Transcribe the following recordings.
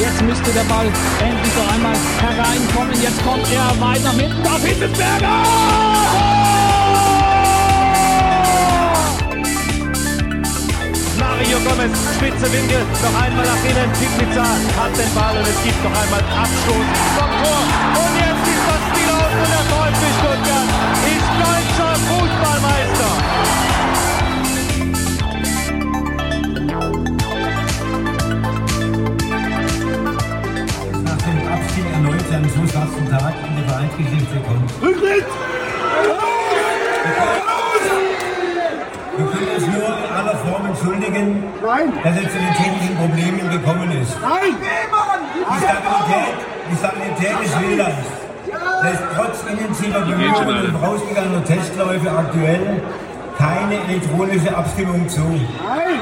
Jetzt müsste der Ball endlich noch einmal hereinkommen. Jetzt kommt er weit nach hinten auf Hitzelsberger! Mario Gomez, spitze Winkel, noch einmal nach innen, Pizza hat den Ball und es gibt noch einmal Abstoß vom Tor. Und jetzt schwarzen Tag in der Vereinsgeschichte kommt. Rücktritt! Wir können uns nur in aller Form entschuldigen, Nein! dass er zu den technischen Problemen gekommen ist. Nein! Die Stabilität, die Stabilität des Wilders lässt trotz intensiver Bemühungen und vorausgegangener Testläufe aktuell keine elektronische Abstimmung zu. Nein! Nein!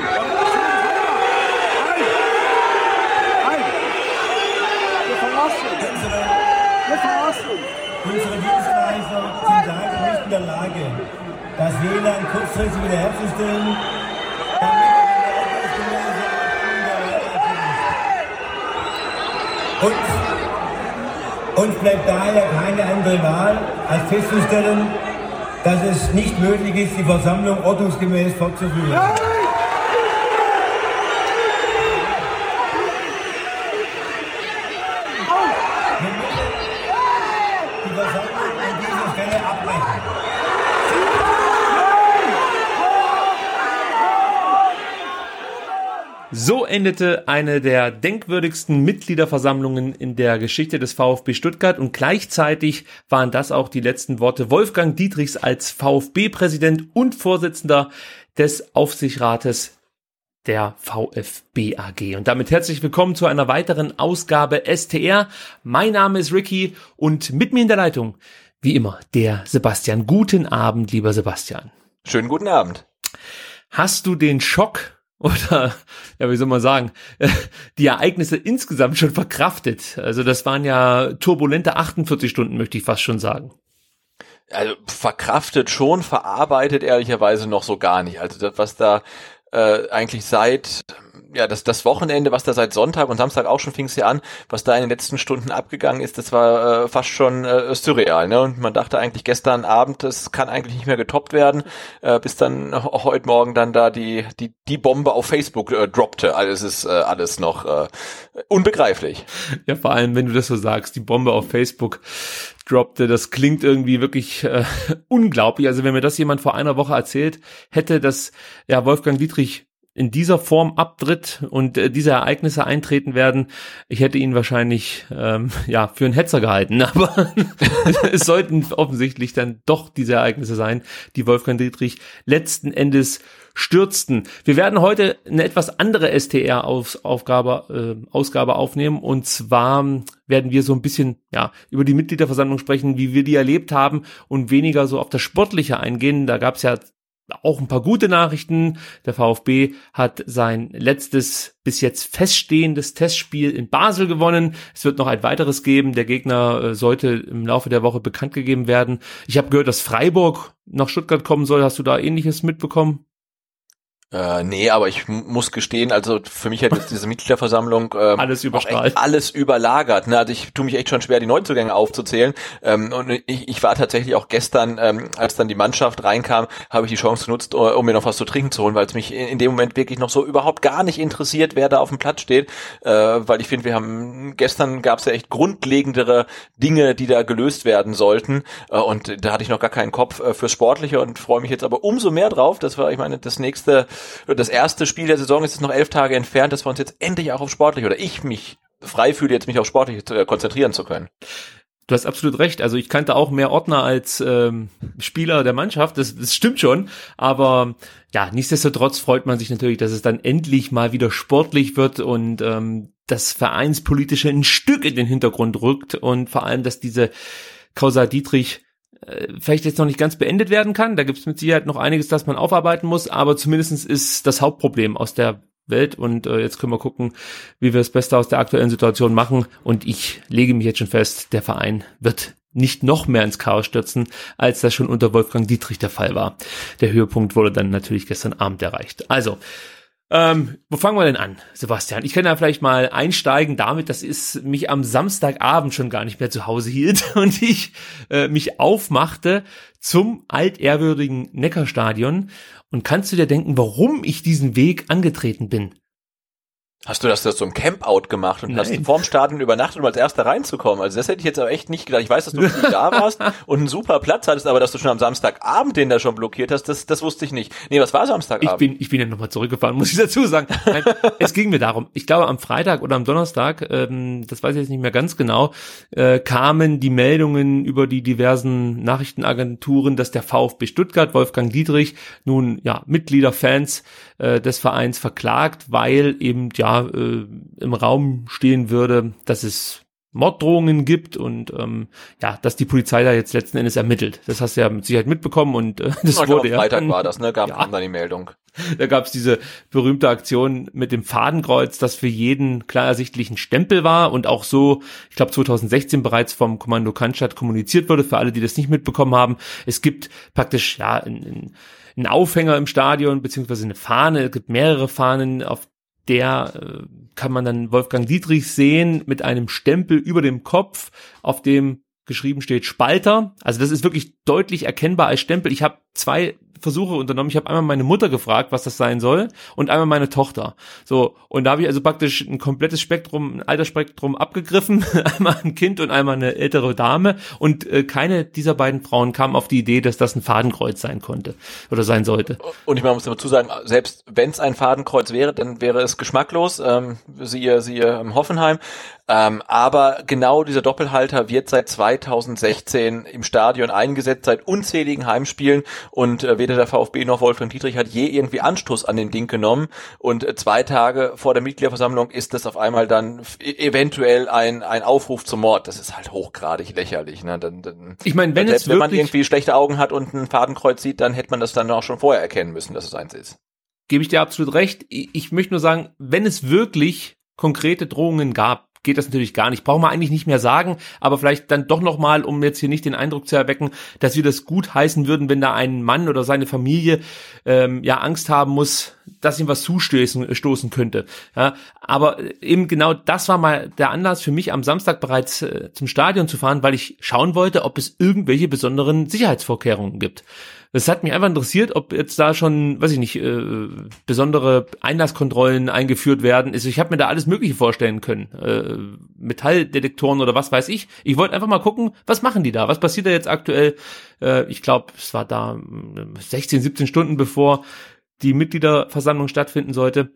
Nein! Wir verlassen uns! Unsere, Wir verlassen uns! unsere Dienstleister sind leider nicht in der Lage, das WLAN kurzfristig wiederherzustellen, damit Und uns bleibt daher keine andere Wahl, als festzustellen, dass es nicht möglich ist, die Versammlung ordnungsgemäß fortzuführen. Endete eine der denkwürdigsten Mitgliederversammlungen in der Geschichte des VfB Stuttgart und gleichzeitig waren das auch die letzten Worte Wolfgang Dietrichs als VfB-Präsident und Vorsitzender des Aufsichtsrates der VfB AG. Und damit herzlich willkommen zu einer weiteren Ausgabe STR. Mein Name ist Ricky und mit mir in der Leitung, wie immer, der Sebastian. Guten Abend, lieber Sebastian. Schönen guten Abend. Hast du den Schock oder, ja, wie soll man sagen, die Ereignisse insgesamt schon verkraftet? Also das waren ja turbulente 48 Stunden, möchte ich fast schon sagen. Also verkraftet schon, verarbeitet ehrlicherweise noch so gar nicht. Also das, was da äh, eigentlich seit ja, das, das Wochenende, was da seit Sonntag und Samstag auch schon fing es ja an, was da in den letzten Stunden abgegangen ist, das war äh, fast schon äh, surreal. Ne? Und man dachte eigentlich gestern Abend, das kann eigentlich nicht mehr getoppt werden, äh, bis dann heute Morgen dann da die, die, die Bombe auf Facebook äh, droppte. Also es ist äh, alles noch äh, unbegreiflich. Ja, vor allem, wenn du das so sagst, die Bombe auf Facebook droppte, das klingt irgendwie wirklich äh, unglaublich. Also wenn mir das jemand vor einer Woche erzählt hätte, dass ja Wolfgang Dietrich in dieser Form abtritt und äh, diese Ereignisse eintreten werden, ich hätte ihn wahrscheinlich ähm, ja für einen Hetzer gehalten, aber es sollten offensichtlich dann doch diese Ereignisse sein, die Wolfgang Dietrich letzten Endes stürzten. Wir werden heute eine etwas andere STR-Aufgabe äh, Ausgabe aufnehmen und zwar werden wir so ein bisschen ja über die Mitgliederversammlung sprechen, wie wir die erlebt haben und weniger so auf das Sportliche eingehen. Da gab es ja auch ein paar gute Nachrichten. Der VfB hat sein letztes bis jetzt feststehendes Testspiel in Basel gewonnen. Es wird noch ein weiteres geben. Der Gegner äh, sollte im Laufe der Woche bekannt gegeben werden. Ich habe gehört, dass Freiburg nach Stuttgart kommen soll. Hast du da ähnliches mitbekommen? Äh, nee, aber ich muss gestehen, also für mich hat jetzt diese Mitgliederversammlung ähm, alles überstrahlt. alles überlagert. Ne? Also ich tue mich echt schon schwer, die Neuzugänge aufzuzählen. Ähm, und ich, ich war tatsächlich auch gestern, ähm, als dann die Mannschaft reinkam, habe ich die Chance genutzt, um mir noch was zu trinken zu holen, weil es mich in, in, dem Moment wirklich noch so überhaupt gar nicht interessiert, wer da auf dem Platz steht. Äh, weil ich finde, wir haben gestern gab es ja echt grundlegendere Dinge, die da gelöst werden sollten. Äh, und da hatte ich noch gar keinen Kopf äh, für Sportliche und freue mich jetzt aber umso mehr drauf. Das war, ich meine, das nächste das erste Spiel der Saison ist jetzt noch elf Tage entfernt, dass wir uns jetzt endlich auch auf sportlich oder ich mich frei fühle, jetzt mich auf sportlich konzentrieren zu können. Du hast absolut recht. Also ich kannte auch mehr Ordner als ähm, Spieler der Mannschaft. Das, das stimmt schon. Aber ja, nichtsdestotrotz freut man sich natürlich, dass es dann endlich mal wieder sportlich wird und ähm, das Vereinspolitische ein Stück in den Hintergrund rückt und vor allem, dass diese Causa Dietrich äh, vielleicht jetzt noch nicht ganz beendet werden kann. Da gibt es mit Sicherheit noch einiges, das man aufarbeiten muss, aber zumindestens ist das Hauptproblem aus der Welt und äh, jetzt können wir gucken, wie wir das Beste aus der aktuellen Situation machen und ich lege mich jetzt schon fest, der Verein wird nicht noch mehr ins Chaos stürzen, als das schon unter Wolfgang Dietrich der Fall war. Der Höhepunkt wurde dann natürlich gestern Abend erreicht. Also, ähm, wo fangen wir denn an, Sebastian? Ich kann ja vielleicht mal einsteigen damit, dass es mich am Samstagabend schon gar nicht mehr zu Hause hielt und ich äh, mich aufmachte zum altehrwürdigen Neckarstadion. Und kannst du dir denken, warum ich diesen Weg angetreten bin? Hast du das, das so ein Campout gemacht und Nein. hast vorm Stadion übernachtet, um als Erster reinzukommen? Also das hätte ich jetzt aber echt nicht gedacht. Ich weiß, dass du da warst und einen super Platz hattest, aber dass du schon am Samstagabend den da schon blockiert hast, das, das wusste ich nicht. Nee, was war Samstagabend? Ich bin, ich bin ja nochmal zurückgefahren, muss ich dazu sagen. Nein, es ging mir darum, ich glaube am Freitag oder am Donnerstag, ähm, das weiß ich jetzt nicht mehr ganz genau, äh, kamen die Meldungen über die diversen Nachrichtenagenturen, dass der VfB Stuttgart, Wolfgang Dietrich, nun ja Mitglieder, Fans äh, des Vereins verklagt, weil eben ja äh, im Raum stehen würde, dass es Morddrohungen gibt und ähm, ja, dass die Polizei da jetzt letzten Endes ermittelt. Das hast du ja mit Sicherheit mitbekommen und äh, das Na, wurde ja. Freitag war das, ne? Gab ja. dann die Meldung. Da gab es diese berühmte Aktion mit dem Fadenkreuz, das für jeden klar ersichtlichen Stempel war und auch so, ich glaube 2016 bereits vom Kommando Cannstatt kommuniziert wurde, für alle, die das nicht mitbekommen haben. Es gibt praktisch ja ein, ein ein Aufhänger im Stadion, beziehungsweise eine Fahne, es gibt mehrere Fahnen, auf der äh, kann man dann Wolfgang Dietrich sehen mit einem Stempel über dem Kopf, auf dem geschrieben steht Spalter. Also das ist wirklich deutlich erkennbar als Stempel. Ich habe zwei Versuche unternommen. Ich habe einmal meine Mutter gefragt, was das sein soll, und einmal meine Tochter. So, und da habe ich also praktisch ein komplettes Spektrum, ein Altersspektrum abgegriffen, einmal ein Kind und einmal eine ältere Dame. Und äh, keine dieser beiden Frauen kam auf die Idee, dass das ein Fadenkreuz sein konnte oder sein sollte. Und ich muss dazu sagen, selbst wenn es ein Fadenkreuz wäre, dann wäre es geschmacklos. Ähm, siehe, siehe Hoffenheim. Ähm, aber genau dieser Doppelhalter wird seit 2016 im Stadion eingesetzt, seit unzähligen Heimspielen und äh, weder der VfB noch Wolfgang Dietrich hat je irgendwie Anstoß an dem Ding genommen und äh, zwei Tage vor der Mitgliederversammlung ist das auf einmal dann e-, eventuell ein, ein Aufruf zum Mord. Das ist halt hochgradig lächerlich. Ne? Dann, dann, ich meine, wenn, selbst wenn man irgendwie schlechte Augen hat und ein Fadenkreuz sieht, dann hätte man das dann auch schon vorher erkennen müssen, dass es eins ist. Gebe ich dir absolut recht. Ich möchte nur sagen, wenn es wirklich konkrete Drohungen gab, geht das natürlich gar nicht. Brauchen wir eigentlich nicht mehr sagen, aber vielleicht dann doch nochmal, um jetzt hier nicht den Eindruck zu erwecken, dass wir das gut heißen würden, wenn da ein Mann oder seine Familie ähm, ja Angst haben muss, dass ihm was zustoßen äh, stoßen könnte. Ja, aber eben genau das war mal der Anlass für mich am Samstag bereits äh, zum Stadion zu fahren, weil ich schauen wollte, ob es irgendwelche besonderen Sicherheitsvorkehrungen gibt. Das hat mich einfach interessiert, ob jetzt da schon, weiß ich nicht, äh, besondere Einlasskontrollen eingeführt werden. Also ich habe mir da alles Mögliche vorstellen können. Äh, Metalldetektoren oder was weiß ich. Ich wollte einfach mal gucken, was machen die da? Was passiert da jetzt aktuell? Äh, ich glaube, es war da 16, äh, 17 Stunden bevor die Mitgliederversammlung stattfinden sollte.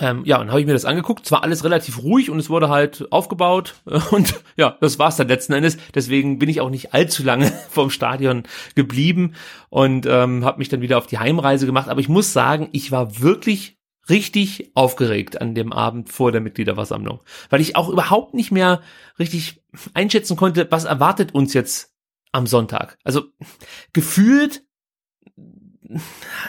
Ähm, ja, und habe ich mir das angeguckt. Es war alles relativ ruhig und es wurde halt aufgebaut und ja, das war's dann letzten Endes. Deswegen bin ich auch nicht allzu lange vom Stadion geblieben und ähm, habe mich dann wieder auf die Heimreise gemacht. Aber ich muss sagen, ich war wirklich richtig aufgeregt an dem Abend vor der Mitgliederversammlung, weil ich auch überhaupt nicht mehr richtig einschätzen konnte, was erwartet uns jetzt am Sonntag. Also gefühlt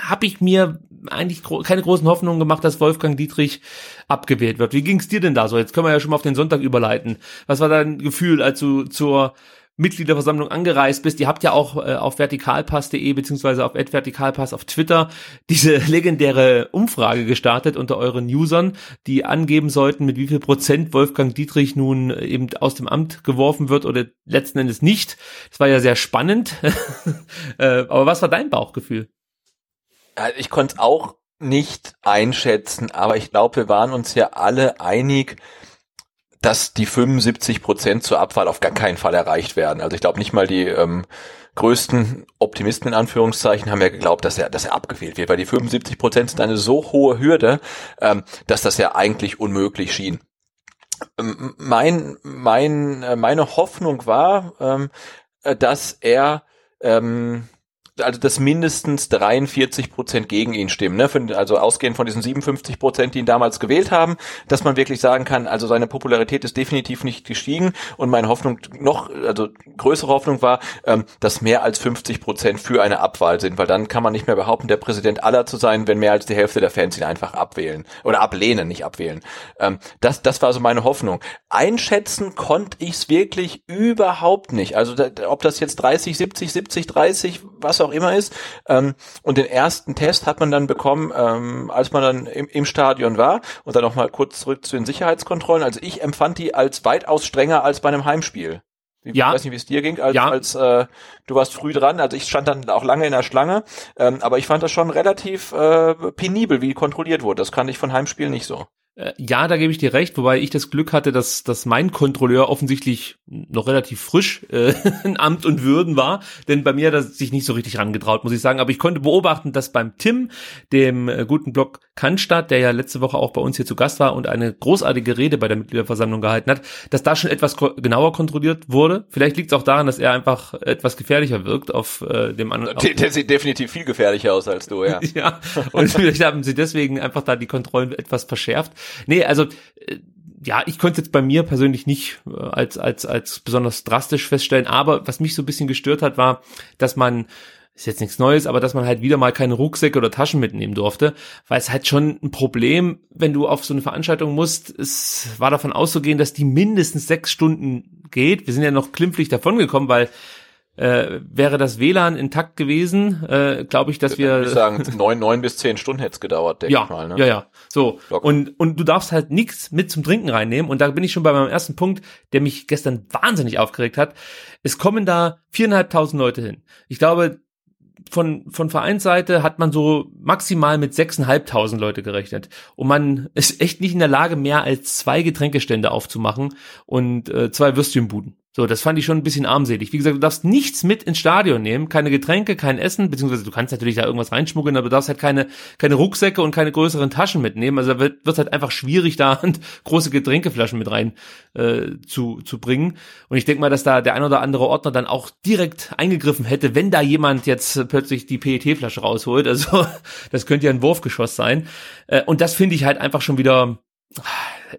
habe ich mir eigentlich gro keine großen Hoffnungen gemacht, dass Wolfgang Dietrich abgewählt wird. Wie ging's dir denn da so? Jetzt können wir ja schon mal auf den Sonntag überleiten. Was war dein Gefühl, als du zur Mitgliederversammlung angereist bist. Ihr habt ja auch äh, auf vertikalpass.de beziehungsweise auf vertikalpass auf Twitter diese legendäre Umfrage gestartet unter euren Usern, die angeben sollten, mit wie viel Prozent Wolfgang Dietrich nun eben aus dem Amt geworfen wird oder letzten Endes nicht. Das war ja sehr spannend. äh, aber was war dein Bauchgefühl? Ich konnte auch nicht einschätzen, aber ich glaube, wir waren uns ja alle einig, dass die 75 Prozent zur Abwahl auf gar keinen Fall erreicht werden. Also ich glaube nicht mal die ähm, größten Optimisten in Anführungszeichen haben ja geglaubt, dass er, dass er abgewählt wird, weil die 75 Prozent sind eine so hohe Hürde, ähm, dass das ja eigentlich unmöglich schien. Ähm, mein, mein, äh, meine Hoffnung war, ähm, äh, dass er ähm, also dass mindestens 43 Prozent gegen ihn stimmen, ne? also ausgehend von diesen 57 Prozent, die ihn damals gewählt haben, dass man wirklich sagen kann, also seine Popularität ist definitiv nicht gestiegen und meine Hoffnung noch, also größere Hoffnung war, ähm, dass mehr als 50 Prozent für eine Abwahl sind, weil dann kann man nicht mehr behaupten, der Präsident aller zu sein, wenn mehr als die Hälfte der Fans ihn einfach abwählen oder ablehnen, nicht abwählen. Ähm, das, das war so meine Hoffnung. Einschätzen konnte ich es wirklich überhaupt nicht. Also da, ob das jetzt 30, 70, 70, 30, was auch immer ist. Ähm, und den ersten Test hat man dann bekommen, ähm, als man dann im, im Stadion war. Und dann nochmal kurz zurück zu den Sicherheitskontrollen. Also ich empfand die als weitaus strenger als bei einem Heimspiel. Ich ja. weiß nicht, wie es dir ging, als, ja. als äh, du warst früh dran. Also ich stand dann auch lange in der Schlange, ähm, aber ich fand das schon relativ äh, penibel, wie kontrolliert wurde. Das kannte ich von Heimspielen nicht so. Äh, ja, da gebe ich dir recht, wobei ich das Glück hatte, dass, dass mein Kontrolleur offensichtlich noch relativ frisch äh, in Amt und Würden war, denn bei mir hat er sich nicht so richtig rangetraut, muss ich sagen. Aber ich konnte beobachten, dass beim Tim, dem äh, guten Blog Cannstatt, der ja letzte Woche auch bei uns hier zu Gast war und eine großartige Rede bei der Mitgliederversammlung gehalten hat, dass da schon etwas genauer kontrolliert wurde. Vielleicht liegt es auch daran, dass er einfach etwas gefährlicher wirkt auf äh, dem anderen. Der, der sieht definitiv viel gefährlicher aus als du, ja. ja, und vielleicht haben sie deswegen einfach da die Kontrollen etwas verschärft. Nee, also äh, ja, ich konnte jetzt bei mir persönlich nicht äh, als als als besonders drastisch feststellen, aber was mich so ein bisschen gestört hat, war, dass man ist jetzt nichts Neues, aber dass man halt wieder mal keine Rucksäcke oder Taschen mitnehmen durfte, weil es halt schon ein Problem, wenn du auf so eine Veranstaltung musst. Es war davon auszugehen, dass die mindestens sechs Stunden geht. Wir sind ja noch klimpflich davongekommen, weil äh, wäre das WLAN intakt gewesen, äh, glaube ich, dass wir. Ich sagen, neun, neun bis zehn Stunden hätte es gedauert, denke ja, ich mal. Ne? Ja, ja. So. Und, und du darfst halt nichts mit zum Trinken reinnehmen. Und da bin ich schon bei meinem ersten Punkt, der mich gestern wahnsinnig aufgeregt hat. Es kommen da viereinhalbtausend Leute hin. Ich glaube, von, von Vereinsseite hat man so maximal mit sechseinhalbtausend Leute gerechnet. Und man ist echt nicht in der Lage, mehr als zwei Getränkestände aufzumachen und äh, zwei Würstchenbuden. So, das fand ich schon ein bisschen armselig. Wie gesagt, du darfst nichts mit ins Stadion nehmen, keine Getränke, kein Essen, beziehungsweise du kannst natürlich da irgendwas reinschmuggeln, aber du darfst halt keine, keine Rucksäcke und keine größeren Taschen mitnehmen. Also da wird es halt einfach schwierig, da große Getränkeflaschen mit rein äh, zu, zu bringen. Und ich denke mal, dass da der ein oder andere Ordner dann auch direkt eingegriffen hätte, wenn da jemand jetzt plötzlich die PET-Flasche rausholt. Also das könnte ja ein Wurfgeschoss sein. Äh, und das finde ich halt einfach schon wieder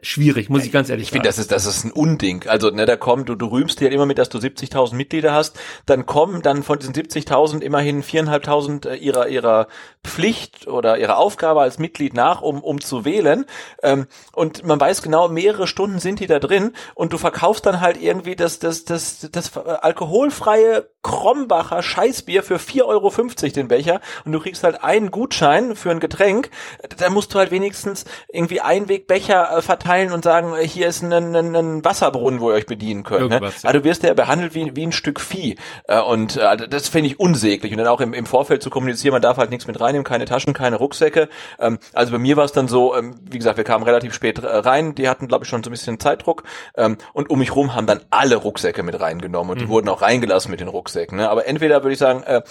schwierig, muss ich ganz ehrlich ich sagen. Ich finde, das ist, das ist ein Unding. Also, ne, da kommen, du, du rühmst dir halt immer mit, dass du 70.000 Mitglieder hast. Dann kommen dann von diesen 70.000 immerhin 4.500 äh, ihrer, ihrer Pflicht oder ihrer Aufgabe als Mitglied nach, um, um zu wählen. Ähm, und man weiß genau, mehrere Stunden sind die da drin und du verkaufst dann halt irgendwie das, das, das, das, das alkoholfreie Krombacher Scheißbier für 4,50 Euro den Becher und du kriegst halt einen Gutschein für ein Getränk. Da musst du halt wenigstens irgendwie Einwegbecher äh, verteilen und sagen, hier ist ein, ein, ein Wasserbrunnen, wo ihr euch bedienen könnt. Ne? Also du wirst ja behandelt wie, wie ein Stück Vieh. Äh, und äh, das finde ich unsäglich. Und dann auch im, im Vorfeld zu kommunizieren, man darf halt nichts mit reinnehmen, keine Taschen, keine Rucksäcke. Ähm, also bei mir war es dann so, ähm, wie gesagt, wir kamen relativ spät äh, rein, die hatten, glaube ich, schon so ein bisschen Zeitdruck. Ähm, und um mich rum haben dann alle Rucksäcke mit reingenommen und die mhm. wurden auch reingelassen mit den Rucksäcken. Ne? Aber entweder würde ich sagen, äh,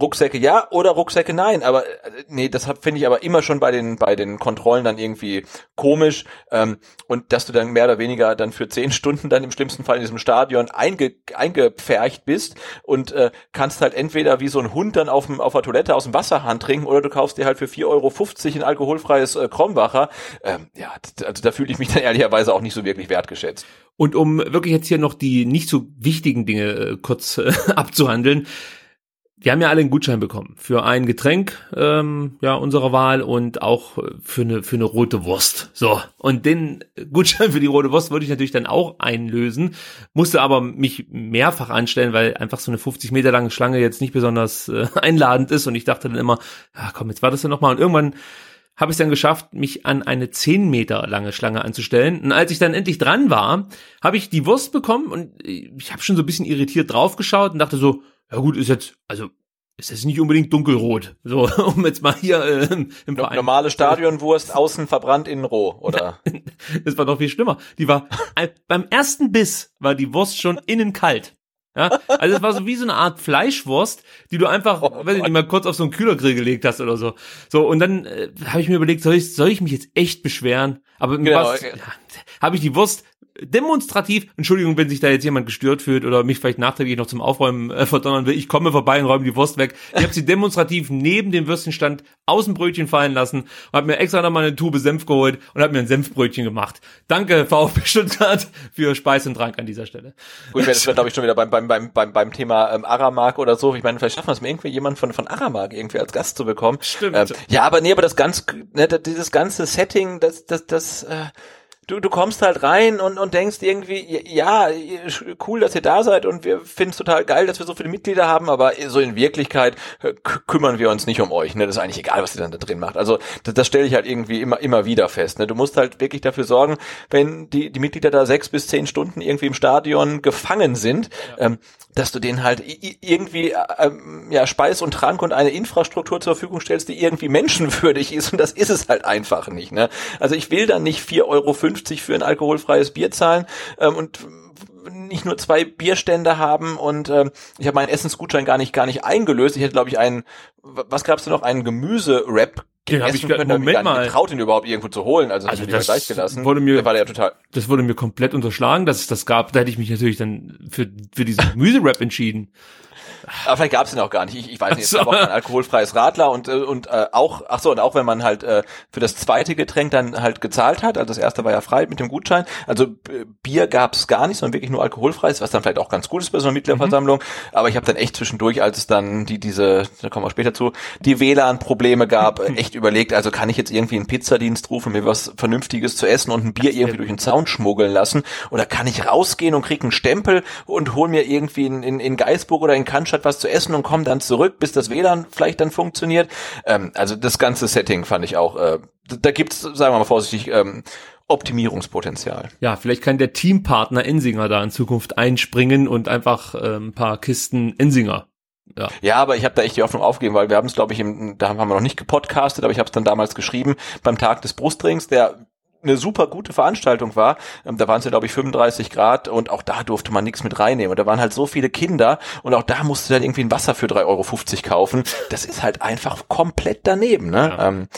Rucksäcke ja oder Rucksäcke nein. Aber äh, nee, das finde ich aber immer schon bei den bei den Kontrollen dann irgendwie komisch. Ähm, und dass du dann mehr oder weniger dann für zehn Stunden dann im schlimmsten Fall in diesem Stadion einge, eingepfercht bist und äh, kannst halt entweder wie so ein Hund dann auf, auf der Toilette aus dem Wasserhahn trinken oder du kaufst dir halt für 4,50 Euro ein alkoholfreies äh, Krombacher. Ähm, ja, also da fühle ich mich dann ehrlicherweise auch nicht so wirklich wertgeschätzt. Und um wirklich jetzt hier noch die nicht so wichtigen Dinge äh, kurz äh, abzuhandeln, die haben ja alle einen Gutschein bekommen für ein Getränk ähm, ja unserer Wahl und auch für eine für eine rote Wurst. So und den Gutschein für die rote Wurst wollte ich natürlich dann auch einlösen, musste aber mich mehrfach anstellen, weil einfach so eine 50 Meter lange Schlange jetzt nicht besonders äh, einladend ist und ich dachte dann immer, ja komm jetzt war das ja noch mal und irgendwann habe ich dann geschafft, mich an eine 10 Meter lange Schlange anzustellen. Und als ich dann endlich dran war, habe ich die Wurst bekommen und ich habe schon so ein bisschen irritiert draufgeschaut und dachte so, ja gut, ist jetzt, also ist jetzt nicht unbedingt dunkelrot. So, um jetzt mal hier äh, im Verein. Normale Stadionwurst, außen verbrannt, innen roh, oder? das war noch viel schlimmer. Die war, beim ersten Biss war die Wurst schon innen kalt. Ja, also es war so wie so eine Art Fleischwurst, die du einfach, oh, weiß ich nicht, mal kurz auf so einen Kühlergrill gelegt hast oder so. So, und dann äh, habe ich mir überlegt, soll ich, soll ich mich jetzt echt beschweren? Aber genau. was, ja, habe ich die Wurst demonstrativ, Entschuldigung, wenn sich da jetzt jemand gestört fühlt oder mich vielleicht nachträglich noch zum Aufräumen äh, verdonnern will, ich komme vorbei und räume die Wurst weg. Ich habe sie demonstrativ neben dem Würstchenstand aus dem Brötchen fallen lassen und habe mir extra nochmal eine Tube Senf geholt und habe mir ein Senfbrötchen gemacht. Danke VfB Stuttgart für Speis und Trank an dieser Stelle. Gut, das wäre glaube ich schon wieder beim, beim, beim, beim, beim Thema ähm, Aramark oder so. Ich meine, vielleicht schaffen wir es mir irgendwie jemand von, von Aramark irgendwie als Gast zu bekommen. Stimmt. Ähm, ja, aber nee, aber das ganz, ne, dieses ganze Setting, das, das, das, äh, du, du kommst halt rein und, und denkst irgendwie, ja, cool, dass ihr da seid und wir finden es total geil, dass wir so viele Mitglieder haben, aber so in Wirklichkeit äh, kümmern wir uns nicht um euch. Ne? Das ist eigentlich egal, was ihr dann da drin macht. Also das, das stelle ich halt irgendwie immer, immer wieder fest. Ne? Du musst halt wirklich dafür sorgen, wenn die, die Mitglieder da sechs bis zehn Stunden irgendwie im Stadion gefangen sind, ja. ähm, dass du denen halt irgendwie ähm, ja Speis und Trank und eine Infrastruktur zur Verfügung stellst, die irgendwie menschenwürdig ist und das ist es halt einfach nicht. Ne? Also ich will dann nicht 4,50 Euro für ein alkoholfreies Bier zahlen ähm, und nicht nur zwei Bierstände haben und ähm, ich habe meinen Essensgutschein gar nicht gar nicht eingelöst. Ich hätte glaube ich einen was gab's denn noch einen Gemüse-Rap den habe ich können, Moment mal getraut, ihn überhaupt irgendwo zu holen. Also, also das gleich gelassen. Wurde mir, war ja total. Das wurde mir komplett unterschlagen, dass es das gab. Da hätte ich mich natürlich dann für für diesen Gemüse-Rap entschieden. Aber vielleicht gab es den auch gar nicht. Ich, ich weiß nicht, es gab auch ein alkoholfreies Radler und, äh, und äh, auch, ach so, und auch wenn man halt äh, für das zweite Getränk dann halt gezahlt hat, also das erste war ja frei mit dem Gutschein, also Bier gab es gar nicht, sondern wirklich nur alkoholfreies, was dann vielleicht auch ganz gut ist bei so einer Mitgliederversammlung. Mhm. Aber ich habe dann echt zwischendurch, als es dann die diese, da kommen wir später zu, die WLAN-Probleme gab, echt überlegt, also kann ich jetzt irgendwie einen Pizzadienst rufen, mir was Vernünftiges zu essen und ein Bier irgendwie durch den Zaun schmuggeln lassen? Oder kann ich rausgehen und krieg einen Stempel und hol mir irgendwie in, in, in Geisburg oder in Cannstatt statt was zu essen und kommen dann zurück, bis das WLAN vielleicht dann funktioniert. Ähm, also das ganze Setting fand ich auch, äh, da gibt's, sagen wir mal vorsichtig, ähm, Optimierungspotenzial. Ja, vielleicht kann der Teampartner Ensinger da in Zukunft einspringen und einfach äh, ein paar Kisten Ensinger ja. ja, aber ich habe da echt die Hoffnung aufgegeben, weil wir haben es, glaube ich, im, da haben wir noch nicht gepodcastet, aber ich habe es dann damals geschrieben beim Tag des Brustrings, der eine super gute Veranstaltung war. Ähm, da waren es ja, glaube ich, 35 Grad und auch da durfte man nichts mit reinnehmen. Und da waren halt so viele Kinder und auch da musste dann irgendwie ein Wasser für 3,50 Euro kaufen. Das ist halt einfach komplett daneben. Ne? Ja. Ähm,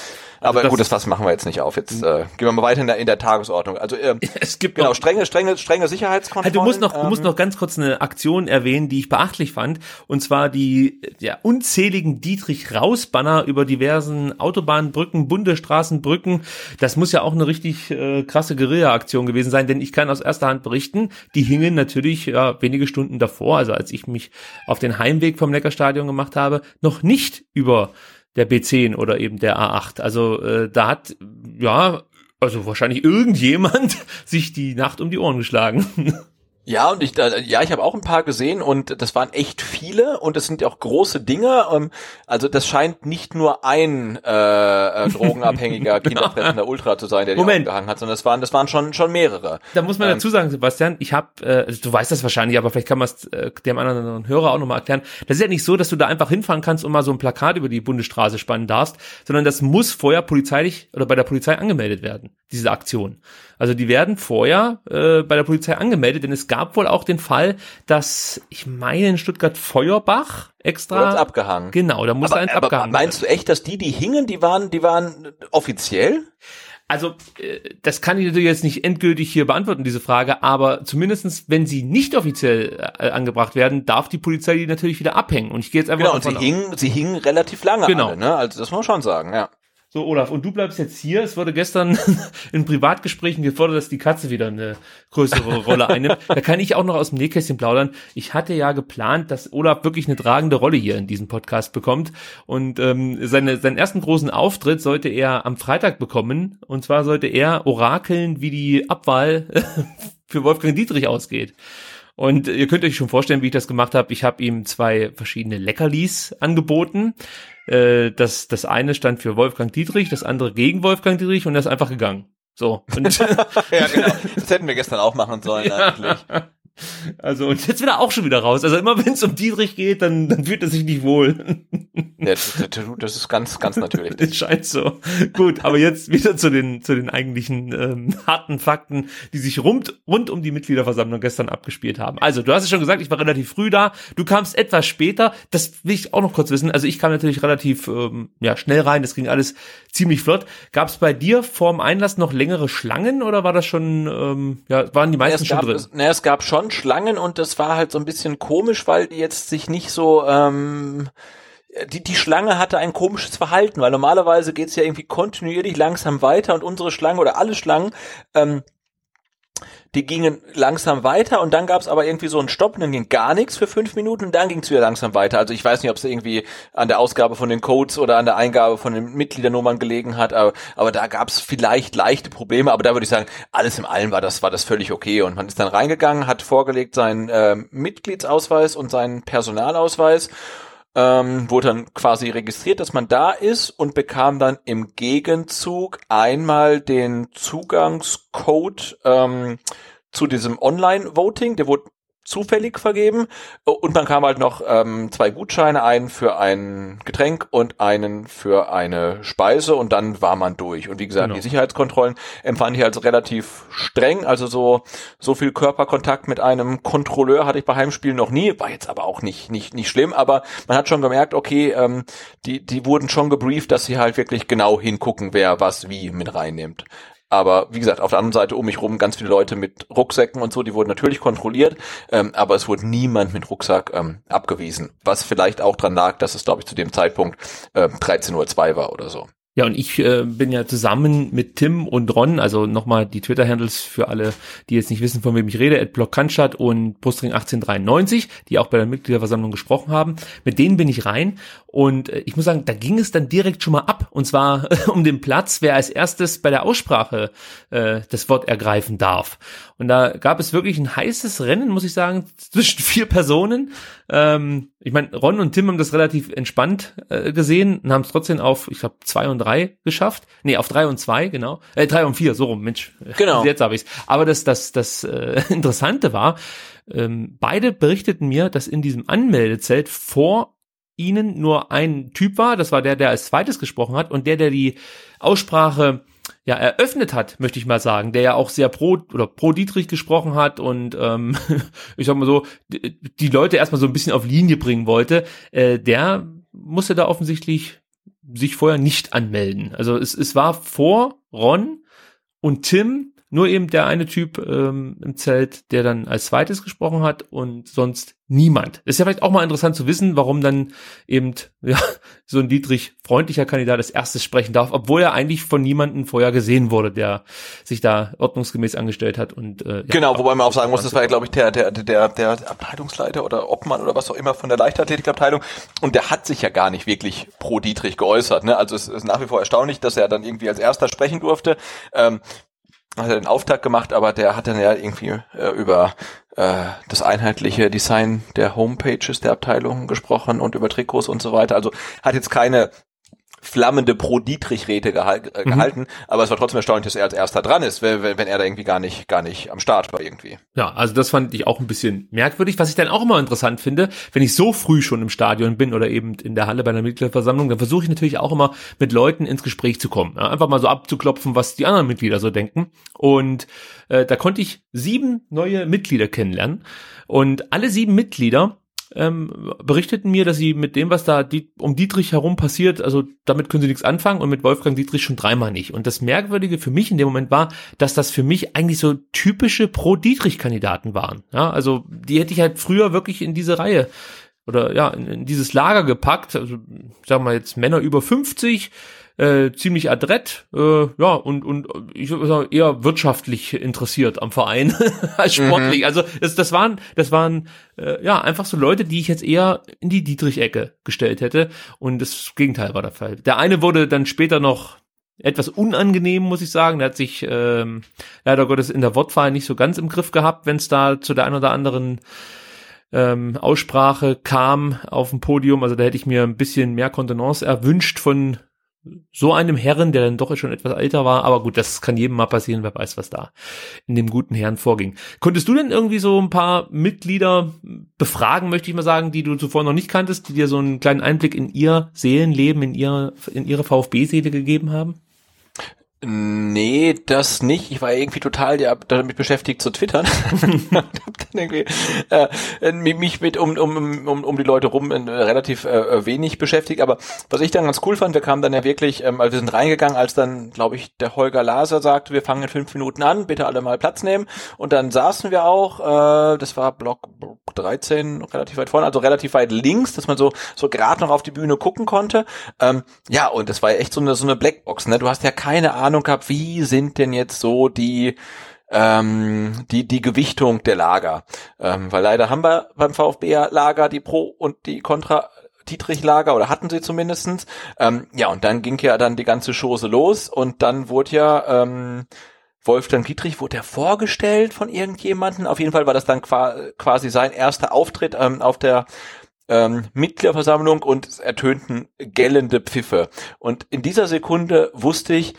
aber also gut, das Fass machen wir jetzt nicht auf. Jetzt äh, gehen wir mal weiter in der, in der Tagesordnung. Also ähm, es gibt genau strenge, strenge, strenge Sicherheitskontrollen. Also du musst noch, ähm, du musst ähm, noch ganz kurz eine Aktion erwähnen, die ich beachtlich fand, und zwar die ja, unzähligen Dietrich Raus Banner über diversen Autobahnbrücken, Bundesstraßenbrücken. Das muss ja auch eine richtig äh, krasse Guerilla-Aktion gewesen sein, denn ich kann aus erster Hand berichten, die hingen natürlich ja, wenige Stunden davor, also als ich mich auf den Heimweg vom Neckarstadion gemacht habe, noch nicht über der B10 oder eben der A8. Also äh, da hat ja also wahrscheinlich irgendjemand sich die Nacht um die Ohren geschlagen. Ja, und ich, ja, ich habe auch ein paar gesehen und das waren echt viele und es sind ja auch große Dinge. Ähm, also das scheint nicht nur ein äh, äh, drogenabhängiger, kinderfressender Ultra zu sein, der die Moment. aufgehangen hat, sondern das waren, das waren schon schon mehrere. Da muss man ähm, dazu sagen, Sebastian, ich habe, äh, also du weißt das wahrscheinlich, aber vielleicht kann man es äh, dem anderen Hörer auch nochmal erklären. Das ist ja nicht so, dass du da einfach hinfahren kannst und mal so ein Plakat über die Bundesstraße spannen darfst, sondern das muss vorher polizeilich oder bei der Polizei angemeldet werden, diese Aktion. Also die werden vorher äh, bei der Polizei angemeldet, denn es gab wohl auch den Fall, dass ich meine in Stuttgart Feuerbach extra abgehangen. Genau, da muss eins aber abgehangen. Meinst du echt, dass die, die hingen, die waren, die waren offiziell? Also, äh, das kann ich natürlich jetzt nicht endgültig hier beantworten, diese Frage, aber zumindestens, wenn sie nicht offiziell äh, angebracht werden, darf die Polizei die natürlich wieder abhängen. Und ich gehe jetzt einfach Genau, und sie hingen, sie hingen relativ lange genau. alle, ne? Also das muss man schon sagen, ja. So, Olaf, und du bleibst jetzt hier. Es wurde gestern in Privatgesprächen gefordert, dass die Katze wieder eine größere Rolle einnimmt. Da kann ich auch noch aus dem Nähkästchen plaudern. Ich hatte ja geplant, dass Olaf wirklich eine tragende Rolle hier in diesem Podcast bekommt. Und ähm, seine, seinen ersten großen Auftritt sollte er am Freitag bekommen. Und zwar sollte er orakeln, wie die Abwahl für Wolfgang Dietrich ausgeht. Und ihr könnt euch schon vorstellen, wie ich das gemacht habe. Ich habe ihm zwei verschiedene Leckerlis angeboten. Äh, das, das eine stand für Wolfgang Dietrich, das andere gegen Wolfgang Dietrich und er ist einfach gegangen. So. Ja, genau. Das hätten wir gestern auch machen sollen ja. eigentlich. Also und jetzt wieder auch schon wieder raus. Also immer wenn es um Dietrich geht, dann, dann fühlt er sich nicht wohl. Ja, das, das ist ganz, ganz natürlich. Es scheint so. Gut, aber jetzt wieder zu den, zu den eigentlichen ähm, harten Fakten, die sich rund, rund um die Mitgliederversammlung gestern abgespielt haben. Also, du hast es schon gesagt, ich war relativ früh da. Du kamst etwas später. Das will ich auch noch kurz wissen. Also ich kam natürlich relativ ähm, ja, schnell rein. Das ging alles ziemlich flott. Gab es bei dir vorm Einlass noch längere Schlangen oder war das schon, ähm, ja, waren die meisten schon drin? Es, na, es gab schon Schlangen und das war halt so ein bisschen komisch, weil die jetzt sich nicht so, ähm, die, die Schlange hatte ein komisches Verhalten, weil normalerweise geht's ja irgendwie kontinuierlich langsam weiter und unsere Schlange oder alle Schlangen ähm, die gingen langsam weiter und dann gab es aber irgendwie so einen Stopp und dann ging gar nichts für fünf Minuten und dann ging es wieder langsam weiter. Also ich weiß nicht, ob es irgendwie an der Ausgabe von den Codes oder an der Eingabe von den Mitgliedernummern gelegen hat, aber, aber da gab es vielleicht leichte Probleme, aber da würde ich sagen, alles im Allen war das, war das völlig okay. Und man ist dann reingegangen, hat vorgelegt seinen äh, Mitgliedsausweis und seinen Personalausweis ähm, wurde dann quasi registriert, dass man da ist und bekam dann im Gegenzug einmal den Zugangscode ähm, zu diesem Online-Voting. Der wurde zufällig vergeben und man kam halt noch ähm, zwei Gutscheine, einen für ein Getränk und einen für eine Speise und dann war man durch. Und wie gesagt, Genau. die Sicherheitskontrollen empfand ich als relativ streng, also so so viel Körperkontakt mit einem Kontrolleur hatte ich bei Heimspielen noch nie, war jetzt aber auch nicht nicht nicht schlimm, aber man hat schon gemerkt, okay, ähm, die die wurden schon gebrieft, dass sie halt wirklich genau hingucken, wer was wie mit reinnimmt. Aber wie gesagt, auf der anderen Seite um mich rum ganz viele Leute mit Rucksäcken und so, die wurden natürlich kontrolliert, ähm, aber es wurde niemand mit Rucksack ähm, abgewiesen. Was vielleicht auch dran lag, dass es, glaube ich, zu dem Zeitpunkt ähm, 13.02 Uhr war oder so. Ja, und ich äh, bin ja zusammen mit Tim und Ron, also nochmal die Twitter-Handles für alle, die jetzt nicht wissen, von wem ich rede, @blockkanstadt und Postring1893, die auch bei der Mitgliederversammlung gesprochen haben. Mit denen bin ich rein und äh, ich muss sagen, da ging es dann direkt schon mal ab und zwar um den Platz, wer als erstes bei der Aussprache äh, das Wort ergreifen darf. Und da gab es wirklich ein heißes Rennen, muss ich sagen, zwischen vier Personen. Ähm, ich meine, Ron und Tim haben das relativ entspannt äh, gesehen und haben es trotzdem auf, ich glaube, zwei und drei geschafft. Nee, auf drei und zwei, genau. Äh, drei und vier, so rum, Mensch. Genau. Jetzt habe ich's. Aber das, das, das äh, Interessante war, ähm, beide berichteten mir, dass in diesem Anmeldezelt vor ihnen nur ein Typ war, das war der, der als zweites gesprochen hat und der, der die Aussprache ja eröffnet hat, möchte ich mal sagen, der ja auch sehr pro oder pro Dietrich gesprochen hat und ähm, ich sag mal so die, Leute erstmal so ein bisschen auf Linie bringen wollte, äh, der musste da offensichtlich sich vorher nicht anmelden. Also es, es war vor Ron und Tim nur eben der eine Typ ähm, im Zelt, der dann als zweites gesprochen hat und sonst niemand. Ist ja vielleicht auch mal interessant zu wissen, warum dann eben ja, so ein Dietrich freundlicher Kandidat als erstes sprechen darf, obwohl er eigentlich von niemandem vorher gesehen wurde, der sich da ordnungsgemäß angestellt hat und äh, ja, Genau, wobei man auch sagen muss, das war ja, glaube ich, der, der, der, der Abteilungsleiter oder Obmann oder was auch immer von der Leichtathletikabteilung. Und der hat sich ja gar nicht wirklich pro Dietrich geäußert. Ne? Also es ist nach wie vor erstaunlich, dass er dann irgendwie als erster sprechen durfte. Ähm, hat er den Auftakt gemacht, aber der hat dann ja irgendwie äh, über äh, das einheitliche Design der Homepages der Abteilung gesprochen und über Trikots und so weiter. Also hat jetzt keine flammende Pro-Dietrich-Rede gehal äh, Mhm. gehalten, aber es war trotzdem erstaunlich, dass er als erster dran ist, wenn, wenn wenn er da irgendwie gar nicht, gar nicht am Start war irgendwie. Ja, also das fand ich auch ein bisschen merkwürdig. Was ich dann auch immer interessant finde, wenn ich so früh schon im Stadion bin oder eben in der Halle bei einer Mitgliederversammlung, dann versuche ich natürlich auch immer mit Leuten ins Gespräch zu kommen. Ja, einfach mal so abzuklopfen, was die anderen Mitglieder so denken. Und äh, da konnte ich sieben neue Mitglieder kennenlernen. Und alle sieben Mitglieder ähm, berichteten mir, dass sie mit dem, was da die, um Dietrich herum passiert, also damit können sie nichts anfangen und mit Wolfgang Dietrich schon dreimal nicht. Und das Merkwürdige für mich in dem Moment war, dass das für mich eigentlich so typische Pro-Dietrich-Kandidaten waren. Ja, also die hätte ich halt früher wirklich in diese Reihe oder ja, in, in dieses Lager gepackt. Also sagen wir jetzt Männer über 50, äh, ziemlich adrett, äh, ja, und, und ich würde sagen, eher wirtschaftlich interessiert am Verein als sportlich. Also das, das waren, das waren äh, ja einfach so Leute, die ich jetzt eher in die Dietrich-Ecke gestellt hätte. Und das Gegenteil war der Fall. Der eine wurde dann später noch etwas unangenehm, muss ich sagen. Der hat sich ähm, leider Gottes in der Wortwahl nicht so ganz im Griff gehabt, wenn es da zu der ein oder anderen ähm, Aussprache kam auf dem Podium. Also da hätte ich mir ein bisschen mehr Kontenance erwünscht von so einem Herren, der dann doch schon etwas älter war, aber gut, das kann jedem mal passieren, wer weiß, was da in dem guten Herrn vorging. Konntest du denn irgendwie so ein paar Mitglieder befragen, möchte ich mal sagen, die du zuvor noch nicht kanntest, die dir so einen kleinen Einblick in ihr Seelenleben, in ihr, in ihre VfB-Seele gegeben haben? Nee, das nicht. Ich war irgendwie total damit beschäftigt zu twittern. irgendwie, äh, mich mit um, um, um, um die Leute rum äh, relativ äh, wenig beschäftigt. Aber was ich dann ganz cool fand, wir kamen dann ja wirklich, ähm, also wir sind reingegangen, als dann, glaube ich, der Holger Laser sagte, wir fangen in fünf Minuten an, bitte alle mal Platz nehmen. Und dann saßen wir auch, äh, das war Block 13, relativ weit vorne, also relativ weit links, dass man so, so gerade noch auf die Bühne gucken konnte. Ähm, ja, und das war echt so eine, so eine Blackbox, ne? Du hast ja keine Ahnung, Ahnung gehabt, wie sind denn jetzt so die ähm, die die Gewichtung der Lager, ähm, weil leider haben wir beim VfB ja Lager die Pro und die Contra Dietrich-Lager oder hatten sie zumindestens. Ähm, ja, und dann ging ja dann die ganze Chose los und dann wurde ja ähm, Wolfgang Dietrich wurde er vorgestellt von irgendjemanden. Auf jeden Fall war das dann quasi sein erster Auftritt ähm, auf der ähm, Mitgliederversammlung und es ertönten gellende Pfiffe. Und in dieser Sekunde wusste ich,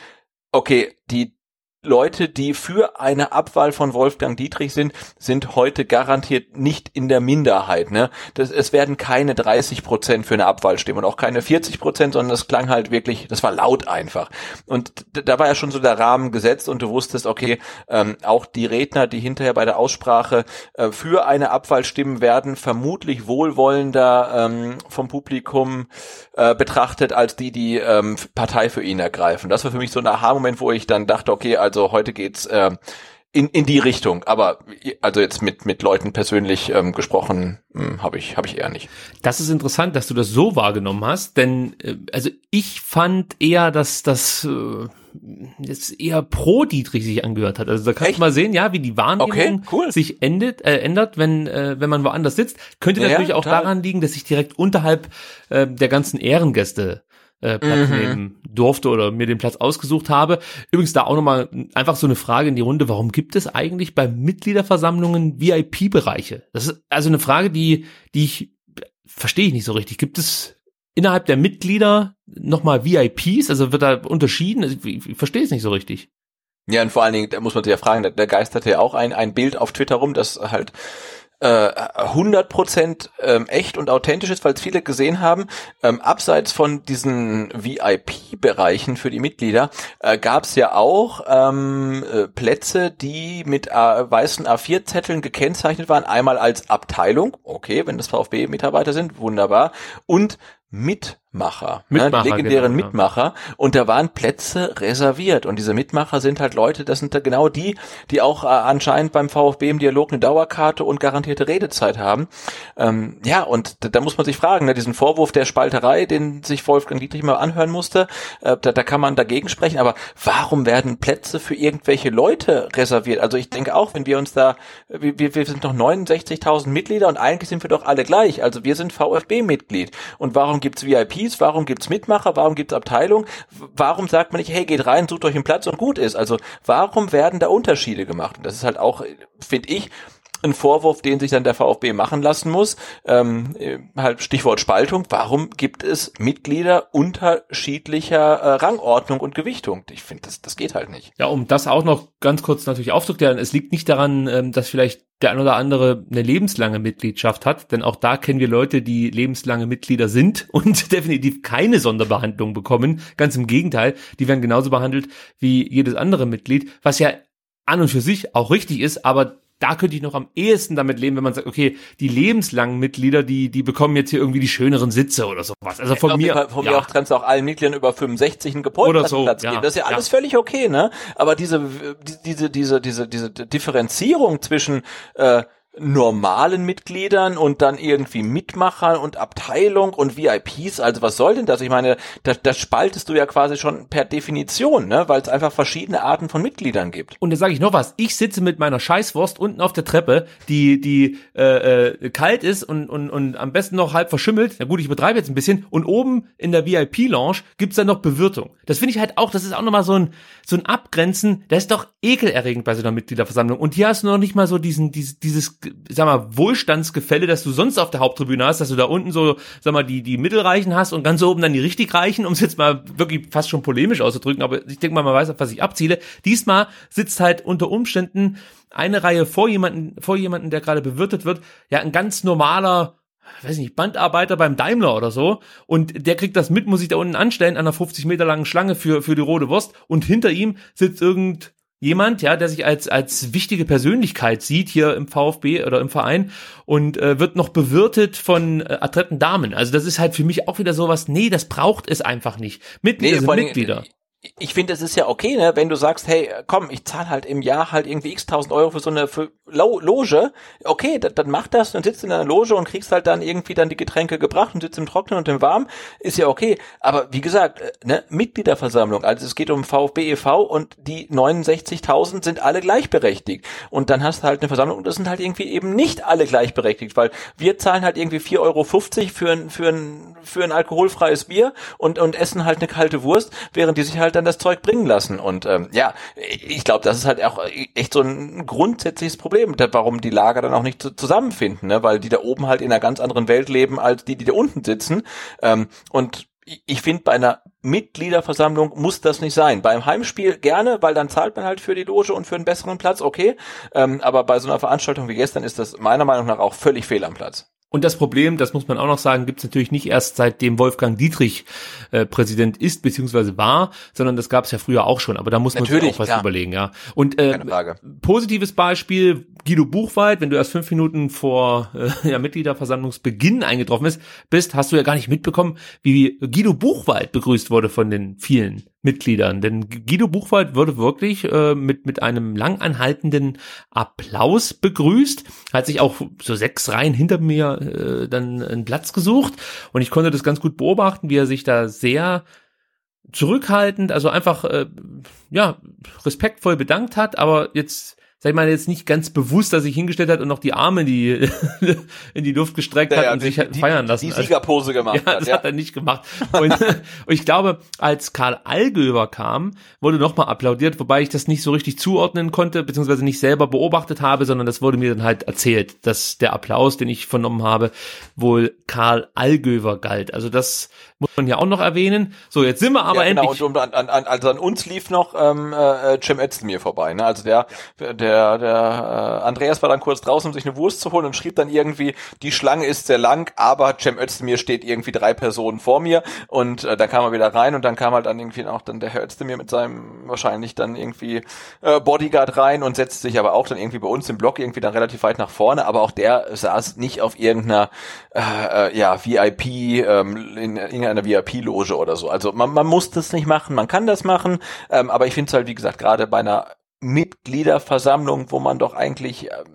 okay, die Leute, die für eine Abwahl von Wolfgang Dietrich sind, sind heute garantiert nicht in der Minderheit. Ne? Das, es werden keine 30 Prozent für eine Abwahl stimmen und auch keine 40 Prozent, sondern das klang halt wirklich, das war laut einfach. Und da war ja schon so der Rahmen gesetzt und du wusstest, okay, ähm, auch die Redner, die hinterher bei der Aussprache äh, für eine Abwahl stimmen werden, vermutlich wohlwollender ähm, vom Publikum äh, betrachtet als die, die ähm, Partei für ihn ergreifen. Das war für mich so ein Aha-Moment, wo ich dann dachte, okay, heute geht's äh, in, in die Richtung. Aber also jetzt mit, mit Leuten persönlich ähm, gesprochen hm, habe ich, hab ich eher nicht. Das ist interessant, dass du das so wahrgenommen hast, denn äh, also ich fand eher, dass das äh, jetzt eher pro Dietrich sich angehört hat. Also da kannst du mal sehen, ja, wie die Wahrnehmung okay, cool. sich endet, äh, ändert, wenn, äh, wenn man woanders sitzt. Könnte ja, natürlich auch total. daran liegen, dass ich direkt unterhalb äh, der ganzen Ehrengäste äh, Platz mhm. nehmen durfte oder mir den Platz ausgesucht habe. Übrigens da auch nochmal einfach so eine Frage in die Runde, warum gibt es eigentlich bei Mitgliederversammlungen VIP-Bereiche? Das ist also eine Frage, die, die ich verstehe ich nicht so richtig. Gibt es innerhalb der Mitglieder nochmal VIPs? Also wird da unterschieden? Ich, ich, ich verstehe es nicht so richtig. Ja, und vor allen Dingen, da muss man sich ja fragen, da, da geisterte ja auch ein, ein Bild auf Twitter rum, das halt äh, 100% ähm, echt und authentisch ist, weil es viele gesehen haben. Ähm, abseits von diesen VIP-Bereichen für die Mitglieder äh, gab es ja auch ähm, äh, Plätze, die mit A weißen A4-Zetteln gekennzeichnet waren. Einmal als Abteilung, okay, wenn das VfB-Mitarbeiter sind, wunderbar. Und Mitmacher, ne, Mitmacher ne, legendären genau, Mitmacher ja. und da waren Plätze reserviert und diese Mitmacher sind halt Leute, das sind da genau die, die auch äh, anscheinend beim VfB im Dialog eine Dauerkarte und garantierte Redezeit haben. Ähm, ja, und da, da, muss man sich fragen, ne, diesen Vorwurf der Spalterei, den sich Wolfgang Dietrich mal anhören musste, äh, da, da kann man dagegen sprechen, aber warum werden Plätze für irgendwelche Leute reserviert? Also ich denke auch, wenn wir uns da, wir, wir sind noch 69.000 Mitglieder und eigentlich sind wir doch alle gleich, also wir sind VfB-Mitglied und warum gibt's VIPs? Warum gibt's Mitmacher? Warum gibt's Abteilung? Warum sagt man nicht, hey, geht rein, sucht euch einen Platz und gut ist? Also warum werden da Unterschiede gemacht? Und das ist halt auch, finde ich, ein Vorwurf, den sich dann der VfB machen lassen muss. Ähm, halt Stichwort Spaltung. Warum gibt es Mitglieder unterschiedlicher äh, Rangordnung und Gewichtung? Ich finde, das, das geht halt nicht. Ja, um das auch noch ganz kurz natürlich aufzuklären. Es liegt nicht daran, ähm, dass vielleicht der ein oder andere eine lebenslange Mitgliedschaft hat, denn auch da kennen wir Leute, die lebenslange Mitglieder sind und definitiv keine Sonderbehandlung bekommen. Ganz im Gegenteil, die werden genauso behandelt wie jedes andere Mitglied, was ja an und für sich auch richtig ist, aber da könnte ich noch am ehesten damit leben, wenn man sagt, okay, die lebenslangen Mitglieder, die, die bekommen jetzt hier irgendwie die schöneren Sitze oder sowas. Also von mir. Von ja. mir auch kannst du auch allen Mitgliedern über 65 einen Gebäudeplatz so, geben. Ja, das ist ja alles ja. völlig okay, ne? Aber diese, diese, diese, diese, diese Differenzierung zwischen, äh, normalen Mitgliedern und dann irgendwie Mitmachern und Abteilung und VIPs. Also was soll denn das? Ich meine, das, das spaltest du ja quasi schon per Definition, ne? weil es einfach verschiedene Arten von Mitgliedern gibt. Und da sage ich noch was. Ich sitze mit meiner Scheißwurst unten auf der Treppe, die die äh, äh, kalt ist und, und, und am besten noch halb verschimmelt. Na gut, ich betreibe jetzt ein bisschen. Und oben in der VIP-Lounge gibt's dann noch Bewirtung. Das finde ich halt auch, das ist auch nochmal so ein, so ein Abgrenzen. Das ist doch ekelerregend bei so einer Mitgliederversammlung. Und hier hast du noch nicht mal so diesen, dieses, dieses sag mal, Wohlstandsgefälle, das du sonst auf der Haupttribüne hast, dass du da unten so, sag mal, die, die Mittelreichen hast und ganz oben dann die richtig Reichen, um es jetzt mal wirklich fast schon polemisch auszudrücken, aber ich denke mal, man weiß, auf was ich abziele. Diesmal sitzt halt unter Umständen eine Reihe vor jemanden, vor jemanden, der gerade bewirtet wird, ja, ein ganz normaler, weiß nicht, Bandarbeiter beim Daimler oder so und der kriegt das mit, muss sich da unten anstellen an einer 50 Meter langen Schlange für, für die rote Wurst und hinter ihm sitzt irgend jemand, ja, der sich als als wichtige Persönlichkeit sieht hier im VfB oder im Verein und äh, wird noch bewirtet von äh, adretten Damen. Also das ist halt für mich auch wieder sowas, nee, das braucht es einfach nicht. Mitglieder nee, sind Mitglieder ich finde, es ist ja okay, ne, wenn du sagst, hey, komm, ich zahle halt im Jahr halt irgendwie x tausend Euro für so eine für Loge. Okay, dann, dann mach das, dann sitzt in einer Loge und kriegst halt dann irgendwie dann die Getränke gebracht und sitzt im Trockenen und im Warmen. Ist ja okay. Aber wie gesagt, äh, ne, Mitgliederversammlung, also es geht um VfB e.V. und die 69.000 sind alle gleichberechtigt. Und dann hast du halt eine Versammlung und das sind halt irgendwie eben nicht alle gleichberechtigt, weil wir zahlen halt irgendwie 4,50 Euro für ein, für ein, für ein alkoholfreies Bier und, und essen halt eine kalte Wurst, während die sich halt halt dann das Zeug bringen lassen. Und ähm, ja, ich glaube, das ist halt auch echt so ein grundsätzliches Problem, warum die Lager dann auch nicht zusammenfinden, ne? weil die da oben halt in einer ganz anderen Welt leben als die, die da unten sitzen. Ähm, und ich finde, bei einer Mitgliederversammlung muss das nicht sein. Beim Heimspiel gerne, weil dann zahlt man halt für die Loge und für einen besseren Platz, okay. Ähm, aber bei so einer Veranstaltung wie gestern ist das meiner Meinung nach auch völlig fehl am Platz. Und das Problem, das muss man auch noch sagen, gibt es natürlich nicht erst seitdem Wolfgang Dietrich äh, Präsident ist bzw. war, sondern das gab es ja früher auch schon. Aber da muss man natürlich, sich auch was klar. überlegen, ja. Und äh, positives Beispiel Guido Buchwald, wenn du erst fünf Minuten vor äh, ja, Mitgliederversammlungsbeginn eingetroffen bist, bist, hast du ja gar nicht mitbekommen, wie Guido Buchwald begrüßt wurde von den vielen Mitgliedern. Denn Guido Buchwald wurde wirklich äh, mit, mit einem lang anhaltenden Applaus begrüßt, hat sich auch so sechs Reihen hinter mir äh, dann einen Platz gesucht und ich konnte das ganz gut beobachten, wie er sich da sehr zurückhaltend, also einfach äh, ja respektvoll bedankt hat, aber jetzt sag ich mal, jetzt nicht ganz bewusst, dass sich hingestellt hat und noch die Arme in die, in die Luft gestreckt ja, hat und die, sich die, feiern lassen. Die also, Siegerpose gemacht ja, hat. Das ja. hat er nicht gemacht. Und, und ich glaube, als Karl Allgöber kam, wurde nochmal applaudiert, wobei ich das nicht so richtig zuordnen konnte, beziehungsweise nicht selber beobachtet habe, sondern das wurde mir dann halt erzählt, dass der Applaus, den ich vernommen habe, wohl Karl Allgöber galt. Also das muss man ja auch noch erwähnen. So, jetzt sind wir aber ja, genau, endlich. Und an, an, also an uns lief noch ähm, äh, Cem Özdemir vorbei. Ne? Also der, der, der äh, Andreas war dann kurz draußen, um sich eine Wurst zu holen und schrieb dann irgendwie, die Schlange ist sehr lang, aber Cem Özdemir steht irgendwie drei Personen vor mir. Und äh, da kam er wieder rein und dann kam halt dann irgendwie auch dann der Herr Özdemir mit seinem wahrscheinlich dann irgendwie äh, Bodyguard rein und setzte sich aber auch dann irgendwie bei uns im Block irgendwie dann relativ weit nach vorne. Aber auch der saß nicht auf irgendeiner äh, äh ja VIP ähm, in, in einer VIP-Loge oder so. Also man, man muss das nicht machen, man kann das machen, ähm, aber ich finde es halt, wie gesagt, gerade bei einer Mitgliederversammlung, wo man doch eigentlich, ähm,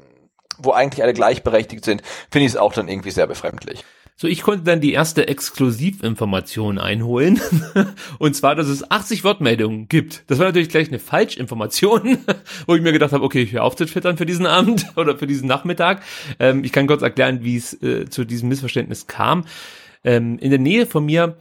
wo eigentlich alle gleichberechtigt sind, finde ich es auch dann irgendwie sehr befremdlich. So, ich konnte dann die erste Exklusivinformation einholen. und zwar, dass es 80 Wortmeldungen gibt. Das war natürlich gleich eine Falschinformation, wo ich mir gedacht habe, okay, ich höre auf zu twittern für diesen Abend oder für diesen Nachmittag. Ähm, ich kann kurz erklären, wie es äh, zu diesem Missverständnis kam. Ähm, in der Nähe von mir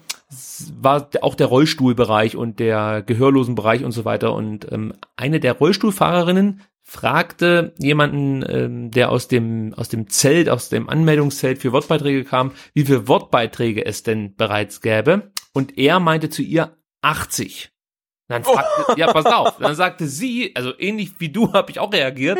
war auch der Rollstuhlbereich und der Gehörlosenbereich und so weiter. Und ähm, eine der Rollstuhlfahrerinnen fragte jemanden, ähm, der aus dem, aus dem Zelt, aus dem Anmeldungszelt für Wortbeiträge kam, wie viele Wortbeiträge es denn bereits gäbe. Und er meinte zu ihr 80. Dann fragte, oh. ja, pass auf. Dann sagte sie, also ähnlich wie du habe ich auch reagiert.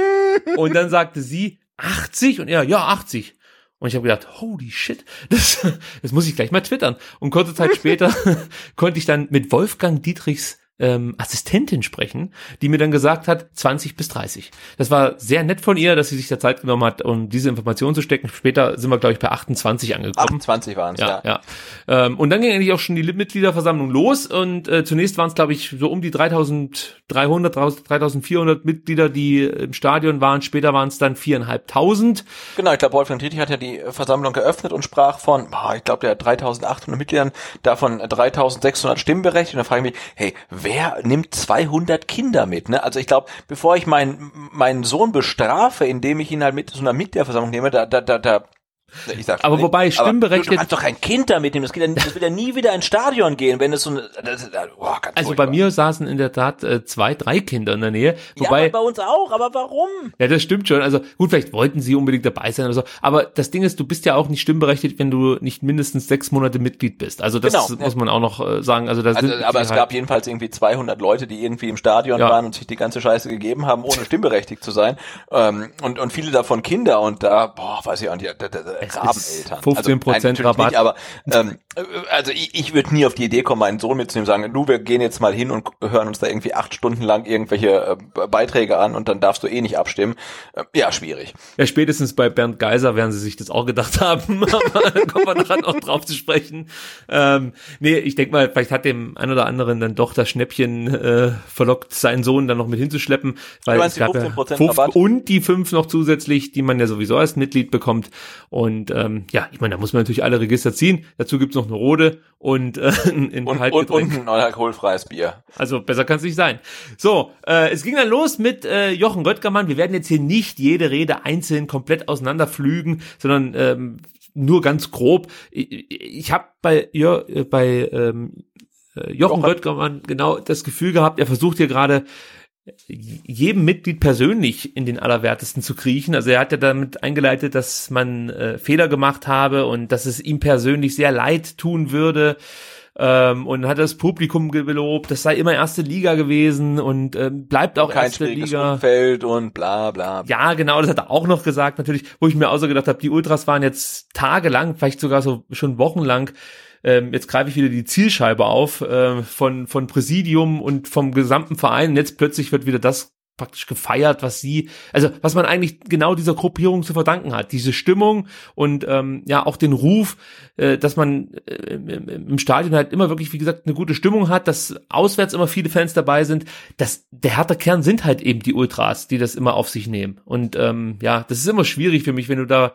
Und dann sagte sie 80 und er, ja, 80. Und ich habe gedacht, holy shit, das, das muss ich gleich mal twittern. Und kurze Zeit später konnte ich dann mit Wolfgang Dietrichs ähm, Assistentin sprechen, die mir dann gesagt hat, 20 bis 30. Das war sehr nett von ihr, dass sie sich da Zeit genommen hat, um diese Information zu stecken. Später sind wir, glaube ich, bei 28 angekommen. 28 waren es, ja. ja. ja. Ähm, und dann ging eigentlich auch schon die Mitgliederversammlung los und äh, zunächst waren es, glaube ich, so um die 3300, 3400 Mitglieder, die im Stadion waren. Später waren es dann viereinhalbtausend. Genau, ich glaube, Wolfgang Dietrich hat ja die Versammlung geöffnet und sprach von, boah, ich glaube, der hat 3800 Mitgliedern, davon 3600 Stimmberechtigt. Und da frage ich mich, hey, wer nimmt 200 Kinder mit? Ne? Also ich glaube, bevor ich meinen meinen Sohn bestrafe, indem ich ihn halt mit so einer Mitgliederversammlung nehme, da, da, da, da Ich sag Aber wobei, stimmberechtigt- Du kannst doch kein Kind da mitnehmen. Das, geht ja, das wird ja nie wieder ins Stadion gehen, wenn es so eine. Das, oh, ganz Also bei mir saßen in der Tat äh, zwei, drei Kinder in der Nähe. Ja, Wobei, aber bei uns auch. Aber warum? Ja, das stimmt schon. Also gut, vielleicht wollten sie unbedingt dabei sein oder so. Aber das Ding ist, du bist ja auch nicht stimmberechtigt, wenn du nicht mindestens sechs Monate Mitglied bist. Also das Genau, muss ja. man auch noch äh, sagen. Also, das Also, sind aber es halt- gab jedenfalls irgendwie 200 Leute, die irgendwie im Stadion Ja. waren und sich die ganze Scheiße gegeben haben, ohne stimmberechtigt zu sein. Ähm, und, und viele davon Kinder und da, boah, weiß ich auch nicht, da, da, da, Es Rabeneltern. ist 15% nein, natürlich Rabatt. Nicht, aber ähm, also ich, ich würde nie auf die Idee kommen, meinen Sohn mitzunehmen sagen, du, wir gehen jetzt mal hin und hören uns da irgendwie acht Stunden lang irgendwelche äh, Beiträge an und dann darfst du eh nicht abstimmen. Äh, ja, schwierig. Ja, spätestens bei Bernd Geiser werden sie sich das auch gedacht haben, aber da kommen wir nachher noch drauf zu sprechen. Ähm, nee, ich denke mal, vielleicht hat dem einen oder anderen dann doch das Schnäppchen äh, verlockt, seinen Sohn dann noch mit hinzuschleppen, weil Du meinst es die gab ja 15% 15 Rabatt? und die fünf noch zusätzlich, die man ja sowieso als Mitglied bekommt. Und ähm, ja, ich meine, da muss man natürlich alle Register ziehen. Dazu gibt's noch eine Rode und äh, ein Und, und, und ein alkoholfreies Bier. Also besser kann es nicht sein. So, äh, es ging dann los mit äh, Jochen Röttgermann. Wir werden jetzt hier nicht jede Rede einzeln komplett auseinanderpflügen, sondern ähm, nur ganz grob. Ich, ich habe bei, ja, äh, bei ähm, äh, Jochen Jochen. Röttgermann genau das Gefühl gehabt, er versucht hier gerade jedem Mitglied persönlich in den Allerwertesten zu kriechen. Also er hat ja damit eingeleitet, dass man äh, Fehler gemacht habe und dass es ihm persönlich sehr leid tun würde. Ähm, und hat das Publikum gelobt, das sei immer erste Liga gewesen und ähm, bleibt auch Kein erste Liga. Umfeld und bla bla. Ja, genau, das hat er auch noch gesagt, natürlich, wo ich mir auch so gedacht habe, die Ultras waren jetzt tagelang, vielleicht sogar so schon wochenlang, ähm, jetzt greife ich wieder die Zielscheibe auf, äh, von, von Präsidium und vom gesamten Verein. Und jetzt plötzlich wird wieder das praktisch gefeiert, was sie, also was man eigentlich genau dieser Gruppierung zu verdanken hat. Diese Stimmung und ähm, ja auch den Ruf, äh, dass man äh, im, Stadion halt immer wirklich, wie gesagt, eine gute Stimmung hat, dass auswärts immer viele Fans dabei sind. Das, der harte Kern sind halt eben die Ultras, die das immer auf sich nehmen. Und ähm, ja, das ist immer schwierig für mich, wenn du da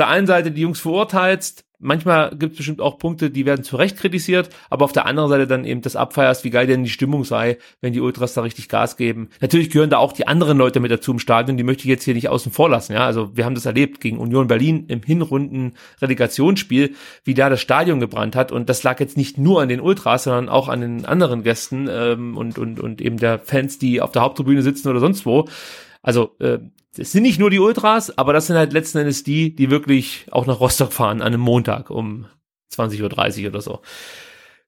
der einen Seite die Jungs verurteilst, manchmal gibt es bestimmt auch Punkte, die werden zu Recht kritisiert, aber auf der anderen Seite dann eben das abfeierst, wie geil denn die Stimmung sei, wenn die Ultras da richtig Gas geben. Natürlich gehören da auch die anderen Leute mit dazu im Stadion, die möchte ich jetzt hier nicht außen vor lassen, ja. Also wir haben das erlebt gegen Union Berlin im Hinrunden Relegationsspiel, wie da das Stadion gebrannt hat und das lag jetzt nicht nur an den Ultras, sondern auch an den anderen Gästen ähm, und, und, und eben der Fans, die auf der Haupttribüne sitzen oder sonst wo. Also äh, es sind nicht nur die Ultras, aber das sind halt letzten Endes die, die wirklich auch nach Rostock fahren an einem Montag um 20.30 Uhr oder so.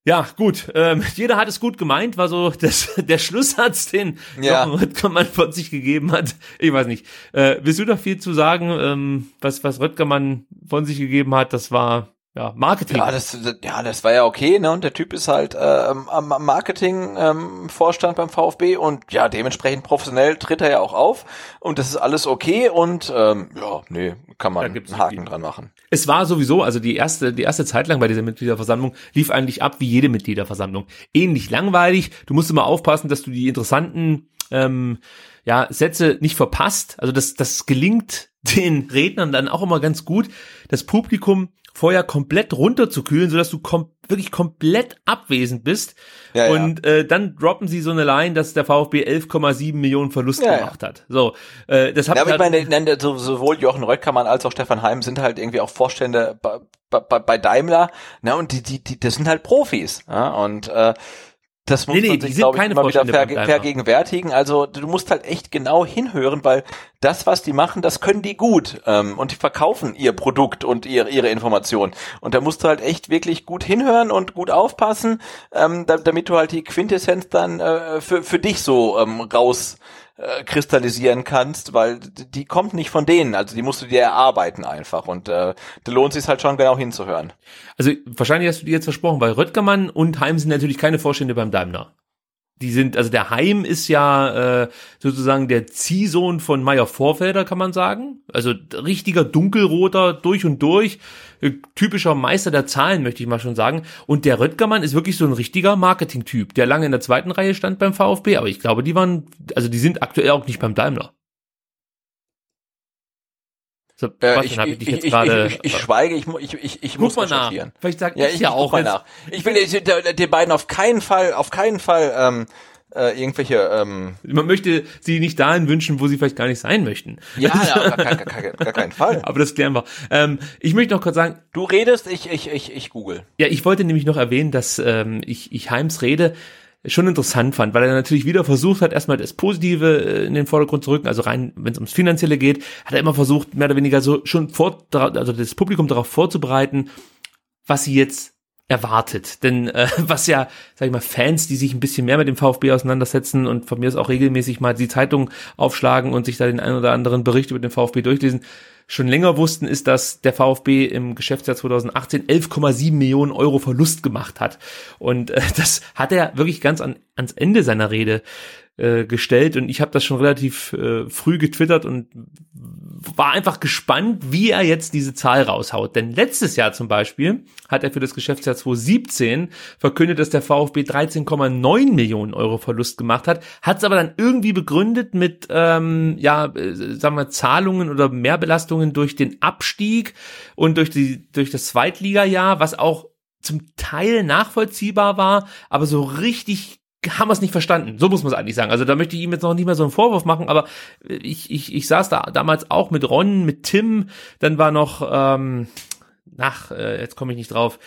Ja, gut. Ähm, jeder hat es gut gemeint, war so das, der Schlusssatz, den Ja. Jochen Röttgermann von sich gegeben hat. Ich weiß nicht. Äh, willst du noch viel zu sagen, ähm, was, was Röttgermann von sich gegeben hat? Das war ja Marketing. Ja, das, ja, das war ja okay, ne? Und der Typ ist halt ähm, am am Marketing ähm, Vorstand beim VfB und ja, dementsprechend professionell tritt er ja auch auf und das ist alles okay und ähm, ja, nee, kann man einen Haken dran machen. Es war sowieso, also die erste, die erste Zeit lang bei dieser Mitgliederversammlung lief eigentlich ab wie jede Mitgliederversammlung. Ähnlich langweilig. Du musst immer aufpassen, dass du die interessanten ähm, ja, Sätze nicht verpasst. Also das, das gelingt den Rednern dann auch immer ganz gut, das Publikum vorher komplett runterzukühlen, sodass du kom wirklich komplett abwesend bist. Ja, ja. und Äh, dann droppen sie so eine Line, dass der VfB 11,7 Millionen Verlust Ja, ja. gemacht hat. So, äh, das hat Ja, aber ich halt- meine, der- so- sowohl Jochen Röttgermann als auch Stefan Heim sind halt irgendwie auch Vorstände bei, bei, bei Daimler, ne, und die, die, die, das sind halt Profis, ja, und äh, das muss Nee, nee, man sich, glaube ich, immer wieder Daimler. vergegenwärtigen. Also du musst halt echt genau hinhören, weil das, was die machen, das können die gut. Ähm, und die verkaufen ihr Produkt und ihre, ihre Information. Und da musst du halt echt wirklich gut hinhören und gut aufpassen, ähm, da, damit du halt die Quintessenz dann äh, für, für dich so ähm, raus äh, kristallisieren kannst, weil die kommt nicht von denen, also die musst du dir erarbeiten einfach und äh, da lohnt sich halt schon genau hinzuhören. Also wahrscheinlich hast du dir jetzt versprochen, weil Röttgermann und Heim sind natürlich keine Vorstände beim Daimler. Die sind, also der Heim ist ja äh, sozusagen der Ziehsohn von Meyer Vorfelder, kann man sagen. Also richtiger dunkelroter durch und durch, äh, typischer Meister der Zahlen, möchte ich mal schon sagen. Und der Röttgermann ist wirklich so ein richtiger Marketing-Typ, der lange in der zweiten Reihe stand beim VfB, aber ich glaube, die waren, also die sind aktuell auch nicht beim Daimler. Äh, ich, dann hab ich, dich ich, jetzt ich, gerade- ich, ich schweige, ich, mu- ich, ich, ich Guck muss mal nach. Vielleicht sagt Ja, ich ich ja auch mal nach. Ich will die beiden auf keinen Fall, auf keinen Fall ähm, äh, irgendwelche. Ähm Man möchte sie nicht dahin wünschen, wo sie vielleicht gar nicht sein möchten. Ja, ja gar, gar, gar, gar keinen Fall. Aber das klären wir. Ähm, ich möchte noch kurz sagen. Du redest, ich, ich, ich, ich google. Ja, ich wollte nämlich noch erwähnen, dass ähm, ich, ich Heims Rede schon interessant fand, weil er natürlich wieder versucht hat, erstmal das Positive äh, in den Vordergrund zu rücken, also rein, wenn es ums Finanzielle geht, hat er immer versucht, mehr oder weniger so schon vor, also das Publikum darauf vorzubereiten, was sie jetzt erwartet. Denn äh, was ja, sag ich mal, Fans, die sich ein bisschen mehr mit dem VfB auseinandersetzen und von mir ist auch regelmäßig mal die Zeitung aufschlagen und sich da den einen oder anderen Bericht über den VfB durchlesen, schon länger wussten, ist, dass der VfB im Geschäftsjahr 2018 11,7 Millionen Euro Verlust gemacht hat. Und äh, das hat er wirklich ganz an, ans Ende seiner Rede äh, gestellt und ich habe das schon relativ äh, früh getwittert und war einfach gespannt, wie er jetzt diese Zahl raushaut. Denn letztes Jahr zum Beispiel hat er für das Geschäftsjahr 2017 verkündet, dass der VfB 13,9 Millionen Euro Verlust gemacht hat, hat es aber dann irgendwie begründet mit, ähm, ja, äh, sagen wir, Zahlungen oder Mehrbelastungen durch den Abstieg und durch die durch das Zweitligajahr, was auch zum Teil nachvollziehbar war, aber so richtig haben wir es nicht verstanden. So muss man es eigentlich sagen. Also da möchte ich ihm jetzt noch nicht mehr so einen Vorwurf machen, aber ich, ich, ich saß da damals auch mit Ron, mit Tim, dann war noch, ähm, ach, äh, jetzt komme ich nicht drauf,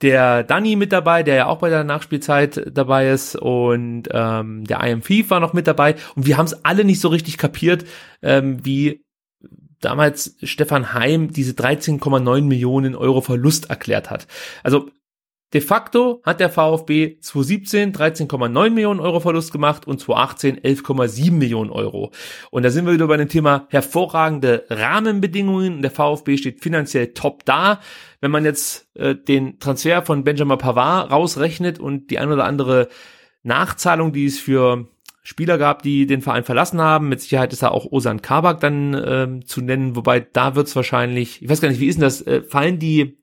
der Danny mit dabei, der ja auch bei der Nachspielzeit dabei ist und ähm, der IM Thief war noch mit dabei und wir haben es alle nicht so richtig kapiert, ähm, wie damals Stefan Heim diese 13,9 Millionen Euro Verlust erklärt hat. Also De facto hat der VfB 2017 13,9 Millionen Euro Verlust gemacht und 2018 11,7 Millionen Euro. Und da sind wir wieder bei dem Thema hervorragende Rahmenbedingungen. Der VfB steht finanziell top da. Wenn man jetzt äh, den Transfer von Benjamin Pavard rausrechnet und die ein oder andere Nachzahlung, die es für Spieler gab, die den Verein verlassen haben. Mit Sicherheit ist da auch Osan Kabak dann ähm, zu nennen, wobei da wird's wahrscheinlich, ich weiß gar nicht, wie ist denn das, äh, fallen die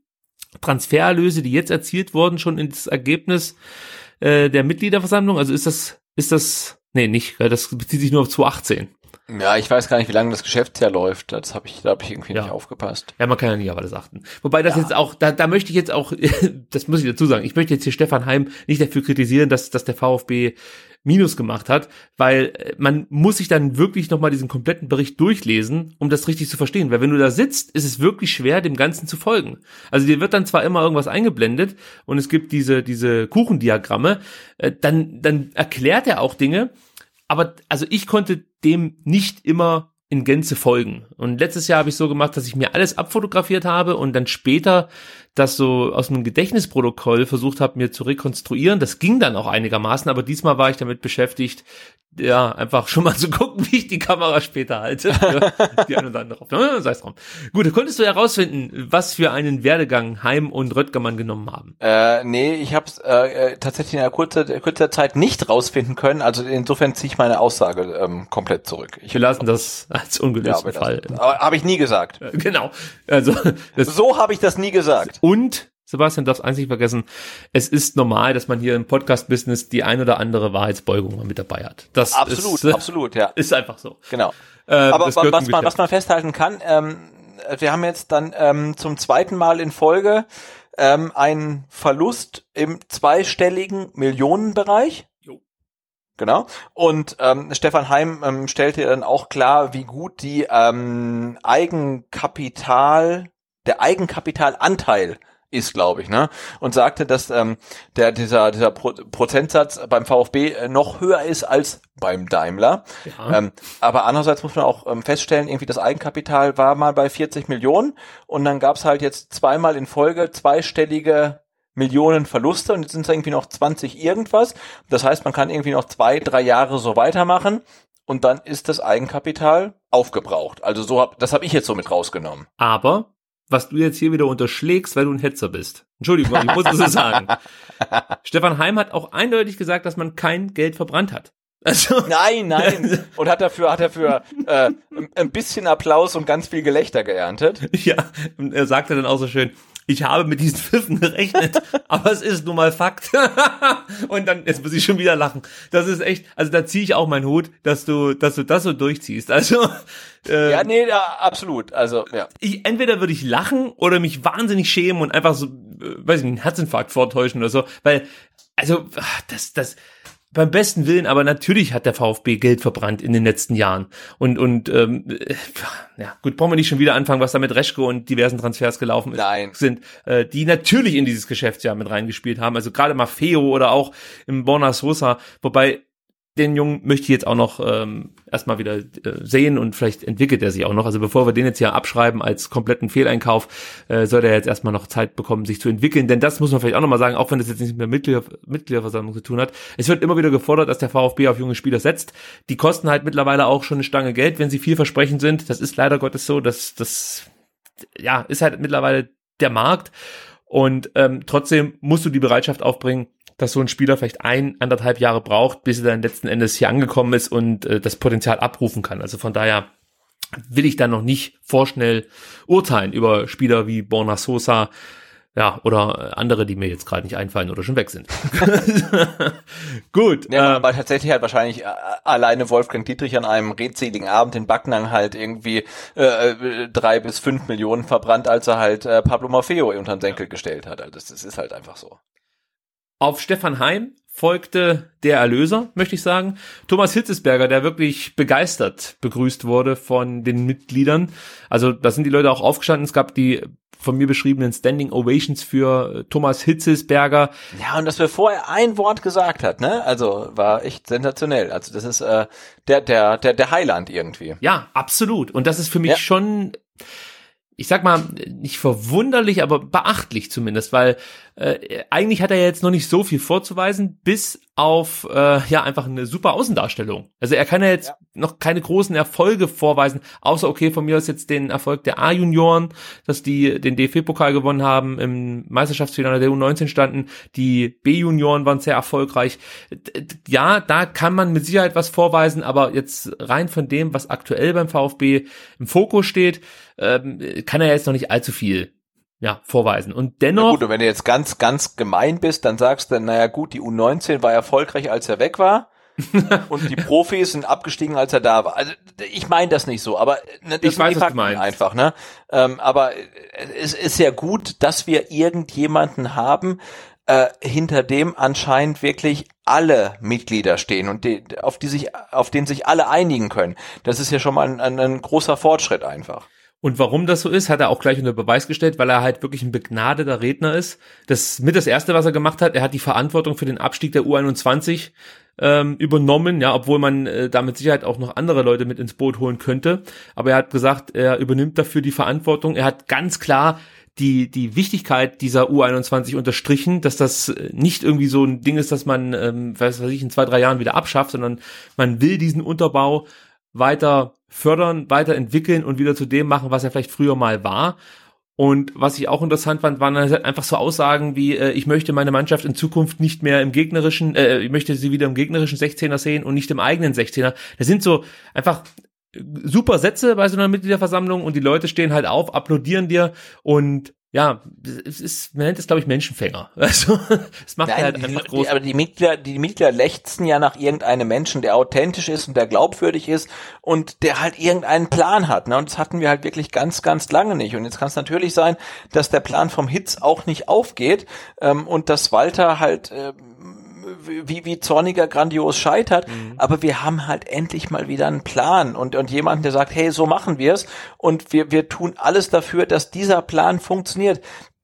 Transfererlöse, die jetzt erzielt wurden, schon ins Ergebnis äh, der Mitgliederversammlung? Also ist das, ist das, nee, nicht, das bezieht sich nur auf 2018. Ja, ich weiß gar nicht, wie lange das Geschäftsjahr läuft. Das habe ich, da habe ich irgendwie Ja. nicht aufgepasst. Ja, man kann ja nicht auf alles achten. Wobei das jetzt auch, da, da möchte ich jetzt auch, das muss ich dazu sagen, ich möchte jetzt hier Stefan Heim nicht dafür kritisieren, dass, dass der VfB Minus gemacht hat, weil äh, man muss sich dann wirklich nochmal diesen kompletten Bericht durchlesen, um das richtig zu verstehen. Weil wenn du da sitzt, ist es wirklich schwer, dem Ganzen zu folgen. Also dir wird dann zwar immer irgendwas eingeblendet und es gibt diese, diese Kuchendiagramme, äh, dann, dann erklärt er auch Dinge, aber also ich konnte dem nicht immer in Gänze folgen. Und letztes Jahr habe ich so gemacht, dass ich mir alles abfotografiert habe und dann später das so aus dem Gedächtnisprotokoll versucht habe, mir zu rekonstruieren. Das ging dann auch einigermaßen, aber diesmal war ich damit beschäftigt, ja, einfach schon mal zu gucken, wie ich die Kamera später halte. die eine oder andere Aufnahme. Sei es drum. Gut, konntest du herausfinden, was für einen Werdegang Heim und Röttgermann genommen haben? Äh, nee, ich habe es äh, äh, tatsächlich in einer kurzer, kurzer Zeit nicht rausfinden können. Also insofern ziehe ich meine Aussage ähm, komplett zurück. Ich Wir lassen das als ungelösten aber Fall. habe ich nie gesagt. Genau. Also So habe ich das nie gesagt. Und, Sebastian darf es eins nicht vergessen, es ist normal, dass man hier im Podcast-Business die ein oder andere Wahrheitsbeugung mal mit dabei hat. Das Absolut, ist, absolut, ja. ist einfach so. Genau. Äh, Aber was man, was man festhalten kann, ähm, wir haben jetzt dann ähm, zum zweiten Mal in Folge ähm, einen Verlust im zweistelligen Millionenbereich. Jo. Genau. Und ähm, Stefan Heim ähm, stellte dann auch klar, wie gut die ähm, Eigenkapital, der Eigenkapitalanteil ist, glaube ich, ne? Und sagte, dass ähm, der dieser dieser Pro Prozentsatz beim VfB äh, noch höher ist als beim Daimler. Ja. Ähm, aber andererseits muss man auch ähm, feststellen, irgendwie das Eigenkapital war mal bei 40 Millionen und dann gab's halt jetzt zweimal in Folge zweistellige Millionen Verluste und jetzt sind es irgendwie noch 20 irgendwas. Das heißt, man kann irgendwie noch zwei, drei Jahre so weitermachen und dann ist das Eigenkapital aufgebraucht. Also so hab, das habe ich jetzt so mit rausgenommen. Aber, was du jetzt hier wieder unterschlägst, weil du ein Hetzer bist. Entschuldigung, ich muss es so sagen. Stefan Heim hat auch eindeutig gesagt, dass man kein Geld verbrannt hat. Also, Nein, nein. Und hat dafür, hat dafür äh, ein bisschen Applaus und ganz viel Gelächter geerntet. ja, und er sagte dann auch so schön, ich habe mit diesen Pfiffen gerechnet, aber es ist nun mal Fakt. und dann, jetzt muss ich schon wieder lachen. Das ist echt, also da ziehe ich auch meinen Hut, dass du, dass du das so durchziehst. Also, äh, Ja, nee, ja, absolut. Also, ja. ich, entweder würde ich lachen oder mich wahnsinnig schämen und einfach so, äh, weiß ich nicht, einen Herzinfarkt vortäuschen oder so, weil, also, das, das, beim besten Willen, aber natürlich hat der VfB Geld verbrannt in den letzten Jahren. Und, und ähm, ja, gut, brauchen wir nicht schon wieder anfangen, was da mit Reschke und diversen Transfers gelaufen ist, Nein. sind, äh, die natürlich in dieses Geschäftsjahr mit reingespielt haben. Also gerade Maffeo oder auch im Borna Sosa, wobei den Jungen möchte ich jetzt auch noch ähm, erstmal wieder äh, sehen und vielleicht entwickelt er sich auch noch. Also bevor wir den jetzt hier abschreiben als kompletten Fehleinkauf, äh, soll er jetzt erstmal noch Zeit bekommen, sich zu entwickeln. Denn das muss man vielleicht auch nochmal sagen, auch wenn das jetzt nicht mit Mitglieder, Mitgliederversammlung zu tun hat. Es wird immer wieder gefordert, dass der VfB auf junge Spieler setzt. Die kosten halt mittlerweile auch schon eine Stange Geld, wenn sie vielversprechend sind. Das ist leider Gottes so. dass das ja ist halt mittlerweile der Markt. Und ähm, trotzdem musst du die Bereitschaft aufbringen, dass so ein Spieler vielleicht ein, anderthalb Jahre braucht, bis er dann letzten Endes hier angekommen ist und äh, das Potenzial abrufen kann. Also von daher will ich dann noch nicht vorschnell urteilen über Spieler wie Borna Sosa, ja, oder andere, die mir jetzt gerade nicht einfallen oder schon weg sind. Gut. Ja, äh, aber tatsächlich hat wahrscheinlich äh, alleine Wolfgang Dietrich an einem redseligen Abend in Backnang halt irgendwie äh, drei bis fünf Millionen verbrannt, als er halt äh, Pablo Maffeo unter den Senkel gestellt hat. Also das, das ist halt einfach so. Auf Stefan Heim folgte der Erlöser, möchte ich sagen. Thomas Hitzesberger, der wirklich begeistert begrüßt wurde von den Mitgliedern. Also da sind die Leute auch aufgestanden. Es gab die von mir beschriebenen Standing Ovations für Thomas Hitzesberger. Ja, und dass wir vorher ein Wort gesagt hat, ne? Also war echt sensationell. Also das ist äh, der der der der Heiland irgendwie. Ja, absolut. Und das ist für mich ja. schon ich sag mal, nicht verwunderlich, aber beachtlich zumindest, weil äh, eigentlich hat er jetzt noch nicht so viel vorzuweisen, bis auf äh, ja einfach eine super Außendarstellung. Also er kann ja jetzt ja. noch keine großen Erfolge vorweisen, außer okay, von mir aus jetzt den Erfolg der A-Junioren, dass die den DFB-Pokal gewonnen haben, im Meisterschaftsfinale der U19 standen, die B-Junioren waren sehr erfolgreich. Ja, da kann man mit Sicherheit was vorweisen, aber jetzt rein von dem, was aktuell beim VfB im Fokus steht, ähm, kann er jetzt noch nicht allzu viel ja, vorweisen. Und dennoch. Ja gut, und wenn du jetzt ganz, ganz gemein bist, dann sagst du, naja gut, die U19 war erfolgreich, als er weg war. und die Profis sind abgestiegen, als er da war. Also ich meine das nicht so, aber ne, das ich weiß, was du meinst. einfach, ne? Ähm, aber es ist ja gut, dass wir irgendjemanden haben, äh, hinter dem anscheinend wirklich alle Mitglieder stehen und die, auf die sich, auf den sich alle einigen können. Das ist ja schon mal ein, ein, ein großer Fortschritt einfach. Und warum das so ist, hat er auch gleich unter Beweis gestellt, weil er halt wirklich ein begnadeter Redner ist. Das mit das erste, was er gemacht hat, er hat die Verantwortung für den Abstieg der U21 ähm, übernommen, ja, obwohl man äh, da mit Sicherheit auch noch andere Leute mit ins Boot holen könnte. Aber er hat gesagt, er übernimmt dafür die Verantwortung. Er hat ganz klar die, die Wichtigkeit dieser U21 unterstrichen, dass das nicht irgendwie so ein Ding ist, dass man, ähm, weiß was ich, in zwei, drei Jahren wieder abschafft, sondern man will diesen Unterbau weiter fördern, weiterentwickeln und wieder zu dem machen, was er vielleicht früher mal war. Und was ich auch interessant fand, waren halt einfach so Aussagen wie, äh, ich möchte meine Mannschaft in Zukunft nicht mehr im gegnerischen, äh, ich möchte sie wieder im gegnerischen 16er sehen und nicht im eigenen 16er. Das sind so einfach super Sätze bei so einer Mitgliederversammlung und die Leute stehen halt auf, applaudieren dir und ja, es ist, man nennt es, glaube ich, Menschenfänger. Also, es macht Nein, halt einfach groß. Die, aber die Mitglieder, die Mitglieder lechzen ja nach irgendeinem Menschen, der authentisch ist und der glaubwürdig ist und der halt irgendeinen Plan hat. Ne? Und das hatten wir halt wirklich ganz, ganz lange nicht. Und jetzt kann es natürlich sein, dass der Plan vom Hitz auch nicht aufgeht ähm, und dass Walter halt ähm, wie, wie Zorniger grandios scheitert, mhm. aber wir haben halt endlich mal wieder einen Plan und, und jemanden, der sagt, hey, so machen wir's und wir, wir tun alles dafür, dass dieser Plan funktioniert.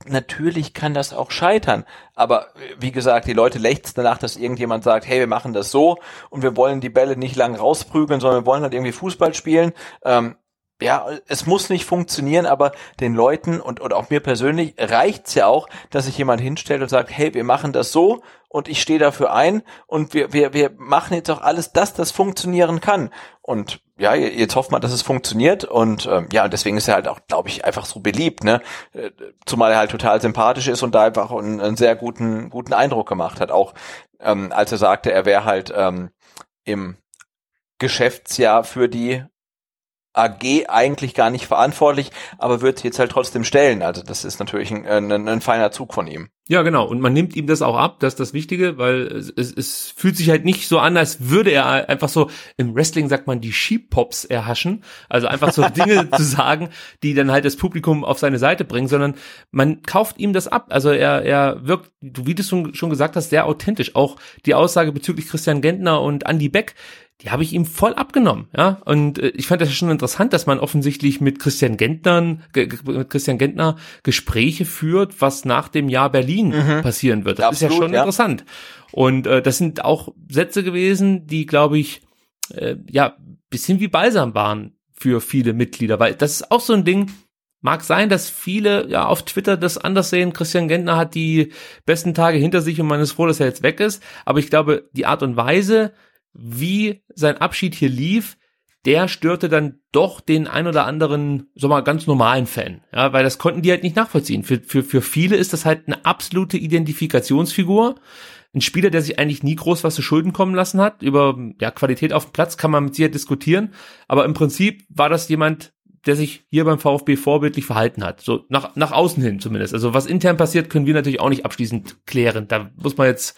Natürlich kann das auch scheitern, aber wie gesagt, die Leute lechzen danach, dass irgendjemand sagt, hey, wir machen das so und wir wollen die Bälle nicht lang rausprügeln, sondern wir wollen halt irgendwie Fußball spielen. Ähm, ja, es muss nicht funktionieren, aber den Leuten und, und auch mir persönlich reicht's ja auch, dass sich jemand hinstellt und sagt, hey, wir machen das so und ich stehe dafür ein und wir, wir, wir machen jetzt auch alles, dass das funktionieren kann. Und ja, jetzt hofft man, dass es funktioniert und ähm, ja, deswegen ist er halt auch, glaube ich, einfach so beliebt, ne? Äh, zumal er halt total sympathisch ist und da einfach einen, einen sehr guten, guten Eindruck gemacht hat. Auch ähm, als er sagte, er wäre halt ähm, im Geschäftsjahr für die AG eigentlich gar nicht verantwortlich, aber wird jetzt halt trotzdem stellen. Also das ist natürlich ein, ein, ein feiner Zug von ihm. Ja, genau. Und man nimmt ihm das auch ab, das ist das Wichtige, weil es, es, es fühlt sich halt nicht so an, als würde er einfach so, im Wrestling sagt man, die Sheep-Pops erhaschen. Also einfach so Dinge zu sagen, die dann halt das Publikum auf seine Seite bringen, sondern man kauft ihm das ab. Also er, er wirkt, wie du schon, schon gesagt hast, sehr authentisch. Auch die Aussage bezüglich Christian Gentner und Andy Beck, die habe ich ihm voll abgenommen, ja. Und äh, ich fand das schon interessant, dass man offensichtlich mit Christian Gentnern, mit Christian Gentner Gespräche führt, was nach dem Jahr Berlin mhm. passieren wird. Das Absolut, ist ja schon ja. interessant. Und äh, das sind auch Sätze gewesen, die, glaube ich, äh, ja, bisschen wie Balsam waren für viele Mitglieder, weil das ist auch so ein Ding, Mag sein, dass viele ja auf Twitter das anders sehen. Christian Gentner hat die besten Tage hinter sich und man ist froh, dass er jetzt weg ist. Aber ich glaube, die Art und Weise, wie sein Abschied hier lief, der störte dann doch den ein oder anderen, so mal ganz normalen Fan. Ja, weil das konnten die halt nicht nachvollziehen. Für, für, für viele ist das halt eine absolute Identifikationsfigur. Ein Spieler, der sich eigentlich nie groß was zu Schulden kommen lassen hat. Über ja, Qualität auf dem Platz kann man mit Sicherheit diskutieren. Aber im Prinzip war das jemand, der sich hier beim VfB vorbildlich verhalten hat. So nach, nach außen hin zumindest. Also was intern passiert, können wir natürlich auch nicht abschließend klären. Da muss man jetzt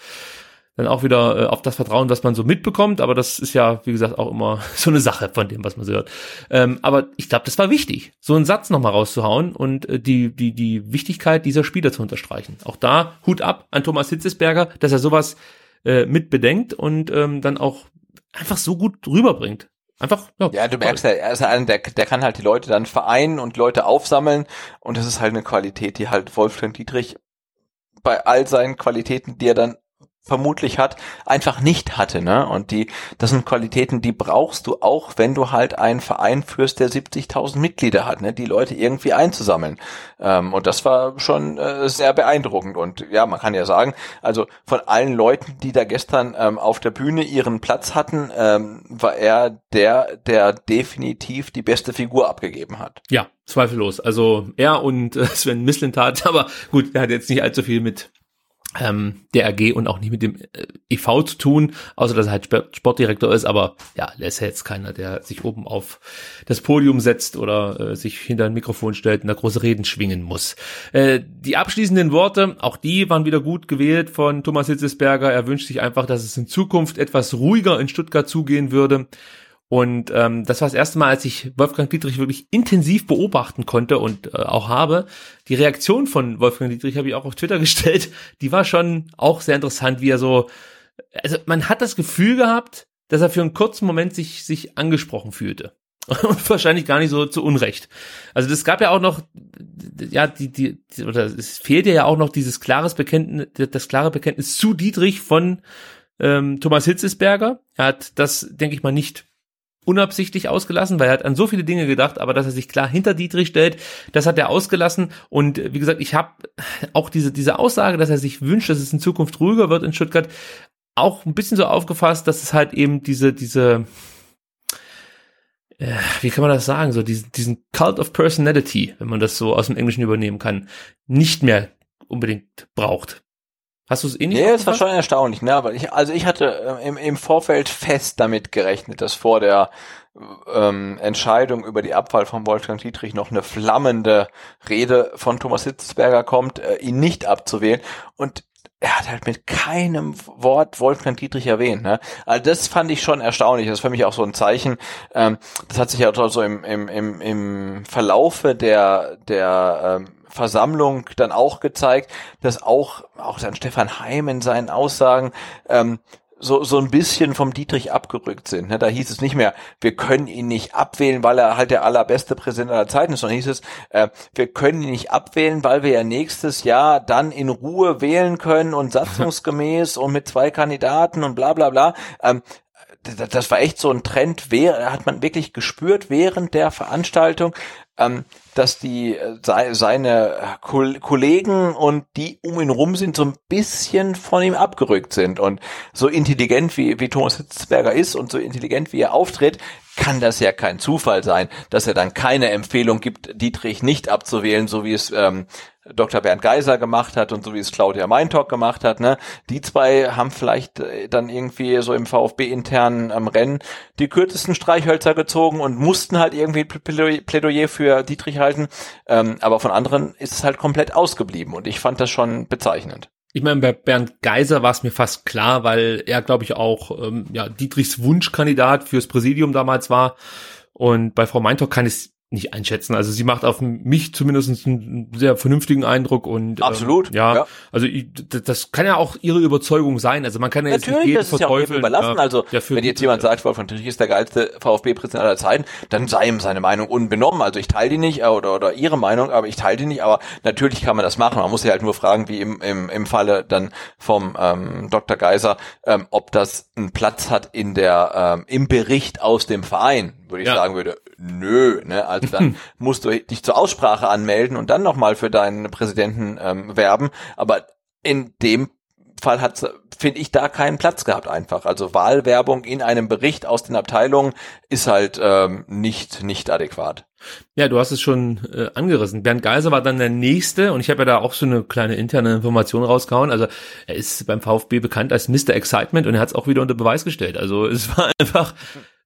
dann auch wieder äh, auf das Vertrauen, was man so mitbekommt. Aber das ist ja, wie gesagt, auch immer so eine Sache von dem, was man so hört. Ähm, aber ich glaube, das war wichtig, so einen Satz nochmal rauszuhauen und äh, die, die, die Wichtigkeit dieser Spieler zu unterstreichen. Auch da Hut ab an Thomas Hitzesberger, dass er sowas äh, mit bedenkt und ähm, dann auch einfach so gut rüberbringt. Einfach, ja. Ja, du merkst ja, er ist einer, der, der kann halt die Leute dann vereinen und Leute aufsammeln und das ist halt eine Qualität, die halt Wolfgang Dietrich bei all seinen Qualitäten, die er dann vermutlich hat, einfach nicht hatte, ne? Und die, das sind Qualitäten, die brauchst du auch, wenn du halt einen Verein führst, der 70.000 Mitglieder hat, ne? Die Leute irgendwie einzusammeln. Ähm, und das war schon äh, sehr beeindruckend. Und ja, man kann ja sagen, also von allen Leuten, die da gestern ähm, auf der Bühne ihren Platz hatten, ähm, war er der, der definitiv die beste Figur abgegeben hat. Ja, zweifellos. Also er und äh, Sven Mislintat, aber gut, er hat jetzt nicht allzu viel mit ähm, der AG und auch nicht mit dem äh, EV zu tun, außer dass er halt Sportdirektor ist, aber ja, er ist ja jetzt keiner, der sich oben auf das Podium setzt oder äh, sich hinter ein Mikrofon stellt und da große Reden schwingen muss. Äh, die abschließenden Worte, auch die waren wieder gut gewählt von Thomas Hitzesberger. Er wünscht sich einfach, dass es in Zukunft etwas ruhiger in Stuttgart zugehen würde. Und ähm, das war das erste Mal, als ich Wolfgang Dietrich wirklich intensiv beobachten konnte und äh, auch habe. Die Reaktion von Wolfgang Dietrich habe ich auch auf Twitter gestellt. Die war schon auch sehr interessant, wie er so, also man hat das Gefühl gehabt, dass er für einen kurzen Moment sich sich angesprochen fühlte. Und wahrscheinlich gar nicht so zu Unrecht. Also das gab ja auch noch, ja, die, die, oder es fehlt ja auch noch dieses klares Bekenntnis, das klare Bekenntnis zu Dietrich von ähm, Thomas Hitzesberger. Er hat das, denke ich mal, nicht unabsichtlich ausgelassen, weil er hat an so viele Dinge gedacht, aber dass er sich klar hinter Dietrich stellt, das hat er ausgelassen. Und wie gesagt, ich habe auch diese, diese Aussage, dass er sich wünscht, dass es in Zukunft ruhiger wird in Stuttgart, auch ein bisschen so aufgefasst, dass es halt eben diese, diese, äh, wie kann man das sagen, so diesen, diesen Cult of Personality, wenn man das so aus dem Englischen übernehmen kann, nicht mehr unbedingt braucht. Hast du es eh nicht? Nee, das war schon erstaunlich, ne? Aber ich, also ich hatte äh, im, im Vorfeld fest damit gerechnet, dass vor der ähm, Entscheidung über die Abwahl von Wolfgang Dietrich noch eine flammende Rede von Thomas Hitzberger kommt, äh, ihn nicht abzuwählen. Und er hat halt mit keinem Wort Wolfgang Dietrich erwähnt. Ne? Also das fand ich schon erstaunlich. Das ist für mich auch so ein Zeichen. Ähm, das hat sich ja so im, im, im, im Verlaufe der, der ähm, Versammlung dann auch gezeigt, dass auch, auch dann Stefan Heim in seinen Aussagen ähm, so, so ein bisschen vom Dietrich abgerückt sind. Ne? Da hieß es nicht mehr, wir können ihn nicht abwählen, weil er halt der allerbeste Präsident aller Zeiten ist, sondern hieß es, äh, wir können ihn nicht abwählen, weil wir ja nächstes Jahr dann in Ruhe wählen können und satzungsgemäß und mit zwei Kandidaten und bla bla bla. Ähm, das war echt so ein Trend, hat man wirklich gespürt während der Veranstaltung, ähm, dass die äh, seine Kollegen und die um ihn rum sind so ein bisschen von ihm abgerückt sind. Und so intelligent wie, wie Thomas Hitzberger ist und so intelligent wie er auftritt, kann das ja kein Zufall sein, dass er dann keine Empfehlung gibt, Dietrich nicht abzuwählen, so wie es ähm, Dr. Bernd Geiser gemacht hat und so wie es Claudia Meintalk gemacht hat, ne, die zwei haben vielleicht äh, dann irgendwie so im VfB internen ähm, Rennen die kürzesten Streichhölzer gezogen und mussten halt irgendwie Plädoyer für Dietrich halten, ähm, aber von anderen ist es halt komplett ausgeblieben und ich fand das schon bezeichnend. Ich meine, bei Bernd Geiser war es mir fast klar, weil er, glaube ich, auch ähm, ja, Dietrichs Wunschkandidat fürs Präsidium damals war. Und bei Frau Meintok kann ich nicht einschätzen. Also sie macht auf mich zumindest einen sehr vernünftigen Eindruck und absolut ähm, ja, ja, also ich, das kann ja auch ihre Überzeugung sein. Also man kann ja jetzt Natürlich, nicht das ist ja auch überlassen. Also ja, wenn jetzt jemand sagt, Wolfgang Trich ist der geilste VfB-Präsident aller Zeiten, dann sei ihm seine Meinung unbenommen. Also ich teile die nicht äh, oder oder ihre Meinung, aber ich teile die nicht. Aber natürlich kann man das machen. Man muss ja halt nur fragen, wie im im, im Falle dann vom ähm, Dr. Geiser, ähm, ob das einen Platz hat in der ähm, im Bericht aus dem Verein würde ich ja. sagen würde, nö, ne? Also dann musst du dich zur Aussprache anmelden und dann nochmal für deinen Präsidenten ähm, werben. Aber in dem Fall hat, finde ich, da keinen Platz gehabt einfach. Also Wahlwerbung in einem Bericht aus den Abteilungen ist halt ähm, nicht nicht adäquat. Ja, du hast es schon äh, angerissen. Bernd Geiser war dann der nächste und ich habe ja da auch so eine kleine interne Information rausgehauen. Also er ist beim VfB bekannt als Mr. Excitement und er hat es auch wieder unter Beweis gestellt. Also es war einfach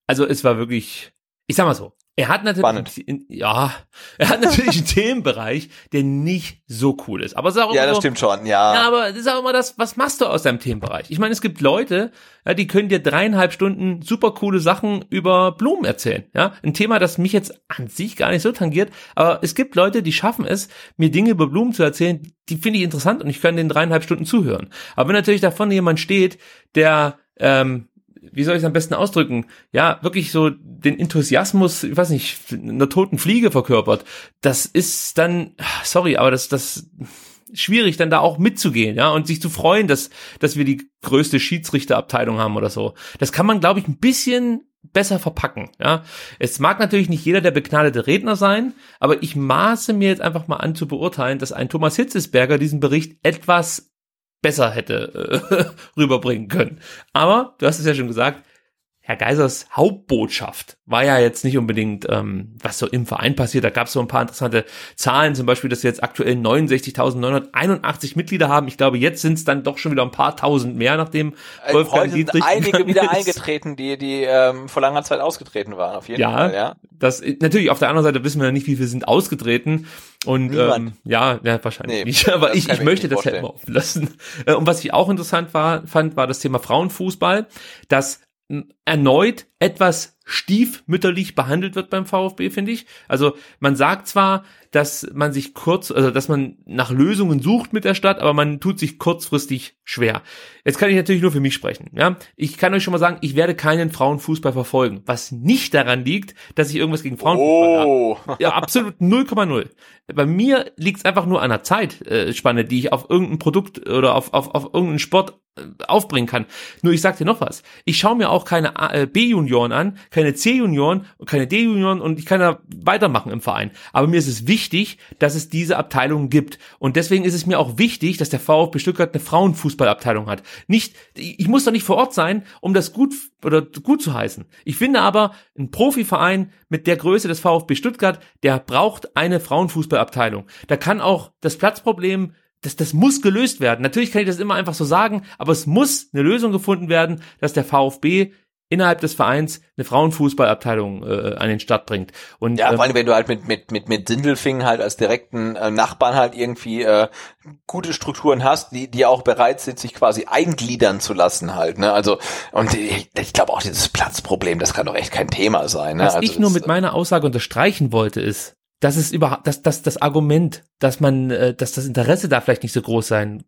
also es war wirklich, ich sag mal so, er hat natürlich, ja, er hat natürlich einen Themenbereich, der nicht so cool ist. Aber ist auch ja, das so, stimmt schon, ja. Ja, aber das ist auch immer das, was machst du aus deinem Themenbereich? Ich meine, es gibt Leute, ja, die können dir dreieinhalb Stunden super coole Sachen über Blumen erzählen. Ja, ein Thema, das mich jetzt an sich gar nicht so tangiert, aber es gibt Leute, die schaffen es, mir Dinge über Blumen zu erzählen, die finde ich interessant und ich kann den dreieinhalb Stunden zuhören. Aber wenn natürlich davon jemand steht, der ähm, wie soll ich es am besten ausdrücken? Ja, wirklich so den Enthusiasmus, ich weiß nicht, einer toten Fliege verkörpert. Das ist dann, sorry, aber das, das schwierig, dann da auch mitzugehen, ja, und sich zu freuen, dass, dass wir die größte Schiedsrichterabteilung haben oder so. Das kann man, glaube ich, ein bisschen besser verpacken, ja. Es mag natürlich nicht jeder der begnadete Redner sein, aber ich maße mir jetzt einfach mal an zu beurteilen, dass ein Thomas Hitzesberger diesen Bericht etwas besser hätte äh, rüberbringen können. Aber du hast es ja schon gesagt, Herr Geisers Hauptbotschaft war ja jetzt nicht unbedingt, ähm, was so im Verein passiert. Da gab es so ein paar interessante Zahlen, zum Beispiel, dass wir jetzt aktuell 69.981 Mitglieder haben. Ich glaube, jetzt sind es dann doch schon wieder ein paar tausend mehr, nachdem äh, Wolfgang Heute Dietrich sind einige wieder ist. eingetreten, die die ähm, vor langer Zeit ausgetreten waren. Auf jeden ja, Fall. Ja, das natürlich. Auf der anderen Seite wissen wir ja nicht, wie viele sind ausgetreten. Und ähm, ja, ja, wahrscheinlich nee, nicht. Aber ich, ich möchte das ja immer offen lassen. Äh, und was ich auch interessant war, fand, war das Thema Frauenfußball, dass erneut etwas stiefmütterlich behandelt wird beim VfB, finde ich. Also man sagt zwar, dass man sich kurz, also dass man nach Lösungen sucht mit der Stadt, aber man tut sich kurzfristig schwer. Jetzt kann ich natürlich nur für mich sprechen. Ja, ich kann euch schon mal sagen, ich werde keinen Frauenfußball verfolgen, was nicht daran liegt, dass ich irgendwas gegen Frauenfußball oh. habe. Ja, absolut 0,0. Bei mir liegt es einfach nur an der Zeitspanne, die ich auf irgendein Produkt oder auf, auf, auf irgendeinen Sport äh, aufbringen kann. Nur ich sag dir noch was. Ich schaue mir auch keine äh, B-Junioren an, keine C-Junioren und keine D-Junioren und ich kann da weitermachen im Verein. Aber mir ist es wichtig, dass es diese Abteilungen gibt. Und deswegen ist es mir auch wichtig, dass der VfB Stuttgart eine Frauenfußballabteilung hat. Nicht, ich muss da nicht vor Ort sein, um das gut oder gut zu heißen. Ich finde aber, ein Profiverein mit der Größe des VfB Stuttgart, der braucht eine Frauenfußballabteilung. Da kann auch das Platzproblem das, das muss gelöst werden. Natürlich kann ich das immer einfach so sagen, aber es muss eine Lösung gefunden werden, dass der VfB innerhalb des Vereins eine Frauenfußballabteilung äh, an den Start bringt. Und, ja, vor allem, ähm, wenn du halt mit, mit, mit, mit Sindelfingen halt als direkten äh, Nachbarn halt irgendwie äh, gute Strukturen hast, die, die auch bereit sind, sich quasi eingliedern zu lassen halt. Ne? Also, und ich, ich glaube auch dieses Platzproblem, das kann doch echt kein Thema sein. Ne? Was also ich nur mit meiner Aussage unterstreichen wollte, ist, dass es überhaupt, dass, dass das Argument, dass man, äh, dass das Interesse da vielleicht nicht so groß sein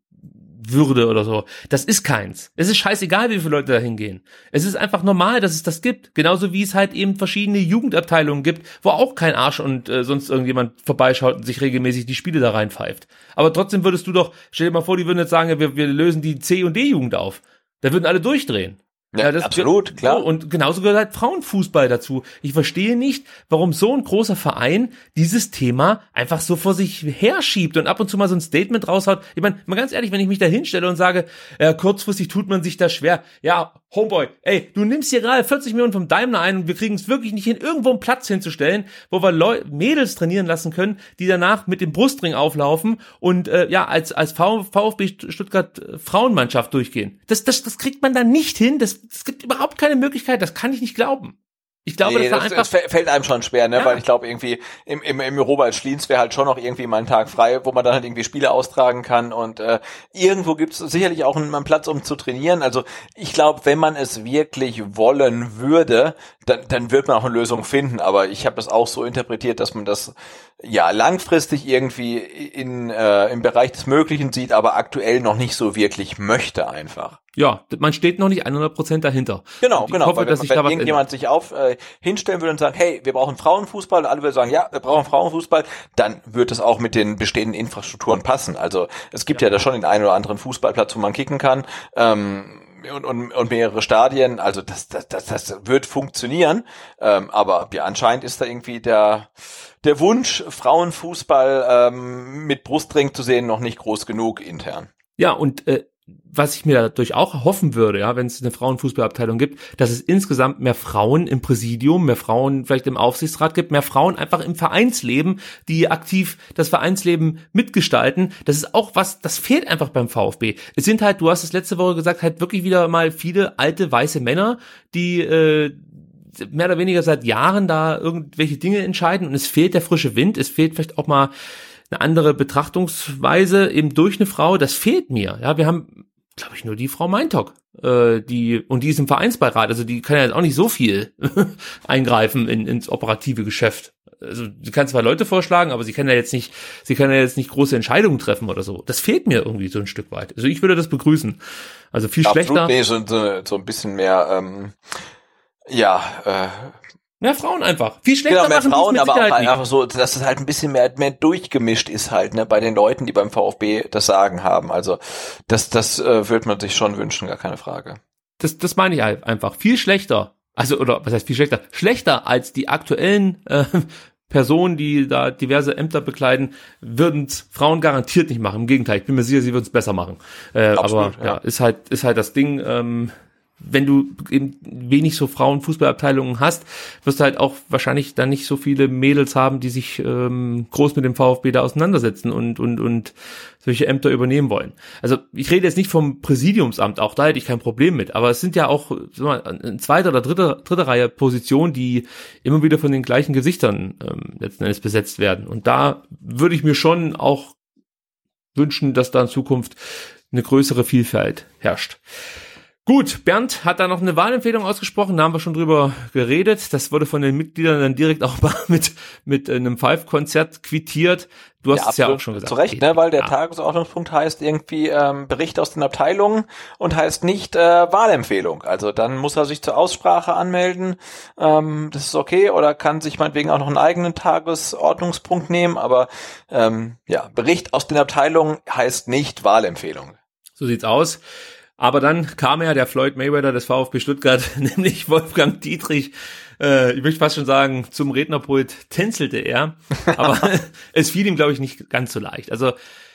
würde oder so. Das ist keins. Es ist scheißegal, wie viele Leute da hingehen. Es ist einfach normal, dass es das gibt. Genauso wie es halt eben verschiedene Jugendabteilungen gibt, wo auch kein Arsch und äh, sonst irgendjemand vorbeischaut und sich regelmäßig die Spiele da reinpfeift. Aber trotzdem würdest du doch, stell dir mal vor, die würden jetzt sagen, wir, wir lösen die C- und D-Jugend auf. Da würden alle durchdrehen. Ja, ja absolut, klar. So, und genauso gehört halt Frauenfußball dazu. Ich verstehe nicht, warum so ein großer Verein dieses Thema einfach so vor sich herschiebt und ab und zu mal so ein Statement raushaut. Ich meine, mal ganz ehrlich, wenn ich mich da hinstelle und sage, äh, kurzfristig tut man sich da schwer. Ja, Homeboy, ey, du nimmst hier gerade 40 Millionen vom Daimler ein und wir kriegen es wirklich nicht hin, irgendwo einen Platz hinzustellen, wo wir Leu Mädels trainieren lassen können, die danach mit dem Brustring auflaufen und äh, ja, als, als VfB Stuttgart äh, Frauenmannschaft durchgehen. Das, das, das kriegt man da nicht hin, das, das gibt überhaupt keine Möglichkeit, das kann ich nicht glauben. Ich glaube, nee, das, das, das fällt einem schon schwer, ne? Ja. Weil ich glaube, irgendwie im, im, im Robert Schliens wäre halt schon noch irgendwie mal ein Tag frei, wo man dann halt irgendwie Spiele austragen kann. Und äh, irgendwo gibt es sicherlich auch einen, einen, Platz, um zu trainieren. Also ich glaube, wenn man es wirklich wollen würde, dann, dann wird man auch eine Lösung finden. Aber ich habe das auch so interpretiert, dass man das ja langfristig irgendwie in äh, im Bereich des Möglichen sieht, aber aktuell noch nicht so wirklich möchte einfach. Ja, man steht noch nicht 100% dahinter. Genau, genau. Hoffe, weil dass wenn, wenn irgendjemand sich auf äh, hinstellen würde und sagen, hey, wir brauchen Frauenfußball, und alle würden sagen, ja, wir brauchen Frauenfußball, dann wird es auch mit den bestehenden Infrastrukturen passen. Also es gibt ja, ja da schon den einen oder anderen Fußballplatz, wo man kicken kann. Ähm, und, und, und mehrere Stadien, also das, das, das, das wird funktionieren, ähm, aber ja, anscheinend ist da irgendwie der, der Wunsch, Frauenfußball ähm, mit Brustring zu sehen, noch nicht groß genug intern. Ja, und äh, was ich mir dadurch auch hoffen würde, ja, wenn es eine Frauenfußballabteilung gibt, dass es insgesamt mehr Frauen im Präsidium, mehr Frauen vielleicht im Aufsichtsrat gibt, mehr Frauen einfach im Vereinsleben, die aktiv das Vereinsleben mitgestalten. Das ist auch was, das fehlt einfach beim VfB. Es sind halt, du hast es letzte Woche gesagt, halt wirklich wieder mal viele alte weiße Männer, die äh, mehr oder weniger seit Jahren da irgendwelche Dinge entscheiden und es fehlt der frische Wind, es fehlt vielleicht auch mal eine andere Betrachtungsweise eben durch eine Frau, das fehlt mir. Ja, wir haben, glaube ich, nur die Frau Meintock, äh, die und die ist im Vereinsbeirat, also die kann ja jetzt auch nicht so viel eingreifen in, ins operative Geschäft. Also sie kann zwar Leute vorschlagen, aber sie kann ja jetzt nicht, sie kann ja jetzt nicht große Entscheidungen treffen oder so. Das fehlt mir irgendwie so ein Stück weit. Also ich würde das begrüßen. Also viel Absolut, schlechter. Nee, so, so, so ein bisschen mehr, ähm, ja, äh, Mehr Frauen einfach. Viel schlechter genau, mehr Frauen, aber auch einfach so, dass es halt ein bisschen mehr, mehr durchgemischt ist halt, ne, bei den Leuten, die beim VfB das Sagen haben. Also, das, das äh, würde man sich schon wünschen, gar keine Frage. Das, das meine ich halt einfach. Viel schlechter. Also, oder was heißt viel schlechter? Schlechter als die aktuellen äh, Personen, die da diverse Ämter bekleiden, würden es Frauen garantiert nicht machen. Im Gegenteil, ich bin mir sicher, sie würden es besser machen. Äh, Absolut, aber ja. ja, ist halt, ist halt das Ding. Ähm, wenn du eben wenig so Frauenfußballabteilungen hast, wirst du halt auch wahrscheinlich dann nicht so viele Mädels haben, die sich ähm, groß mit dem VfB da auseinandersetzen und und und solche Ämter übernehmen wollen. Also ich rede jetzt nicht vom Präsidiumsamt, auch da hätte ich kein Problem mit, aber es sind ja auch mal, eine zweite oder dritte, dritte Reihe Positionen, die immer wieder von den gleichen Gesichtern ähm, letzten Endes besetzt werden. Und da würde ich mir schon auch wünschen, dass da in Zukunft eine größere Vielfalt herrscht. Gut, Bernd hat da noch eine Wahlempfehlung ausgesprochen, da haben wir schon drüber geredet. Das wurde von den Mitgliedern dann direkt auch mal mit, mit einem Five-Konzert quittiert. Du hast ja, es ja auch schon gesagt. Zu Recht, ne, weil der ja. Tagesordnungspunkt heißt irgendwie ähm, Bericht aus den Abteilungen und heißt nicht äh, Wahlempfehlung. Also dann muss er sich zur Aussprache anmelden. Ähm, das ist okay oder kann sich meinetwegen auch noch einen eigenen Tagesordnungspunkt nehmen. Aber ähm, ja, Bericht aus den Abteilungen heißt nicht Wahlempfehlung. So sieht's aus. Aber dann kam ja der Floyd Mayweather des VfB Stuttgart, nämlich Wolfgang Dietrich. Äh, ich möchte fast schon sagen, zum Rednerpult tänzelte er. Aber es fiel ihm, glaube ich, nicht ganz so leicht. Also,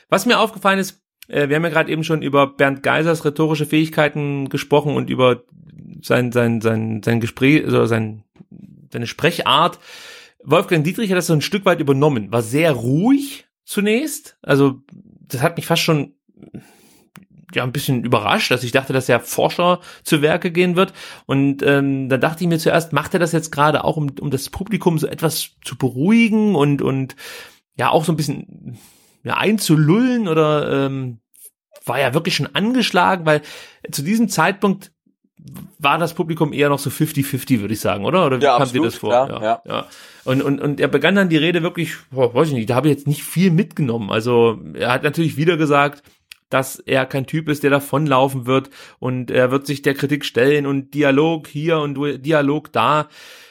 was mir aufgefallen ist, äh, wir haben ja gerade eben schon über Bernd Geisers rhetorische Fähigkeiten gesprochen und über sein, sein, sein, sein Gespräch, also sein, seine Sprechart. Wolfgang Dietrich hat das so ein Stück weit übernommen, war sehr ruhig zunächst. Also, das hat mich fast schon ja ein bisschen überrascht, dass ich dachte, dass er Forscher zu Werke gehen wird. Und ähm, da dachte ich mir zuerst, macht er das jetzt gerade auch, um, um das Publikum so etwas zu beruhigen und und ja auch so ein bisschen ja, einzulullen oder ähm, war ja wirklich schon angeschlagen, weil zu diesem Zeitpunkt war das Publikum eher noch so 50-50, würde ich sagen, oder? Oder wie ja, kam dir das vor? Ja, ja, ja. Und, und, und er begann dann die Rede wirklich, boah, weiß ich nicht, da habe ich jetzt nicht viel mitgenommen. Also er hat natürlich wieder gesagt, dass er kein Typ ist, der davonlaufen wird und er wird sich der Kritik stellen und Dialog hier und Dialog da.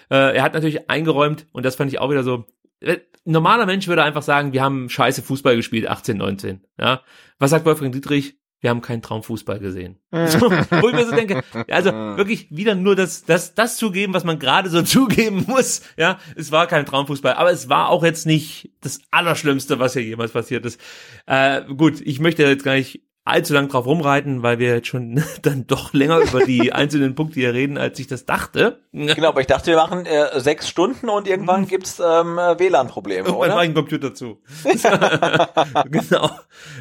Äh, er hat natürlich eingeräumt und das fand ich auch wieder so. Äh, normaler Mensch würde einfach sagen, wir haben scheiße Fußball gespielt, 18, 19. Ja. Was sagt Wolfgang Dietrich? Wir haben keinen Traumfußball gesehen. so, wo ich mir so denke, also wirklich wieder nur das, das, das zugeben, was man gerade so zugeben muss. Ja, es war kein Traumfußball, aber es war auch jetzt nicht das Allerschlimmste, was hier jemals passiert ist. Äh, gut, ich möchte jetzt gar nicht allzu lang drauf rumreiten, weil wir jetzt schon dann doch länger über die einzelnen Punkte hier reden, als ich das dachte. Genau, aber ich dachte, wir machen äh, sechs Stunden und irgendwann mhm. gibt's ähm, WLAN-Probleme, oder? Und einen Computer zu. genau.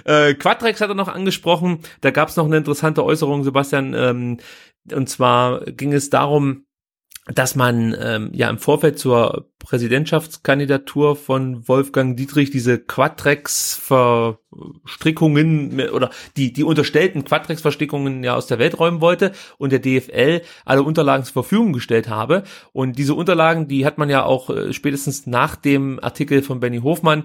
Äh, Quadrex hat er noch angesprochen. Da gab's noch eine interessante Äußerung, Sebastian. Ähm, und zwar ging es darum, dass man ähm, ja im Vorfeld zur Präsidentschaftskandidatur von Wolfgang Dietrich diese Quadrex-Verstrickungen oder die die unterstellten Quadrex-Verstrickungen ja aus der Welt räumen wollte und der DFL alle Unterlagen zur Verfügung gestellt habe und diese Unterlagen, die hat man ja auch äh, spätestens nach dem Artikel von Benny Hofmann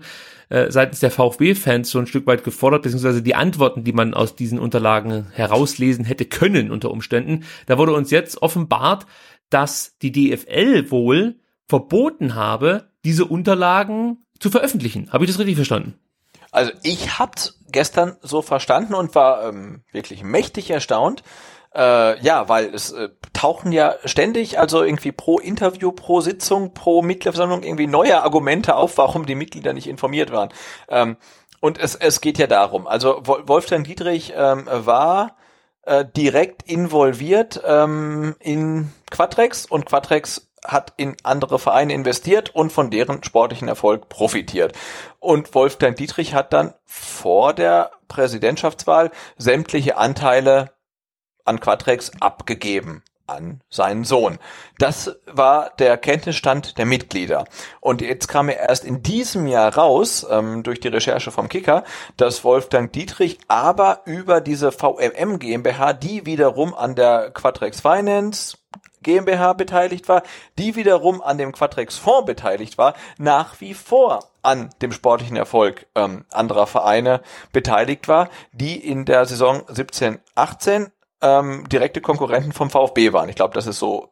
äh, seitens der VfB-Fans so ein Stück weit gefordert, beziehungsweise die Antworten, die man aus diesen Unterlagen herauslesen hätte können unter Umständen. Da wurde uns jetzt offenbart, dass die DFL wohl verboten habe, diese Unterlagen zu veröffentlichen. Habe ich das richtig verstanden? Also ich hab's gestern so verstanden und war ähm, wirklich mächtig erstaunt. Äh, ja, weil es äh, tauchen ja ständig, also irgendwie pro Interview, pro Sitzung, pro Mitgliederversammlung irgendwie neue Argumente auf, warum die Mitglieder nicht informiert waren. Ähm, und es, es geht ja darum, also Wolfgang Dietrich ähm, war äh, direkt involviert ähm, in Quatrex und Quatrex hat in andere Vereine investiert und von deren sportlichen Erfolg profitiert. Und Wolfgang Dietrich hat dann vor der Präsidentschaftswahl sämtliche Anteile an Quatrex abgegeben an seinen Sohn. Das war der Kenntnisstand der Mitglieder. Und jetzt kam er erst in diesem Jahr raus, ähm, durch die Recherche vom Kicker, dass Wolfgang Dietrich aber über diese VMM GmbH, die wiederum an der Quadrex Finance GmbH beteiligt war, die wiederum an dem Quadrex Fonds beteiligt war, nach wie vor an dem sportlichen Erfolg ähm, anderer Vereine beteiligt war, die in der Saison 17, 18 ähm, direkte Konkurrenten vom VfB waren. Ich glaube, das ist so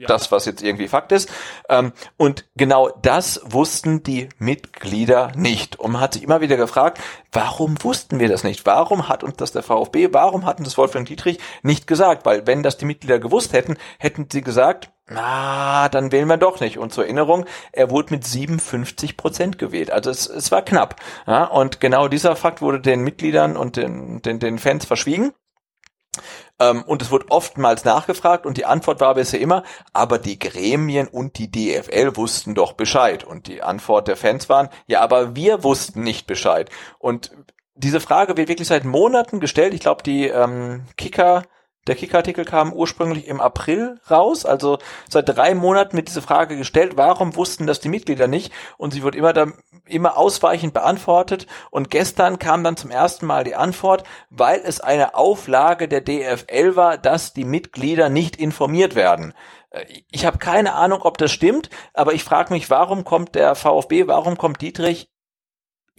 ja. das, was jetzt irgendwie Fakt ist. Ähm, und genau das wussten die Mitglieder nicht. Und man hat sich immer wieder gefragt, warum wussten wir das nicht? Warum hat uns das der VfB, warum hatten das Wolfgang Dietrich nicht gesagt? Weil wenn das die Mitglieder gewusst hätten, hätten sie gesagt, na, dann wählen wir doch nicht. Und zur Erinnerung, er wurde mit 57 Prozent gewählt. Also es, es war knapp. Ja, und genau dieser Fakt wurde den Mitgliedern und den, den, den Fans verschwiegen. Ähm, und es wurde oftmals nachgefragt und die Antwort war bisher immer, aber die Gremien und die DFL wussten doch Bescheid. Und die Antwort der Fans waren, ja, aber wir wussten nicht Bescheid. Und diese Frage wird wirklich seit Monaten gestellt. Ich glaube, die ähm, Kicker der Kicker-Artikel kam ursprünglich im April raus, also seit drei Monaten mit dieser Frage gestellt, warum wussten das die Mitglieder nicht? Und sie wird immer da, immer ausweichend beantwortet. Und gestern kam dann zum ersten Mal die Antwort, weil es eine Auflage der DFL war, dass die Mitglieder nicht informiert werden. Äh, ich habe keine Ahnung, ob das stimmt, aber ich frage mich, warum kommt der VfB, warum kommt Dietrich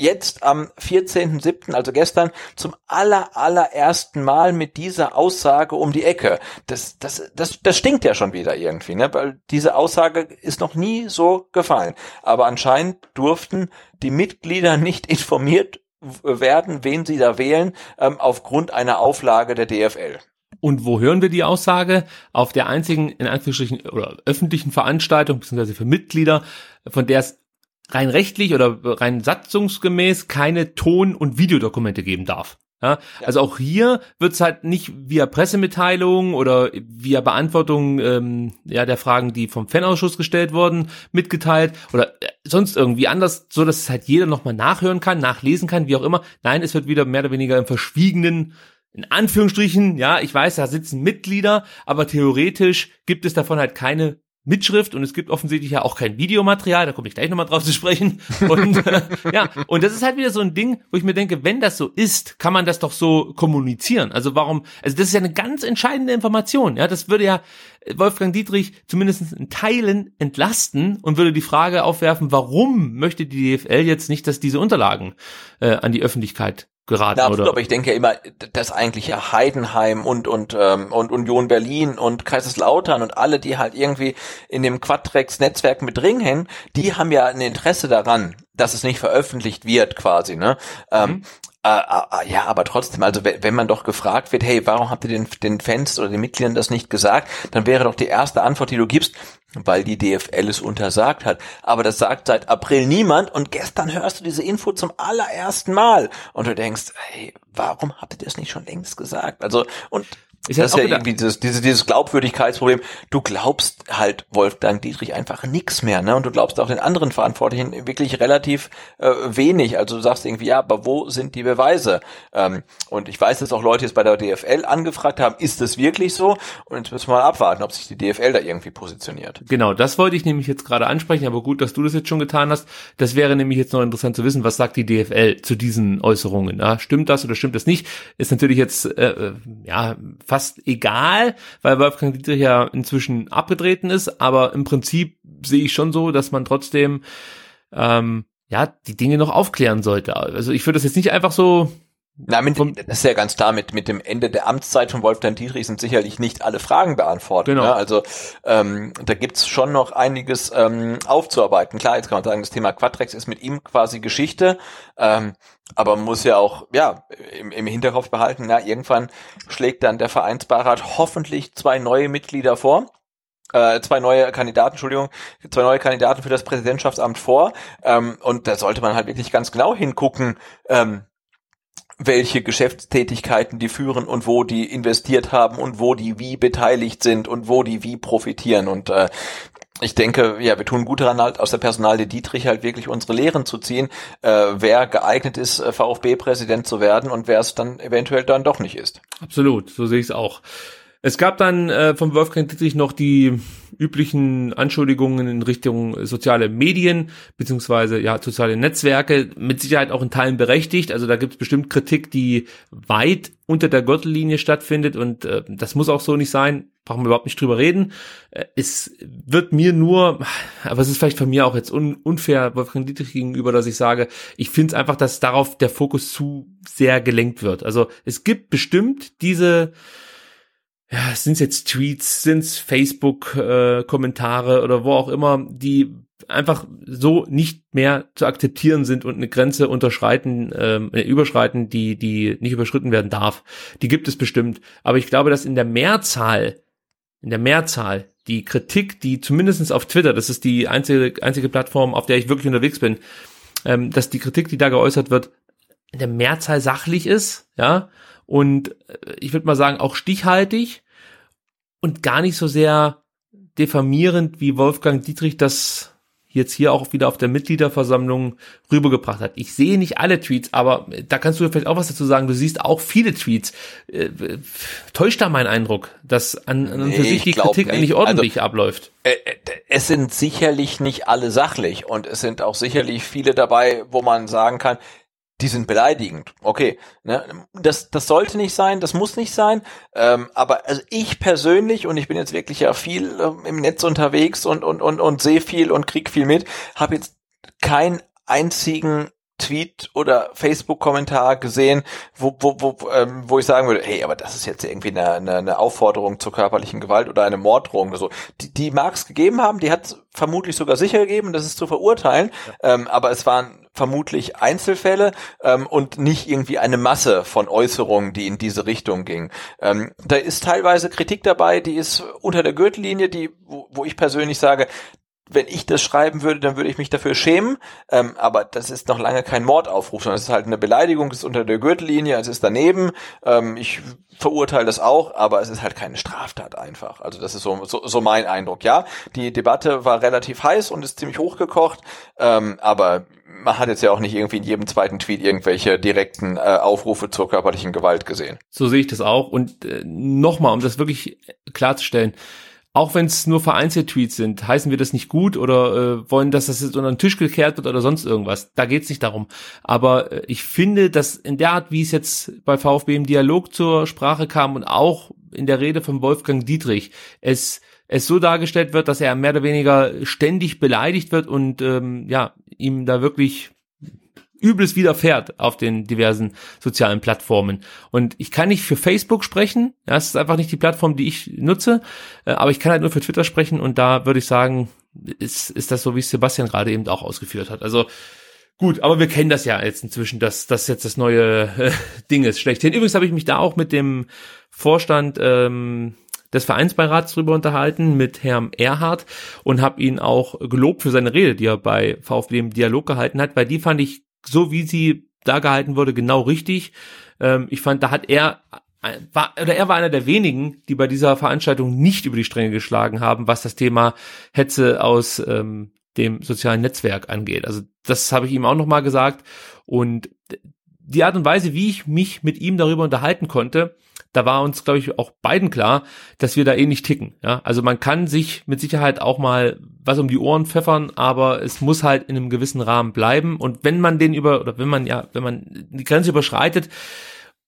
jetzt am 14.07., also gestern, zum aller, allerersten Mal mit dieser Aussage um die Ecke. Das, das, das, das stinkt ja schon wieder irgendwie, ne? weil diese Aussage ist noch nie so gefallen. Aber anscheinend durften die Mitglieder nicht informiert werden, wen sie da wählen, ähm, aufgrund einer Auflage der DFL. Und wo hören wir die Aussage? Auf der einzigen, in Anführungsstrichen, oder öffentlichen Veranstaltung, beziehungsweise für Mitglieder, von der es rein rechtlich oder rein satzungsgemäß keine Ton- und Videodokumente geben darf. Ja, also auch hier wird's halt nicht via Pressemitteilung oder via Beantwortung ähm, ja, der Fragen, die vom Fanausschuss gestellt wurden, mitgeteilt oder äh, sonst irgendwie anders, so dass es halt jeder nochmal nachhören kann, nachlesen kann, wie auch immer. Nein, es wird wieder mehr oder weniger im Verschwiegenen, in Anführungsstrichen, ja, ich weiß, da sitzen Mitglieder, aber theoretisch gibt es davon halt keine Mitschrift und es gibt offensichtlich ja auch kein Videomaterial, da komme ich gleich nochmal drauf zu sprechen. Und äh, ja, und das ist halt wieder so ein Ding, wo ich mir denke, wenn das so ist, kann man das doch so kommunizieren. Also warum, also das ist ja eine ganz entscheidende Information, ja, das würde ja Wolfgang Dietrich zumindest in Teilen entlasten und würde die Frage aufwerfen, warum möchte die DFL jetzt nicht, dass diese Unterlagen äh, an die Öffentlichkeit geraten, Na, absolut, oder? Aber ich denke ja immer, dass eigentlich ja Heidenheim und und ähm, und Union Berlin und Kaiserslautern und alle, die halt irgendwie in dem Quadrex-Netzwerk mit drin hängen, die haben ja ein Interesse daran, dass es nicht veröffentlicht wird, quasi. Ne? Ähm, mhm. Äh, äh, ja, aber trotzdem, also wenn, man doch gefragt wird, hey, warum habt ihr den, den Fans oder den Mitgliedern das nicht gesagt, dann wäre doch die erste Antwort, die du gibst, weil die DFL es untersagt hat. Aber das sagt seit April niemand und gestern hörst du diese Info zum allerersten Mal und du denkst, hey, warum habt ihr das nicht schon längst gesagt? Also und ist das ist ja irgendwie dieses, dieses, dieses Glaubwürdigkeitsproblem. Du glaubst halt Wolfgang Dietrich einfach nix mehr, ne? Und du glaubst auch den anderen Verantwortlichen wirklich relativ äh, wenig. Also du sagst irgendwie, ja, aber wo sind die Beweise? Ähm, und ich weiß, dass auch Leute jetzt bei der DFL angefragt haben, ist das wirklich so? Und jetzt müssen wir mal abwarten, ob sich die DFL da irgendwie positioniert. Genau, das wollte ich nämlich jetzt gerade ansprechen, aber gut, dass du das jetzt schon getan hast. Das wäre nämlich jetzt noch interessant zu wissen, was sagt die DFL zu diesen Äußerungen? Ja? Stimmt das oder stimmt das nicht? Ist natürlich jetzt äh, äh ja fast egal, weil Wolfgang Dietrich ja inzwischen abgetreten ist, aber im Prinzip sehe ich schon so, dass man trotzdem ähm, ja die Dinge noch aufklären sollte. Also ich würde das jetzt nicht einfach so na, mit, das ist ja ganz klar, mit, mit dem Ende der Amtszeit von Wolfgang Dietrich sind sicherlich nicht alle Fragen beantwortet. Genau. Ne? Also ähm, da gibt's schon noch einiges ähm, aufzuarbeiten. Klar, jetzt kann man sagen, das Thema Quadrex ist mit ihm quasi Geschichte, ähm, aber man muss ja auch ja im, im Hinterkopf behalten, na, irgendwann schlägt dann der Vereinsbeirat hoffentlich zwei neue Mitglieder vor äh, zwei neue Kandidaten, Entschuldigung, zwei neue Kandidaten für das Präsidentschaftsamt vor. Ähm, und da sollte man halt wirklich ganz genau hingucken, ähm, welche Geschäftstätigkeiten die führen und wo die investiert haben und wo die wie beteiligt sind und wo die wie profitieren. Und äh, ich denke, ja, wir tun gut daran, halt aus der Personalie Dietrich halt wirklich unsere Lehren zu ziehen, äh, wer geeignet ist, äh, VfB-Präsident zu werden und wer es dann eventuell dann doch nicht ist. Absolut, so sehe ich es auch. Es gab dann äh, vom Wolfgang Dietrich noch die üblichen Anschuldigungen in Richtung soziale Medien beziehungsweise ja soziale Netzwerke mit Sicherheit auch in Teilen berechtigt. Also da gibt es bestimmt Kritik, die weit unter der Gürtellinie stattfindet und äh, das muss auch so nicht sein. Brauchen wir überhaupt nicht drüber reden. Äh, es wird mir nur, aber es ist vielleicht von mir auch jetzt un unfair Wolfgang Dietrich gegenüber, dass ich sage, ich finde es einfach, dass darauf der Fokus zu sehr gelenkt wird. Also es gibt bestimmt diese ja, sind es jetzt Tweets, sind es Facebook-Kommentare äh, oder wo auch immer, die einfach so nicht mehr zu akzeptieren sind und eine Grenze unterschreiten, ähm, äh, überschreiten, die, die nicht überschritten werden darf. Die gibt es bestimmt. Aber ich glaube, dass in der Mehrzahl, in der Mehrzahl, die Kritik, die zumindestens auf Twitter, das ist die einzige, einzige Plattform, auf der ich wirklich unterwegs bin, ähm, dass die Kritik, die da geäußert wird, in der Mehrzahl sachlich ist, ja, und äh, ich würde mal sagen auch stichhaltig und gar nicht so sehr diffamierend, wie Wolfgang Dietrich das jetzt hier auch wieder auf der Mitgliederversammlung rübergebracht hat. Ich sehe nicht alle Tweets, aber da kannst du vielleicht auch was dazu sagen. Du siehst auch viele Tweets. Äh, täuscht da mein Eindruck, dass an, an und für sich die Kritik nicht. eigentlich ordentlich also, abläuft? Äh, äh, es sind sicherlich nicht alle sachlich und es sind auch sicherlich viele dabei, wo man sagen kann, die sind beleidigend. Okay, ne? das, das sollte nicht sein, das muss nicht sein. Ähm, aber also ich persönlich, und ich bin jetzt wirklich ja viel ähm, im Netz unterwegs und, und, und, und sehe viel und krieg viel mit, habe jetzt keinen einzigen Tweet oder Facebook-Kommentar gesehen, wo, wo, wo, ähm, wo ich sagen würde, hey, aber das ist jetzt irgendwie eine, eine, eine Aufforderung zur körperlichen Gewalt oder eine Morddrohung oder so. Die, die mag es gegeben haben, die hat vermutlich sogar sicher gegeben, das ist zu verurteilen, ja. ähm, aber es waren vermutlich Einzelfälle ähm, und nicht irgendwie eine Masse von Äußerungen, die in diese Richtung ging. Ähm, da ist teilweise Kritik dabei, die ist unter der Gürtellinie, die, wo, wo ich persönlich sage, wenn ich das schreiben würde, dann würde ich mich dafür schämen. Ähm, aber das ist noch lange kein Mordaufruf, sondern es ist halt eine Beleidigung, das ist unter der Gürtellinie, es ist daneben. Ähm, ich verurteile das auch, aber es ist halt keine Straftat einfach. Also das ist so, so, so mein Eindruck. Ja, die Debatte war relativ heiß und ist ziemlich hochgekocht, ähm, aber man hat jetzt ja auch nicht irgendwie in jedem zweiten Tweet irgendwelche direkten äh, Aufrufe zur körperlichen Gewalt gesehen. So sehe ich das auch. Und äh, nochmal, um das wirklich klarzustellen, auch wenn es nur vereinzelt Tweets sind, heißen wir das nicht gut oder äh, wollen, dass das jetzt unter den Tisch gekehrt wird oder sonst irgendwas. Da geht's nicht darum. Aber äh, ich finde, dass in der Art, wie es jetzt bei VfB im Dialog zur Sprache kam und auch in der Rede von Wolfgang Dietrich, es es so dargestellt wird, dass er mehr oder weniger ständig beleidigt wird und ähm, ja ihm da wirklich Übles widerfährt auf den diversen sozialen Plattformen. Und ich kann nicht für Facebook sprechen, ja, es ist einfach nicht die Plattform, die ich nutze, äh, aber ich kann halt nur für Twitter sprechen und da würde ich sagen, ist, ist das so, wie Sebastian gerade eben auch ausgeführt hat. Also Gut, aber wir kennen das ja jetzt inzwischen, dass das jetzt das neue äh, Ding ist. Schlechthin. Übrigens habe ich mich da auch mit dem Vorstand ähm, des Vereinsbeirats drüber unterhalten, mit Herrn Erhard und habe ihn auch gelobt für seine Rede, die er bei VfB im Dialog gehalten hat, weil die fand ich, so wie sie da gehalten wurde, genau richtig. Ähm, ich fand, da hat er war, oder er war einer der wenigen, die bei dieser Veranstaltung nicht über die Stränge geschlagen haben, was das Thema Hetze aus ähm, dem sozialen Netzwerk angeht. Also das habe ich ihm auch nochmal gesagt. Und die Art und Weise, wie ich mich mit ihm darüber unterhalten konnte, da war uns, glaube ich, auch beiden klar, dass wir da eh nicht ticken. Ja? Also man kann sich mit Sicherheit auch mal was um die Ohren pfeffern, aber es muss halt in einem gewissen Rahmen bleiben. Und wenn man den über, oder wenn man ja, wenn man die Grenze überschreitet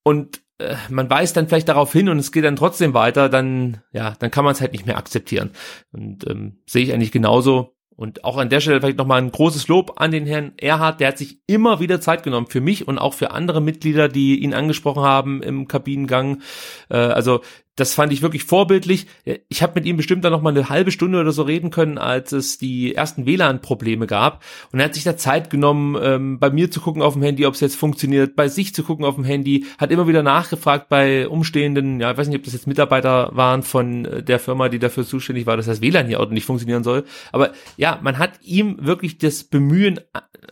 und äh, man weist dann vielleicht darauf hin und es geht dann trotzdem weiter, dann ja, dann kann man es halt nicht mehr akzeptieren. Und ähm, sehe ich eigentlich genauso. Und auch an der Stelle vielleicht nochmal ein großes Lob an den Herrn Erhard, der hat sich immer wieder Zeit genommen für mich und auch für andere Mitglieder, die ihn angesprochen haben im Kabinengang. Äh, also das fand ich wirklich vorbildlich. Ich habe mit ihm bestimmt dann noch mal eine halbe Stunde oder so reden können, als es die ersten WLAN-Probleme gab. Und er hat sich da Zeit genommen, ähm, bei mir zu gucken auf dem Handy, ob es jetzt funktioniert, bei sich zu gucken auf dem Handy, hat immer wieder nachgefragt bei umstehenden, ja, ich weiß nicht, ob das jetzt Mitarbeiter waren von äh, der Firma, die dafür zuständig war, dass das WLAN hier ordentlich funktionieren soll. Aber ja, man hat ihm wirklich das Bemühen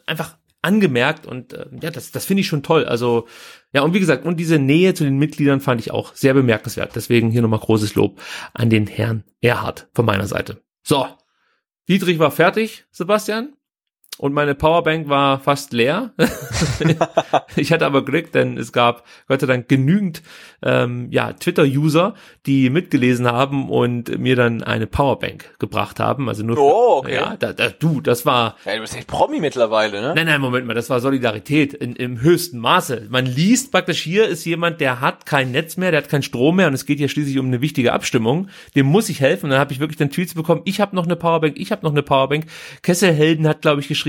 einfach angemerkt und äh, ja, das, das finde ich schon toll. Also ja, und wie gesagt, und diese Nähe zu den Mitgliedern fand ich auch sehr bemerkenswert. Deswegen hier nochmal großes Lob an den Herrn Erhard von meiner Seite. So, Dietrich war fertig, Sebastian und meine Powerbank war fast leer. ich hatte aber Glück, denn es gab Gott sei Dank genügend ähm, ja, Twitter-User, die mitgelesen haben und mir dann eine Powerbank gebracht haben. Also nur oh, okay. ja, da, da, du, das war. Ja, du bist echt Promi mittlerweile, ne? Nein, nein, Moment mal, das war Solidarität in, im höchsten Maße. Man liest praktisch hier ist jemand, der hat kein Netz mehr, der hat keinen Strom mehr und es geht hier schließlich um eine wichtige Abstimmung. Dem muss ich helfen. Und dann habe ich wirklich dann Tweets bekommen. Ich habe noch eine Powerbank, ich habe noch eine Powerbank. Kesselhelden hat, glaube ich, geschrieben.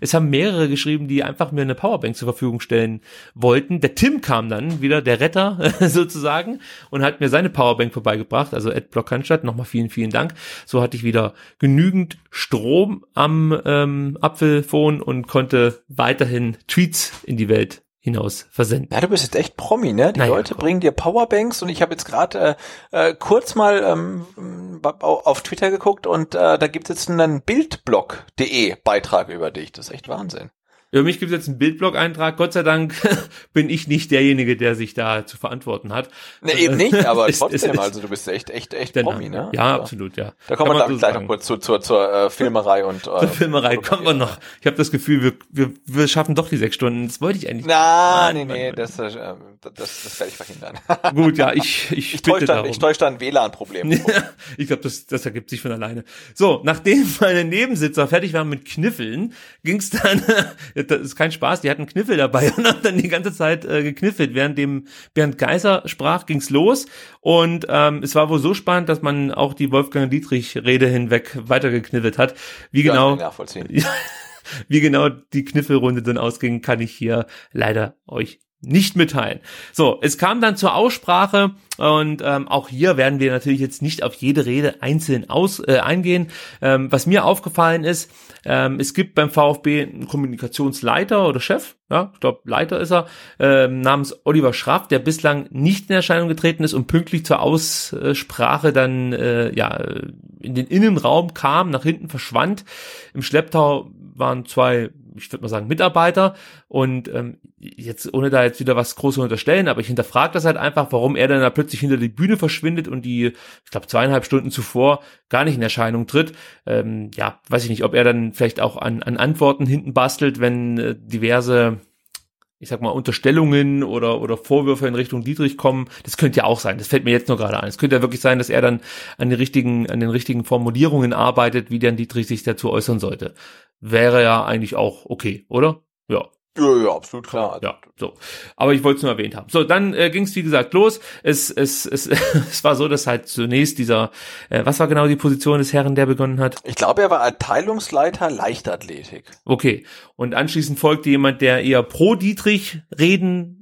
Es haben mehrere geschrieben, die einfach mir eine Powerbank zur Verfügung stellen wollten. Der Tim kam dann wieder, der Retter sozusagen, und hat mir seine Powerbank vorbeigebracht. Also Ed Blockhandstadt, nochmal vielen, vielen Dank. So hatte ich wieder genügend Strom am ähm, Apfelphone und konnte weiterhin Tweets in die Welt hinaus versenden. Ja, du bist jetzt echt Promi, ne? Die Naja, Leute komm. bringen dir Powerbanks und ich habe jetzt gerade äh, äh, kurz mal ähm, au- auf Twitter geguckt und äh, da gibt es jetzt einen Bildblog.de Beitrag über dich. Das ist echt Wahnsinn. Über mich gibt es jetzt einen Bildblog-Eintrag. Gott sei Dank bin ich nicht derjenige, der sich da zu verantworten hat. Ne, eben nicht, aber Ist- trotzdem, ist- also du bist echt, echt, echt Der Promi, Name. ne? Ja, Also, absolut, ja. Da kommen wir so gleich sagen. noch kurz zu, zur, zur äh, Filmerei und äh, Zur Filmerei kommen wir noch. Ich habe das Gefühl, wir, wir, wir schaffen doch die sechs Stunden. Das wollte ich eigentlich. Na, Nein, nee, nein, nee, nein. das, äh, das, das werde ich verhindern. Gut, ja, ich, ich, Ich täusche dann, ich täusche dann ein WLAN-Problem. ich glaube, das, das ergibt sich von alleine. So, nachdem meine Nebensitzer fertig waren mit Kniffeln, ging's dann, das ist kein Spaß, die hatten Kniffel dabei und haben dann die ganze Zeit äh, gekniffelt. Während dem Bernd Geiser sprach, ging's los und ähm, es war wohl so spannend, dass man auch die Wolfgang Dietrich-Rede hinweg weitergekniffelt hat. Wie Kann genau nachvollziehen. wie genau die Kniffelrunde dann ausging, kann ich hier leider euch nicht mitteilen. So, es kam dann zur Aussprache und ähm, auch hier werden wir natürlich jetzt nicht auf jede Rede einzeln aus, äh, eingehen. Ähm, was mir aufgefallen ist, ähm, es gibt beim VfB einen Kommunikationsleiter oder Chef, ja, ich glaube Leiter ist er, ähm, namens Oliver Schraff, der bislang nicht in Erscheinung getreten ist und pünktlich zur Aussprache dann äh, ja in den Innenraum kam, nach hinten verschwand. Im Schlepptau waren zwei, ich würde mal sagen, Mitarbeiter und ähm, jetzt ohne da jetzt wieder was groß zu unterstellen, aber ich hinterfrage das halt einfach, warum er dann da plötzlich hinter die Bühne verschwindet und die, ich glaube, zweieinhalb Stunden zuvor gar nicht in Erscheinung tritt. Ähm, ja, weiß ich nicht, ob er dann vielleicht auch an, an Antworten hinten bastelt, wenn äh, diverse ich sag mal, Unterstellungen oder, oder Vorwürfe in Richtung Dietrich kommen. Das könnte ja auch sein. Das fällt mir jetzt nur gerade ein. Es könnte ja wirklich sein, dass er dann an den richtigen, an den richtigen Formulierungen arbeitet, wie dann Dietrich sich dazu äußern sollte. Wäre ja eigentlich auch okay, oder? Ja. Ja, ja, absolut klar. Ja, so. Aber ich wollte es nur erwähnt haben. So, dann äh, ging es wie gesagt los. Es, es, es, es war so, dass halt zunächst dieser, äh, was war genau die Position des Herren, der begonnen hat? Ich glaube, er war Abteilungsleiter Leichtathletik. Okay. Und anschließend folgte jemand, der eher pro Dietrich reden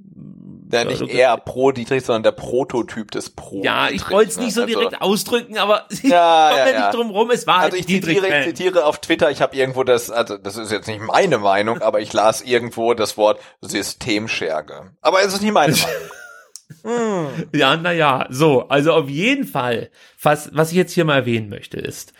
Ja, nicht also, eher pro Dietrich, sondern der Prototyp des Pro. Ja, ich wollte es nicht so ne? direkt also, ausdrücken, aber ich ja, komme ja, ja. nicht drum rum. Es war also halt ich Dietrich zitiere, ich zitiere auf Twitter, ich habe irgendwo das, also das ist jetzt nicht meine Meinung, aber ich las irgendwo das Wort Systemscherge. Aber es ist nicht meine Meinung. Hm. Ja, naja, so, also auf jeden Fall, was, was ich jetzt hier mal erwähnen möchte, ist,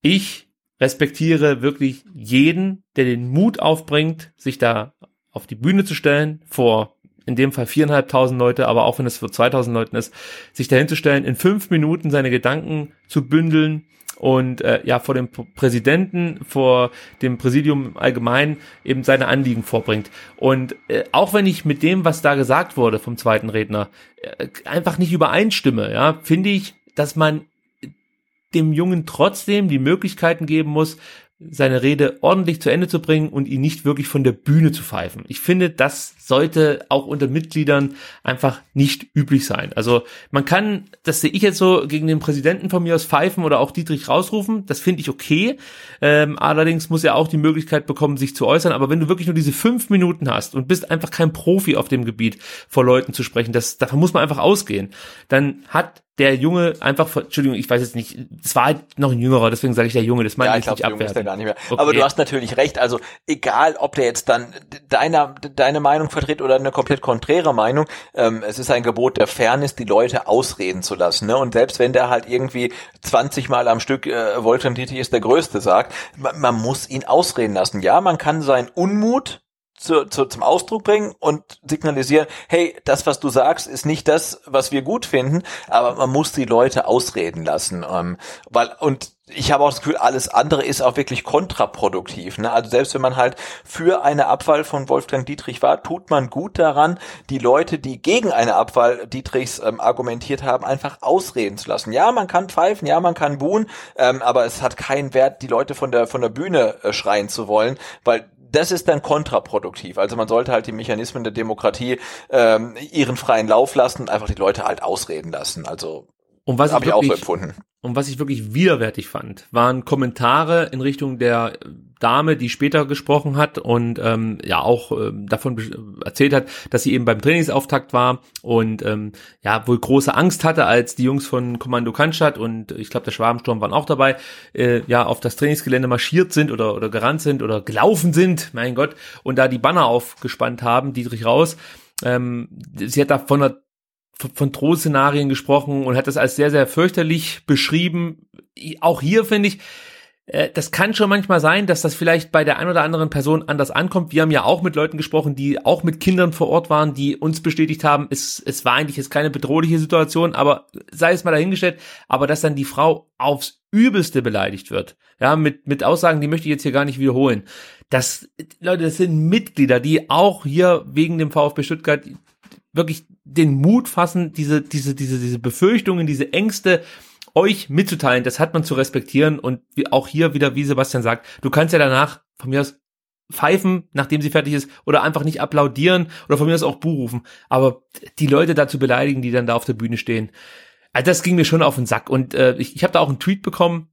ich respektiere wirklich jeden, der den Mut aufbringt, sich da auf die Bühne zu stellen, vor in dem Fall viereinhalbtausend Leute, aber auch wenn es für 2000 Leuten ist, sich dahin zu stellen, in fünf Minuten seine Gedanken zu bündeln und äh, ja vor dem Präsidenten, vor dem Präsidium allgemein eben seine Anliegen vorbringt. Und äh, auch wenn ich mit dem, was da gesagt wurde vom zweiten Redner, äh, einfach nicht übereinstimme, ja, finde ich, dass man dem Jungen trotzdem die Möglichkeiten geben muss, seine Rede ordentlich zu Ende zu bringen und ihn nicht wirklich von der Bühne zu pfeifen. Ich finde, das sollte auch unter Mitgliedern einfach nicht üblich sein. Also man kann, das sehe ich jetzt so, gegen den Präsidenten von mir aus pfeifen oder auch Dietrich rausrufen. Das finde ich okay. Ähm, allerdings muss er auch die Möglichkeit bekommen, sich zu äußern. Aber wenn du wirklich nur diese fünf Minuten hast und bist einfach kein Profi auf dem Gebiet, vor Leuten zu sprechen, das, davon muss man einfach ausgehen. Dann hat der Junge einfach, Entschuldigung, ich weiß jetzt nicht, es war halt noch ein Jüngerer, deswegen sage ich der Junge, das meine ja, ich, ich nicht abwerten. Ist der gar nicht mehr. Okay. Aber du hast natürlich recht, also egal, ob der jetzt dann deiner, deine Meinung vertritt oder eine komplett konträre Meinung, ähm, es ist ein Gebot der Fairness, die Leute ausreden zu lassen. Ne? Und selbst wenn der halt irgendwie 20 Mal am Stück äh, Wolfgang Dietrich ist der Größte sagt, man, man muss ihn ausreden lassen. Ja, man kann seinen Unmut zu, zu, zum Ausdruck bringen und signalisieren, hey, das, was du sagst, ist nicht das, was wir gut finden, aber man muss die Leute ausreden lassen. Ähm, weil, und ich habe auch das Gefühl, alles andere ist auch wirklich kontraproduktiv. Ne? Also selbst wenn man halt für eine Abwahl von Wolfgang Dietrich war, tut man gut daran, die Leute, die gegen eine Abwahl Dietrichs ähm, argumentiert haben, einfach ausreden zu lassen. Ja, man kann pfeifen, ja, man kann buhen, ähm, aber es hat keinen Wert, die Leute von der von der Bühne äh, schreien zu wollen, weil das ist dann kontraproduktiv. Also man sollte halt die Mechanismen der Demokratie ähm, ihren freien Lauf lassen und einfach die Leute halt ausreden lassen. Also und was ich, wirklich, ich auch so empfunden. Und was ich wirklich widerwärtig fand, waren Kommentare in Richtung der Dame, die später gesprochen hat und ähm, ja auch ähm, davon erzählt hat, dass sie eben beim Trainingsauftakt war und ähm, ja wohl große Angst hatte, als die Jungs von Kommando Cannstatt und ich glaube der Schwabensturm waren auch dabei, äh, ja auf das Trainingsgelände marschiert sind oder oder gerannt sind oder gelaufen sind, mein Gott, und da die Banner aufgespannt haben, Dietrich raus. Ähm, sie hat da von einer von Drohszenarien gesprochen und hat das als sehr, sehr fürchterlich beschrieben. Auch hier finde ich, äh, das kann schon manchmal sein, dass das vielleicht bei der ein oder anderen Person anders ankommt. Wir haben ja auch mit Leuten gesprochen, die auch mit Kindern vor Ort waren, die uns bestätigt haben, es, es war eigentlich jetzt keine bedrohliche Situation, aber sei es mal dahingestellt, aber dass dann die Frau aufs Übelste beleidigt wird, ja, mit, mit Aussagen, die möchte ich jetzt hier gar nicht wiederholen. Das, Leute, das sind Mitglieder, die auch hier wegen dem VfB Stuttgart wirklich den Mut fassen, diese, diese, diese, diese Befürchtungen, diese Ängste euch mitzuteilen, das hat man zu respektieren und wie auch hier wieder, wie Sebastian sagt, du kannst ja danach von mir aus pfeifen, nachdem sie fertig ist, oder einfach nicht applaudieren oder von mir aus auch Buh rufen. Aber die Leute dazu beleidigen, die dann da auf der Bühne stehen, also das ging mir schon auf den Sack. Und äh, ich, ich habe da auch einen Tweet bekommen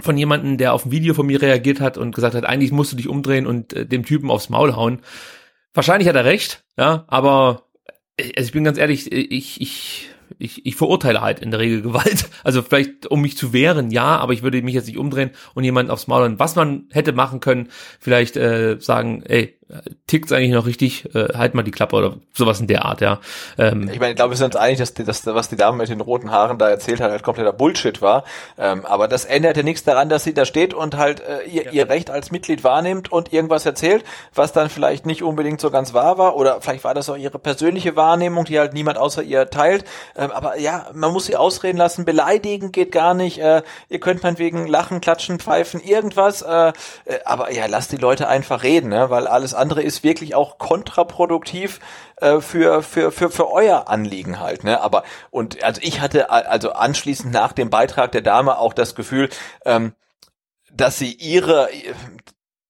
von jemandem, der auf ein Video von mir reagiert hat und gesagt hat, eigentlich musst du dich umdrehen und äh, dem Typen aufs Maul hauen. Wahrscheinlich hat er recht, ja, aber also ich bin ganz ehrlich, ich, ich, ich, ich verurteile halt in der Regel Gewalt. Also vielleicht, um mich zu wehren, ja, aber ich würde mich jetzt nicht umdrehen und jemanden aufs Maul hauen. Was man hätte machen können, vielleicht äh, sagen, ey, tickt's eigentlich noch richtig, äh, halt mal die Klappe oder sowas in der Art, ja. Ähm, ich meine, ich glaube, wir sind uns einig, dass, die, dass was die Dame mit den roten Haaren da erzählt hat, halt kompletter Bullshit war. Ähm, aber das ändert ja nichts daran, dass sie da steht und halt äh, ihr, ja. ihr Recht als Mitglied wahrnimmt und irgendwas erzählt, was dann vielleicht nicht unbedingt so ganz wahr war oder vielleicht war das auch ihre persönliche Wahrnehmung, die halt niemand außer ihr teilt. Ähm, aber ja, man muss sie ausreden lassen, beleidigen geht gar nicht. Äh, ihr könnt meinetwegen lachen, klatschen, pfeifen, irgendwas. Äh, äh, aber ja, lasst die Leute einfach reden, ne? weil alles andere ist wirklich auch kontraproduktiv äh, für, für, für, für euer Anliegen halt. Ne? Aber und also ich hatte also anschließend nach dem Beitrag der Dame auch das Gefühl, ähm, dass sie ihre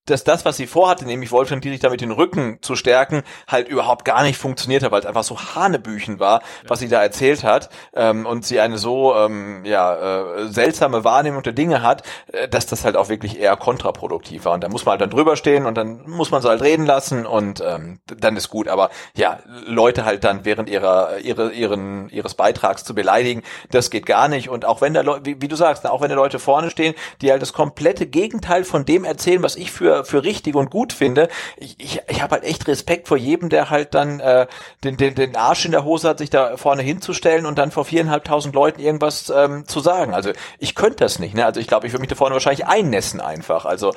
dass das, was sie vorhatte, nämlich Wolfgang Dietrich damit den Rücken zu stärken, halt überhaupt gar nicht funktioniert hat, weil es einfach so Hanebüchen war, was sie da erzählt hat ähm, und sie eine so ähm, ja, äh, seltsame Wahrnehmung der Dinge hat, äh, dass das halt auch wirklich eher kontraproduktiv war. Und da muss man halt dann drüber stehen und dann muss man sie halt reden lassen und ähm, dann ist gut. Aber ja, Leute halt dann während ihrer ihre, ihren ihres Beitrags zu beleidigen, das geht gar nicht. Und auch wenn da Leute, wie, wie du sagst, auch wenn da Leute vorne stehen, die halt das komplette Gegenteil von dem erzählen, was ich für für richtig und gut finde. Ich, ich, ich habe halt echt Respekt vor jedem, der halt dann äh, den, den, den Arsch in der Hose hat, sich da vorne hinzustellen und dann vor viereinhalbtausend Leuten irgendwas ähm, zu sagen. Also ich könnte das nicht. Ne? Also ich glaube, ich würde mich da vorne wahrscheinlich einnässen einfach. Also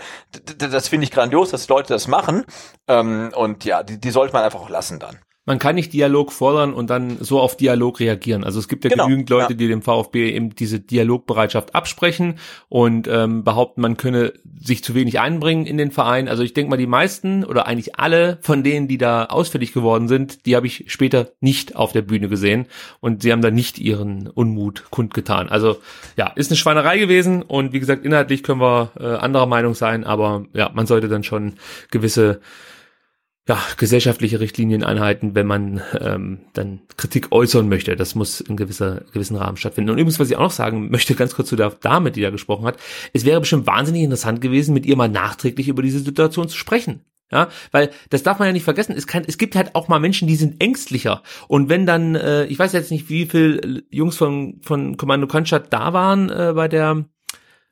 das finde ich grandios, dass Leute das machen. Ähm, und ja, die, die sollte man einfach auch lassen dann man kann nicht Dialog fordern und dann so auf Dialog reagieren. Also es gibt ja genau, genügend Leute, ja. die dem VfB eben diese Dialogbereitschaft absprechen und ähm, behaupten, man könne sich zu wenig einbringen in den Verein. Also ich denke mal, die meisten oder eigentlich alle von denen, die da ausfällig geworden sind, die habe ich später nicht auf der Bühne gesehen und sie haben da nicht ihren Unmut kundgetan. Also ja, ist eine Schweinerei gewesen und wie gesagt, inhaltlich können wir äh, anderer Meinung sein, aber ja, man sollte dann schon gewisse ja, gesellschaftliche Richtlinien einhalten, wenn man ähm, dann Kritik äußern möchte. Das muss in gewisser, gewissen Rahmen stattfinden. Und übrigens, was ich auch noch sagen möchte, ganz kurz zu der Dame, die da gesprochen hat, es wäre bestimmt wahnsinnig interessant gewesen, mit ihr mal nachträglich über diese Situation zu sprechen. Ja, weil das darf man ja nicht vergessen. Es, kann, es gibt halt auch mal Menschen, die sind ängstlicher. Und wenn dann, äh, ich weiß jetzt nicht, wie viel Jungs von von Kommando Konstadt da waren äh, bei der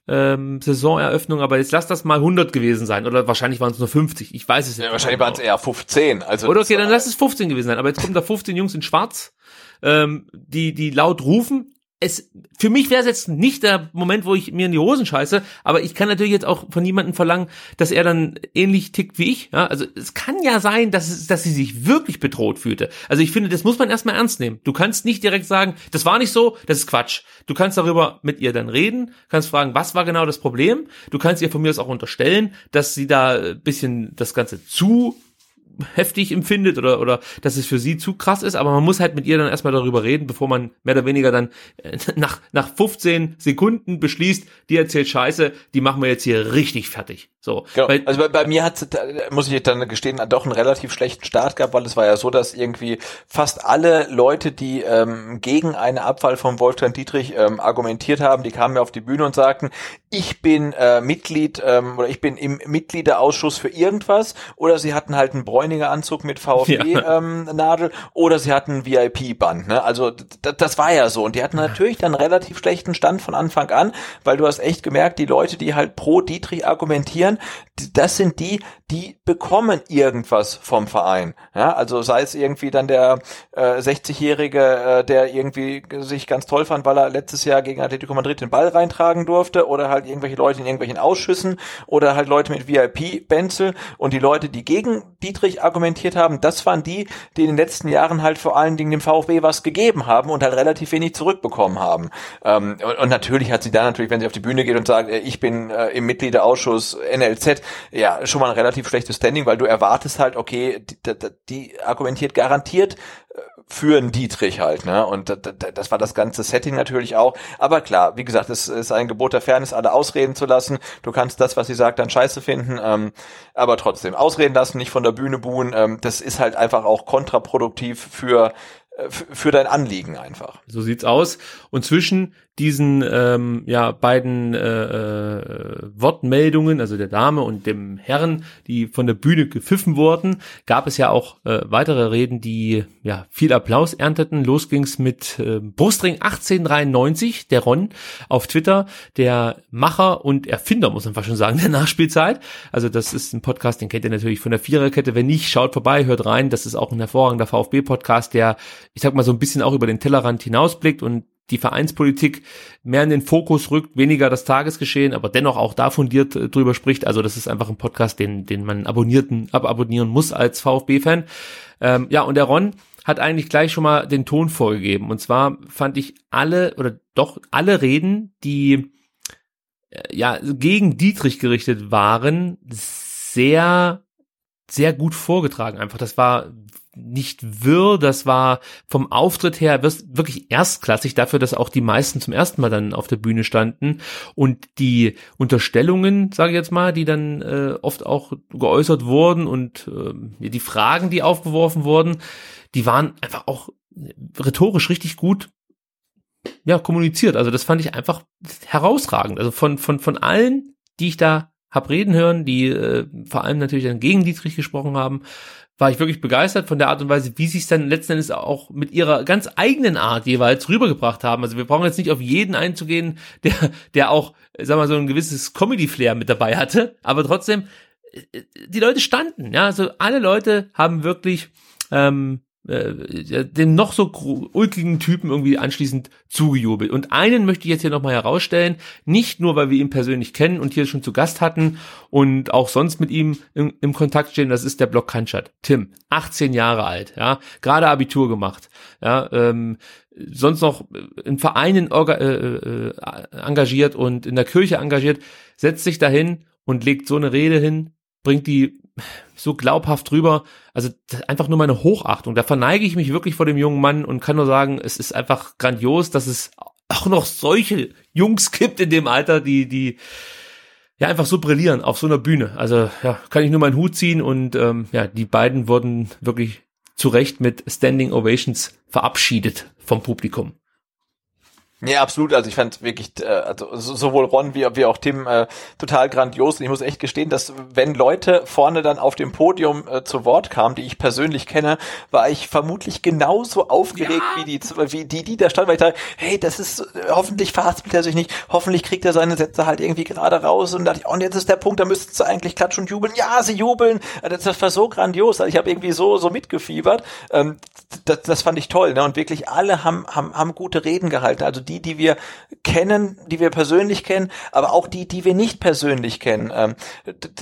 ähm, Saisoneröffnung, aber jetzt lass das mal 100 gewesen sein oder wahrscheinlich waren es nur 50. Ich weiß es nicht. Ja, wahrscheinlich waren es eher 15. Also oder okay, dann lass es 15 gewesen sein. Aber jetzt kommen da 15 Jungs in Schwarz, ähm, die die laut rufen es für mich wäre es jetzt nicht der Moment, wo ich mir in die Hosen scheiße, aber ich kann natürlich jetzt auch von niemandem verlangen, dass er dann ähnlich tickt wie ich. Ja, also es kann ja sein, dass es, dass sie sich wirklich bedroht fühlte. Also ich finde, das muss man erstmal ernst nehmen. Du kannst nicht direkt sagen, das war nicht so, das ist Quatsch. Du kannst darüber mit ihr dann reden, kannst fragen, was war genau das Problem. Du kannst ihr von mir aus auch unterstellen, dass sie da ein bisschen das Ganze zu heftig empfindet oder, oder dass es für sie zu krass ist, aber man muss halt mit ihr dann erstmal darüber reden, bevor man mehr oder weniger dann äh, nach, nach 15 Sekunden beschließt, die erzählt Scheiße, die machen wir jetzt hier richtig fertig. So. Genau. Weil, also bei, bei mir hat muss ich dann gestehen, doch einen relativ schlechten Start gehabt, weil es war ja so, dass irgendwie fast alle Leute, die ähm, gegen eine Abfall von Wolfgang Dietrich ähm, argumentiert haben, die kamen mir auf die Bühne und sagten, ich bin äh, Mitglied ähm, oder ich bin im Mitgliederausschuss für irgendwas oder sie hatten halt einen Bräuninger Anzug mit VfB ja. ähm, oder sie hatten VIP Band, ne? Also das war ja so und die hatten natürlich dann relativ schlechten Stand von Anfang an, weil du hast echt gemerkt, die Leute, die halt pro Dietrich argumentieren, das sind die, die bekommen irgendwas vom Verein. Ja, also sei es irgendwie dann der äh, 60-Jährige, äh, der irgendwie sich ganz toll fand, weil er letztes Jahr gegen Atletico Madrid den Ball reintragen durfte, oder halt irgendwelche Leute in irgendwelchen Ausschüssen, oder halt Leute mit VIP-Benzel und die Leute, die gegen Dietrich argumentiert haben, das waren die, die in den letzten Jahren halt vor allen Dingen dem VfB was gegeben haben und halt relativ wenig zurückbekommen haben. Ähm, und, und, natürlich hat sie dann natürlich, wenn sie auf die Bühne geht und sagt, äh, ich bin äh, im Mitgliederausschuss NL NLZ ja schon mal ein relativ schlechtes Standing, weil du erwartest halt, okay, die, die argumentiert garantiert äh, für einen Dietrich halt, ne? Und das war das ganze Setting natürlich auch. Aber klar, wie gesagt, es ist ein Gebot der Fairness, alle ausreden zu lassen. Du kannst das, was sie sagt, dann scheiße finden, ähm, aber trotzdem ausreden lassen, nicht von der Bühne buhen. Ähm, das ist halt einfach auch kontraproduktiv für äh, für dein Anliegen einfach. So sieht's aus. Und zwischen diesen ähm, ja beiden äh, äh, Wortmeldungen, also der Dame und dem Herrn, die von der Bühne gepfiffen wurden, gab es ja auch äh, weitere Reden, die ja viel Applaus ernteten. Los ging's mit äh, Brustring 1893, der Ron auf Twitter, der Macher und Erfinder, muss man fast schon sagen, der Nachspielzeit. Also das ist ein Podcast, den kennt ihr natürlich von der Viererkette. Wenn nicht, schaut vorbei, hört rein. Das ist auch ein hervorragender VfB-Podcast, der, ich sag mal, so ein bisschen auch über den Tellerrand hinausblickt und die Vereinspolitik mehr in den Fokus rückt, weniger das Tagesgeschehen, aber dennoch auch da fundiert äh, drüber spricht. Also das ist einfach ein Podcast, den, den man abonnierten, ababonnieren muss als VfB-Fan. Ähm, ja, und der Ron hat eigentlich gleich schon mal den Ton vorgegeben. Und zwar fand ich alle oder doch alle Reden, die äh, ja gegen Dietrich gerichtet waren, sehr sehr gut vorgetragen einfach. Das war nicht wirr, das war vom Auftritt her wirklich erstklassig dafür, dass auch die meisten zum ersten Mal dann auf der Bühne standen und die Unterstellungen, sage ich jetzt mal, die dann äh, oft auch geäußert wurden und äh, die Fragen, die aufgeworfen wurden, die waren einfach auch rhetorisch richtig gut ja kommuniziert. Also das fand ich einfach herausragend. Also von von von allen, die ich da hab reden hören, die äh, vor allem natürlich dann gegen Dietrich gesprochen haben, war ich wirklich begeistert von der Art und Weise, wie sie es dann letzten Endes auch mit ihrer ganz eigenen Art jeweils rübergebracht haben. Also wir brauchen jetzt nicht auf jeden einzugehen, der, der auch, sag mal, so ein gewisses Comedy-Flair mit dabei hatte, aber trotzdem, äh, die Leute standen, ja, also alle Leute haben wirklich ähm, äh, dem noch so ulkigen Typen irgendwie anschließend zugejubelt. Und einen möchte ich jetzt hier nochmal herausstellen, nicht nur, weil wir ihn persönlich kennen und hier schon zu Gast hatten und auch sonst mit ihm im, im Kontakt stehen, das ist der Block Kanschat. Tim, 18 Jahre alt, ja, gerade Abitur gemacht, ja, ähm, sonst noch in Vereinen äh, äh, engagiert und in der Kirche engagiert, setzt sich dahin und legt so eine Rede hin, bringt die so glaubhaft drüber. Also einfach nur meine Hochachtung. Da verneige ich mich wirklich vor dem jungen Mann und kann nur sagen, es ist einfach grandios, dass es auch noch solche Jungs gibt in dem Alter, die, die ja einfach so brillieren auf so einer Bühne. Also ja, kann ich nur meinen Hut ziehen und ähm, ja, die beiden wurden wirklich zu Recht mit Standing Ovations verabschiedet vom Publikum. Ja, absolut. Also ich fand wirklich, äh, also sowohl Ron wie, wie auch Tim äh, total grandios. Und ich muss echt gestehen, dass wenn Leute vorne dann auf dem Podium äh, zu Wort kamen, die ich persönlich kenne, war ich vermutlich genauso aufgeregt ja. wie die, wie die, die da standen, weil ich dachte, hey, das ist hoffentlich verhaspelt er sich nicht, hoffentlich kriegt er seine Sätze halt irgendwie gerade raus. Und dachte ich, oh, und jetzt ist der Punkt, da müssten sie eigentlich klatschen und jubeln. Ja, sie jubeln. Also das war so grandios. Also ich habe irgendwie so so mitgefiebert. Ähm, das, das fand ich toll. Ne? Und wirklich alle haben haben haben gute Reden gehalten. Also die, die wir kennen, die wir persönlich kennen, aber auch die, die wir nicht persönlich kennen. Ähm,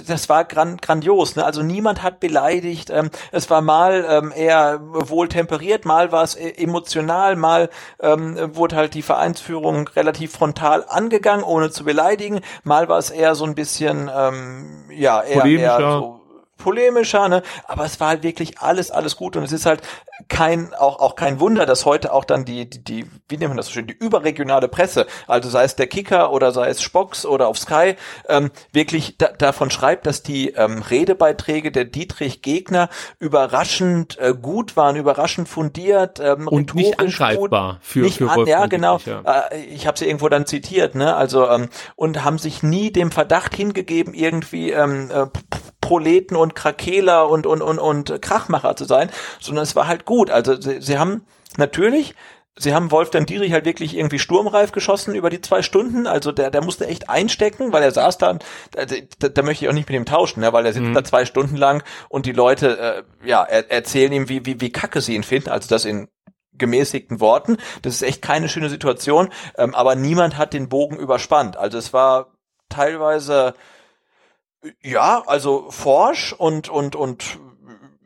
das war gran grandios. Ne? Also niemand hat beleidigt. Ähm, es war mal ähm, eher wohl temperiert, mal war es e-, emotional, mal ähm, wurde halt die Vereinsführung relativ frontal angegangen, ohne zu beleidigen. Mal war es eher so ein bisschen, ähm, ja, eher, eher so polemischer, ne? Aber es war halt wirklich alles, alles gut und es ist halt kein, auch, auch kein Wunder, dass heute auch dann die, die, die, wie nennt man das so schön, die überregionale Presse, also sei es der Kicker oder sei es Spocks oder auf Sky, ähm, wirklich da, davon schreibt, dass die ähm, Redebeiträge der Dietrich Gegner überraschend äh, gut waren, überraschend fundiert ähm, und nicht angreifbar gut, für, nicht für an, Ja, genau. Ja. Äh, ich habe sie irgendwo dann zitiert, ne? Also ähm, und haben sich nie dem Verdacht hingegeben, irgendwie ähm, äh, Proleten und Krakeler und, und, und, und Krachmacher zu sein, sondern es war halt gut. Also sie, sie haben natürlich Sie haben Wolfgang Dietrich halt wirklich irgendwie sturmreif geschossen über die zwei Stunden. Also der, der musste echt einstecken, weil er saß da, da, da, da möchte ich auch nicht mit ihm tauschen, ne? weil er sitzt mhm. da zwei Stunden lang und die Leute äh, ja er, erzählen ihm, wie, wie, wie kacke sie ihn finden. Also das in gemäßigten Worten. Das ist echt keine schöne Situation, ähm, aber niemand hat den Bogen überspannt. Also es war teilweise ja, also forsch und, und, und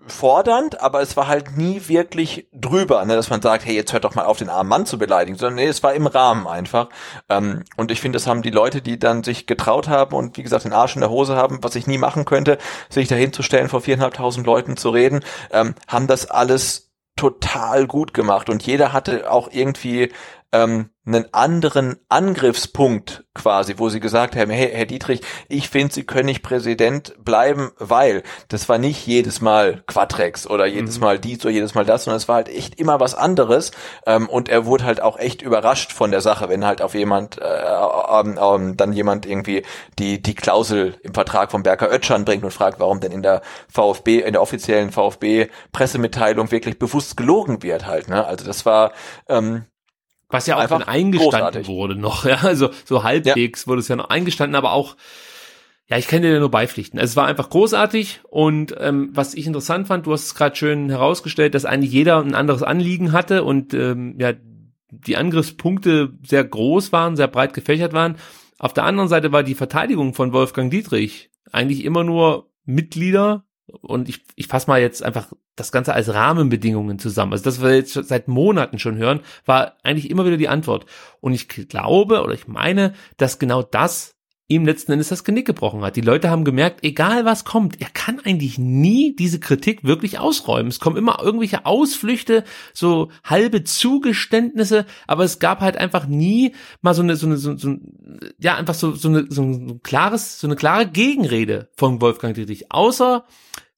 fordernd, aber es war halt nie wirklich drüber, ne, dass man sagt, hey, jetzt hört doch mal auf, den armen Mann zu beleidigen, sondern nee, es war im Rahmen einfach. Ähm, und ich finde, das haben die Leute, die dann sich getraut haben und wie gesagt den Arsch in der Hose haben, was ich nie machen könnte, sich dahin zu stellen, vor viereinhalbtausend Leuten zu reden, ähm, haben das alles total gut gemacht und jeder hatte auch irgendwie ähm, einen anderen Angriffspunkt quasi, wo sie gesagt haben, hey, Herr Dietrich, ich finde, Sie können nicht Präsident bleiben, weil das war nicht jedes Mal Quatrex oder jedes mhm. Mal dies oder jedes Mal das, sondern es war halt echt immer was anderes ähm, und er wurde halt auch echt überrascht von der Sache, wenn halt auf jemand äh, ähm, ähm, dann jemand irgendwie die die Klausel im Vertrag von Berker Oetschan bringt und fragt, warum denn in der VfB, in der offiziellen VfB Pressemitteilung wirklich bewusst gelogen wird halt, ne? Also das war ähm, was ja auch dann eingestanden großartig. wurde noch, ja, also so halbwegs ja. wurde es ja noch eingestanden, aber auch, ja, ich kann dir nur beipflichten. Also es war einfach großartig und ähm, was ich interessant fand, du hast es gerade schön herausgestellt, dass eigentlich jeder ein anderes Anliegen hatte und ähm, ja, die Angriffspunkte sehr groß waren, sehr breit gefächert waren. Auf der anderen Seite war die Verteidigung von Wolfgang Dietrich eigentlich immer nur Mitglieder und ich, ich fasse mal jetzt einfach das Ganze als Rahmenbedingungen zusammen. Also das, was wir jetzt seit Monaten schon hören, war eigentlich immer wieder die Antwort. Und ich glaube oder ich meine, dass genau das ihm letzten Endes das Genick gebrochen hat. Die Leute haben gemerkt, egal was kommt, er kann eigentlich nie diese Kritik wirklich ausräumen. Es kommen immer irgendwelche Ausflüchte, so halbe Zugeständnisse, aber es gab halt einfach nie mal so eine, so eine, so, so ja, einfach so, so eine, so ein klares, so eine klare Gegenrede von Wolfgang Dietrich. Außer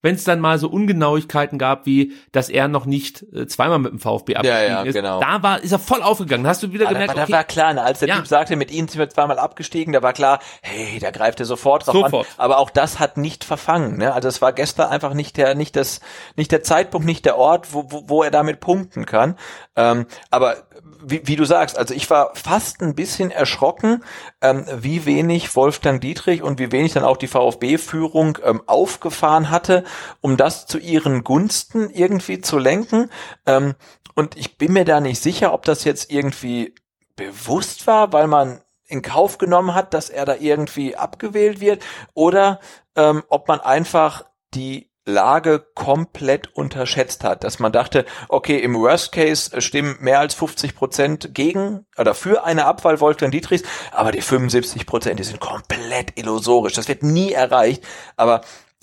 wenn es dann mal so Ungenauigkeiten gab, wie dass er noch nicht äh, zweimal mit dem VfB abgestiegen ja, ja, ist. Genau. Da war, ist er voll aufgegangen. Hast du wieder Aber gemerkt, da, okay, da war klar, ne, als der Ja. Typ sagte, mit ihnen sind wir zweimal abgestiegen, da war klar, hey, da greift er sofort drauf Sofort. an. Aber auch das hat nicht verfangen. Ne? Also es war gestern einfach nicht der, nicht das, nicht der Zeitpunkt, nicht der Ort, wo, wo, wo er damit punkten kann. Ähm, aber wie, wie du sagst, also ich war fast ein bisschen erschrocken, ähm, wie wenig Wolfgang Dietrich und wie wenig dann auch die VfB-Führung ähm, aufgefahren hatte, um das zu ihren Gunsten irgendwie zu lenken. Ähm, und ich bin mir da nicht sicher, ob das jetzt irgendwie bewusst war, weil man in Kauf genommen hat, dass er da irgendwie abgewählt wird, oder ähm, ob man einfach die Lage komplett unterschätzt hat, dass man dachte, okay, im Worst Case stimmen mehr als 50 Prozent gegen oder für eine Abwahl Wolfgang Dietrichs, aber die 75 Prozent, die sind komplett illusorisch. Das wird nie erreicht. Aber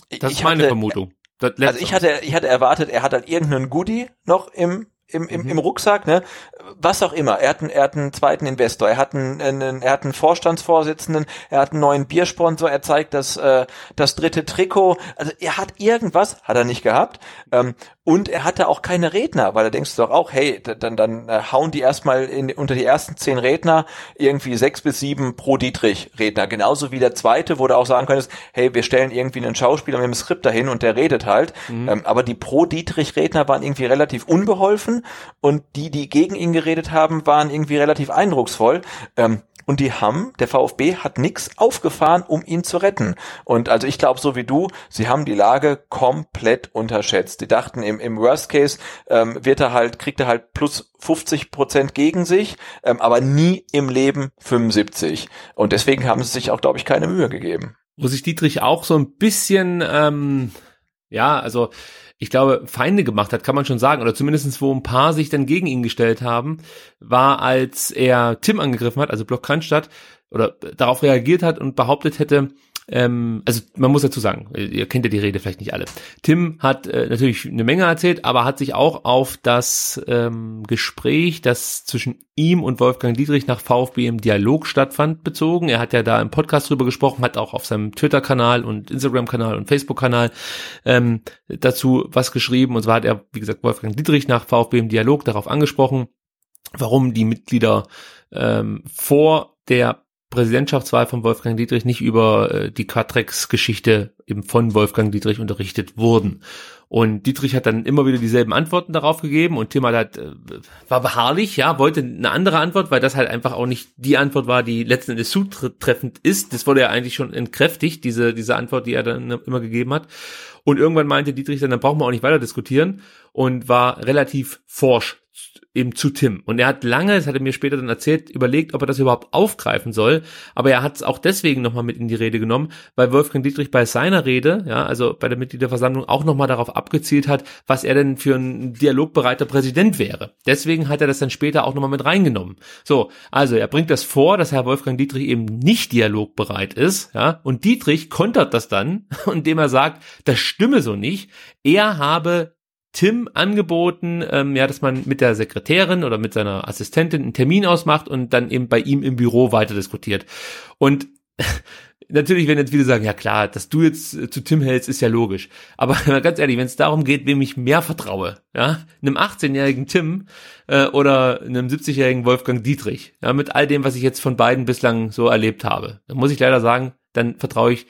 das ich ist meine hatte, Vermutung. Also ich hatte, ich hatte erwartet, er hat halt irgendeinen Goodie noch im im, im, Mhm. im Rucksack, ne? Was auch immer. Er hat einen, er hat einen zweiten Investor, er hat einen, einen, er hat einen Vorstandsvorsitzenden, er hat einen neuen Biersponsor, er zeigt das, äh, das dritte Trikot. Also er hat irgendwas, hat er nicht gehabt. Ähm, und er hatte auch keine Redner, weil da denkst du doch auch, hey, dann, dann äh, hauen die erstmal in, unter die ersten zehn Redner irgendwie sechs bis sieben pro Dietrich Redner. Genauso wie der zweite, wo du auch sagen könntest, hey, wir stellen irgendwie einen Schauspieler mit dem Skript dahin und der redet halt. Ähm, aber die pro Dietrich Redner waren irgendwie relativ unbeholfen und die, die gegen ihn geredet haben, waren irgendwie relativ eindrucksvoll. Ähm, und die haben, der VfB hat nix aufgefahren, um ihn zu retten. Und also ich glaube, so wie du, sie haben die Lage komplett unterschätzt. Die dachten, im, im Worst Case ähm, wird er halt, kriegt er halt plus 50 Prozent gegen sich, ähm, aber nie im Leben 75. Und deswegen haben sie sich auch, glaube ich, keine Mühe gegeben. wo sich Dietrich auch so ein bisschen, ähm, ja, also ich glaube, Feinde gemacht hat, kann man schon sagen, oder zumindestens wo ein paar sich dann gegen ihn gestellt haben, war, als er Tim angegriffen hat, also Block Cannstatt, oder darauf reagiert hat und behauptet hätte, ähm, also man muss dazu sagen, ihr kennt ja die Rede vielleicht nicht alle. Tim hat äh, natürlich eine Menge erzählt, aber hat sich auch auf das ähm, Gespräch, das zwischen ihm und Wolfgang Dietrich nach VfB im Dialog stattfand, bezogen. Er hat ja da im Podcast drüber gesprochen, hat auch auf seinem Twitter-Kanal und Instagram-Kanal und Facebook-Kanal ähm, dazu was geschrieben. Und zwar hat er, wie gesagt, Wolfgang Dietrich nach VfB im Dialog darauf angesprochen, warum die Mitglieder ähm, vor der Präsidentschaftswahl von Wolfgang Dietrich nicht über äh, die Quatrex-Geschichte eben von Wolfgang Dietrich unterrichtet wurden. Und Dietrich hat dann immer wieder dieselben Antworten darauf gegeben und Tim hat äh, war beharrlich, ja, wollte eine andere Antwort, weil das halt einfach auch nicht die Antwort war, die letzten Endes zutreffend ist. Das wurde ja eigentlich schon entkräftigt, diese, diese Antwort, die er dann immer gegeben hat. Und irgendwann meinte Dietrich dann, dann brauchen wir auch nicht weiter diskutieren und war relativ forsch eben zu Tim. Und er hat lange, das hat er mir später dann erzählt, überlegt, ob er das überhaupt aufgreifen soll. Aber er hat es auch deswegen nochmal mit in die Rede genommen, weil Wolfgang Dietrich bei seiner Rede, ja, also bei der Mitgliederversammlung auch nochmal darauf abgezielt hat, was er denn für ein dialogbereiter Präsident wäre. Deswegen hat er das dann später auch nochmal mit reingenommen. So, also er bringt das vor, dass Herr Wolfgang Dietrich eben nicht dialogbereit ist, ja, und Dietrich kontert das dann, indem er sagt, das stimme so nicht. Er habe Tim angeboten, ähm, ja, dass man mit der Sekretärin oder mit seiner Assistentin einen Termin ausmacht und dann eben bei ihm im Büro weiter diskutiert. Und natürlich werden jetzt viele sagen, ja klar, dass du jetzt äh, zu Tim hältst, ist ja logisch. Aber ganz ehrlich, wenn es darum geht, wem ich mehr vertraue, ja, einem 18-jährigen Tim äh, oder einem 70-jährigen Wolfgang Dietrich, ja, mit all dem, was ich jetzt von beiden bislang so erlebt habe, dann muss ich leider sagen, dann vertraue ich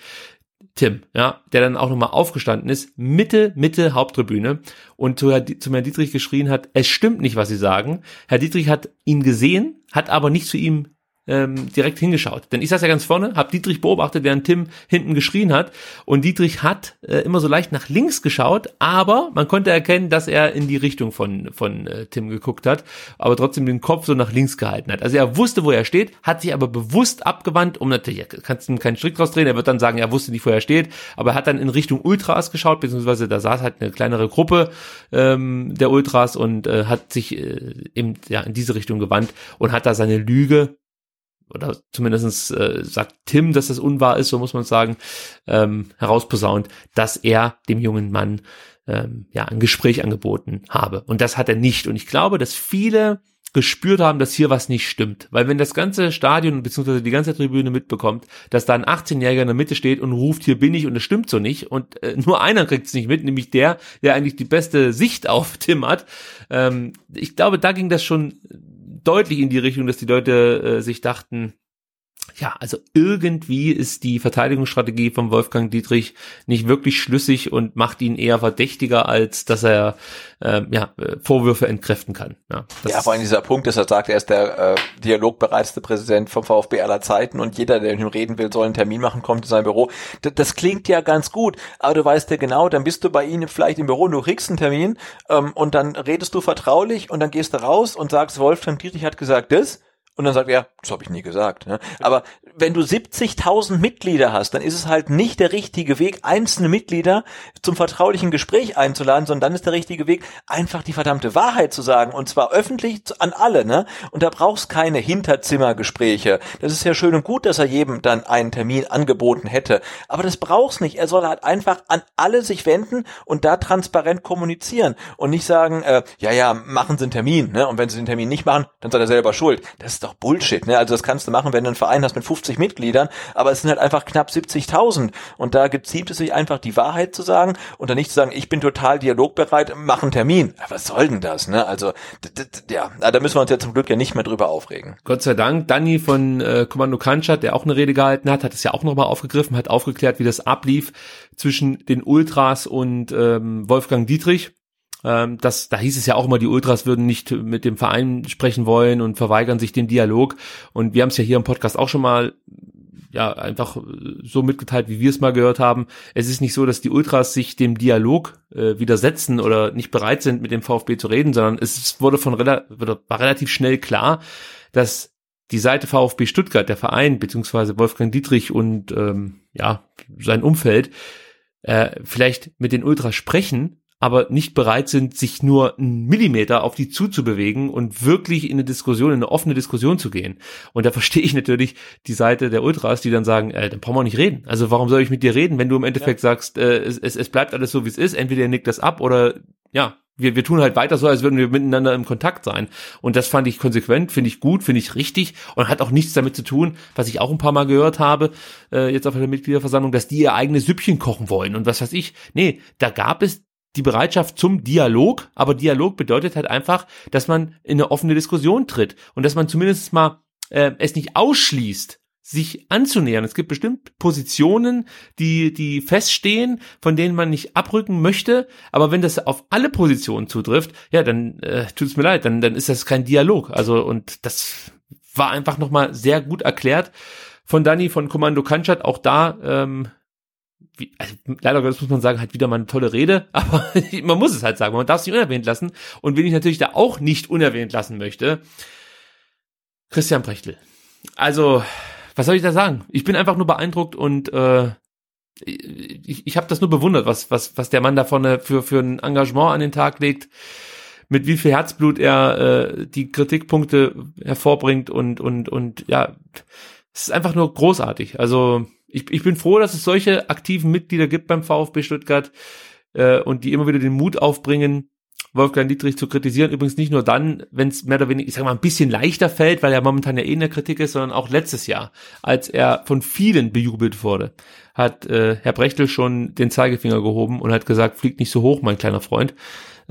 Tim, ja, der dann auch nochmal aufgestanden ist, Mitte, Mitte Haupttribüne und zu, zu Herrn Dietrich geschrien hat, es stimmt nicht, was Sie sagen. Herr Dietrich hat ihn gesehen, hat aber nicht zu ihm ähm, direkt hingeschaut. Denn ich saß ja ganz vorne, habe Dietrich beobachtet, während Tim hinten geschrien hat. Und Dietrich hat äh, immer so leicht nach links geschaut, aber man konnte erkennen, dass er in die Richtung von, von äh, Tim geguckt hat, aber trotzdem den Kopf so nach links gehalten hat. Also er wusste, wo er steht, hat sich aber bewusst abgewandt, um natürlich, kannst du ihm keinen Strick draus drehen, er wird dann sagen, er wusste nicht, wo er steht, aber er hat dann in Richtung Ultras geschaut, beziehungsweise da saß halt eine kleinere Gruppe ähm, der Ultras und äh, hat sich äh, eben ja in diese Richtung gewandt und hat da seine Lüge oder zumindestens äh, sagt Tim, dass das unwahr ist, so muss man sagen, ähm, herausposaunt, dass er dem jungen Mann ähm, ja ein Gespräch angeboten habe. Und das hat er nicht. Und ich glaube, dass viele gespürt haben, dass hier was nicht stimmt. Weil wenn das ganze Stadion bzw. die ganze Tribüne mitbekommt, dass da ein 18-Jähriger in der Mitte steht und ruft, hier bin ich und es stimmt so nicht und äh, nur einer kriegt es nicht mit, nämlich der, der eigentlich die beste Sicht auf Tim hat. Ähm, ich glaube, da ging das schon deutlich in die Richtung, dass die Leute äh, sich dachten, ja, also irgendwie ist die Verteidigungsstrategie von Wolfgang Dietrich nicht wirklich schlüssig und macht ihn eher verdächtiger, als dass er äh, ja, Vorwürfe entkräften kann. Ja, ja vor allem dieser Punkt, dass er sagt, er ist der äh, dialogbereitste Präsident vom VfB aller Zeiten und jeder, der mit ihm reden will, soll einen Termin machen, kommt in sein Büro. D das klingt ja ganz gut, aber du weißt ja genau, dann bist du bei ihnen vielleicht im Büro, du kriegst einen Termin ähm, und dann redest du vertraulich und dann gehst du raus und sagst, Wolfgang Dietrich hat gesagt das und dann sagt er, das habe ich nie gesagt. Ne? Aber wenn du 70.000 Mitglieder hast, dann ist es halt nicht der richtige Weg, einzelne Mitglieder zum vertraulichen Gespräch einzuladen, sondern dann ist der richtige Weg, einfach die verdammte Wahrheit zu sagen und zwar öffentlich an alle. Ne? Und da brauchst keine Hinterzimmergespräche. Das ist ja schön und gut, dass er jedem dann einen Termin angeboten hätte, aber das brauchst nicht. Er soll halt einfach an alle sich wenden und da transparent kommunizieren und nicht sagen, äh, ja ja, machen Sie einen Termin. Ne? Und wenn Sie den Termin nicht machen, dann seid er selber schuld. Das ist doch Bullshit. Ne? Also das kannst du machen, wenn du einen Verein hast mit 50 Mitgliedern, aber es sind halt einfach knapp 70.000 und da geziemt es sich einfach die Wahrheit zu sagen und dann nicht zu sagen, ich bin total dialogbereit, mach einen Termin. Was soll denn das? Ne? Also ja, da müssen wir uns ja zum Glück ja nicht mehr drüber aufregen. Gott sei Dank, Danny von äh, Kommando Kanschat, der auch eine Rede gehalten hat, hat es ja auch nochmal aufgegriffen, hat aufgeklärt, wie das ablief zwischen den Ultras und ähm, Wolfgang Dietrich ähm, das, da hieß es ja auch immer, die Ultras würden nicht mit dem Verein sprechen wollen und verweigern sich den Dialog. Und wir haben es ja hier im Podcast auch schon mal ja einfach so mitgeteilt, wie wir es mal gehört haben. Es ist nicht so, dass die Ultras sich dem Dialog äh, widersetzen oder nicht bereit sind, mit dem VfB zu reden, sondern es wurde von war relativ schnell klar, dass die Seite VfB Stuttgart, der Verein beziehungsweise Wolfgang Dietrich und ähm, ja sein Umfeld äh, vielleicht mit den Ultras sprechen, aber nicht bereit sind, sich nur einen Millimeter auf die zuzubewegen und wirklich in eine Diskussion, in eine offene Diskussion zu gehen. Und da verstehe ich natürlich die Seite der Ultras, die dann sagen, äh, dann brauchen wir nicht reden. Also warum soll ich mit dir reden, wenn du im Endeffekt ja. sagst, äh, es, es, es bleibt alles so, wie es ist, entweder ihr nickt das ab oder ja, wir, wir tun halt weiter so, als würden wir miteinander im Kontakt sein. Und das fand ich konsequent, finde ich gut, finde ich richtig und hat auch nichts damit zu tun, was ich auch ein paar Mal gehört habe, äh, jetzt auf der Mitgliederversammlung, dass die ihr eigenes Süppchen kochen wollen und was weiß ich. Nee, da gab es die Bereitschaft zum Dialog, aber Dialog bedeutet halt einfach, dass man in eine offene Diskussion tritt und dass man zumindest mal äh, es nicht ausschließt, sich anzunähern. Es gibt bestimmt Positionen, die, die feststehen, von denen man nicht abrücken möchte. Aber wenn das auf alle Positionen zutrifft, ja, dann äh, tut es mir leid, dann, dann ist das kein Dialog. Also, und das war einfach nochmal sehr gut erklärt von Dani von Kommando Kanschat. Auch da ähm, also leider Gottes muss man sagen, halt wieder mal eine tolle Rede, aber man muss es halt sagen, man darf es nicht unerwähnt lassen. Und wen ich natürlich da auch nicht unerwähnt lassen möchte, Christian Brechtel. Also, was soll ich da sagen? Ich bin einfach nur beeindruckt und äh, ich, ich habe das nur bewundert, was, was, was der Mann da vorne für, für ein Engagement an den Tag legt, mit wie viel Herzblut er äh, die Kritikpunkte hervorbringt und, und, und ja, es ist einfach nur großartig. Also ich, ich bin froh, dass es solche aktiven Mitglieder gibt beim VfB Stuttgart äh, und die immer wieder den Mut aufbringen, Wolfgang Dietrich zu kritisieren. Übrigens nicht nur dann, wenn es mehr oder weniger, ich sag mal, ein bisschen leichter fällt, weil er momentan ja eh in der Kritik ist, sondern auch letztes Jahr, als er von vielen bejubelt wurde, hat äh, Herr Brechtel schon den Zeigefinger gehoben und hat gesagt, fliegt nicht so hoch, mein kleiner Freund.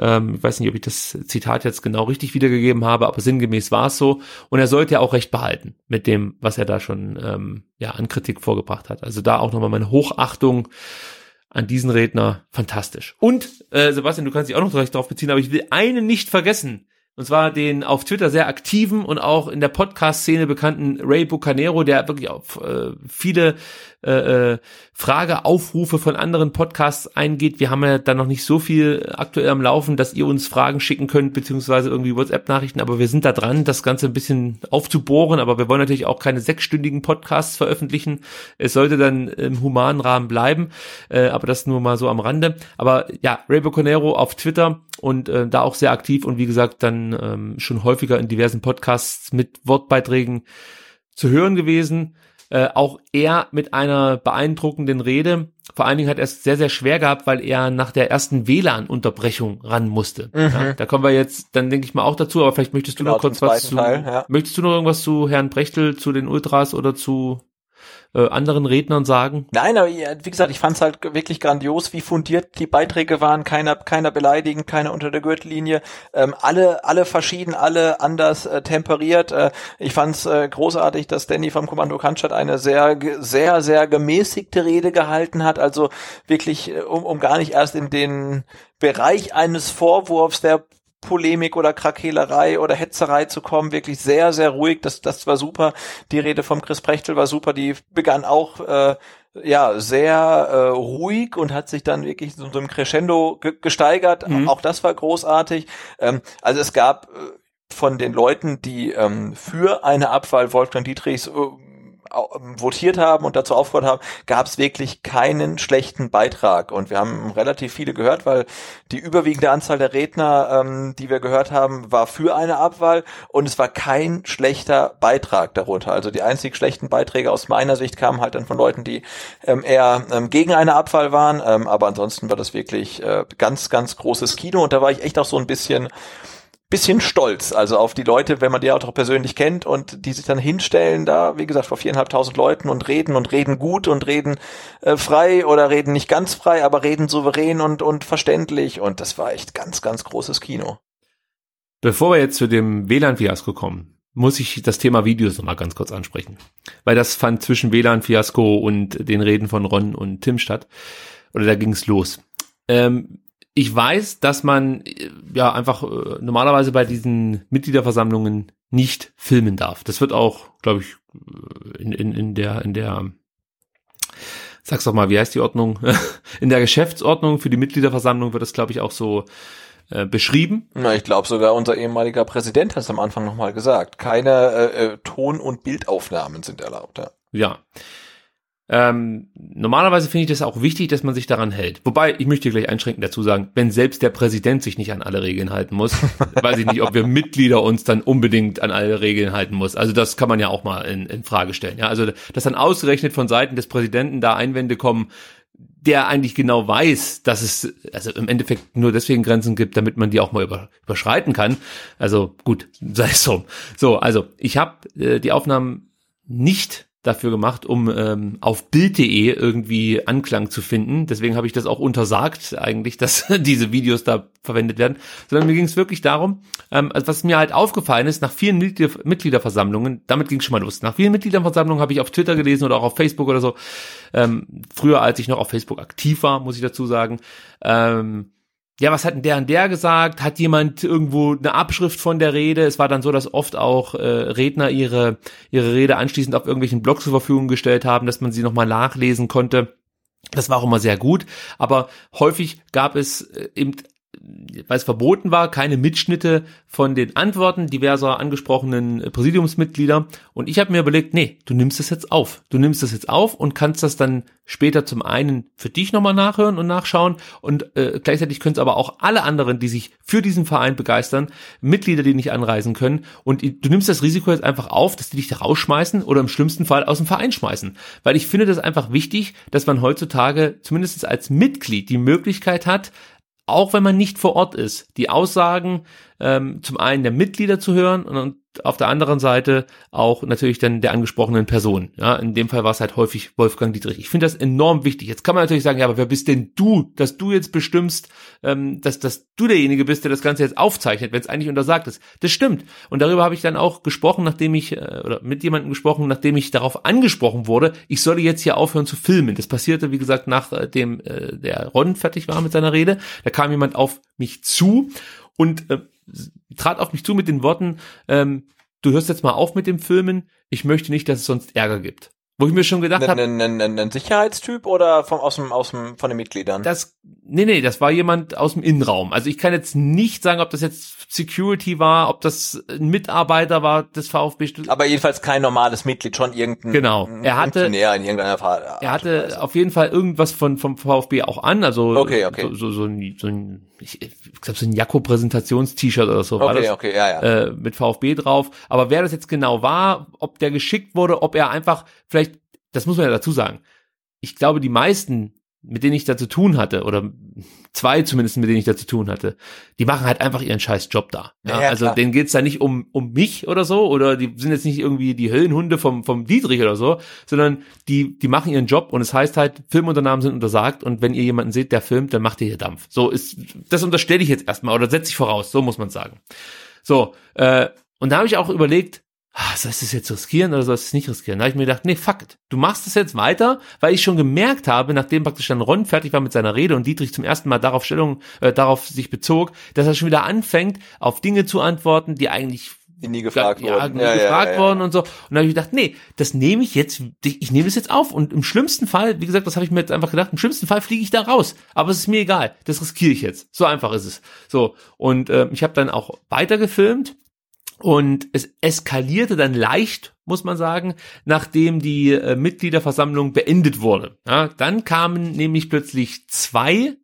Ähm, ich weiß nicht, ob ich das Zitat jetzt genau richtig wiedergegeben habe, aber sinngemäß war es so. Und er sollte ja auch recht behalten mit dem, was er da schon ähm, ja an Kritik vorgebracht hat. Also da auch nochmal meine Hochachtung an diesen Redner. Fantastisch. Und äh, Sebastian, du kannst dich auch noch recht darauf beziehen, aber ich will einen nicht vergessen. Und zwar den auf Twitter sehr aktiven und auch in der Podcast-Szene bekannten Ray Bucanero, der wirklich auf äh, viele äh, äh, Frageaufrufe von anderen Podcasts eingeht. Wir haben ja da noch nicht so viel aktuell am Laufen, dass ihr uns Fragen schicken könnt, beziehungsweise irgendwie WhatsApp-Nachrichten, aber wir sind da dran, das Ganze ein bisschen aufzubohren, aber wir wollen natürlich auch keine sechsstündigen Podcasts veröffentlichen. Es sollte dann im humanen Rahmen bleiben, äh, aber das nur mal so am Rande. Aber ja, Ray Bucanero auf Twitter und äh, da auch sehr aktiv und wie gesagt dann ähm, schon häufiger in diversen Podcasts mit Wortbeiträgen zu hören gewesen. Äh, auch er mit einer beeindruckenden Rede. Vor allen Dingen hat er es sehr, sehr schwer gehabt, weil er nach der ersten WLAN-Unterbrechung ran musste. Mhm. Ja, da kommen wir jetzt, dann denke ich mal auch dazu, aber vielleicht möchtest du genau, noch kurz was zu, Teil, ja. möchtest du noch irgendwas zu Herrn Brechtel, zu den Ultras oder zu äh, anderen Rednern sagen? Nein, aber wie gesagt, ich fand es halt wirklich grandios, wie fundiert die Beiträge waren, keiner, keiner beleidigend, keiner unter der Gürtellinie, ähm, alle, alle verschieden, alle anders äh, temperiert. Äh, ich fand es äh, großartig, dass Danny vom Kommando Cannstatt eine sehr, sehr, sehr gemäßigte Rede gehalten hat, also wirklich, äh, um, um gar nicht erst in den Bereich eines Vorwurfs der Polemik oder Krakelerei oder Hetzerei zu kommen, wirklich sehr, sehr ruhig. Das, das war super. Die Rede vom Chris Prechtel war super. Die begann auch äh, ja sehr äh, ruhig und hat sich dann wirklich so, so einem Crescendo ge gesteigert. Mhm. Auch das war großartig. Ähm, also es gab äh, von den Leuten, die ähm, für eine Abwahl Wolfgang Dietrichs äh, votiert haben und dazu aufgefordert haben, gab es wirklich keinen schlechten Beitrag. Und wir haben relativ viele gehört, weil die überwiegende Anzahl der Redner, ähm, die wir gehört haben, war für eine Abwahl und es war kein schlechter Beitrag darunter. Also die einzig schlechten Beiträge aus meiner Sicht kamen halt dann von Leuten, die ähm, eher ähm, gegen eine Abwahl waren. Ähm, aber ansonsten war das wirklich äh, ganz, ganz großes Kino und da war ich echt auch so ein bisschen bisschen stolz, also auf die Leute, wenn man die auch persönlich kennt und die sich dann hinstellen da, wie gesagt, vor viereinhalbtausend Leuten und reden und reden gut und reden äh, frei oder reden nicht ganz frei, aber reden souverän und, und verständlich und das war echt ganz, ganz großes Kino. Bevor wir jetzt zu dem WLAN-Fiasko kommen, muss ich das Thema Videos nochmal ganz kurz ansprechen. Weil das fand zwischen WLAN-Fiasko und den Reden von Ron und Tim statt. Oder da ging's los. Ähm, ich weiß, dass man äh, ja einfach äh, normalerweise bei diesen Mitgliederversammlungen nicht filmen darf. Das wird auch, glaube ich, äh, in, in, in der, in der, sag's doch mal, wie heißt die Ordnung? In der Geschäftsordnung für die Mitgliederversammlung wird das, glaube ich, auch so äh, beschrieben. Na, ich glaube sogar unser ehemaliger Präsident hat es am Anfang nochmal gesagt. Keine äh, äh, Ton- und Bildaufnahmen sind erlaubt. Ja. ja. Ähm, normalerweise finde ich das auch wichtig, dass man sich daran hält. Wobei, ich möchte gleich einschränkend dazu sagen, wenn selbst der Präsident sich nicht an alle Regeln halten muss, weiß ich nicht, ob wir Mitglieder uns dann unbedingt an alle Regeln halten muss. Also das kann man ja auch mal in, in Frage stellen. Ja, also dass dann ausgerechnet von Seiten des Präsidenten da Einwände kommen, der eigentlich genau weiß, dass es also im Endeffekt nur deswegen Grenzen gibt, damit man die auch mal über, überschreiten kann. Also gut, sei es so. So, also ich habe äh, die Aufnahmen nicht dafür gemacht, um ähm, auf Bild.de irgendwie Anklang zu finden. Deswegen habe ich das auch untersagt, eigentlich, dass diese Videos da verwendet werden. Sondern mir ging es wirklich darum, ähm, also was mir halt aufgefallen ist, nach vielen Mitgliederversammlungen, damit ging es schon mal los. Nach vielen Mitgliederversammlungen habe ich auf Twitter gelesen oder auch auf Facebook oder so, ähm, früher als ich noch auf Facebook aktiv war, muss ich dazu sagen, ähm, ja, was hat denn der und der gesagt? Hat jemand irgendwo eine Abschrift von der Rede? Es war dann so, dass oft auch äh, Redner ihre, ihre Rede anschließend auf irgendwelchen Blogs zur Verfügung gestellt haben, dass man sie nochmal nachlesen konnte. Das war auch immer sehr gut, aber häufig gab es äh, eben weil es verboten war, keine Mitschnitte von den Antworten diverser angesprochenen äh, Präsidiumsmitglieder. Und ich habe mir überlegt, nee, du nimmst das jetzt auf. Du nimmst das jetzt auf und kannst das dann später zum einen für dich nochmal nachhören und nachschauen. Und äh, gleichzeitig können es aber auch alle anderen, die sich für diesen Verein begeistern, Mitglieder, die nicht anreisen können. Und du nimmst das Risiko jetzt einfach auf, dass die dich da rausschmeißen oder im schlimmsten Fall aus dem Verein schmeißen. Weil ich finde das einfach wichtig, dass man heutzutage zumindest als Mitglied die Möglichkeit hat, auch wenn man nicht vor Ort ist, die Aussagen ähm, zum einen der Mitglieder zu hören und auf der anderen Seite auch natürlich dann der angesprochenen Person. Ja, in dem Fall war es halt häufig Wolfgang Dietrich. Ich finde das enorm wichtig. Jetzt kann man natürlich sagen, ja, aber wer bist denn du, dass du jetzt bestimmst, ähm, dass, dass du derjenige bist, der das Ganze jetzt aufzeichnet, wenn es eigentlich untersagt ist. Das stimmt. Und darüber habe ich dann auch gesprochen, nachdem ich, äh, oder mit jemandem gesprochen, nachdem ich darauf angesprochen wurde, ich solle jetzt hier aufhören zu filmen. Das passierte, wie gesagt, nachdem äh, der Ron fertig war mit seiner Rede. Da kam jemand auf mich zu und äh, trat auf mich zu mit den Worten, ähm, du hörst jetzt mal auf mit dem Filmen, ich möchte nicht, dass es sonst Ärger gibt. Wo ich mir schon gedacht habe. Ein, ein, ein, ein Sicherheitstyp oder vom, aus dem, aus dem, von den Mitgliedern? Das, Nee, nee, das war jemand aus dem Innenraum. Also ich kann jetzt nicht sagen, ob das jetzt Security war, ob das ein Mitarbeiter war des VfB. Aber jedenfalls kein normales Mitglied, schon irgendein Genau. Er hatte- in irgendeiner Art Er hatte auf jeden Fall irgendwas von vom VfB auch an, also Okay, okay. so so, so ein, so ein ich, ich glaube so ein Jakko Präsentations-T-Shirt oder so war Okay, das. okay, ja, ja. Äh, mit VfB drauf. Aber wer das jetzt genau war, ob der geschickt wurde, ob er einfach vielleicht, das muss man ja dazu sagen. Ich glaube, die meisten, mit denen ich da zu tun hatte, oder zwei zumindest, mit denen ich da zu tun hatte, die machen halt einfach ihren scheiß Job da. Ja, Ja, also klar. denen geht's da nicht um, um mich oder so, oder die sind jetzt nicht irgendwie die Höllenhunde vom, vom Dietrich oder so, sondern die, die machen ihren Job und es heißt halt, Filmunternahmen sind untersagt und wenn ihr jemanden seht, der filmt, dann macht ihr hier Dampf. So ist, das unterstelle ich jetzt erstmal oder setze ich voraus, so muss man sagen. So, äh, und da habe ich auch überlegt, ah, sollst du es jetzt riskieren oder sollst du es nicht riskieren? Da habe ich mir gedacht, nee, fuck it. Du machst es jetzt weiter, weil ich schon gemerkt habe, nachdem praktisch dann Ron fertig war mit seiner Rede und Dietrich zum ersten Mal darauf Stellung, äh, darauf sich bezog, dass er schon wieder anfängt, auf Dinge zu antworten, die eigentlich Die nie gefragt ja, wurden. nie gefragt worden und so. Und da habe ich gedacht, nee, das nehme ich jetzt, ich ich nehme das jetzt auf. Und im schlimmsten Fall, wie gesagt, das habe ich mir jetzt einfach gedacht, im schlimmsten Fall fliege ich da raus. Aber es ist mir egal, das riskiere ich jetzt. So einfach ist es. So, und äh, ich habe dann auch weiter gefilmt und es eskalierte dann leicht, muss man sagen, nachdem die äh, Mitgliederversammlung beendet wurde. Ja, dann kamen nämlich plötzlich zwei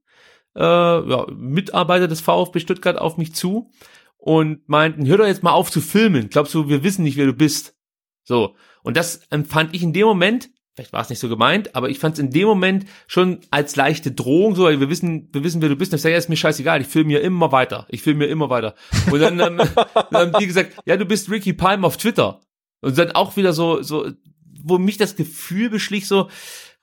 äh, ja, Mitarbeiter des VfB Stuttgart auf mich zu und meinten, hör doch jetzt mal auf zu filmen. Glaubst du, wir wissen nicht, wer du bist? So. Und das empfand ich in dem Moment, vielleicht war es nicht so gemeint, aber ich fand es in dem Moment schon als leichte Drohung, so, wir wissen, wir wissen, wer du bist. Und ich sage, ja, ist mir scheißegal, ich filme mir immer weiter. Ich filme mir immer weiter. Und dann, ähm, dann haben die gesagt, ja, du bist Ricky Palm auf Twitter. Und dann auch wieder so, so, wo mich das Gefühl beschlich, so,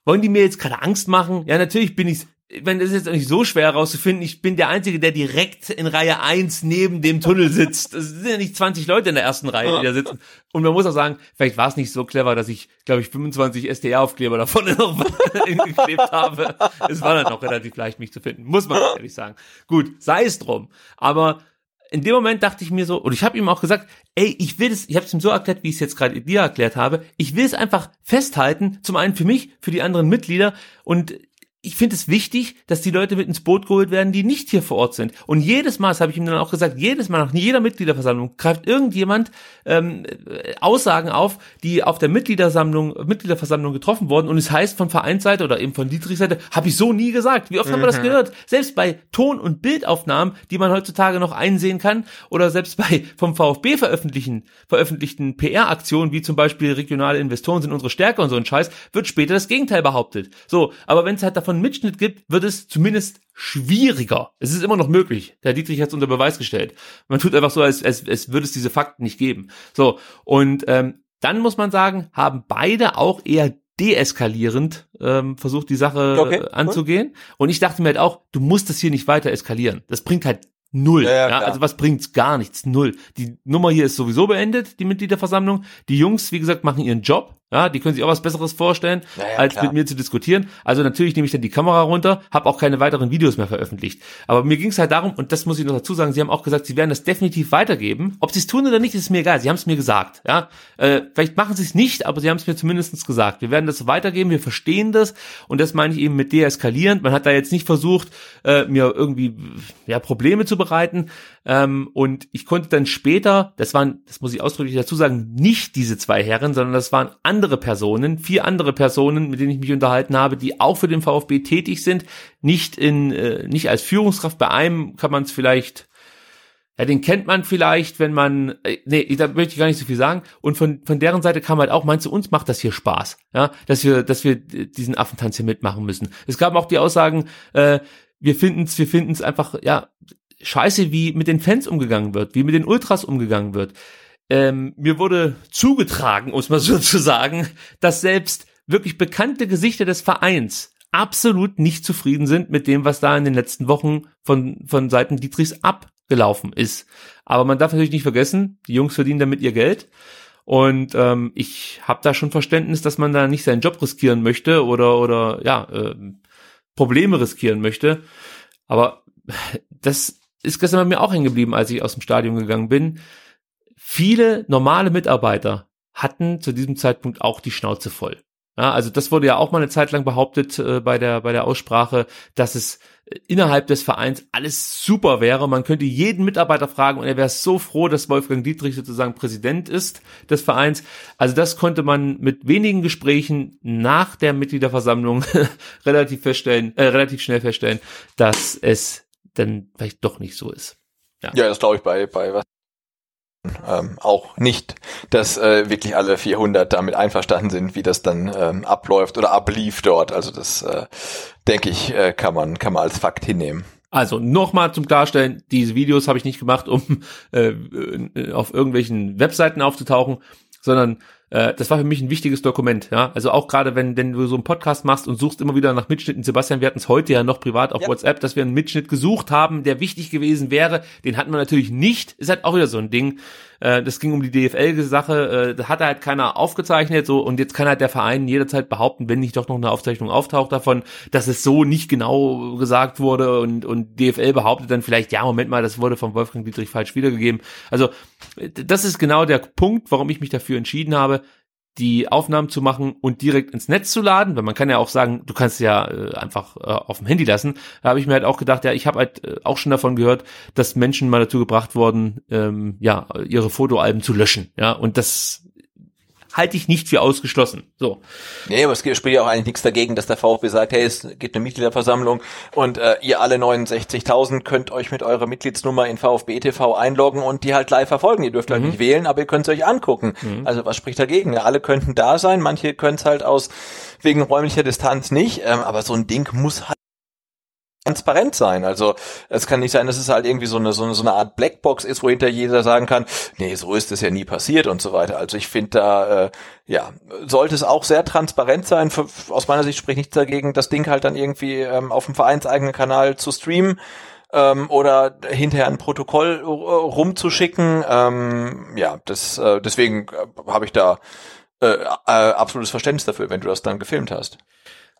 wollen die mir jetzt gerade Angst machen? Ja, natürlich bin ich meine, das ist jetzt auch nicht so schwer herauszufinden. Ich bin der Einzige, der direkt in Reihe 1 neben dem Tunnel sitzt. Es sind ja nicht 20 Leute in der ersten Reihe, die da sitzen. Und man muss auch sagen, vielleicht war es nicht so clever, dass ich, glaube ich, 25 SDR-Aufkleber davon noch geklebt habe. Es war dann noch relativ leicht, mich zu finden. Muss man ehrlich sagen. Gut, sei es drum. Aber in dem Moment dachte ich mir so, und ich habe ihm auch gesagt, ey, ich will es, ich habe es ihm so erklärt, wie ich es jetzt gerade dir erklärt habe, ich will es einfach festhalten, zum einen für mich, für die anderen Mitglieder und ich finde es wichtig, dass die Leute mit ins Boot geholt werden, die nicht hier vor Ort sind. Und jedes Mal, das habe ich ihm dann auch gesagt, jedes Mal nach jeder Mitgliederversammlung greift irgendjemand ähm, äh, Aussagen auf, die auf der Mitgliedersammlung, Mitgliederversammlung getroffen wurden. Und es heißt von Vereinsseite oder eben von Dietrichs Seite, habe ich so nie gesagt. Wie oft haben wir das gehört? Selbst bei Ton- und Bildaufnahmen, die man heutzutage noch einsehen kann, oder selbst bei vom VfB veröffentlichen, veröffentlichten PR-Aktionen, wie zum Beispiel regionale Investoren sind unsere Stärke und so ein Scheiß, wird später das Gegenteil behauptet. So, aber wenn es halt davon einen Mitschnitt gibt, wird es zumindest schwieriger. Es ist immer noch möglich. Der Dietrich hat es unter Beweis gestellt. Man tut einfach so, als, als, als würde es diese Fakten nicht geben. So, und ähm, dann muss man sagen, haben beide auch eher deeskalierend ähm, versucht, die Sache Okay, äh, anzugehen. Und ich dachte mir halt auch, du musst das hier nicht weiter eskalieren. Das bringt halt null. Ja, ja, Ja, also was bringt's? Gar nichts. Null. Die Nummer hier ist sowieso beendet, die Mitgliederversammlung. Die Jungs, wie gesagt, machen ihren Job. Ja, die können sich auch was Besseres vorstellen, Ja, ja, als klar. mit mir zu diskutieren. Also natürlich nehme ich dann die Kamera runter, habe auch keine weiteren Videos mehr veröffentlicht. Aber mir ging es halt darum, und das muss ich noch dazu sagen, sie haben auch gesagt, sie werden das definitiv weitergeben. Ob sie es tun oder nicht, ist mir egal. Sie haben es mir gesagt. Ja, äh, Vielleicht machen sie es nicht, aber sie haben es mir zumindest gesagt. Wir werden das weitergeben, wir verstehen das. Und das meine ich eben mit deeskalierend. Man hat da jetzt nicht versucht, äh, mir irgendwie ja, Probleme zu bereiten. Ähm, und ich konnte dann später, das waren, das muss ich ausdrücklich dazu sagen, nicht diese zwei Herren, sondern das waren andere Personen, vier andere Personen, mit denen ich mich unterhalten habe, die auch für den VfB tätig sind, nicht in, äh, nicht als Führungskraft. Bei einem kann man es vielleicht ja, den kennt man vielleicht, wenn man, äh, nee, da möchte ich gar nicht so viel sagen. Und von, von deren Seite kam halt auch, meinst du, uns macht das hier Spaß, ja, dass wir, dass wir diesen Affentanz hier mitmachen müssen. Es gab auch die Aussagen, äh, wir finden's, wir finden's einfach, ja, scheiße, wie mit den Fans umgegangen wird, wie mit den Ultras umgegangen wird. Ähm, mir wurde zugetragen, um es mal so zu sagen, dass selbst wirklich bekannte Gesichter des Vereins absolut nicht zufrieden sind mit dem, was da in den letzten Wochen von, von Seiten Dietrichs abgelaufen ist. Aber man darf natürlich nicht vergessen, die Jungs verdienen damit ihr Geld. Und ähm, ich habe da schon Verständnis, dass man da nicht seinen Job riskieren möchte oder oder ja ähm, Probleme riskieren möchte. Aber das ist gestern bei mir auch hängen geblieben, als ich aus dem Stadion gegangen bin. Viele normale Mitarbeiter hatten zu diesem Zeitpunkt auch die Schnauze voll. Ja, also das wurde ja auch mal eine Zeit lang behauptet äh, bei der bei der Aussprache, dass es innerhalb des Vereins alles super wäre. Man könnte jeden Mitarbeiter fragen und er wäre so froh, dass Wolfgang Dietrich sozusagen Präsident ist des Vereins. Also das konnte man mit wenigen Gesprächen nach der Mitgliederversammlung relativ feststellen, äh, relativ schnell feststellen, dass es dann vielleicht doch nicht so ist. Ja, ja das glaube ich bei bei was ähm, auch nicht, dass äh, wirklich alle 400 damit einverstanden sind, wie das dann ähm, abläuft oder ablief dort. Also das äh, denke ich, äh, kann man kann man als Fakt hinnehmen. Also nochmal zum Klarstellen, diese Videos habe ich nicht gemacht, um äh, äh auf irgendwelchen Webseiten aufzutauchen, sondern äh, das war für mich ein wichtiges Dokument, ja. Also auch gerade wenn, wenn du so einen Podcast machst und suchst immer wieder nach Mitschnitten, Sebastian, wir hatten es heute ja noch privat auf ja. WhatsApp, dass wir einen Mitschnitt gesucht haben, der wichtig gewesen wäre. Den hatten wir natürlich nicht. Ist halt auch wieder so ein Ding. Äh, das ging um die DFL-Sache, äh, da hat halt keiner aufgezeichnet, so und jetzt kann halt der Verein jederzeit behaupten, wenn nicht doch noch eine Aufzeichnung auftaucht davon, dass es so nicht genau gesagt wurde und, und DFL behauptet dann vielleicht, ja, Moment mal, das wurde von Wolfgang Dietrich falsch wiedergegeben. Also das ist genau der Punkt, warum ich mich dafür entschieden habe, die Aufnahmen zu machen und direkt ins Netz zu laden, weil man kann ja auch sagen, du kannst ja äh, einfach äh, auf dem Handy lassen. Da habe ich mir halt auch gedacht, ja, ich habe halt äh, auch schon davon gehört, dass Menschen mal dazu gebracht wurden, ähm, ja, ihre Fotoalben zu löschen, ja, und das halte ich nicht für ausgeschlossen. So. Nee, aber es spricht ja auch eigentlich nichts dagegen, dass der VfB sagt, hey, es gibt eine Mitgliederversammlung und äh, ihr alle 69.000 könnt euch mit eurer Mitgliedsnummer in VfB TV einloggen und die halt live verfolgen. Ihr dürft halt mhm. halt nicht wählen, aber ihr könnt es euch angucken. Mhm. Also was spricht dagegen? Ja, alle könnten da sein, manche können es halt aus wegen räumlicher Distanz nicht, ähm, aber so ein Ding muss halt transparent sein. Also es kann nicht sein, dass es halt irgendwie so eine, so eine, so eine Art Blackbox ist, wo hinter jeder sagen kann, nee, so ist es ja nie passiert und so weiter. Also ich finde da, äh, ja, sollte es auch sehr transparent sein. Für, aus meiner Sicht spricht nichts dagegen, das Ding halt dann irgendwie ähm, auf dem vereinseigenen Kanal zu streamen ähm, oder hinterher ein Protokoll äh, rumzuschicken. Ähm, ja, das äh, deswegen äh, habe ich da äh, äh, absolutes Verständnis dafür, wenn du das dann gefilmt hast.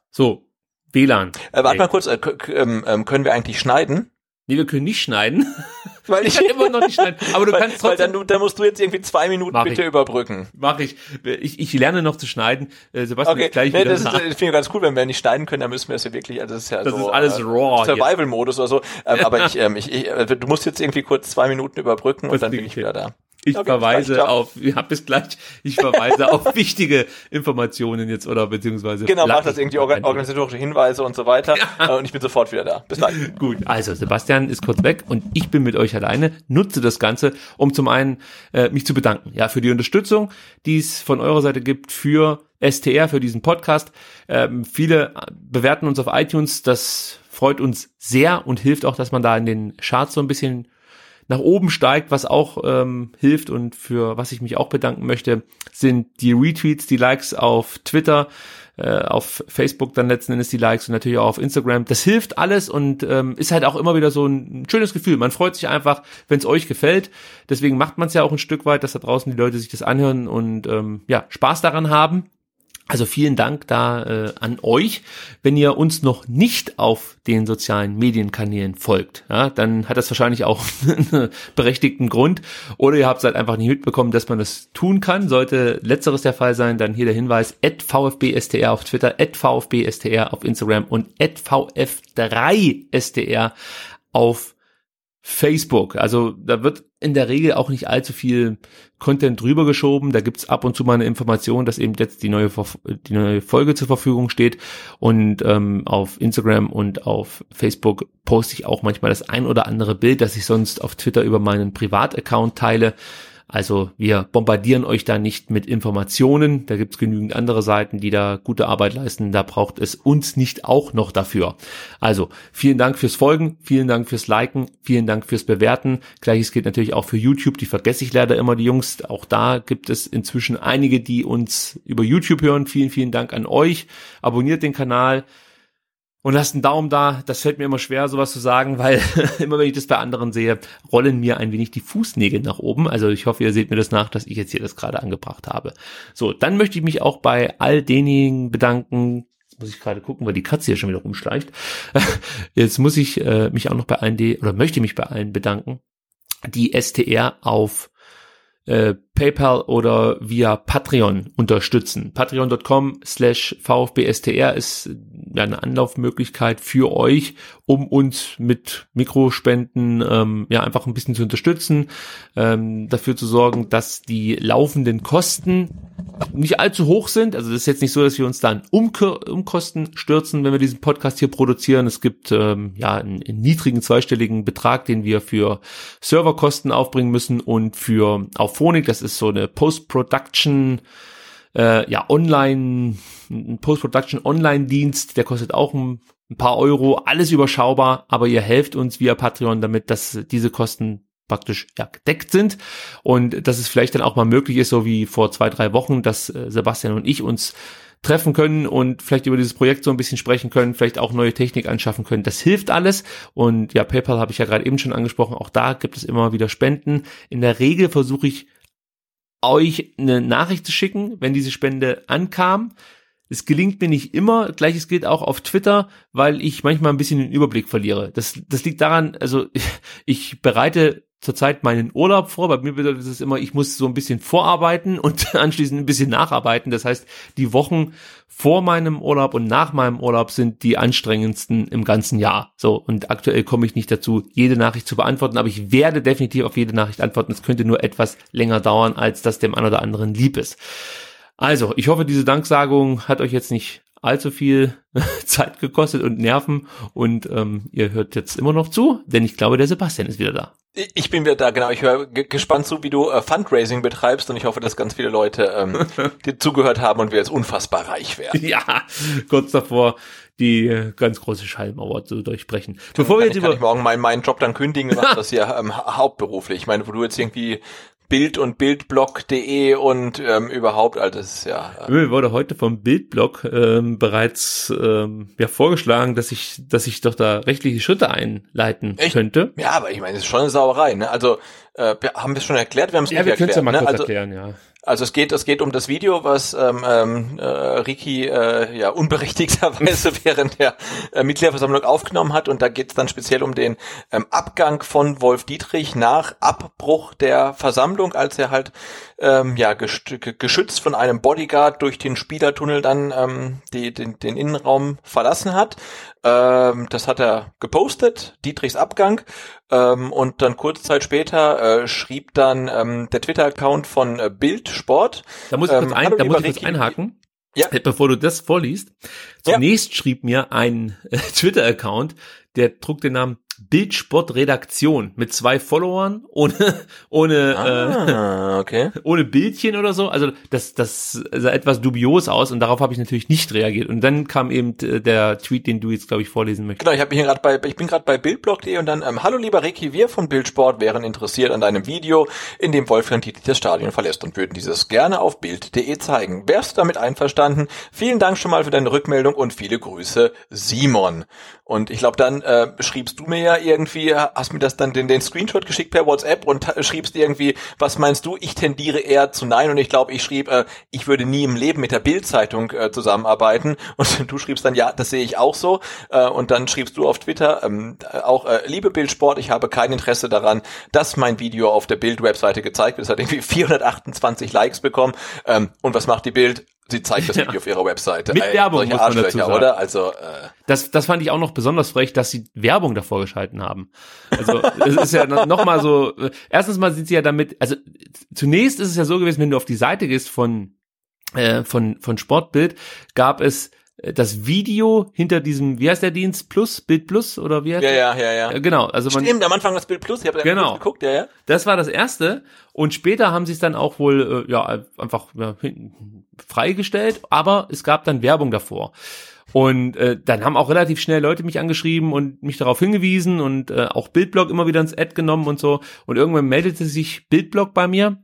So, WLAN. Äh, warte mal kurz, äh, ähm, ähm, können wir eigentlich schneiden? Nee, wir können nicht schneiden. Weil ich kann immer noch nicht schneiden. Aber du weil, kannst trotzdem. Weil dann, dann musst du jetzt irgendwie zwei Minuten bitte ich. überbrücken. Mach ich. ich. Ich lerne noch zu schneiden. Äh, Sebastian okay. gleich nee, das, ist, das finde ich ganz cool, wenn wir nicht schneiden können, dann müssen wir es ja wirklich, also das ist ja das so. ist alles äh, raw. Survival-Modus oder so. Ähm, aber ich, ähm, ich, ich, äh, du musst jetzt irgendwie kurz zwei Minuten überbrücken und dann bin ich wieder da. Ich verweise auf, ja, bis gleich, ich verweise auf wichtige Informationen jetzt oder beziehungsweise. Genau, mach das irgendwie organ organisatorische Hinweise und so weiter ja. Äh, und ich bin sofort wieder da. Bis gleich. Gut, also Sebastian ist kurz weg und ich bin mit euch alleine, nutze das Ganze, um zum einen äh, mich zu bedanken, ja, für die Unterstützung, die es von eurer Seite gibt für STR, für diesen Podcast. Ähm, viele bewerten uns auf iTunes, das freut uns sehr und hilft auch, dass man da in den Charts so ein bisschen nach oben steigt, was auch ähm, hilft und für was ich mich auch bedanken möchte, sind die Retweets, die Likes auf Twitter, äh, auf Facebook dann letzten Endes die Likes und natürlich auch auf Instagram. Das hilft alles und ähm, ist halt auch immer wieder so ein, schönes Gefühl. Man freut sich einfach, wenn es euch gefällt. Deswegen macht man es ja auch ein Stück weit, dass da draußen die Leute sich das anhören und ähm, ja Spaß daran haben. Also vielen Dank da äh, an euch. Wenn ihr uns noch nicht auf den sozialen Medienkanälen folgt, ja, dann hat das wahrscheinlich auch einen berechtigten Grund. Oder ihr habt es halt einfach nicht mitbekommen, dass man das tun kann. Sollte letzteres der Fall sein, dann hier der Hinweis, at VfBSTR auf Twitter, at VfBSTR auf Instagram und at VF3STR auf Facebook. Also da wird in der Regel auch nicht allzu viel Content drüber geschoben. Da gibt's ab und zu mal eine Information, dass eben jetzt die neue, die neue Folge zur Verfügung steht. Und ähm, auf Instagram und auf Facebook poste ich auch manchmal das ein oder andere Bild, das ich sonst auf Twitter über meinen Privataccount teile. Also wir bombardieren euch da nicht mit Informationen. Da gibt's genügend andere Seiten, die da gute Arbeit leisten. Da braucht es uns nicht auch noch dafür. Also vielen Dank fürs Folgen, vielen Dank fürs Liken, vielen Dank fürs Bewerten. Gleiches gilt natürlich auch für YouTube. Die vergesse ich leider immer, die Jungs. Auch da gibt es inzwischen einige, die uns über YouTube hören. Vielen, vielen Dank an euch. Abonniert den Kanal und lasst einen Daumen da. Das fällt mir immer schwer, sowas zu sagen, weil immer wenn ich das bei anderen sehe, rollen mir ein wenig die Fußnägel nach oben. Also ich hoffe, ihr seht mir das nach, dass ich jetzt hier das gerade angebracht habe. So, dann möchte ich mich auch bei all denjenigen bedanken. Jetzt muss ich gerade gucken, weil die Katze hier schon wieder rumschleicht. Jetzt muss ich äh, mich auch noch bei allen, oder möchte mich bei allen bedanken, die STR auf äh, PayPal oder via Patreon unterstützen. Patreon.com slash VfBSTR ist ja eine Anlaufmöglichkeit für euch, um uns mit Mikrospenden ähm, ja einfach ein bisschen zu unterstützen, ähm, dafür zu sorgen, dass die laufenden Kosten nicht allzu hoch sind. Also das ist jetzt nicht so, dass wir uns da in Umkosten stürzen, wenn wir diesen Podcast hier produzieren. Es gibt ähm, ja einen, einen niedrigen zweistelligen Betrag, den wir für Serverkosten aufbringen müssen und für Auphonic, das ist so eine Post-Production äh, ja, Online, Post-Production Online-Dienst, der kostet auch ein, ein paar Euro, alles überschaubar, aber ihr helft uns via Patreon, damit dass diese Kosten praktisch ja, gedeckt sind und dass es vielleicht dann auch mal möglich ist, so wie vor zwei, drei Wochen, dass äh, Sebastian und ich uns treffen können und vielleicht über dieses Projekt so ein bisschen sprechen können, vielleicht auch neue Technik anschaffen können. Das hilft alles. Und ja, PayPal habe ich ja gerade eben schon angesprochen. Auch da gibt es immer wieder Spenden. In der Regel versuche ich euch eine Nachricht zu schicken, wenn diese Spende ankam. Es gelingt mir nicht immer. Gleiches gilt auch auf Twitter, weil ich manchmal ein bisschen den Überblick verliere. Das, das liegt daran, also ich, ich bereite zurzeit meinen Urlaub vor. Bei mir bedeutet es immer, ich muss so ein bisschen vorarbeiten und anschließend ein bisschen nacharbeiten. Das heißt, die Wochen vor meinem Urlaub und nach meinem Urlaub sind die anstrengendsten im ganzen Jahr. So, und aktuell komme ich nicht dazu, jede Nachricht zu beantworten, aber ich werde definitiv auf jede Nachricht antworten. Es könnte nur etwas länger dauern, als das dem einen oder anderen lieb ist. Also, ich hoffe, diese Danksagung hat euch jetzt nicht allzu viel Zeit gekostet und Nerven und ähm, ihr hört jetzt immer noch zu, denn ich glaube, der Sebastian ist wieder da. Ich bin wieder da, genau. Ich höre gespannt zu, wie du äh, Fundraising betreibst und ich hoffe, dass ganz viele Leute ähm, dir zugehört haben und wir jetzt unfassbar reich werden. Ja, kurz davor die äh, ganz große Schallmauer zu durchbrechen. Bevor wir jetzt über kann ich morgen meinen, meinen Job dann kündigen, mach das ja ähm, hauptberuflich. Ich meine, wo du jetzt irgendwie Bild und Bildblog.de und ähm, überhaupt alles, ja. Mir wurde heute vom Bildblog ähm, bereits ähm, ja, vorgeschlagen, dass ich, dass ich doch da rechtliche Schritte einleiten Echt? könnte. Ja, aber ich meine, es ist schon eine Sauerei, ne? Also äh, haben wir es schon erklärt? Wir haben es ja, nicht wir erklärt. Ja, mal ne? kurz also, erklären, ja. Also es geht, es geht um das Video, was ähm, ähm, äh, Ricky äh, ja unberechtigterweise während der äh, Mitgliederversammlung aufgenommen hat und da geht es dann speziell um den ähm, Abgang von Wolf Dietrich nach Abbruch der Versammlung, als er halt ähm, ja geschützt von einem Bodyguard durch den Spielertunnel dann ähm, die, den, den Innenraum verlassen hat. Ähm, das hat er gepostet, Dietrichs Abgang. Ähm, und dann kurze Zeit später äh, schrieb dann ähm, der Twitter-Account von äh, Bild Sport. Da muss ich kurz, ähm, ein, da muss ich kurz einhaken. Ja. Bevor du das vorliest. Zunächst ja. schrieb mir ein äh, Twitter-Account, der trug den Namen Bildsport-Redaktion mit zwei Followern ohne ohne ah, äh, okay. ohne Bildchen oder so. Also das das sah etwas dubios aus und darauf habe ich natürlich nicht reagiert. Und dann kam eben der Tweet, den du jetzt glaube ich vorlesen möchtest. Genau, ich habe mich gerade bei ich bin gerade bei Bildblog.de und dann ähm, hallo lieber Ricky, wir von Bildsport wären interessiert an deinem Video, in dem Wolfgang Dietrich das Stadion verlässt und würden dieses gerne auf Bild.de zeigen. Wärst du damit einverstanden? Vielen Dank schon mal für deine Rückmeldung und viele Grüße, Simon. Und ich glaube, dann äh, schriebst du mir ja irgendwie, hast mir das dann den, den Screenshot geschickt per WhatsApp und schriebst irgendwie, was meinst du? Ich tendiere eher zu nein und ich glaube, ich schrieb, äh, ich würde nie im Leben mit der Bildzeitung äh, zusammenarbeiten und du schriebst dann, ja, das sehe ich auch so äh, und dann schriebst du auf Twitter ähm, auch, äh, liebe Bildsport, ich habe kein Interesse daran, dass mein Video auf der Bild-Webseite gezeigt wird. Es hat irgendwie 428 Likes bekommen ähm, und was macht die Bild? Sie zeigt das Video ja. auf ihrer Webseite. Mit Ey, Werbung muss man dazu sagen. oder? Also äh, das, das fand ich auch noch besonders frech, dass sie Werbung davor geschalten haben. Also es ist ja noch mal so. Äh, erstens mal sind sie ja damit. Also zunächst ist es ja so gewesen, wenn du auf die Seite gehst von äh, von von Sportbild, gab es das Video hinter diesem, wie heißt der Dienst? Plus, Bild Plus oder wie heißt Ja, ja, ja, ja. Genau, also man. Stimmt, am Anfang das Bild Plus, ich habe genau. geguckt, ja, ja. Das war das erste und später haben sie es dann auch wohl, äh, ja, einfach ja, freigestellt, aber es gab dann Werbung davor. Und äh, dann haben auch relativ schnell Leute mich angeschrieben und mich darauf hingewiesen und äh, auch Bildblog immer wieder ins Ad genommen und so. Und irgendwann meldete sich Bildblog bei mir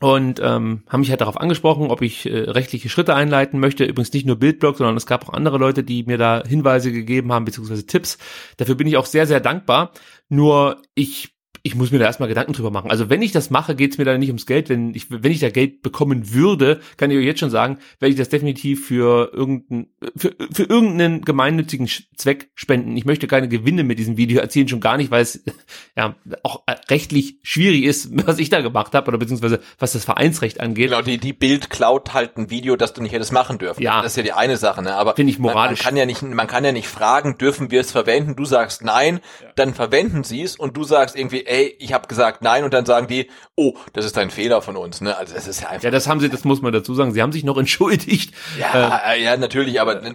und ähm, haben mich halt darauf angesprochen, ob ich äh, rechtliche Schritte einleiten möchte. Übrigens nicht nur Bildblog, sondern es gab auch andere Leute, die mir da Hinweise gegeben haben, beziehungsweise Tipps. Dafür bin ich auch sehr, sehr dankbar. Nur ich ich muss mir da erstmal Gedanken drüber machen. Also wenn ich das mache, geht's mir da nicht ums Geld. Wenn ich, wenn ich da Geld bekommen würde, kann ich euch jetzt schon sagen, werde ich das definitiv für irgendeinen, für, für irgendeinen gemeinnützigen Zweck spenden. Ich möchte keine Gewinne mit diesem Video erzielen, schon gar nicht, weil es ja auch rechtlich schwierig ist, was ich da gemacht habe, oder beziehungsweise was das Vereinsrecht angeht. Genau, die, die Bild klaut halt ein Video, das du nicht hättest machen dürfen. Ja. Das ist ja die eine Sache, ne? Aber Finde ich moralisch. Man, man, kann ja nicht, man kann ja nicht fragen, dürfen wir es verwenden? Du sagst nein, ja. dann verwenden sie es und du sagst irgendwie, ey, ich habe gesagt nein und dann sagen die, oh, das ist ein Fehler von uns, ne? Also das ist ja einfach. Ja, das haben sie, das muss man dazu sagen. Sie haben sich noch entschuldigt. Ja, äh, ja, natürlich, aber äh,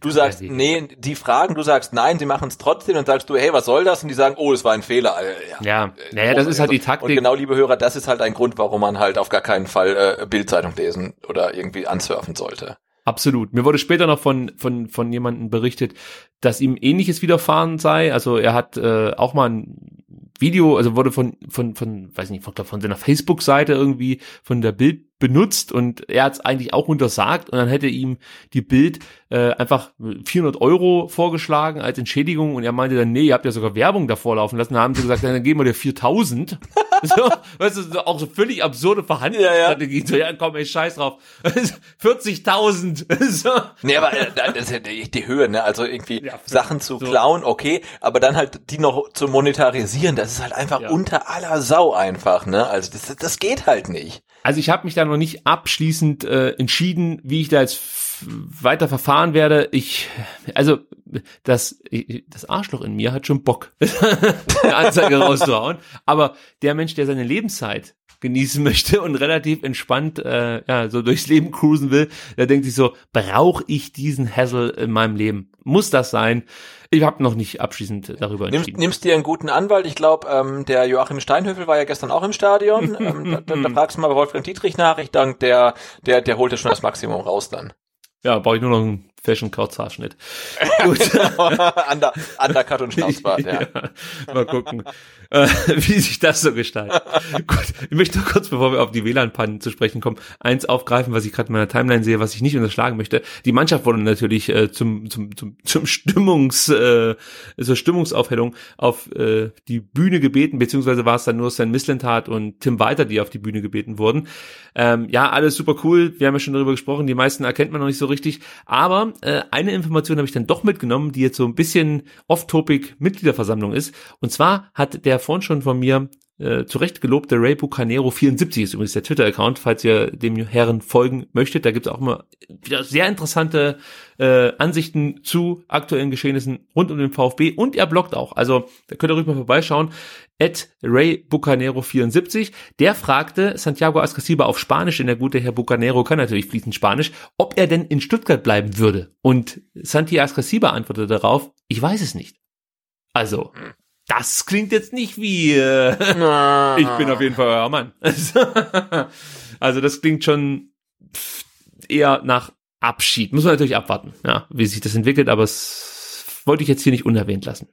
du sagst, nee, die fragen, du sagst nein, sie machen es trotzdem und sagst du, hey, was soll das? Und die sagen, oh, das war ein Fehler. Ja, ja naja, das ist halt die Taktik. Und genau, liebe Hörer, das ist halt ein Grund, warum man halt auf gar keinen Fall äh, Bildzeitung lesen oder irgendwie ansurfen sollte. Absolut. Mir wurde später noch von von von jemandem berichtet, dass ihm ähnliches widerfahren sei. Also er hat äh, auch mal ein Video, also wurde von von von weiß nicht, von, von seiner Facebook-Seite irgendwie von der Bild benutzt und er hat es eigentlich auch untersagt und dann hätte ihm die Bild äh, einfach 400 Euro vorgeschlagen als Entschädigung und er meinte dann, nee, ihr habt ja sogar Werbung davor laufen lassen. Dann haben sie gesagt, dann geben wir dir 4000. so, weißt du, so, auch so völlig absurde Verhandlungsstrategie. Ja, ja. So, ja, komm, ey, scheiß drauf. 40.000. so. Nee, aber äh, das ist ja die, die Höhe, ne? Also irgendwie ja, Sachen zu so. klauen, okay, aber dann halt die noch zu monetarisieren, das ist halt einfach ja. unter aller Sau einfach, ne? Also das, das geht halt nicht. Also ich habe mich da noch nicht abschließend äh, entschieden, wie ich da jetzt weiter verfahren werde. Ich, also das, das Arschloch in mir hat schon Bock, eine Anzeige rauszuhauen. Aber der Mensch, der seine Lebenszeit genießen möchte und relativ entspannt äh, ja so durchs Leben cruisen will, der denkt sich so, brauche ich diesen Hassel in meinem Leben? Muss das sein? Ich habe noch nicht abschließend darüber entschieden. Nimmst, nimmst dir einen guten Anwalt. Ich glaube, ähm, der Joachim Steinhöfel war ja gestern auch im Stadion. ähm, da, da, da fragst du mal bei Wolfgang Dietrich nach. Ich denke, der, der, der holt ja schon das Maximum raus dann. Ja, brauche ich nur noch einen Fashion Couch Haarschnitt. Gut. Under, Undercut und Schnauzbart, ja. ja. Mal gucken, äh, wie sich das so gestaltet. Gut, ich möchte noch kurz, bevor wir auf die WLAN-Pannen zu sprechen kommen, eins aufgreifen, was ich gerade in meiner Timeline sehe, was ich nicht unterschlagen möchte. Die Mannschaft wurde natürlich äh, zum, zum, zum, zum Stimmungs, äh, zur Stimmungsaufhellung auf äh, die Bühne gebeten, beziehungsweise war es dann nur Sven Mislintat und Tim Walter, die auf die Bühne gebeten wurden. Ähm, ja, alles super cool. Wir haben ja schon darüber gesprochen. Die meisten erkennt man noch nicht so richtig. Aber äh, eine Information habe ich dann doch mitgenommen, die jetzt so ein bisschen off-topic Mitgliederversammlung ist. Und zwar hat der vorhin schon von mir äh, zurecht gelobte Ray Bucanero 74 ist übrigens der Twitter-Account, falls ihr dem Herren folgen möchtet. Da gibt es auch immer wieder sehr interessante äh, Ansichten zu aktuellen Geschehnissen rund um den VfB und er bloggt auch. Also da könnt ihr ruhig mal vorbeischauen. At Ray Bucanero 74. Der fragte Santiago Ascasiba auf Spanisch, denn der gute Herr Bucanero kann natürlich fließend Spanisch, ob er denn in Stuttgart bleiben würde. Und Santiago Ascasiba antwortete darauf, ich weiß es nicht. Also, das klingt jetzt nicht wie äh, ich bin auf jeden Fall euer Mann. also das klingt schon eher nach Abschied. Muss man natürlich abwarten, ja, wie sich das entwickelt, aber es wollte ich jetzt hier nicht unerwähnt lassen.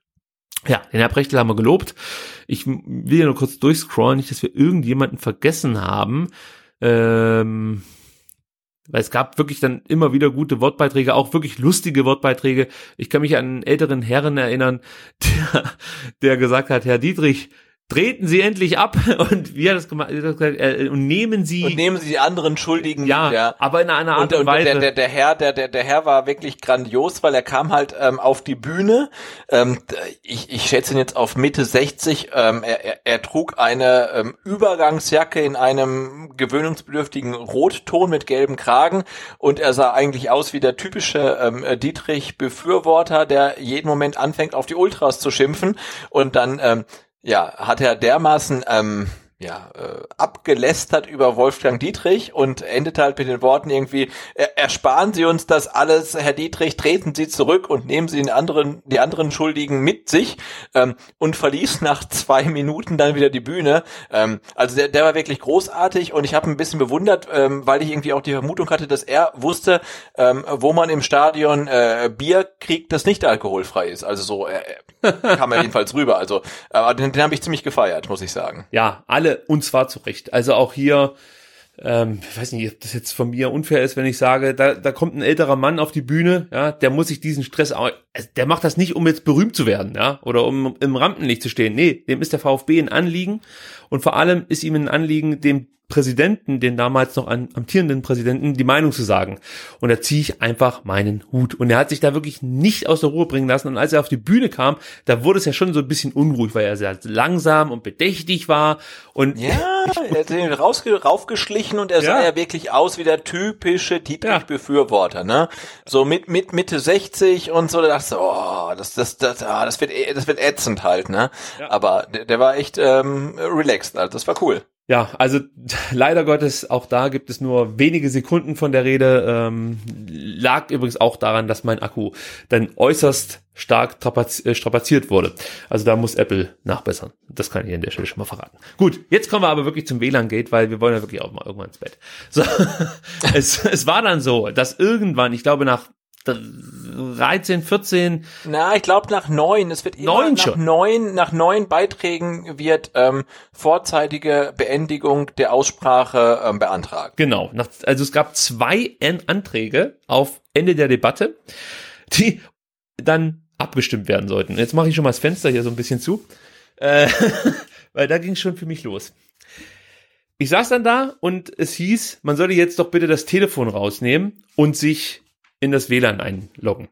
Ja, den Herr Brechtel haben wir gelobt. Ich will ja nur kurz durchscrollen, nicht, dass wir irgendjemanden vergessen haben. Ähm, weil es gab wirklich dann immer wieder gute Wortbeiträge, auch wirklich lustige Wortbeiträge. Ich kann mich an einen älteren Herren erinnern, der, der gesagt hat, Herr Dietrich, treten Sie endlich ab und wie hat das gemacht? Äh, und nehmen Sie und nehmen Sie die anderen Schuldigen. Ja, ja. aber in einer Art und, und, Weise. Der, der, der Herr, der, der, der Herr war wirklich grandios, weil er kam halt ähm, auf die Bühne. Ähm, ich, ich schätze ihn jetzt auf Mitte 60. Ähm, er, er, er trug eine ähm, Übergangsjacke in einem gewöhnungsbedürftigen Rotton mit gelbem Kragen und er sah eigentlich aus wie der typische ähm, Dietrich-Befürworter, der jeden Moment anfängt, auf die Ultras zu schimpfen und dann ähm, ja, hat er dermaßen ähm, ja, äh, abgelästert über Wolfgang Dietrich und endet halt mit den Worten irgendwie, er, ersparen Sie uns das alles, Herr Dietrich, treten Sie zurück und nehmen Sie den anderen, die anderen Schuldigen mit sich ähm, und verließ nach zwei Minuten dann wieder die Bühne. Ähm, also der, der war wirklich großartig und ich habe ein bisschen bewundert, ähm, weil ich irgendwie auch die Vermutung hatte, dass er wusste, ähm, wo man im Stadion äh, Bier kriegt, das nicht alkoholfrei ist. Also so äh, kam er jedenfalls rüber. Also äh, den, den habe ich ziemlich gefeiert, muss ich sagen. Ja, alle und zwar zu Recht. Also auch hier ähm, ich weiß nicht, ob das jetzt von mir unfair ist, wenn ich sage, da, da kommt ein älterer Mann auf die Bühne, ja, der muss sich diesen Stress, also der macht das nicht, um jetzt berühmt zu werden, ja, oder um im Rampenlicht zu stehen. Nee, dem ist der VfB ein Anliegen und vor allem ist ihm ein Anliegen, dem Präsidenten, den damals noch amtierenden Präsidenten, die Meinung zu sagen. Und da ziehe ich einfach meinen Hut. Und er hat sich da wirklich nicht aus der Ruhe bringen lassen. Und als er auf die Bühne kam, da wurde es ja schon so ein bisschen unruhig, weil er sehr langsam und bedächtig war. Und ja, er hat sich rausge raufgeschlichen und er sah ja. wirklich aus wie der typische Dietrich-Befürworter, ne? So mit, mit Mitte 60 und so, da dachte ich, oh, das, das, das, ah, das wird, das wird ätzend halt, ne? Ja. Aber der, der war echt ähm, relaxed, also das war cool. Ja, also leider Gottes, auch da gibt es nur wenige Sekunden von der Rede. Ähm, lag übrigens auch daran, dass mein Akku dann äußerst stark äh, strapaziert wurde. Also da muss Apple nachbessern. Das kann ich an der Stelle schon mal verraten. Gut, jetzt kommen wir aber wirklich zum WLAN-Gate, weil wir wollen ja wirklich auch mal irgendwann ins Bett. So, es, es war dann so, dass irgendwann, ich glaube nach 13, 14. Na, ich glaube nach neun. Es wird immer neun nach neun, nach neun Beiträgen wird ähm, vorzeitige Beendigung der Aussprache ähm, beantragt. Genau. Nach, also es gab zwei Anträge auf Ende der Debatte, die dann abgestimmt werden sollten. Jetzt mache ich schon mal das Fenster hier so ein bisschen zu, äh, weil da ging es schon für mich los. Ich saß dann da und es hieß, man solle jetzt doch bitte das Telefon rausnehmen und sich in das WLAN einloggen.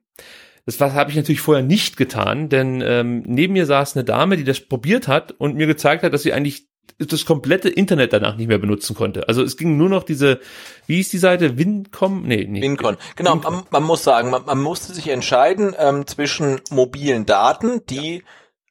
Das habe ich natürlich vorher nicht getan, denn ähm, neben mir saß eine Dame, die das probiert hat und mir gezeigt hat, dass sie eigentlich das komplette Internet danach nicht mehr benutzen konnte. Also es ging nur noch diese, wie ist die Seite? Wincom? Nee, nee. Wincon. Genau, Wincon. Man, man, muss sagen, man, man musste sich entscheiden ähm, zwischen mobilen Daten, die ja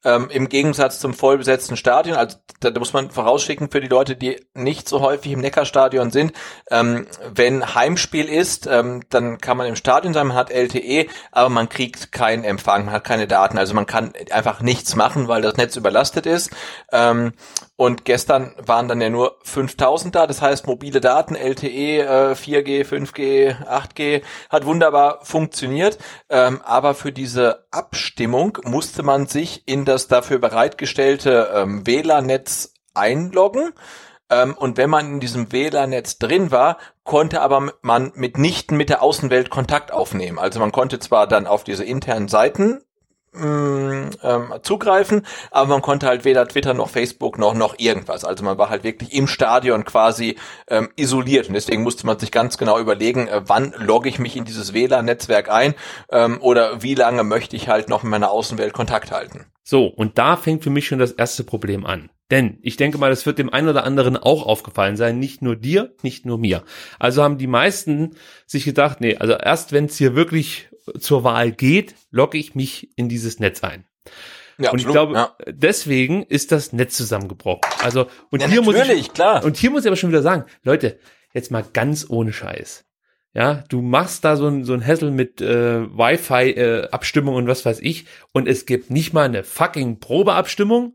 ähm, Im Gegensatz zum vollbesetzten Stadion, also da, muss man vorausschicken für die Leute, die nicht so häufig im Neckarstadion sind, ähm, wenn Heimspiel ist, ähm, dann kann man im Stadion sein, man hat LTE, aber man kriegt keinen Empfang, man hat keine Daten, also man kann einfach nichts machen, weil das Netz überlastet ist. Ähm, und gestern waren dann ja nur 5000 da, das heißt mobile Daten, LTE, äh, 4G, 5G, 8G, hat wunderbar funktioniert. Ähm, aber für diese Abstimmung musste man sich in das dafür bereitgestellte ähm, WLAN-Netz einloggen. Ähm, und wenn man in diesem WLAN-Netz drin war, konnte aber man mitnichten mit der Außenwelt Kontakt aufnehmen. Also man konnte zwar dann auf diese internen Seiten ähm, zugreifen, aber man konnte halt weder Twitter noch Facebook noch noch irgendwas. Also man war halt wirklich im Stadion quasi ähm, isoliert und deswegen musste man sich ganz genau überlegen, äh, wann logge ich mich in dieses WLAN-Netzwerk ein ähm, oder wie lange möchte ich halt noch mit meiner Außenwelt Kontakt halten. So, und da fängt für mich schon das erste Problem an. Denn ich denke mal, das wird dem einen oder anderen auch aufgefallen sein, nicht nur dir, nicht nur mir. Also haben die meisten sich gedacht, nee, also erst wenn es hier wirklich zur Wahl geht, logge ich mich in dieses Netz ein. Ja, und ich glaube, ja. deswegen ist das Netz zusammengebrochen. Also, und ja, hier muss ich, klar. und hier muss ich aber schon wieder sagen, Leute, jetzt mal ganz ohne Scheiß. Ja, du machst da so ein, so ein Hassel mit äh, Wi-Fi-Abstimmung äh, und was weiß ich, und es gibt nicht mal eine fucking Probeabstimmung.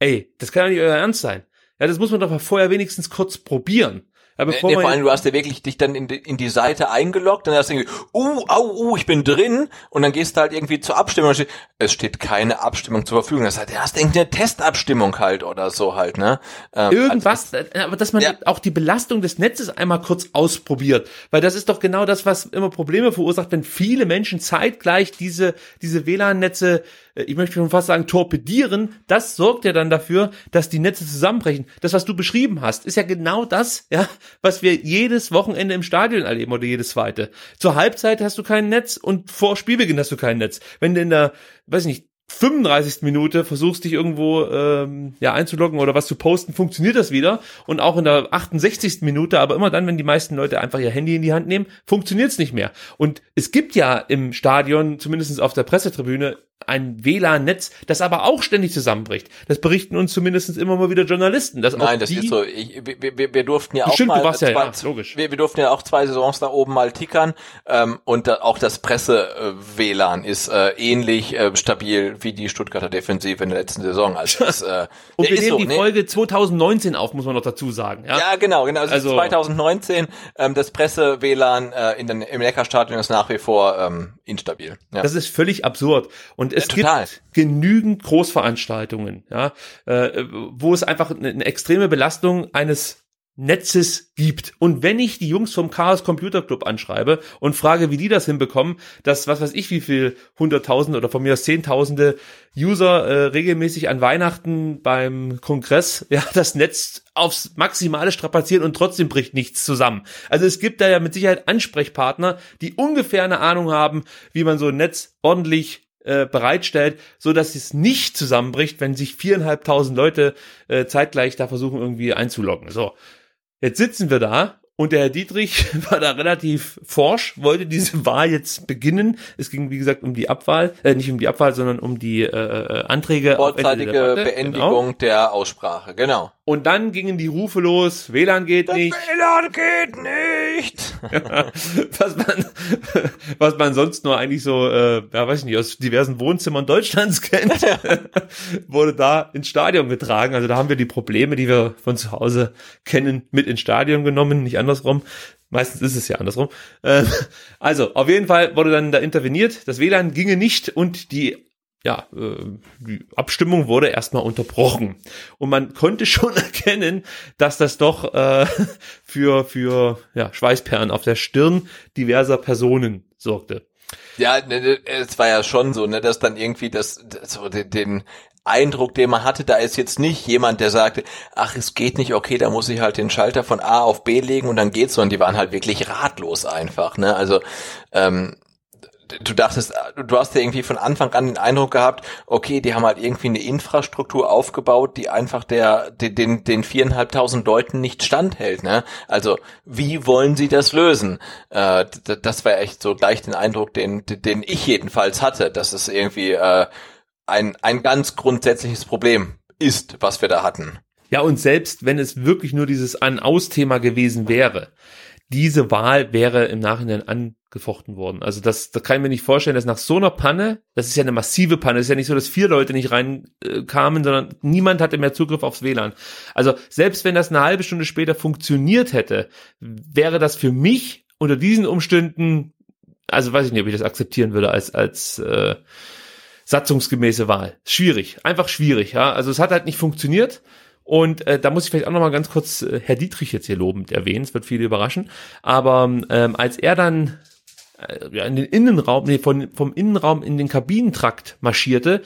Ey, das kann doch nicht euer Ernst sein. Ja, das muss man doch vorher wenigstens kurz probieren. Aber bevor nee, vor allem, du hast ja wirklich dich dann in die, in die Seite eingeloggt und dann hast du irgendwie, uh, au, uh, ich bin drin und dann gehst du halt irgendwie zur Abstimmung und steht, es steht keine Abstimmung zur Verfügung. Das heißt, du hast irgendeine Testabstimmung halt oder so halt, ne? Ähm, Irgendwas, also, aber dass man ja. auch die Belastung des Netzes einmal kurz ausprobiert, weil das ist doch genau das, was immer Probleme verursacht, wenn viele Menschen zeitgleich diese, diese WLAN-Netze äh, ich möchte schon fast sagen, torpedieren, das sorgt ja dann dafür, dass die Netze zusammenbrechen. Das, was du beschrieben hast, ist ja genau das, ja, was wir jedes Wochenende im Stadion erleben oder jedes zweite. Zur Halbzeit hast du kein Netz und vor Spielbeginn hast du kein Netz. Wenn du in der, weiß ich nicht, 35. Minute versuchst dich irgendwo ähm, ja einzuloggen oder was zu posten, funktioniert das wieder und auch in der 68. Minute, aber immer dann, wenn die meisten Leute einfach ihr Handy in die Hand nehmen, funktioniert es nicht mehr. Und es gibt ja im Stadion, zumindest auf der Pressetribüne, ein WLAN-Netz, das aber auch ständig zusammenbricht. Das berichten uns zumindest immer mal wieder Journalisten. Dass Nein, das ist so. Ich, wir, wir, wir durften ja auch Stimmt, mal, zwei, ja, ja, logisch. Wir, wir durften ja auch zwei Saisons da oben mal tickern ähm, und da, auch das Presse-WLAN ist äh, ähnlich äh, stabil wie die Stuttgarter Defensive in der letzten Saison. Also das, äh, und wir nehmen so, die ne? Folge 2019 auf, muss man noch dazu sagen. Ja, ja genau, genau. Also, also 2019 ähm, das Presse-WLAN äh, in den, im Neckarstadion ist nach wie vor ähm, instabil. Ja. Das ist völlig absurd. Und es ja, gibt genügend Großveranstaltungen, ja, äh, wo es einfach eine, eine extreme Belastung eines Netzes gibt. Und wenn ich die Jungs vom Chaos Computer Club anschreibe und frage, wie die das hinbekommen, dass, was weiß ich, wie viel Hunderttausende oder von mir aus Zehntausende User äh, regelmäßig an Weihnachten beim Kongress ja das Netz aufs Maximale strapazieren und trotzdem bricht nichts zusammen. Also es gibt da ja mit Sicherheit Ansprechpartner, die ungefähr eine Ahnung haben, wie man so ein Netz ordentlich äh, bereitstellt, so dass es nicht zusammenbricht, wenn sich viereinhalbtausend Leute äh, zeitgleich da versuchen irgendwie einzuloggen. So, Jetzt sitzen wir da und der Herr Dietrich war da relativ forsch, wollte diese Wahl jetzt beginnen. Es ging, wie gesagt, um die Abwahl, äh, nicht um die Abwahl, sondern um die äh, äh Anträge. Vorzeitige der Beendigung genau. der Aussprache, genau. Und dann gingen die Rufe los, WLAN geht das nicht. WLAN geht nicht. was man, was man sonst nur eigentlich so, äh, ja weiß ich nicht, aus diversen Wohnzimmern Deutschlands kennt, wurde da ins Stadion getragen. Also da haben wir die Probleme, die wir von zu Hause kennen, mit ins Stadion genommen, nicht andersrum. Meistens ist es ja andersrum. Ähm, also, auf jeden Fall wurde dann da interveniert. Das WLAN ginge nicht und die ja, äh, die Abstimmung wurde erstmal unterbrochen. Und man konnte schon erkennen, dass das doch äh, für, für ja, Schweißperlen auf der Stirn diverser Personen sorgte. Ja, ne, ne, es war ja schon so, ne, dass dann irgendwie das, so den, den Eindruck, den man hatte, da ist jetzt nicht jemand, der sagte, ach, es geht nicht, okay, da muss ich halt den Schalter von A auf B legen und dann geht's, sondern die waren halt wirklich ratlos einfach, ne? Also ähm, du dachtest, du hast ja irgendwie von Anfang an den Eindruck gehabt, okay, die haben halt irgendwie eine Infrastruktur aufgebaut, die einfach der, den, den viereinhalbtausend Leuten nicht standhält, ne? Also, wie wollen sie das lösen? Äh, das war echt so gleich den Eindruck, den, den ich jedenfalls hatte, dass es irgendwie äh, ein, ein ganz grundsätzliches Problem ist, was wir da hatten. Ja, und selbst wenn es wirklich nur dieses An-Aus-Thema gewesen wäre, diese Wahl wäre im Nachhinein angefochten worden. Also das, das kann ich mir nicht vorstellen, dass nach so einer Panne, das ist ja eine massive Panne, es ist ja nicht so, dass vier Leute nicht reinkamen, äh, sondern niemand hatte mehr Zugriff aufs WLAN. Also selbst wenn das eine halbe Stunde später funktioniert hätte, wäre das für mich unter diesen Umständen, also weiß ich nicht, ob ich das akzeptieren würde als, als äh, satzungsgemäße Wahl. Schwierig, einfach schwierig, ja. Also es hat halt nicht funktioniert. Und äh, da muss ich vielleicht auch noch mal ganz kurz äh, Herr Dietrich jetzt hier lobend erwähnen, es wird viele überraschen. Aber ähm, als er dann äh, ja, in den Innenraum, nee, von, vom Innenraum in den Kabinentrakt marschierte,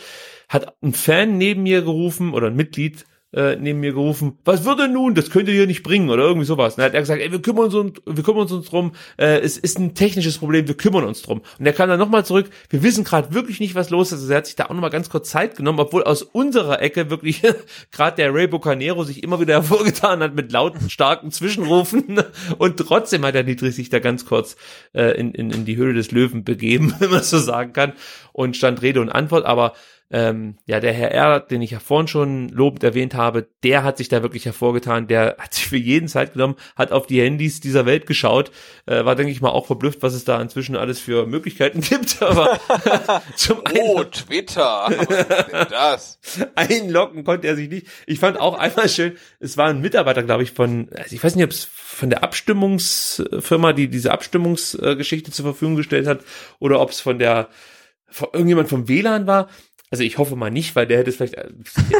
hat ein Fan neben mir gerufen oder ein Mitglied äh, neben mir gerufen, was würde nun, das könnt ihr hier nicht bringen oder irgendwie sowas. Und dann hat er gesagt, ey, wir kümmern uns, wir kümmern uns drum, äh, es ist ein technisches Problem, wir kümmern uns drum. Und er kam dann nochmal zurück, wir wissen gerade wirklich nicht, was los ist. Also er hat sich da auch nochmal ganz kurz Zeit genommen, obwohl aus unserer Ecke wirklich gerade der Ray Bucanero sich immer wieder hervorgetan hat mit lauten, starken Zwischenrufen. Und trotzdem hat er Dietrich sich da ganz kurz äh, in, in, in die Höhle des Löwen begeben, wenn man so sagen kann, und stand Rede und Antwort. Aber ähm, ja, der Herr R., den ich ja vorhin schon lobend erwähnt habe, der hat sich da wirklich hervorgetan, der hat sich für jeden Zeit genommen, hat auf die Handys dieser Welt geschaut, äh, war, denke ich mal, auch verblüfft, was es da inzwischen alles für Möglichkeiten gibt, aber zum Oh, Twitter, das? Einloggen konnte er sich nicht. Ich fand auch einmal schön, es war ein Mitarbeiter, glaube ich, von, also ich weiß nicht, ob es von der Abstimmungsfirma, die diese Abstimmungsgeschichte zur Verfügung gestellt hat, oder ob es von der von irgendjemand vom WLAN war, also ich hoffe mal nicht, weil der hätte es vielleicht äh,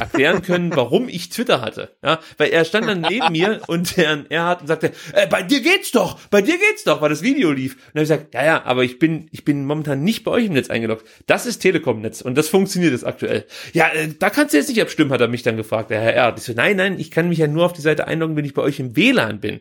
erklären können, warum ich Twitter hatte. Ja, weil er stand dann neben mir und er, er hat und sagte, äh, bei dir geht's doch, bei dir geht's doch, weil das Video lief. Und dann habe ich gesagt, ja, ja, aber ich bin, ich bin momentan nicht bei euch im Netz eingeloggt. Das ist Telekom-Netz und das funktioniert jetzt aktuell. Ja, äh, da kannst du jetzt nicht abstimmen, hat er mich dann gefragt, der Herr R. Ich so, nein, nein, ich kann mich ja nur auf die Seite einloggen, wenn ich bei euch im WLAN bin.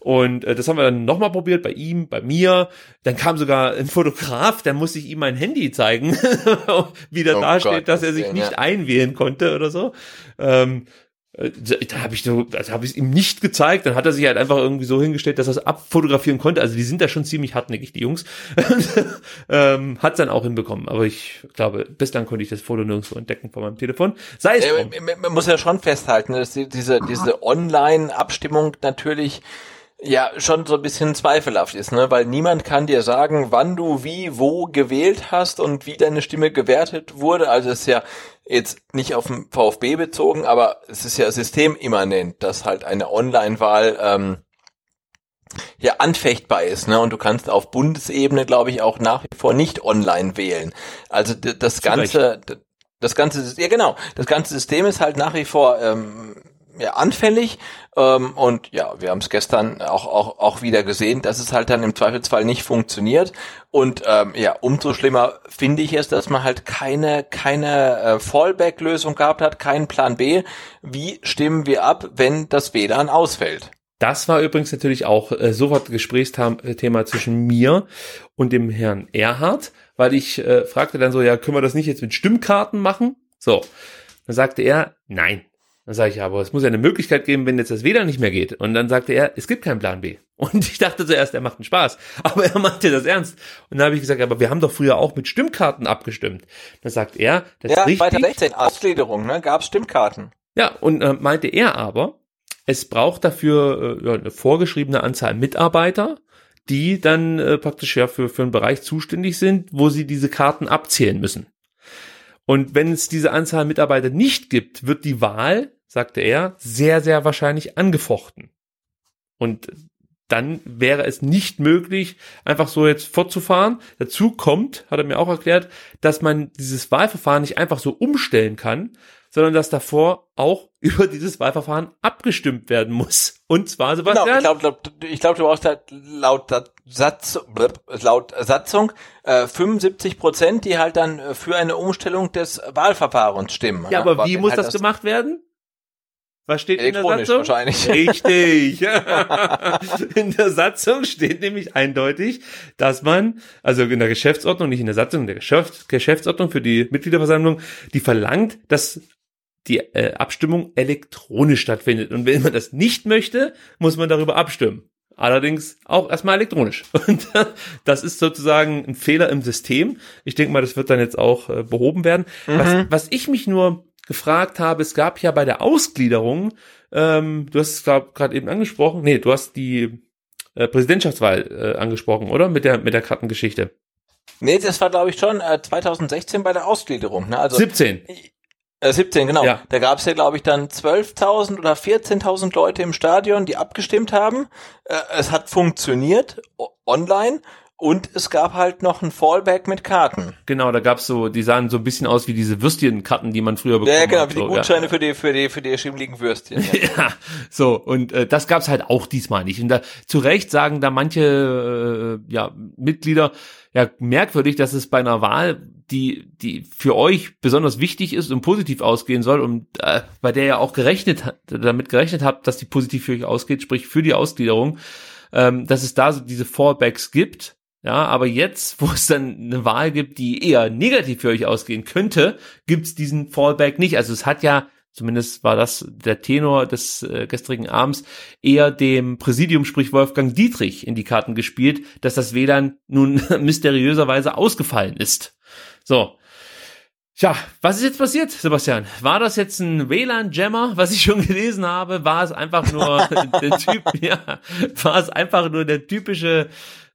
Und äh, das haben wir dann nochmal probiert, bei ihm, bei mir. Dann kam sogar ein Fotograf, der musste ich ihm mein Handy zeigen, wie da oh dasteht, Gott, dass er sich nicht ja. einwählen konnte oder so. Ähm, äh, da habe ich so, also habe ich es ihm nicht gezeigt, dann hat er sich halt einfach irgendwie so hingestellt, dass er es abfotografieren konnte. Also die sind da schon ziemlich hartnäckig, die Jungs. ähm, hat dann auch hinbekommen, aber ich glaube, bislang konnte ich das Foto nirgendwo entdecken von meinem Telefon. Sei es. Äh, man muss ja schon festhalten, dass diese, diese Online-Abstimmung natürlich ja schon so ein bisschen zweifelhaft ist, ne? Weil niemand kann dir sagen, wann du wie wo gewählt hast und wie deine Stimme gewertet wurde. Also es ist ja jetzt nicht auf den VfB bezogen, aber es ist ja systemimmanent, dass halt eine Online-Wahl ähm, ja anfechtbar ist, ne? Und du kannst auf Bundesebene, glaube ich, auch nach wie vor nicht online wählen. Also das ganze, das ganze, ja genau, das ganze System ist halt nach wie vor ähm, ja, anfällig. Ähm, und ja, wir haben es gestern auch, auch, auch wieder gesehen, dass es halt dann im Zweifelsfall nicht funktioniert. Und ähm, ja, umso schlimmer finde ich es, dass man halt keine, keine äh, Fallback-Lösung gehabt hat, keinen Plan B. Wie stimmen wir ab, wenn das WLAN ausfällt? Das war übrigens natürlich auch äh, sofort Gesprächsthema zwischen mir und dem Herrn Erhard, weil ich äh, fragte dann so, ja, können wir das nicht jetzt mit Stimmkarten machen? So, dann sagte er, nein. Dann sage ich, ja, aber es muss ja eine Möglichkeit geben, wenn jetzt das WLAN nicht mehr geht. Und dann sagte er, es gibt keinen Plan B. Und ich dachte zuerst, er macht einen Spaß. Aber er meinte das ernst. Und dann habe ich gesagt, aber wir haben doch früher auch mit Stimmkarten abgestimmt. Dann sagt er, das ja, ist richtig. weiter 16, Ausgliederung, ne, gab Stimmkarten. Ja, und äh, meinte er aber, es braucht dafür äh, ja, eine vorgeschriebene Anzahl Mitarbeiter, die dann äh, praktisch ja für, für einen Bereich zuständig sind, wo sie diese Karten abzählen müssen. Und wenn es diese Anzahl Mitarbeiter nicht gibt, wird die Wahl, sagte er, sehr, sehr wahrscheinlich angefochten. Und dann wäre es nicht möglich, einfach so jetzt fortzufahren. Dazu kommt, hat er mir auch erklärt, dass man dieses Wahlverfahren nicht einfach so umstellen kann, sondern dass davor auch über dieses Wahlverfahren abgestimmt werden muss. Und zwar, Sebastian? Genau, ich glaube, glaub, ich glaub, du brauchst halt laut, Satz, laut Satzung äh, 75 Prozent, die halt dann äh, für eine Umstellung des Wahlverfahrens stimmen. Ja, aber wie muss halt das gemacht werden? Was steht in der Satzung? wahrscheinlich. Richtig. in der Satzung steht nämlich eindeutig, dass man, also in der Geschäftsordnung, nicht in der Satzung, in der Geschäfts Geschäftsordnung für die Mitgliederversammlung, die verlangt, dass die äh, Abstimmung elektronisch stattfindet. Und wenn man das nicht möchte, muss man darüber abstimmen. Allerdings auch erstmal elektronisch. Und das ist sozusagen ein Fehler im System. Ich denke mal, das wird dann jetzt auch äh, behoben werden. Mhm. Was, was ich mich nur gefragt habe, es gab ja bei der Ausgliederung, ähm, du hast es gerade eben angesprochen, nee, du hast die äh, Präsidentschaftswahl äh, angesprochen, oder? Mit der, mit der Kartengeschichte. Nee, das war, glaube ich, schon äh, 2016 bei der Ausgliederung. Ne? Also, 17. Äh, 17, genau. Ja. Da gab es ja, glaube ich, dann 12.000 oder 14.000 Leute im Stadion, die abgestimmt haben. Äh, es hat funktioniert online und es gab halt noch ein Fallback mit Karten. Genau, da gab's so, die sahen so ein bisschen aus wie diese Würstchenkarten, die man früher bekommen hat. Ja, genau, hat, wie die Gutscheine ja. für die für die für die schimmligen Würstchen. Ja, ja so und äh, das gab's halt auch diesmal nicht. Und da zu Recht sagen da manche äh, ja Mitglieder ja merkwürdig, dass es bei einer Wahl, die die für euch besonders wichtig ist und positiv ausgehen soll und äh, bei der ihr auch gerechnet damit gerechnet habt, dass die positiv für euch ausgeht, sprich für die Ausgliederung, ähm, dass es da so diese Fallbacks gibt ja, aber jetzt, wo es dann eine Wahl gibt, die eher negativ für euch ausgehen könnte, gibt's diesen Fallback nicht. Also es hat ja, zumindest war das der Tenor des äh, gestrigen Abends, eher dem Präsidium, sprich Wolfgang Dietrich, in die Karten gespielt, dass das WLAN nun mysteriöserweise ausgefallen ist. So. Tja, was ist jetzt passiert, Sebastian? War das jetzt ein WLAN-Jammer, was ich schon gelesen habe? War es einfach nur der Typ, ja, war es einfach nur der typische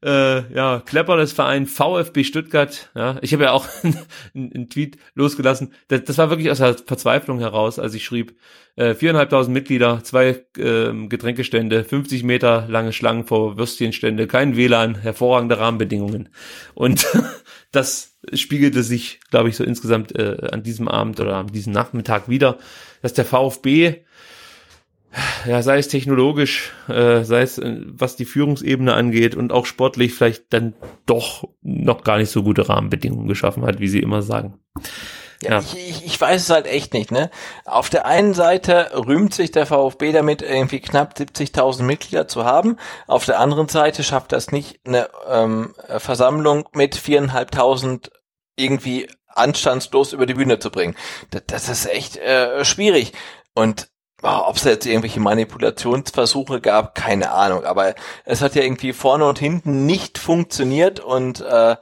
äh, ja, Klepper Verein VfB Stuttgart. Ja, ich habe ja auch einen Tweet losgelassen. Das, das, war wirklich aus der Verzweiflung heraus, als ich schrieb, äh, viereinhalbtausend Mitglieder, zwei äh, Getränkestände, 50 Meter lange Schlangen vor Würstchenstände, kein WLAN, hervorragende Rahmenbedingungen. Und das spiegelte sich, glaube ich, so insgesamt äh, an diesem Abend oder an diesem Nachmittag wieder, dass der VfB ja, sei es technologisch, äh, sei es äh, was die Führungsebene angeht und auch sportlich vielleicht dann doch noch gar nicht so gute Rahmenbedingungen geschaffen hat, wie sie immer sagen. Ja, ja. Ich, ich, ich weiß es halt echt nicht, ne? Auf der einen Seite rühmt sich der VfB damit, irgendwie knapp 70.000 Mitglieder zu haben. Auf der anderen Seite schafft das nicht eine ähm, Versammlung mit viereinhalbtausend irgendwie anstandslos über die Bühne zu bringen. Das, das ist echt äh, schwierig. Und ob es jetzt irgendwelche Manipulationsversuche gab, keine Ahnung. Aber es hat ja irgendwie vorne und hinten nicht funktioniert und äh,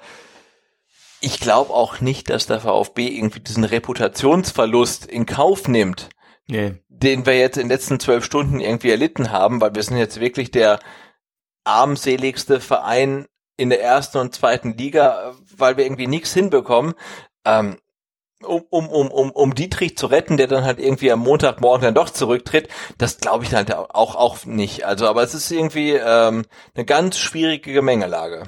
ich glaube auch nicht, dass der VfB irgendwie diesen Reputationsverlust in Kauf nimmt, nee. den wir jetzt in den letzten zwölf Stunden irgendwie erlitten haben, weil wir sind jetzt wirklich der armseligste Verein in der ersten und zweiten Liga, weil wir irgendwie nichts hinbekommen. Ähm, um, um, um, um, um Dietrich zu retten, der dann halt irgendwie am Montagmorgen dann doch zurücktritt, das glaube ich halt auch, auch nicht. Also, aber es ist irgendwie ähm, eine ganz schwierige Gemengelage.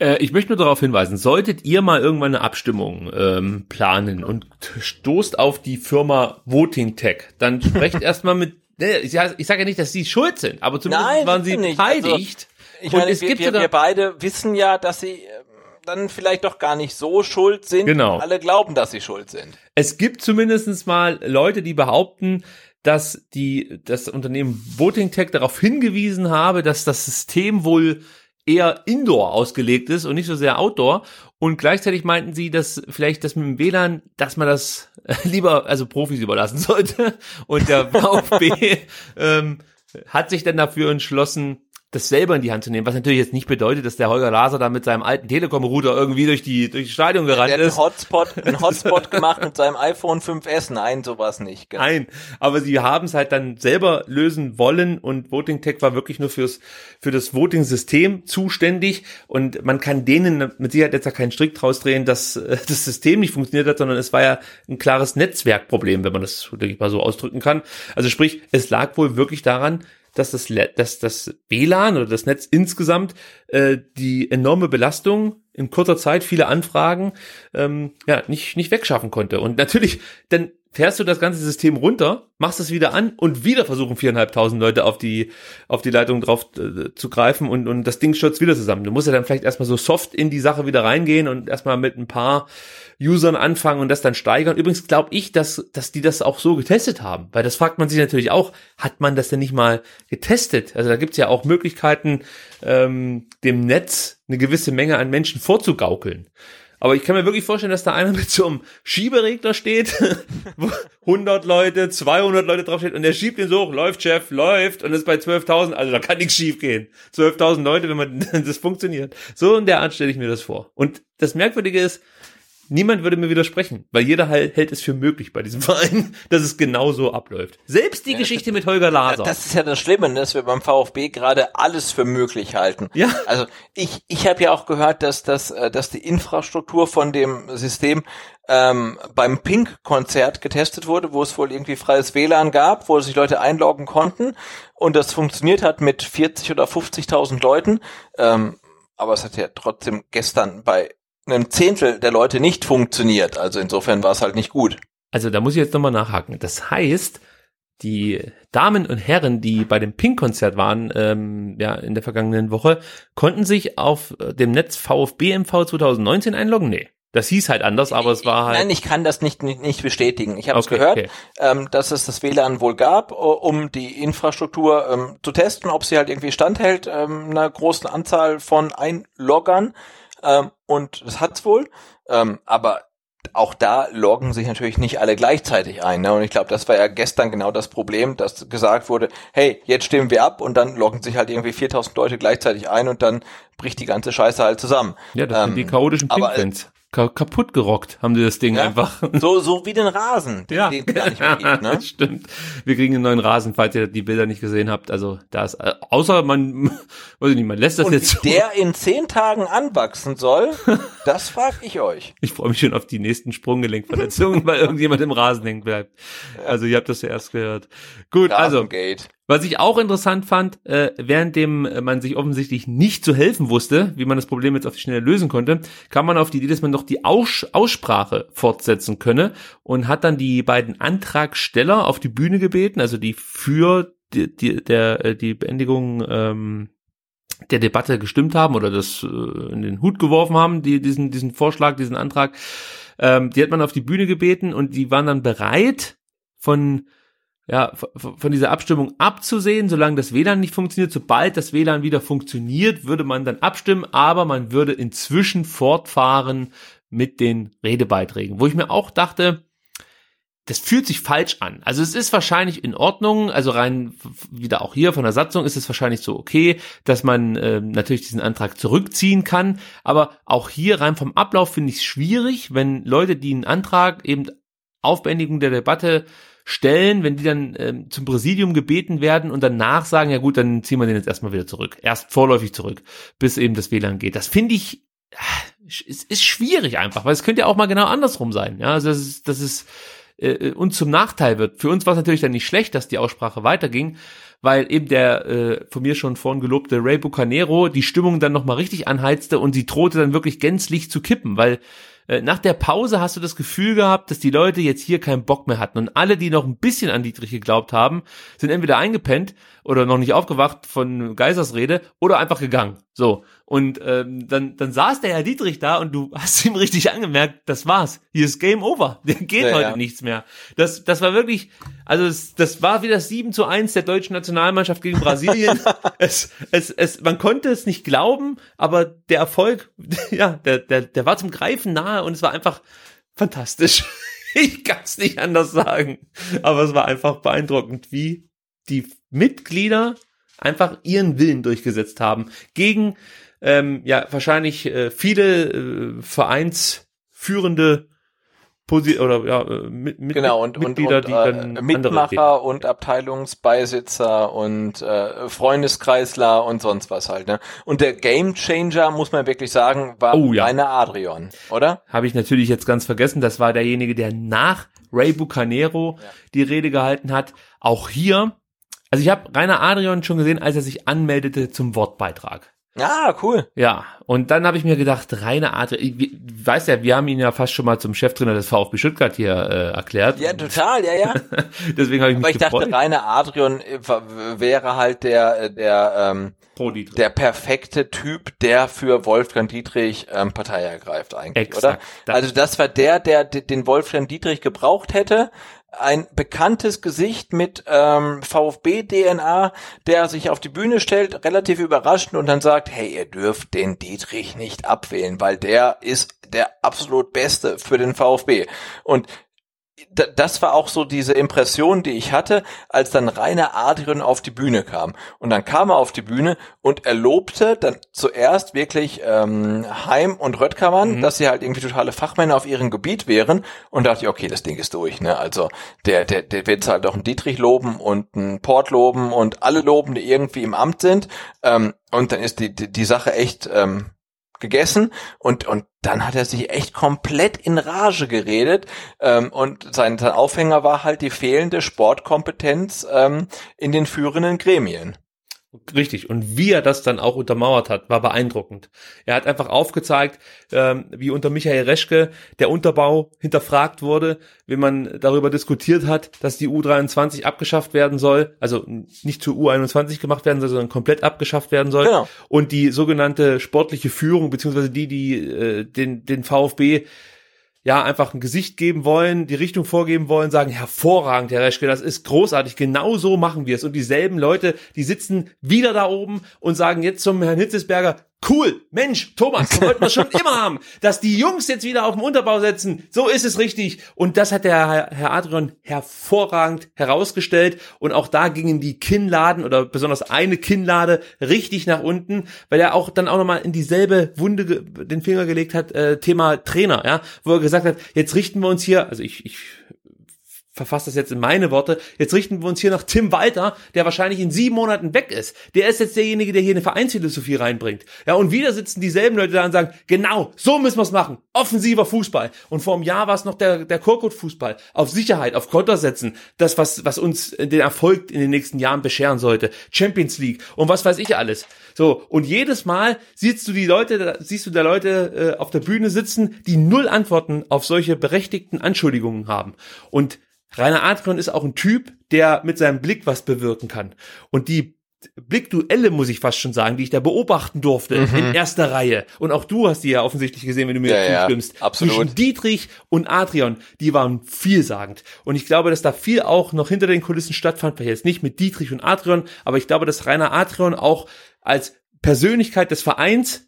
Äh, ich möchte nur darauf hinweisen, solltet ihr mal irgendwann eine Abstimmung ähm, planen und stoßt auf die Firma Voting Tech, dann sprecht erstmal mit ne, ich, sag- ich sage ja nicht, dass sie schuld sind, aber zumindest Nein, waren sie nicht. beteiligt. Ich Und meine, es wir, gibt wir, wir beide wissen ja, dass sie ähm, dann vielleicht doch gar nicht so schuld sind. Genau. Alle glauben, dass sie schuld sind. Es gibt zumindestens mal Leute, die behaupten, dass die, das Unternehmen Voting Tech darauf hingewiesen habe, dass das System wohl eher Indoor ausgelegt ist und nicht so sehr Outdoor. Und gleichzeitig meinten sie, dass vielleicht das mit dem WLAN, dass man das lieber, also Profis überlassen sollte. Und der VfB ähm, hat sich dann dafür entschlossen, das selber in die Hand zu nehmen, was natürlich jetzt nicht bedeutet, dass der Holger Laser da mit seinem alten Telekom-Router irgendwie durch die durch das Stadion gerannt Der hat einen ist. Hotspot, einen Hotspot gemacht mit seinem iPhone 5S. Nein, sowas nicht. Genau. Nein, aber sie haben es halt dann selber lösen wollen und Voting Tech war wirklich nur fürs für das Voting System zuständig und man kann denen mit Sicherheit jetzt ja keinen Strick draus drehen, dass äh, das System nicht funktioniert hat, sondern es war ja ein klares Netzwerkproblem, wenn man das denke ich mal so ausdrücken kann. Also sprich, es lag wohl wirklich daran, dass das, dass das WLAN oder das Netz insgesamt äh, die enorme Belastung in kurzer Zeit, viele Anfragen, ähm, ja, nicht, nicht wegschaffen konnte. Und natürlich, dann fährst du das ganze System runter, machst es wieder an und wieder versuchen viereinhalbtausend Leute auf die, auf die Leitung drauf äh, zu greifen und, und das Ding stürzt wieder zusammen. Du musst ja dann vielleicht erstmal so soft in die Sache wieder reingehen und erstmal mit ein paar Usern anfangen und das dann steigern. Übrigens glaube ich, dass, dass die das auch so getestet haben, weil das fragt man sich natürlich auch, hat man das denn nicht mal getestet? Also da gibt's ja auch Möglichkeiten, ähm, dem Netz eine gewisse Menge an Menschen vorzugaukeln. Aber ich kann mir wirklich vorstellen, dass da einer mit so einem Schieberegler steht, wo 100 Leute, 200 Leute draufsteht und der schiebt den so hoch, läuft Chef, läuft und ist bei 12.000, also da kann nichts schief gehen. 12.000 Leute, wenn man, das funktioniert. So in der Art stelle ich mir das vor. Und das Merkwürdige ist, Niemand würde mir widersprechen, weil jeder hält es für möglich bei diesem Verein, dass es genau so abläuft. Selbst die Geschichte mit Holger Laser. Das ist ja das Schlimme, ne, dass wir beim VfB gerade alles für möglich halten. Ja. Also ich, ich habe ja auch gehört, dass, das, äh, dass die Infrastruktur von dem System ähm, beim Pink-Konzert getestet wurde, wo es wohl irgendwie freies WLAN gab, wo sich Leute einloggen konnten und das funktioniert hat mit 40 oder 50.000 Leuten. Ähm, aber es hat ja trotzdem gestern bei einem Zehntel der Leute nicht funktioniert. Also insofern war es halt nicht gut. Also da muss ich jetzt nochmal nachhaken. Das heißt, die Damen und Herren, die bei dem Pink-Konzert waren, ähm, ja, in der vergangenen Woche, konnten sich auf äh, dem Netz VfB MV 2019 einloggen? Nee. Das hieß halt anders, aber es war halt. Nein, ich kann das nicht, nicht, nicht bestätigen. Ich habe es Okay, gehört, okay. ähm, dass es das WLAN wohl gab, o- um die Infrastruktur ähm, zu testen, ob sie halt irgendwie standhält, ähm, einer großen Anzahl von Einloggern. Ähm, und das hat's wohl. Ähm, aber auch da loggen sich natürlich nicht alle gleichzeitig ein. Ne? Und ich glaube, das war ja gestern genau das Problem, dass gesagt wurde, hey, jetzt stimmen wir ab und dann loggen sich halt irgendwie 4000 Leute gleichzeitig ein und dann bricht die ganze Scheiße halt zusammen. ja, das sind Ähm, die chaotischen aber- Pink-Fans. Ka kaputt gerockt haben die das Ding Ja? einfach. So, so wie den Rasen, den, Ja, den gar nicht mehr gibt. Ne? stimmt. Wir kriegen einen neuen Rasen, falls ihr die Bilder nicht gesehen habt. Also da ist, äh, außer man, weiß ich nicht, man lässt das Und jetzt. wie der in zehn Tagen anwachsen soll, das frag ich euch. Ich freue mich schon auf die nächsten Sprunggelenkverletzungen, weil irgendjemand im Rasen hängen bleibt. Also ihr habt das zuerst gehört. Gut, also Rasengate. Was ich auch interessant fand, äh, währenddem äh, man sich offensichtlich nicht zu helfen wusste, wie man das Problem jetzt auf die Schnelle lösen konnte, kam man auf die Idee, dass man doch die Aus Aussprache fortsetzen könne und hat dann die beiden Antragsteller auf die Bühne gebeten, also die für die, die, der, äh, die Beendigung ähm, der Debatte gestimmt haben oder das äh, in den Hut geworfen haben, die, diesen, diesen Vorschlag, diesen Antrag, ähm, die hat man auf die Bühne gebeten und die waren dann bereit, von ja, von dieser Abstimmung abzusehen, solange das WLAN nicht funktioniert. Sobald das WLAN wieder funktioniert, würde man dann abstimmen, aber man würde inzwischen fortfahren mit den Redebeiträgen. Wo ich mir auch dachte, das fühlt sich falsch an. Also es ist wahrscheinlich in Ordnung, also rein wieder auch hier von der Satzung ist es wahrscheinlich so okay, dass man ähm, natürlich diesen Antrag zurückziehen kann, aber auch hier rein vom Ablauf finde ich es schwierig, wenn Leute, die einen Antrag eben auf Beendigung der Debatte stellen, wenn die dann ähm, zum Präsidium gebeten werden und danach sagen, ja gut, dann ziehen wir den jetzt erstmal wieder zurück. Erst vorläufig zurück, bis eben das WLAN geht. Das finde ich, äh, es ist schwierig einfach, weil es könnte ja auch mal genau andersrum sein. Ja, also das ist, das ist äh, uns zum Nachteil wird. Für uns war es natürlich dann nicht schlecht, dass die Aussprache weiterging, weil eben der äh, von mir schon vorhin gelobte Ray Bucanero die Stimmung dann nochmal richtig anheizte und sie drohte dann wirklich gänzlich zu kippen, weil äh, nach der Pause hast du das Gefühl gehabt, dass die Leute jetzt hier keinen Bock mehr hatten. Und alle, die noch ein bisschen an Dietrich geglaubt haben, sind entweder eingepennt oder noch nicht aufgewacht von Geisers Rede oder einfach gegangen. So. Und ähm, dann, dann saß der Herr Dietrich da und du hast ihm richtig angemerkt, das war's. Hier ist Game Over. Der geht ja, heute ja. nichts mehr. Das, das war wirklich, also es, das war wieder 7 zu 1 der deutschen Nationalmannschaft gegen Brasilien. es, es, es, man konnte es nicht glauben, aber der Erfolg, ja, der, der, der war zum Greifen nahe und es war einfach fantastisch. Ich kann es nicht anders sagen. Aber es war einfach beeindruckend, wie die Mitglieder einfach ihren Willen durchgesetzt haben. Gegen ähm, ja wahrscheinlich äh, viele äh, vereinsführende Posi oder ja, äh, mit, mit, genau, und, Mitglieder, und, und, die dann äh, Mitmacher und Abteilungsbeisitzer und äh, Freundeskreisler und sonst was halt. Ne? Und der Gamechanger muss man wirklich sagen, war oh, ja. Rainer Adrian, oder? Habe ich natürlich jetzt ganz vergessen. Das war derjenige, der nach Ray Bucanero ja. die Rede gehalten hat. Auch hier, also ich habe Rainer Adrian schon gesehen, als er sich anmeldete zum Wortbeitrag. Ah, cool. Ja, und dann habe ich mir gedacht, reine Art, ich weiß ja, wir haben ihn ja fast schon mal zum Cheftrainer des VfB Stuttgart hier äh, erklärt. Ja, total, ja, ja. Deswegen habe ich mich Aber ich gefreut. dachte, Rainer Adrian äh, wäre halt der äh, der ähm, der perfekte Typ, der für Wolfgang Dietrich ähm, Partei ergreift eigentlich, Exakt. oder? Also das war der, der den Wolfgang Dietrich gebraucht hätte, ein bekanntes Gesicht mit ähm, VfB-DNA, der sich auf die Bühne stellt, relativ überraschend und dann sagt, hey, ihr dürft den Dietrich nicht abwählen, weil der ist der absolut Beste für den VfB. Und das war auch so diese Impression, die ich hatte, als dann Rainer Adrian auf die Bühne kam. Und dann kam er auf die Bühne und er lobte dann zuerst wirklich ähm, Heim und Röttgermann, mhm. dass sie halt irgendwie totale Fachmänner auf ihrem Gebiet wären. Und dachte ich, okay, das Ding ist durch. Ne? Also der, der, der wird halt auch einen Dietrich loben und einen Port loben und alle loben, die irgendwie im Amt sind. Ähm, und dann ist die, die, die Sache echt ähm, gegessen und und dann hat er sich echt komplett in Rage geredet ähm, und sein, sein Aufhänger war halt die fehlende Sportkompetenz ähm, in den führenden Gremien. Richtig. Und wie er das dann auch untermauert hat, war beeindruckend. Er hat einfach aufgezeigt, ähm, wie unter Michael Reschke der Unterbau hinterfragt wurde, wie man darüber diskutiert hat, dass die U23 abgeschafft werden soll, also nicht zur U21 gemacht werden soll, sondern komplett abgeschafft werden soll. Genau. Und die sogenannte sportliche Führung, beziehungsweise die, die äh, den, den VfB ja, einfach ein Gesicht geben wollen, die Richtung vorgeben wollen, sagen, hervorragend, Herr Reschke, das ist großartig, genau so machen wir es. Und dieselben Leute, die sitzen wieder da oben und sagen jetzt zum Herrn Hitzesberger, Cool, Mensch, Thomas, so wollten wir schon immer haben, dass die Jungs jetzt wieder auf dem Unterbau setzen. So ist es richtig. Und das hat der Herr Adrian hervorragend herausgestellt. Und auch da gingen die Kinnladen oder besonders eine Kinnlade richtig nach unten, weil er auch dann auch nochmal in dieselbe Wunde den Finger gelegt hat, äh, Thema Trainer, ja, wo er gesagt hat, jetzt richten wir uns hier, also ich, ich verfasst das jetzt in meine Worte, jetzt richten wir uns hier nach Tim Walter, der wahrscheinlich in sieben Monaten weg ist. Der ist jetzt derjenige, der hier eine Vereinsphilosophie reinbringt. Ja, und wieder sitzen dieselben Leute da und sagen, genau, so müssen wir es machen. Offensiver Fußball. Und vor einem Jahr war es noch der, der Korkut-Fußball. Auf Sicherheit, auf Konter setzen. Das, was, was uns den Erfolg in den nächsten Jahren bescheren sollte. Champions League und was weiß ich alles. So, und jedes Mal siehst du die Leute, siehst du da Leute äh, auf der Bühne sitzen, die null Antworten auf solche berechtigten Anschuldigungen haben. Und Rainer Adrian ist auch ein Typ, der mit seinem Blick was bewirken kann. Und die Blickduelle, muss ich fast schon sagen, die ich da beobachten durfte mhm. in erster Reihe. Und auch du hast die ja offensichtlich gesehen, wenn du mir ja, zustimmst. Ja, absolut. Zwischen Dietrich und Adrian, die waren vielsagend. Und ich glaube, dass da viel auch noch hinter den Kulissen stattfand. Vielleicht jetzt nicht mit Dietrich und Adrian, aber ich glaube, dass Rainer Adrian auch als Persönlichkeit des Vereins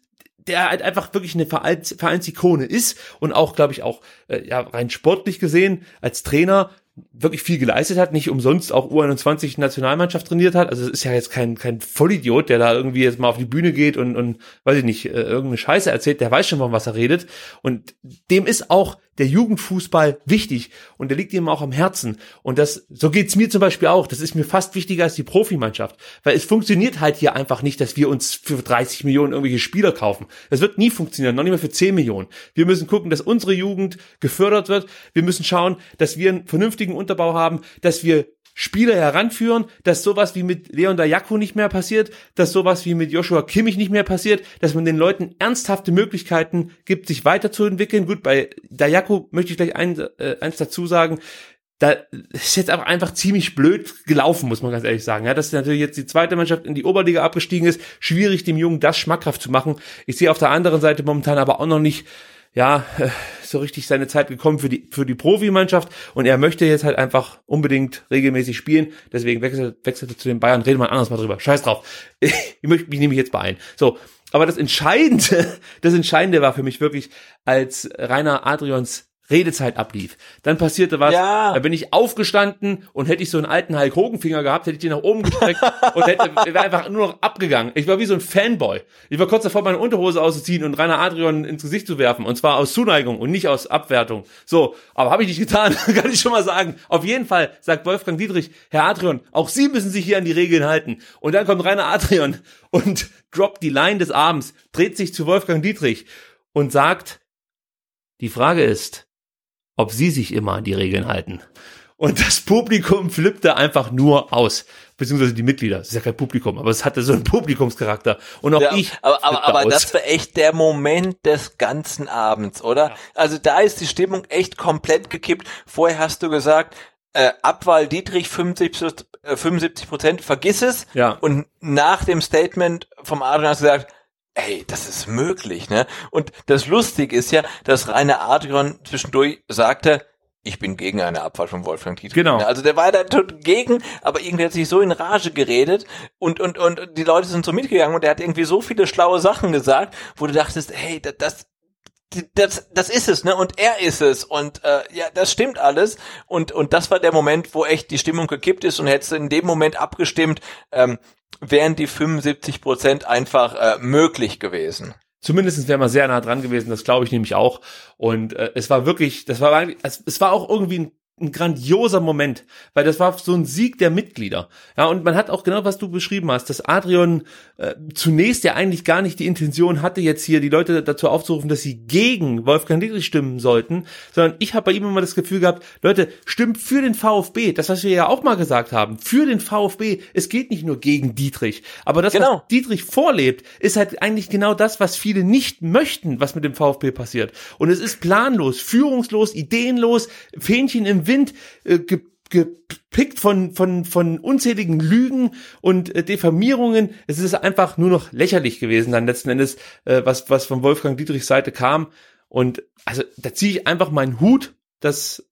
der halt einfach wirklich eine Vereins Vereinsikone ist und auch, glaube ich, auch äh, ja, rein sportlich gesehen als Trainer wirklich viel geleistet hat, nicht umsonst auch U21 Nationalmannschaft trainiert hat. Also es ist ja jetzt kein, kein Vollidiot, der da irgendwie jetzt mal auf die Bühne geht und, und weiß ich nicht, äh, irgendeine Scheiße erzählt, der weiß schon, von was er redet. Und dem ist auch der Jugendfußball wichtig und der liegt ihm auch am Herzen. Und das, so geht's mir zum Beispiel auch. Das ist mir fast wichtiger als die Profimannschaft. Weil es funktioniert halt hier einfach nicht, dass wir uns für 30 Millionen irgendwelche Spieler kaufen. Das wird nie funktionieren, noch nicht mal für 10 Millionen. Wir müssen gucken, dass unsere Jugend gefördert wird. Wir müssen schauen, dass wir einen vernünftigen Unterbau haben, dass wir Spieler heranführen, dass sowas wie mit Leon Dayaku nicht mehr passiert, dass sowas wie mit Joshua Kimmich nicht mehr passiert, dass man den Leuten ernsthafte Möglichkeiten gibt, sich weiterzuentwickeln. Gut, bei Dayaku möchte ich gleich ein, äh, eins dazu sagen. Da ist jetzt aber einfach ziemlich blöd gelaufen, muss man ganz ehrlich sagen. Ja, dass natürlich jetzt die zweite Mannschaft in die Oberliga abgestiegen ist, schwierig dem Jungen das schmackhaft zu machen. Ich sehe auf der anderen Seite momentan aber auch noch nicht, ja, äh, so richtig seine Zeit gekommen für die, für die Profimannschaft und er möchte jetzt halt einfach unbedingt regelmäßig spielen. Deswegen wechselt, wechselt er zu den Bayern. Reden wir ein anderes Mal drüber. Scheiß drauf. Ich möchte mich nämlich jetzt beeilen. So. Aber das Entscheidende, das Entscheidende war für mich wirklich, als Rainer Adrians Redezeit ablief. Dann passierte was, ja. da bin ich aufgestanden und hätte ich so einen alten Hulk Hogan Finger gehabt, hätte ich den nach oben gestreckt und hätte wäre einfach nur noch abgegangen. Ich war wie so ein Fanboy. Ich war kurz davor, meine Unterhose auszuziehen und Rainer Adrian ins Gesicht zu werfen und zwar aus Zuneigung und nicht aus Abwertung. So, aber habe ich nicht getan, kann ich schon mal sagen. Auf jeden Fall sagt Wolfgang Dietrich, Herr Adrian, auch Sie müssen sich hier an die Regeln halten. Und dann kommt Rainer Adrian und droppt die Line des Abends, dreht sich zu Wolfgang Dietrich und sagt, die Frage ist, ob sie sich immer an die Regeln halten. Und das Publikum flippte einfach nur aus. Beziehungsweise die Mitglieder. Das ist ja kein Publikum, aber es hatte so einen Publikumscharakter. Und auch ja, ich. Aber, aber, aber das war echt der Moment des ganzen Abends, oder? Ja. Also da ist die Stimmung echt komplett gekippt. Vorher hast du gesagt, äh, Abwahl Dietrich 75, äh, 75 Prozent, vergiss es. Ja. Und nach dem Statement vom Adrian hast du gesagt, ey, das ist möglich, ne? Und das Lustige ist ja, dass Rainer Adrian zwischendurch sagte, ich bin gegen eine Abfahrt von Wolfgang Dietrich. Genau. Ne? Also der war da gegen, aber irgendwie hat sich so in Rage geredet und, und, und die Leute sind so mitgegangen und er hat irgendwie so viele schlaue Sachen gesagt, wo du dachtest, hey, das, das, das ist es, ne? Und er ist es. Und äh, ja, das stimmt alles. Und, und das war der Moment, wo echt die Stimmung gekippt ist und hättest in dem Moment abgestimmt, ähm, wären die 75 Prozent einfach äh, möglich gewesen. Zumindest wäre man sehr nah dran gewesen, das glaube ich nämlich auch. Und äh, es war wirklich, das war es war auch irgendwie ein ein grandioser Moment, weil das war so ein Sieg der Mitglieder. Ja, und man hat auch genau, was du beschrieben hast, dass Adrian äh, zunächst ja eigentlich gar nicht die Intention hatte, jetzt hier die Leute dazu aufzurufen, dass sie gegen Wolfgang Dietrich stimmen sollten, sondern ich habe bei ihm immer das Gefühl gehabt, Leute, stimmt für den VfB, das, was wir ja auch mal gesagt haben, für den VfB, es geht nicht nur gegen Dietrich, aber das, genau. was Dietrich vorlebt, ist halt eigentlich genau das, was viele nicht möchten, was mit dem VfB passiert. Und es ist planlos, führungslos, ideenlos, Fähnchen im Wind, äh, ge gepickt von, von, von unzähligen Lügen und äh, Diffamierungen. Es ist einfach nur noch lächerlich gewesen dann letzten Endes, äh, was, was von Wolfgang Dietrichs Seite kam. Und also da ziehe ich einfach meinen Hut, dass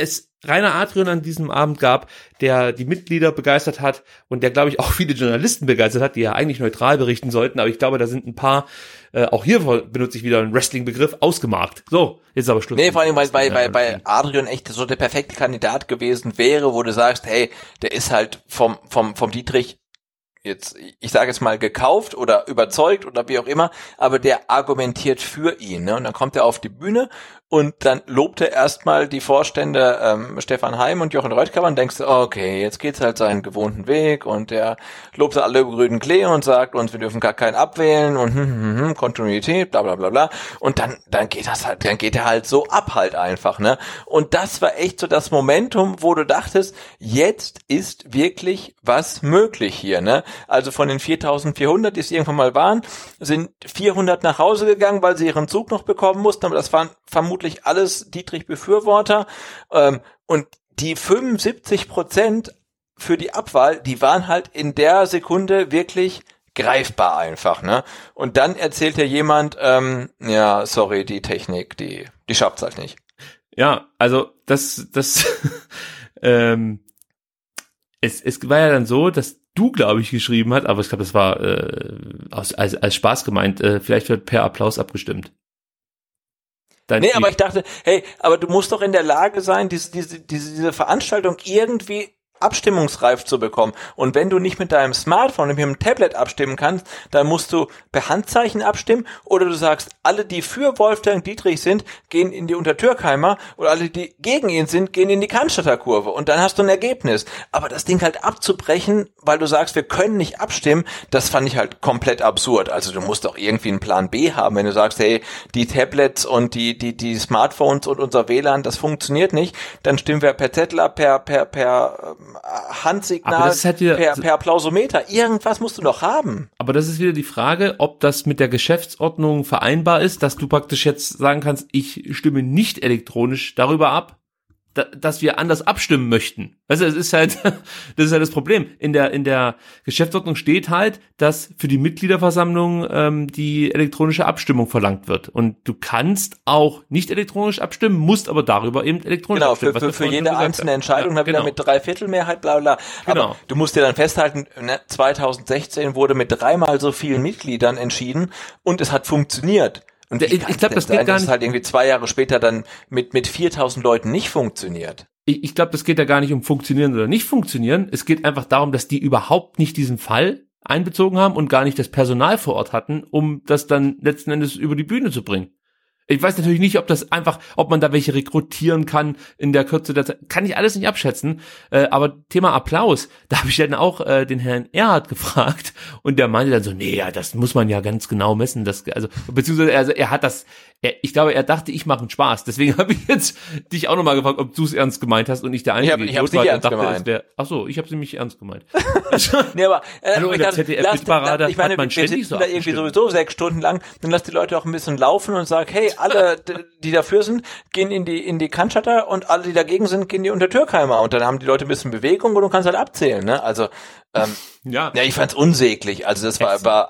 es Rainer Adrian an diesem Abend gab, der die Mitglieder begeistert hat und der, glaube ich, auch viele Journalisten begeistert hat, die ja eigentlich neutral berichten sollten, aber ich glaube, da sind ein paar, äh, auch hier benutze ich wieder einen Wrestling-Begriff, ausgemarkt. So, jetzt aber Schluss. Nee, vor allem, weil bei, bei, bei Adrian echt so der perfekte Kandidat gewesen wäre, wo du sagst, hey, der ist halt vom, vom, vom Dietrich jetzt, ich sage jetzt mal, gekauft oder überzeugt oder wie auch immer, aber der argumentiert für ihn. Ne? Und dann kommt er auf die Bühne und dann lobt er erstmal die Vorstände ähm, Stefan Heim und Jochen Reutkammer und denkst, okay, jetzt geht's halt seinen gewohnten Weg und er lobt alle grünen Klee und sagt uns, wir dürfen gar keinen abwählen und hm, hm, hm, Kontinuität, bla bla bla bla. Und dann, dann geht das halt, dann geht er halt so ab halt einfach, ne? Und das war echt so das Momentum, wo du dachtest, jetzt ist wirklich was möglich hier, ne? Also von den 4400, die es irgendwann mal waren, sind 400 nach Hause gegangen, weil sie ihren Zug noch bekommen mussten, aber das waren vermutlich alles Dietrich-Befürworter. Ähm, und die 75 Prozent für die Abwahl, die waren halt in der Sekunde wirklich greifbar einfach, ne? Und dann erzählt ja jemand, ähm, ja, sorry, die Technik, die, die schafft's halt nicht. Ja, also das, das, ähm, es, es war ja dann so, dass du, glaube ich, geschrieben hat, aber ich glaube, das war äh, als, als, als Spaß gemeint, äh, vielleicht wird per Applaus abgestimmt. Dein nee, aber ich dachte, hey, aber du musst doch in der Lage sein, diese, diese, diese, diese Veranstaltung irgendwie abstimmungsreif zu bekommen. Und wenn du nicht mit deinem Smartphone, mit dem Tablet abstimmen kannst, dann musst du per Handzeichen abstimmen oder du sagst, alle, die für Wolfgang Dietrich sind, gehen in die Untertürkheimer oder alle, die gegen ihn sind, gehen in die Cannstatter Kurve und dann hast du ein Ergebnis. Aber das Ding halt abzubrechen, weil du sagst, wir können nicht abstimmen, das fand ich halt komplett absurd. Also du musst doch irgendwie einen Plan B haben, wenn du sagst, hey, die Tablets und die, die, die Smartphones und unser WLAN, das funktioniert nicht, dann stimmen wir per Zettel ab, per, per, per Handsignal halt wieder, per, per Applausometer. Irgendwas musst du doch haben. Aber das ist wieder die Frage, ob das mit der Geschäftsordnung vereinbar ist, dass du praktisch jetzt sagen kannst, ich stimme nicht elektronisch darüber ab, da, dass wir anders abstimmen möchten. Also es ist halt, das ist halt das Problem. In der in der Geschäftsordnung steht halt, dass für die Mitgliederversammlung ähm, die elektronische Abstimmung verlangt wird. Und du kannst auch nicht elektronisch abstimmen, musst aber darüber eben elektronisch genau, abstimmen. Genau, für, für, für jede einzelne Entscheidung ja, genau. wieder mit Dreiviertelmehrheit, bla bla. Aber genau. du musst dir dann festhalten, ne, 2016 wurde mit dreimal so vielen Mitgliedern entschieden und es hat funktioniert. Und ich, ich glaube, das geht sein, gar nicht. Das halt irgendwie zwei Jahre später dann mit mit 4000 Leuten nicht funktioniert. Ich, ich glaube, das geht ja gar nicht um funktionieren oder nicht funktionieren. Es geht einfach darum, dass die überhaupt nicht diesen Fall einbezogen haben und gar nicht das Personal vor Ort hatten, um das dann letzten Endes über die Bühne zu bringen. Ich weiß natürlich nicht, ob das einfach, ob man da welche rekrutieren kann in der Kürze der Zeit. Kann ich alles nicht abschätzen. Äh, aber Thema Applaus, da habe ich dann auch äh, den Herrn Erhard gefragt und der meinte dann so, nee, ja, das muss man ja ganz genau messen. Das, also, beziehungsweise also er hat das, er, ich glaube, er dachte, ich mache einen Spaß. Deswegen habe ich jetzt dich auch nochmal gefragt, ob du es ernst gemeint hast und nicht der Einzige. Ich habe es nicht ernst dachte, gemeint. Wär, ach so, ich habe es nämlich ernst gemeint. nee, aber äh, Hallo, in der ZDF-Parade ich meine, hat man ständig so da irgendwie sowieso sechs Stunden lang, dann lass die Leute auch ein bisschen laufen und sag, hey, alle, die dafür sind, gehen in die in die Kantschatter und alle, die dagegen sind, gehen die unter Türkheimer und dann haben die Leute ein bisschen Bewegung und du kannst halt abzählen, ne? Also ähm, ja. ja, ich fand's unsäglich. Also das war, war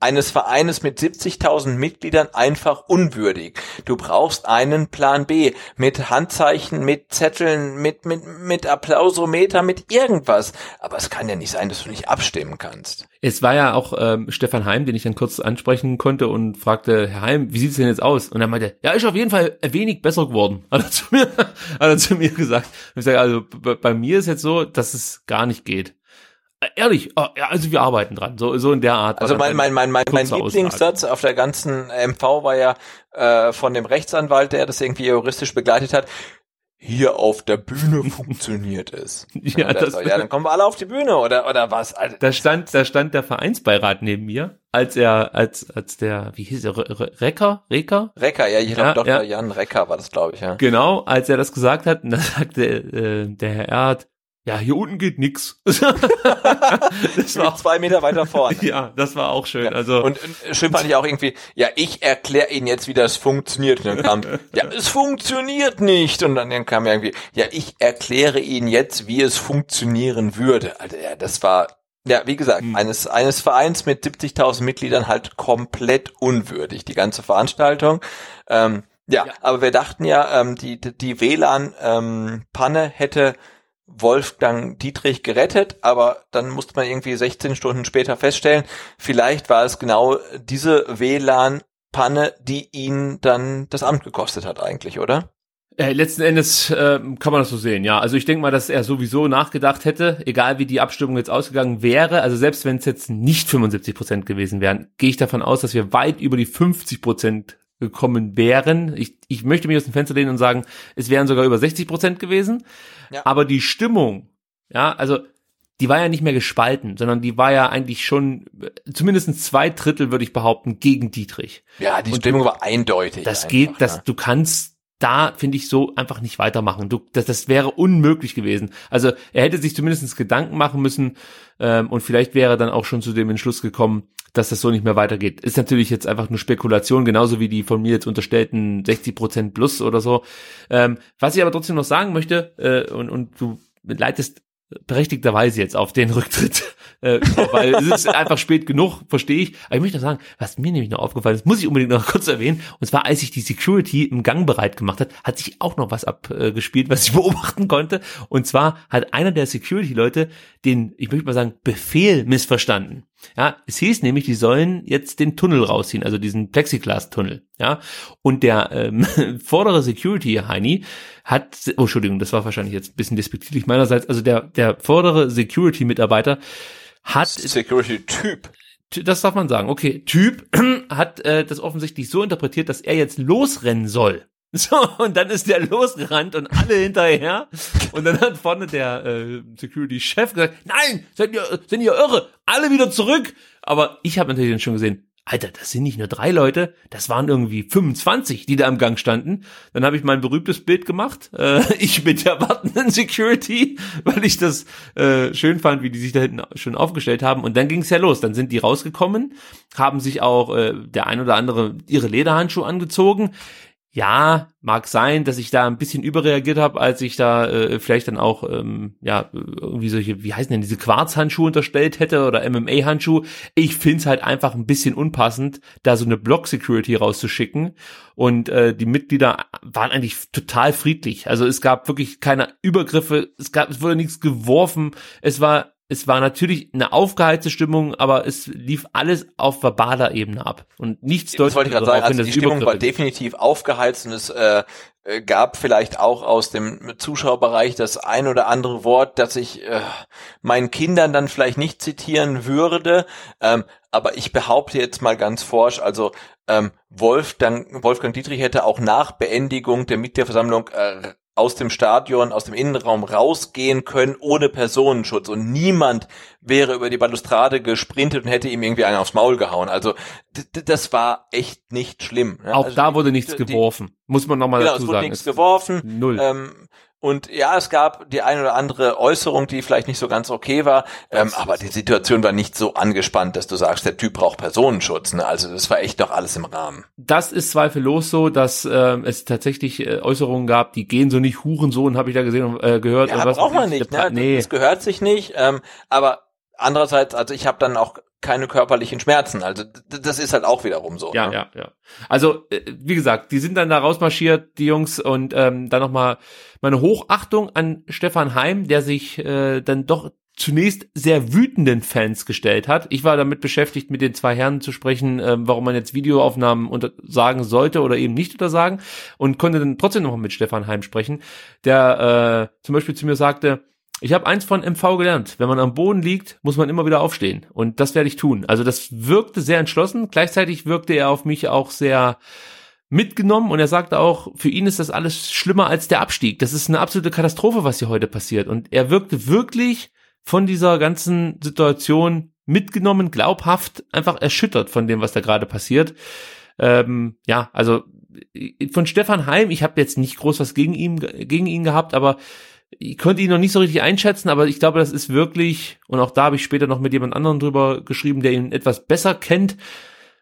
eines Vereines mit 70.000 Mitgliedern einfach unwürdig. Du brauchst einen Plan B mit Handzeichen, mit Zetteln, mit, mit, mit Applausometer, mit irgendwas. Aber es kann ja nicht sein, dass du nicht abstimmen kannst. Es war ja auch ähm, Stefan Heim, den ich dann kurz ansprechen konnte und fragte, Herr Heim, wie sieht es denn jetzt aus? Und er meinte, ja, ist auf jeden Fall wenig besser geworden, hat er zu mir, hat er zu mir gesagt. Und ich sage, also bei mir ist jetzt so, dass es gar nicht geht. Äh, ehrlich, ja, also wir arbeiten dran, so, so in der Art. Also mein, mein, mein, mein, mein Lieblingssatz auf der ganzen MV war ja äh, von dem Rechtsanwalt, der das irgendwie juristisch begleitet hat. Hier auf der Bühne funktioniert es. ja, das, so, ja, dann kommen wir alle auf die Bühne oder oder was? Also, da stand, da stand der Vereinsbeirat neben mir, als er, als als der, wie hieß er, Recker, Recker? Recker, ja, ich glaube ja, Dr. Ja. Jan Recker war das, glaube ich, ja. Genau, als er das gesagt hat, und da sagte äh, der Herr Erd, ja, hier unten geht nix. das war zwei Meter weiter vorne. Ja, das war auch schön. Ja. Also und schön fand ich auch irgendwie, ja, ich erkläre Ihnen jetzt, wie das funktioniert. Und dann kam, ja, es funktioniert nicht. Und dann kam irgendwie, ja, ich erkläre Ihnen jetzt, wie es funktionieren würde. Also ja, das war ja, wie gesagt, hm. eines, eines Vereins mit 70.000 Mitgliedern halt komplett unwürdig, die ganze Veranstaltung. Ähm, ja, ja, aber wir dachten ja, ähm, die, die WLAN-Panne ähm, hätte Wolfgang Dietrich gerettet, aber dann musste man irgendwie 16 Stunden später feststellen, vielleicht war es genau diese WLAN-Panne, die ihn dann das Amt gekostet hat eigentlich, oder? Äh, letzten Endes äh, kann man das so sehen, ja. Also ich denke mal, dass er sowieso nachgedacht hätte, egal wie die Abstimmung jetzt ausgegangen wäre, also selbst wenn es jetzt nicht 75 Prozent gewesen wären, gehe ich davon aus, dass wir weit über die 50 Prozent gekommen wären. Ich, ich möchte mich aus dem Fenster lehnen und sagen, es wären sogar über 60 Prozent gewesen. Ja. Aber die Stimmung, ja, also die war ja nicht mehr gespalten, sondern die war ja eigentlich schon zumindest zwei Drittel, würde ich behaupten, gegen Dietrich. Ja, die und Stimmung war eindeutig. Das einfach, geht, das, ne? du kannst da finde ich so einfach nicht weitermachen. Du, das, das wäre unmöglich gewesen. Also er hätte sich zumindest Gedanken machen müssen ähm, und vielleicht wäre dann auch schon zu dem Entschluss gekommen, dass das so nicht mehr weitergeht. Ist natürlich jetzt einfach nur Spekulation, genauso wie die von mir jetzt unterstellten 60 Prozent plus oder so. Ähm, was ich aber trotzdem noch sagen möchte, äh, und, und du leitest berechtigterweise jetzt auf den Rücktritt, äh, weil es ist einfach spät genug, verstehe ich. Aber ich möchte noch sagen, was mir nämlich noch aufgefallen ist, muss ich unbedingt noch kurz erwähnen. Und zwar, als sich die Security im Gang bereit gemacht hat, hat sich auch noch was abgespielt, was ich beobachten konnte. Und zwar hat einer der Security-Leute den, ich möchte mal sagen, Befehl missverstanden. Ja, es hieß nämlich, die sollen jetzt den Tunnel rausziehen, also diesen Plexiglas-Tunnel. Ja, und der ähm, vordere Security-Heini hat, oh, Entschuldigung, das war wahrscheinlich jetzt ein bisschen despektierlich meinerseits, also der, der vordere Security-Mitarbeiter hat... Security-Typ. Das darf man sagen. Okay, Typ hat äh, das offensichtlich so interpretiert, dass er jetzt losrennen soll. So, und dann ist der losgerannt und alle hinterher. Und dann hat vorne der äh, Security-Chef gesagt, nein, seid ihr, sind ihr irre, alle wieder zurück. Aber ich habe natürlich dann schon gesehen, Alter, das sind nicht nur drei Leute, das waren irgendwie 25, die da im Gang standen. Dann habe ich mein berühmtes Bild gemacht, äh, ich mit der wartenden Security, weil ich das äh, schön fand, wie die sich da hinten schon aufgestellt haben. Und dann ging es ja los. Dann sind die rausgekommen, haben sich auch äh, der ein oder andere ihre Lederhandschuhe angezogen ja, mag sein, dass ich da ein bisschen überreagiert habe, als ich da äh, vielleicht dann auch ähm, ja irgendwie solche, wie heißen denn diese Quarzhandschuhe unterstellt hätte oder MMA-Handschuhe. Ich find's halt einfach ein bisschen unpassend, da so eine Block-Security rauszuschicken. Und äh, die Mitglieder waren eigentlich total friedlich. Also es gab wirklich keine Übergriffe, es gab, es wurde nichts geworfen, es war es war natürlich eine aufgeheizte Stimmung, aber es lief alles auf verbaler Ebene ab. Und nichts deutlich. Das wollte ich gerade sagen, also die Stimmung war definitiv aufgeheizt und es äh, äh, gab vielleicht auch aus dem Zuschauerbereich das ein oder andere Wort, das ich äh, meinen Kindern dann vielleicht nicht zitieren würde, ähm, aber ich behaupte jetzt mal ganz forsch, also ähm, Wolfgang, Wolfgang Dietrich hätte auch nach Beendigung der Mitgliederversammlung äh, aus dem Stadion, aus dem Innenraum rausgehen können ohne Personenschutz und niemand wäre über die Balustrade gesprintet und hätte ihm irgendwie einen aufs Maul gehauen. Also das war echt nicht schlimm. Ne? Auch also da wurde nichts die, geworfen, muss man nochmal genau, dazu sagen. Genau, es wurde nichts geworfen. Null. Ähm, und ja, es gab die eine oder andere Äußerung, die vielleicht nicht so ganz okay war, ähm, aber die Situation war nicht so angespannt, dass du sagst, der Typ braucht Personenschutz. Ne? Also das war echt doch alles im Rahmen. Das ist zweifellos so, dass äh, es tatsächlich äh, Äußerungen gab, die gehen so nicht Hurensohn, habe ich da gesehen und äh, gehört. Ja, braucht man nicht. Ne? Nee. Das gehört sich nicht. Ähm, aber andererseits, also ich habe dann auch keine körperlichen Schmerzen. Also das ist halt auch wiederum so. Ja, ne? ja, ja. Also äh, wie gesagt, die sind dann da rausmarschiert, die Jungs, und ähm, dann nochmal meine Hochachtung an Stefan Heim, der sich äh, dann doch zunächst sehr wütenden Fans gestellt hat. Ich war damit beschäftigt, mit den zwei Herren zu sprechen, äh, warum man jetzt Videoaufnahmen untersagen sollte oder eben nicht untersagen und konnte dann trotzdem noch mit Stefan Heim sprechen, der äh, zum Beispiel zu mir sagte, ich habe eins von MV gelernt. Wenn man am Boden liegt, muss man immer wieder aufstehen. Und das werde ich tun. Also das wirkte sehr entschlossen. Gleichzeitig wirkte er auf mich auch sehr mitgenommen und er sagte auch, für ihn ist das alles schlimmer als der Abstieg. Das ist eine absolute Katastrophe, was hier heute passiert. Und er wirkte wirklich von dieser ganzen Situation mitgenommen, glaubhaft, einfach erschüttert von dem, was da gerade passiert. Ähm, ja, also von Stefan Heim, ich habe jetzt nicht groß was gegen ihn, gegen ihn gehabt, aber ich konnte ihn noch nicht so richtig einschätzen, aber ich glaube, das ist wirklich, und auch da habe ich später noch mit jemand anderem drüber geschrieben, der ihn etwas besser kennt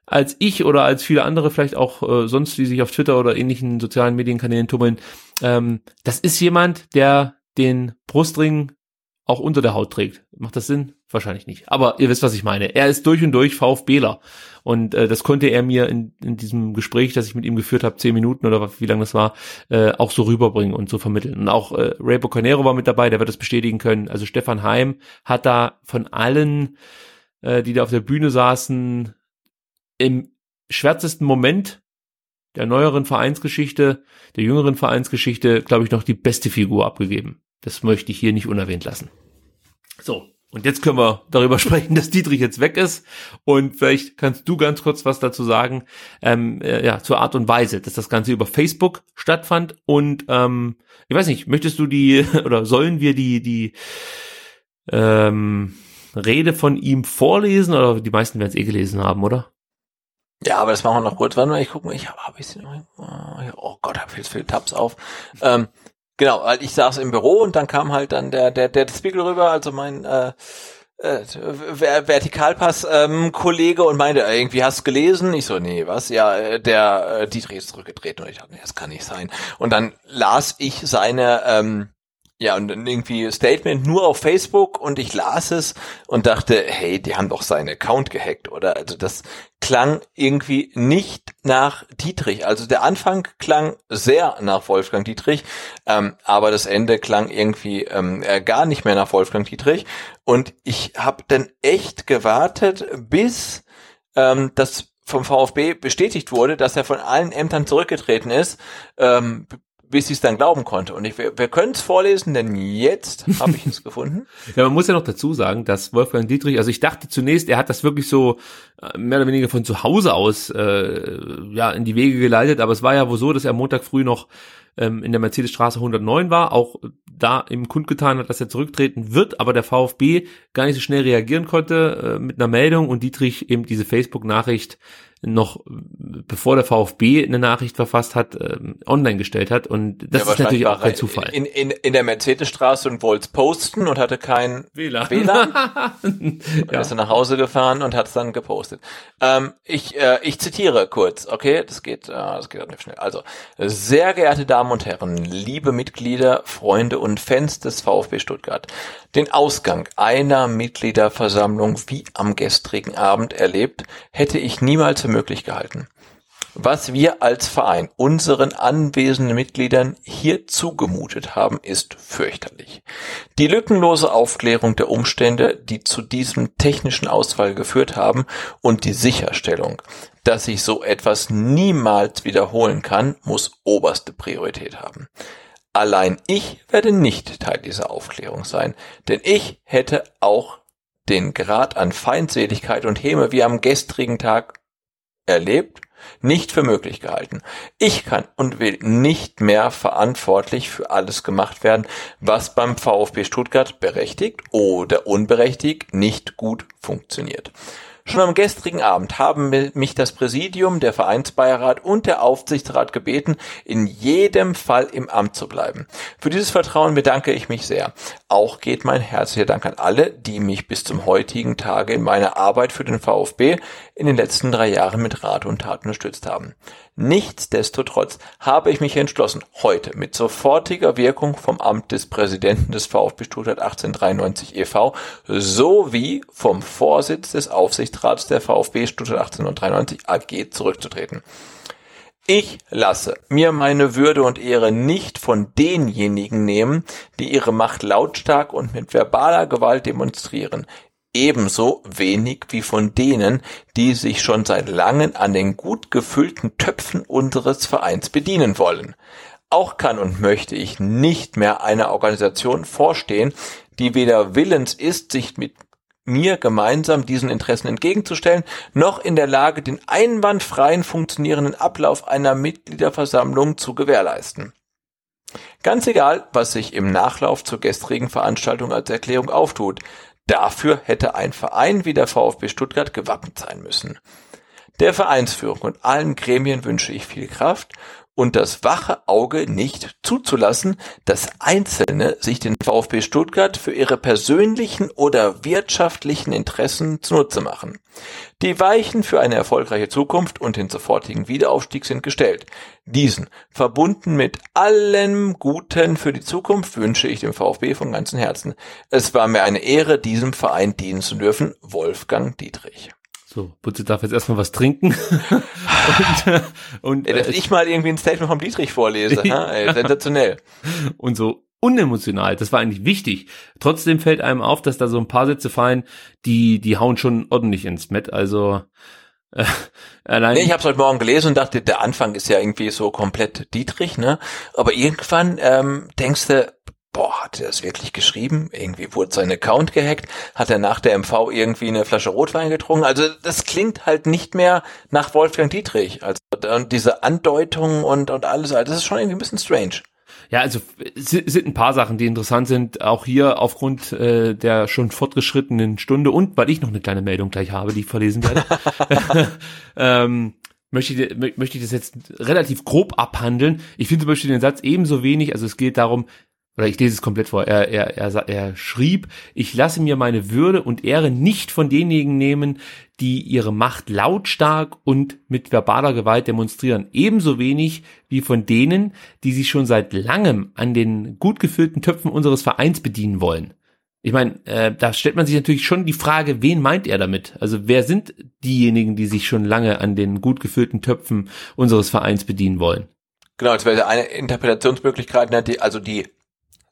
als ich oder als viele andere vielleicht auch äh, sonst, die sich auf Twitter oder ähnlichen sozialen Medienkanälen tummeln. Ähm, das ist jemand, der den Brustring auch unter der Haut trägt. Macht das Sinn? Wahrscheinlich nicht. Aber ihr wisst, was ich meine. Er ist durch und durch VfBler. Und äh, das konnte er mir in, in diesem Gespräch, das ich mit ihm geführt habe, zehn Minuten oder wie lange das war, äh, auch so rüberbringen und so vermitteln. Und auch äh, Ray Bocanero war mit dabei, der wird das bestätigen können. Also Stefan Heim hat da von allen, äh, die da auf der Bühne saßen, im schwärzesten Moment der neueren Vereinsgeschichte, der jüngeren Vereinsgeschichte, glaube ich, noch die beste Figur abgegeben. Das möchte ich hier nicht unerwähnt lassen. So, und jetzt können wir darüber sprechen, dass Dietrich jetzt weg ist. Und vielleicht kannst du ganz kurz was dazu sagen, ähm, äh, ja, zur Art und Weise, dass das Ganze über Facebook stattfand. Und ähm, ich weiß nicht, möchtest du die oder sollen wir die die ähm, Rede von ihm vorlesen oder die meisten werden es eh gelesen haben, oder? Ja, aber das machen wir noch kurz. Warte mal, ich gucke mal, ich habe hab ich. Oh Gott, hab jetzt viele Tabs auf. Ähm, Genau, weil ich saß im Büro und dann kam halt dann der der der Spiegel rüber, also mein äh, äh, Vertikalpass-Kollege ähm, und meinte, äh, irgendwie hast du gelesen? Ich so, nee, was? Ja, äh, der äh, Dietrich ist zurückgetreten und ich dachte, nee, das kann nicht sein. Und dann las ich seine ähm, ja, und irgendwie Statement nur auf Facebook und ich las es und dachte, hey, die haben doch seinen Account gehackt, oder? Also das klang irgendwie nicht nach Dietrich. Also der Anfang klang sehr nach Wolfgang Dietrich, ähm, aber das Ende klang irgendwie ähm, äh, gar nicht mehr nach Wolfgang Dietrich. Und ich habe dann echt gewartet, bis ähm, das vom VfB bestätigt wurde, dass er von allen Ämtern zurückgetreten ist, ähm, bis ich es dann glauben konnte. Und ich, wir, wir können es vorlesen, denn jetzt habe ich es gefunden. Ja, man muss ja noch dazu sagen, dass Wolfgang Dietrich, also ich dachte zunächst, er hat das wirklich so äh, mehr oder weniger von zu Hause aus äh, ja in die Wege geleitet, aber es war ja wohl so, dass er Montag früh noch ähm, in der Mercedesstraße 109 war, auch da im Kund getan hat, dass er zurücktreten wird, aber der VfB gar nicht so schnell reagieren konnte äh, mit einer Meldung und Dietrich eben diese Facebook-Nachricht noch bevor der VfB eine Nachricht verfasst hat, ähm, online gestellt hat. Und das ja, ist natürlich auch kein Zufall. In, in, in der Mercedesstraße und wollte posten und hatte kein WLAN. WLAN. ja. ist er nach Hause gefahren und hat es dann gepostet. Ähm, ich, äh, ich zitiere kurz, okay? Das geht, äh, das geht nicht schnell. Also, sehr geehrte Damen und Herren, liebe Mitglieder, Freunde und Fans des VfB Stuttgart. Den Ausgang einer Mitgliederversammlung wie am gestrigen Abend erlebt, hätte ich niemals für möglich gehalten. Was wir als Verein unseren anwesenden Mitgliedern hier zugemutet haben, ist fürchterlich. Die lückenlose Aufklärung der Umstände, die zu diesem technischen Ausfall geführt haben und die Sicherstellung, dass sich so etwas niemals wiederholen kann, muss oberste Priorität haben. Allein ich werde nicht Teil dieser Aufklärung sein, denn ich hätte auch den Grad an Feindseligkeit und Häme wie am gestrigen Tag erlebt, nicht für möglich gehalten. Ich kann und will nicht mehr verantwortlich für alles gemacht werden, was beim VfB Stuttgart berechtigt oder unberechtigt nicht gut funktioniert. Schon am gestrigen Abend haben mich das Präsidium, der Vereinsbeirat und der Aufsichtsrat gebeten, in jedem Fall im Amt zu bleiben. Für dieses Vertrauen bedanke ich mich sehr. Auch geht mein herzlicher Dank an alle, die mich bis zum heutigen Tage in meiner Arbeit für den VfB in den letzten drei Jahren mit Rat und Tat unterstützt haben. Nichtsdestotrotz habe ich mich entschlossen, heute mit sofortiger Wirkung vom Amt des Präsidenten des VfB Stuttgart 1893 e.V. sowie vom Vorsitz des Aufsichtsrats der VfB Stuttgart 1893 AG zurückzutreten. Ich lasse mir meine Würde und Ehre nicht von denjenigen nehmen, die ihre Macht lautstark und mit verbaler Gewalt demonstrieren ebenso wenig wie von denen, die sich schon seit langem an den gut gefüllten Töpfen unseres Vereins bedienen wollen. Auch kann und möchte ich nicht mehr einer Organisation vorstehen, die weder willens ist, sich mit mir gemeinsam diesen Interessen entgegenzustellen, noch in der Lage, den einwandfreien funktionierenden Ablauf einer Mitgliederversammlung zu gewährleisten. Ganz egal, was sich im Nachlauf zur gestrigen Veranstaltung als Erklärung auftut, Dafür hätte ein Verein wie der VfB Stuttgart gewappnet sein müssen. Der Vereinsführung und allen Gremien wünsche ich viel Kraft und das wache Auge nicht zuzulassen, dass Einzelne sich den VfB Stuttgart für ihre persönlichen oder wirtschaftlichen Interessen zunutze machen. Die Weichen für eine erfolgreiche Zukunft und den sofortigen Wiederaufstieg sind gestellt. Diesen, verbunden mit allem Guten für die Zukunft, wünsche ich dem VfB von ganzem Herzen. Es war mir eine Ehre, diesem Verein dienen zu dürfen. Wolfgang Dietrich. So, Butze darf jetzt erstmal was trinken. und, äh, und ja, dass äh, ich mal irgendwie ein Statement vom Dietrich vorlese. Ey, sensationell. Und so unemotional. Das war eigentlich wichtig. Trotzdem fällt einem auf, dass da so ein paar Sätze fallen, die, die hauen schon ordentlich ins Met. Also, äh, allein. Nee, ich habe es heute Morgen gelesen und dachte, der Anfang ist ja irgendwie so komplett Dietrich, ne? Aber irgendwann ähm, denkst du, boah, hat er das wirklich geschrieben? Irgendwie wurde sein Account gehackt, hat er nach der MV irgendwie eine Flasche Rotwein getrunken? Also das klingt halt nicht mehr nach Wolfgang Dietrich. Also und diese Andeutung und, und alles, also das ist schon irgendwie ein bisschen strange. Ja, also es sind ein paar Sachen, die interessant sind, auch hier aufgrund äh, der schon fortgeschrittenen Stunde und weil ich noch eine kleine Meldung gleich habe, die ich verlesen werde. ähm, möchte ich, möchte ich das jetzt relativ grob abhandeln. Ich finde zum Beispiel den Satz ebenso wenig, also es geht darum, oder ich lese es komplett vor, er, er, er, er schrieb, ich lasse mir meine Würde und Ehre nicht von denjenigen nehmen, die ihre Macht lautstark und mit verbaler Gewalt demonstrieren, ebenso wenig wie von denen, die sich schon seit langem an den gut gefüllten Töpfen unseres Vereins bedienen wollen. Ich meine, äh, da stellt man sich natürlich schon die Frage, wen meint er damit? Also wer sind diejenigen, die sich schon lange an den gut gefüllten Töpfen unseres Vereins bedienen wollen? Genau, das wäre eine Interpretationsmöglichkeit, ne, also die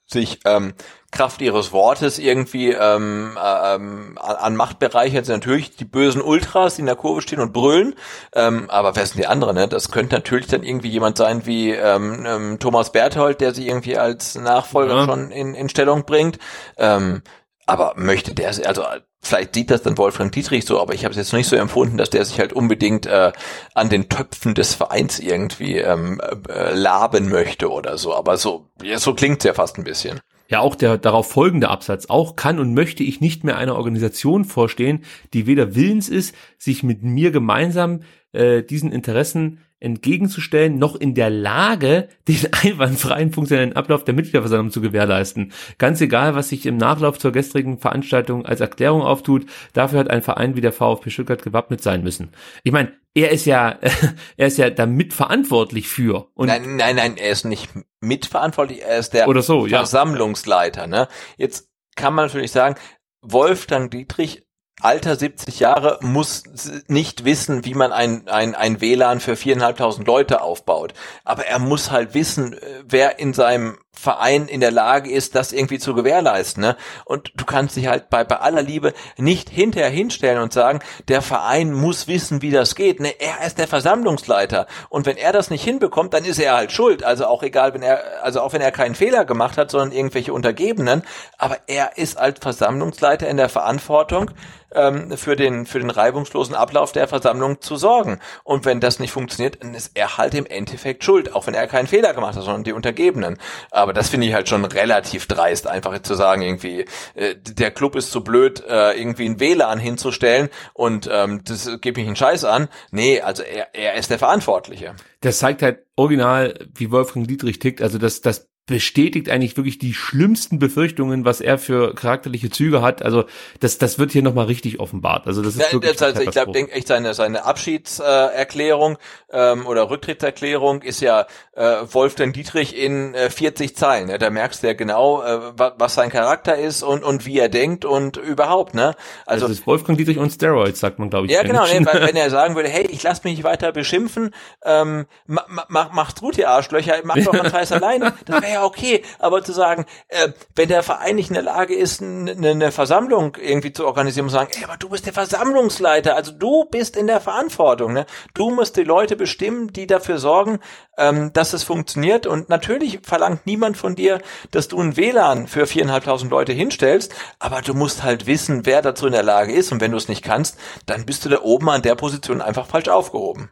sich ähm, Kraft ihres Wortes irgendwie ähm, äh, ähm, an Macht bereichert, sind natürlich die bösen Ultras, die in der Kurve stehen und brüllen. Ähm, aber wer sind die anderen? Ne? Das könnte natürlich dann irgendwie jemand sein wie ähm, ähm, Thomas Berthold, der sich irgendwie als Nachfolger ja. schon in, in Stellung bringt. Ähm, aber möchte der, also vielleicht sieht das dann Wolfgang Dietrich so, aber ich habe es jetzt nicht so empfunden, dass der sich halt unbedingt äh, an den Töpfen des Vereins irgendwie ähm, äh, laben möchte oder so. Aber so, ja, so klingt's ja fast ein bisschen. Ja, auch der darauf folgende Absatz. Auch kann und möchte ich nicht mehr einer Organisation vorstehen, die weder willens ist, sich mit mir gemeinsam äh, diesen Interessen entgegenzustellen, noch in der Lage, den einwandfreien funktionellen Ablauf der Mitgliederversammlung zu gewährleisten. Ganz egal, was sich im Nachlauf zur gestrigen Veranstaltung als Erklärung auftut, dafür hat ein Verein wie der VfB Stuttgart gewappnet sein müssen. Ich meine, er ist ja, er ist ja damit verantwortlich für. Und nein, nein, nein, er ist nicht mitverantwortlich, er ist der oder so, Versammlungsleiter. Ja. Ne? Jetzt kann man natürlich sagen, Wolfgang Dietrich Alter 70 Jahre muss nicht wissen, wie man ein, ein, ein WLAN für viereinhalbtausend Leute aufbaut. Aber er muss halt wissen, äh, wer in seinem Verein in der Lage ist, das irgendwie zu gewährleisten. Ne? Und du kannst dich halt bei, bei aller Liebe nicht hinterher hinstellen und sagen, der Verein muss wissen, wie das geht. Ne? Er ist der Versammlungsleiter. Und wenn er das nicht hinbekommt, dann ist er halt schuld. Also auch egal, wenn er, also auch wenn er keinen Fehler gemacht hat, sondern irgendwelche Untergebenen. Aber er ist als Versammlungsleiter in der Verantwortung, ähm, für den für den reibungslosen Ablauf der Versammlung zu sorgen. Und wenn das nicht funktioniert, dann ist er halt im Endeffekt schuld, auch wenn er keinen Fehler gemacht hat, sondern die Untergebenen. Aber das finde ich halt schon relativ dreist, einfach zu sagen, irgendwie, äh, der Club ist zu blöd, äh, irgendwie ein WLAN hinzustellen und ähm, das gebe ich einen Scheiß an. Nee, also er, er ist der Verantwortliche. Das zeigt halt original, wie Wolfgang Dietrich tickt. Also das, das bestätigt eigentlich wirklich die schlimmsten Befürchtungen, was er für charakterliche Züge hat. Also das, das wird hier nochmal richtig offenbart. Also das ist ja, wirklich das, ich glaube, denke echt seine seine Abschiedserklärung ähm, oder Rücktrittserklärung ist ja äh, Wolfgang Dietrich in äh, 40 Zeilen. Ne? Da merkst du ja genau, äh, was sein Charakter ist und und wie er denkt und überhaupt. Ne? Also das ist Wolfgang Dietrich und Steroids, sagt man glaube ich. Ja genau, ne, weil, wenn er sagen würde, hey, ich lass mich nicht weiter beschimpfen, ähm, mach, mach, macht's gut, ihr Arschlöcher, macht doch einen Scheiß alleine. Das wäre ja okay, aber zu sagen, äh, wenn der Verein nicht in der Lage ist, eine, eine Versammlung irgendwie zu organisieren und sagen, ey, aber du bist der Versammlungsleiter, also du bist in der Verantwortung, ne? Du musst die Leute bestimmen, die dafür sorgen, ähm, dass es funktioniert. Und natürlich verlangt niemand von dir, dass du ein WLAN für viereinhalbtausend Leute hinstellst, aber du musst halt wissen, wer dazu in der Lage ist. Und wenn du es nicht kannst, dann bist du da oben an der Position einfach falsch aufgehoben.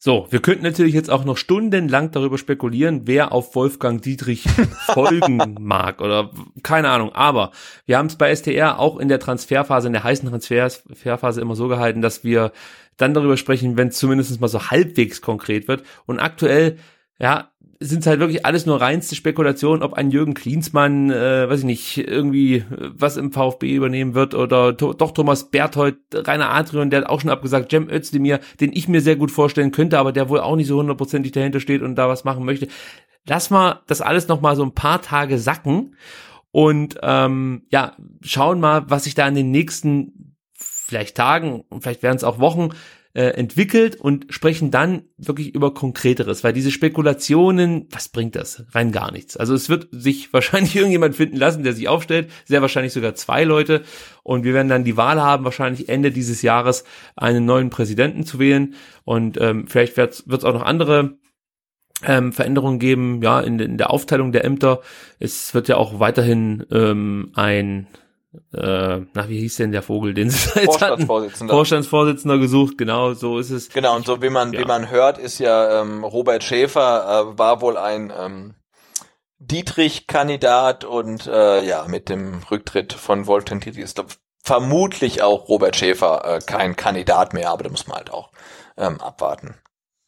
So, wir könnten natürlich jetzt auch noch stundenlang darüber spekulieren, wer auf Wolfgang Dietrich folgen mag oder keine Ahnung. Aber wir haben es bei STR auch in der Transferphase, in der heißen Transferphase immer so gehalten, dass wir dann darüber sprechen, wenn es zumindest mal so halbwegs konkret wird. Und aktuell, ja, sind es halt wirklich alles nur reinste Spekulation, ob ein Jürgen Klinsmann, äh, weiß ich nicht, irgendwie äh, was im VfB übernehmen wird oder doch Thomas Berthold, Rainer Adrian, der hat auch schon abgesagt, Cem Özdemir, den ich mir sehr gut vorstellen könnte, aber der wohl auch nicht so hundertprozentig dahinter steht und da was machen möchte. Lass mal das alles noch mal so ein paar Tage sacken und ähm, ja, schauen mal, was sich da in den nächsten vielleicht Tagen und vielleicht werden es auch Wochen äh, entwickelt und sprechen dann wirklich über Konkreteres, weil diese Spekulationen, was bringt das? Rein gar nichts. Also es wird sich wahrscheinlich irgendjemand finden lassen, der sich aufstellt, sehr wahrscheinlich sogar zwei Leute und wir werden dann die Wahl haben, wahrscheinlich Ende dieses Jahres einen neuen Präsidenten zu wählen und ähm, vielleicht wird es auch noch andere ähm, Veränderungen geben, ja, in, in der Aufteilung der Ämter. Es wird ja auch weiterhin ähm, ein äh, na, wie hieß denn der Vogel, den sie jetzt Vorstandsvorsitzender. Hatten? Vorstandsvorsitzender gesucht, genau, so ist es. Genau, und so wie man, ja. wie man hört, ist ja ähm, Robert Schäfer äh, war wohl ein ähm, Dietrich-Kandidat und äh, ja, mit dem Rücktritt von Wolfgang Dietrich ist vermutlich auch Robert Schäfer äh, kein Kandidat mehr, aber da muss man halt auch ähm, abwarten.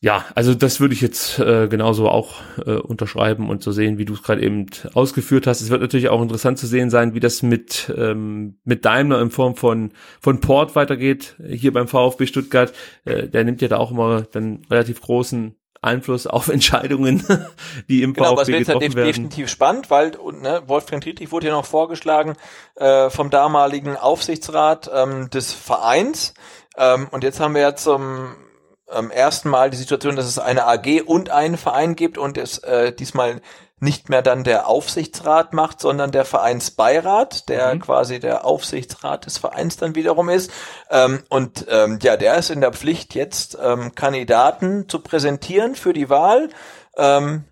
Ja, also das würde ich jetzt äh, genauso auch äh, unterschreiben und so sehen, wie du es gerade eben ausgeführt hast. Es wird natürlich auch interessant zu sehen sein, wie das mit ähm, mit Daimler in Form von von Port weitergeht hier beim VfB Stuttgart. Äh, der nimmt ja da auch immer dann relativ großen Einfluss auf Entscheidungen, die im genau, VfB getroffen halt werden. definitiv spannend, weil ne, Wolfgang Dietrich wurde ja noch vorgeschlagen äh, vom damaligen Aufsichtsrat ähm, des Vereins. Ähm, und jetzt haben wir ja zum ähm, ersten Mal die Situation, dass es eine AG und einen Verein gibt und es äh, diesmal nicht mehr dann der Aufsichtsrat macht, sondern der Vereinsbeirat, der mhm. quasi der Aufsichtsrat des Vereins dann wiederum ist. Ähm, und ähm, ja, der ist in der Pflicht, jetzt ähm, Kandidaten zu präsentieren für die Wahl. Ähm,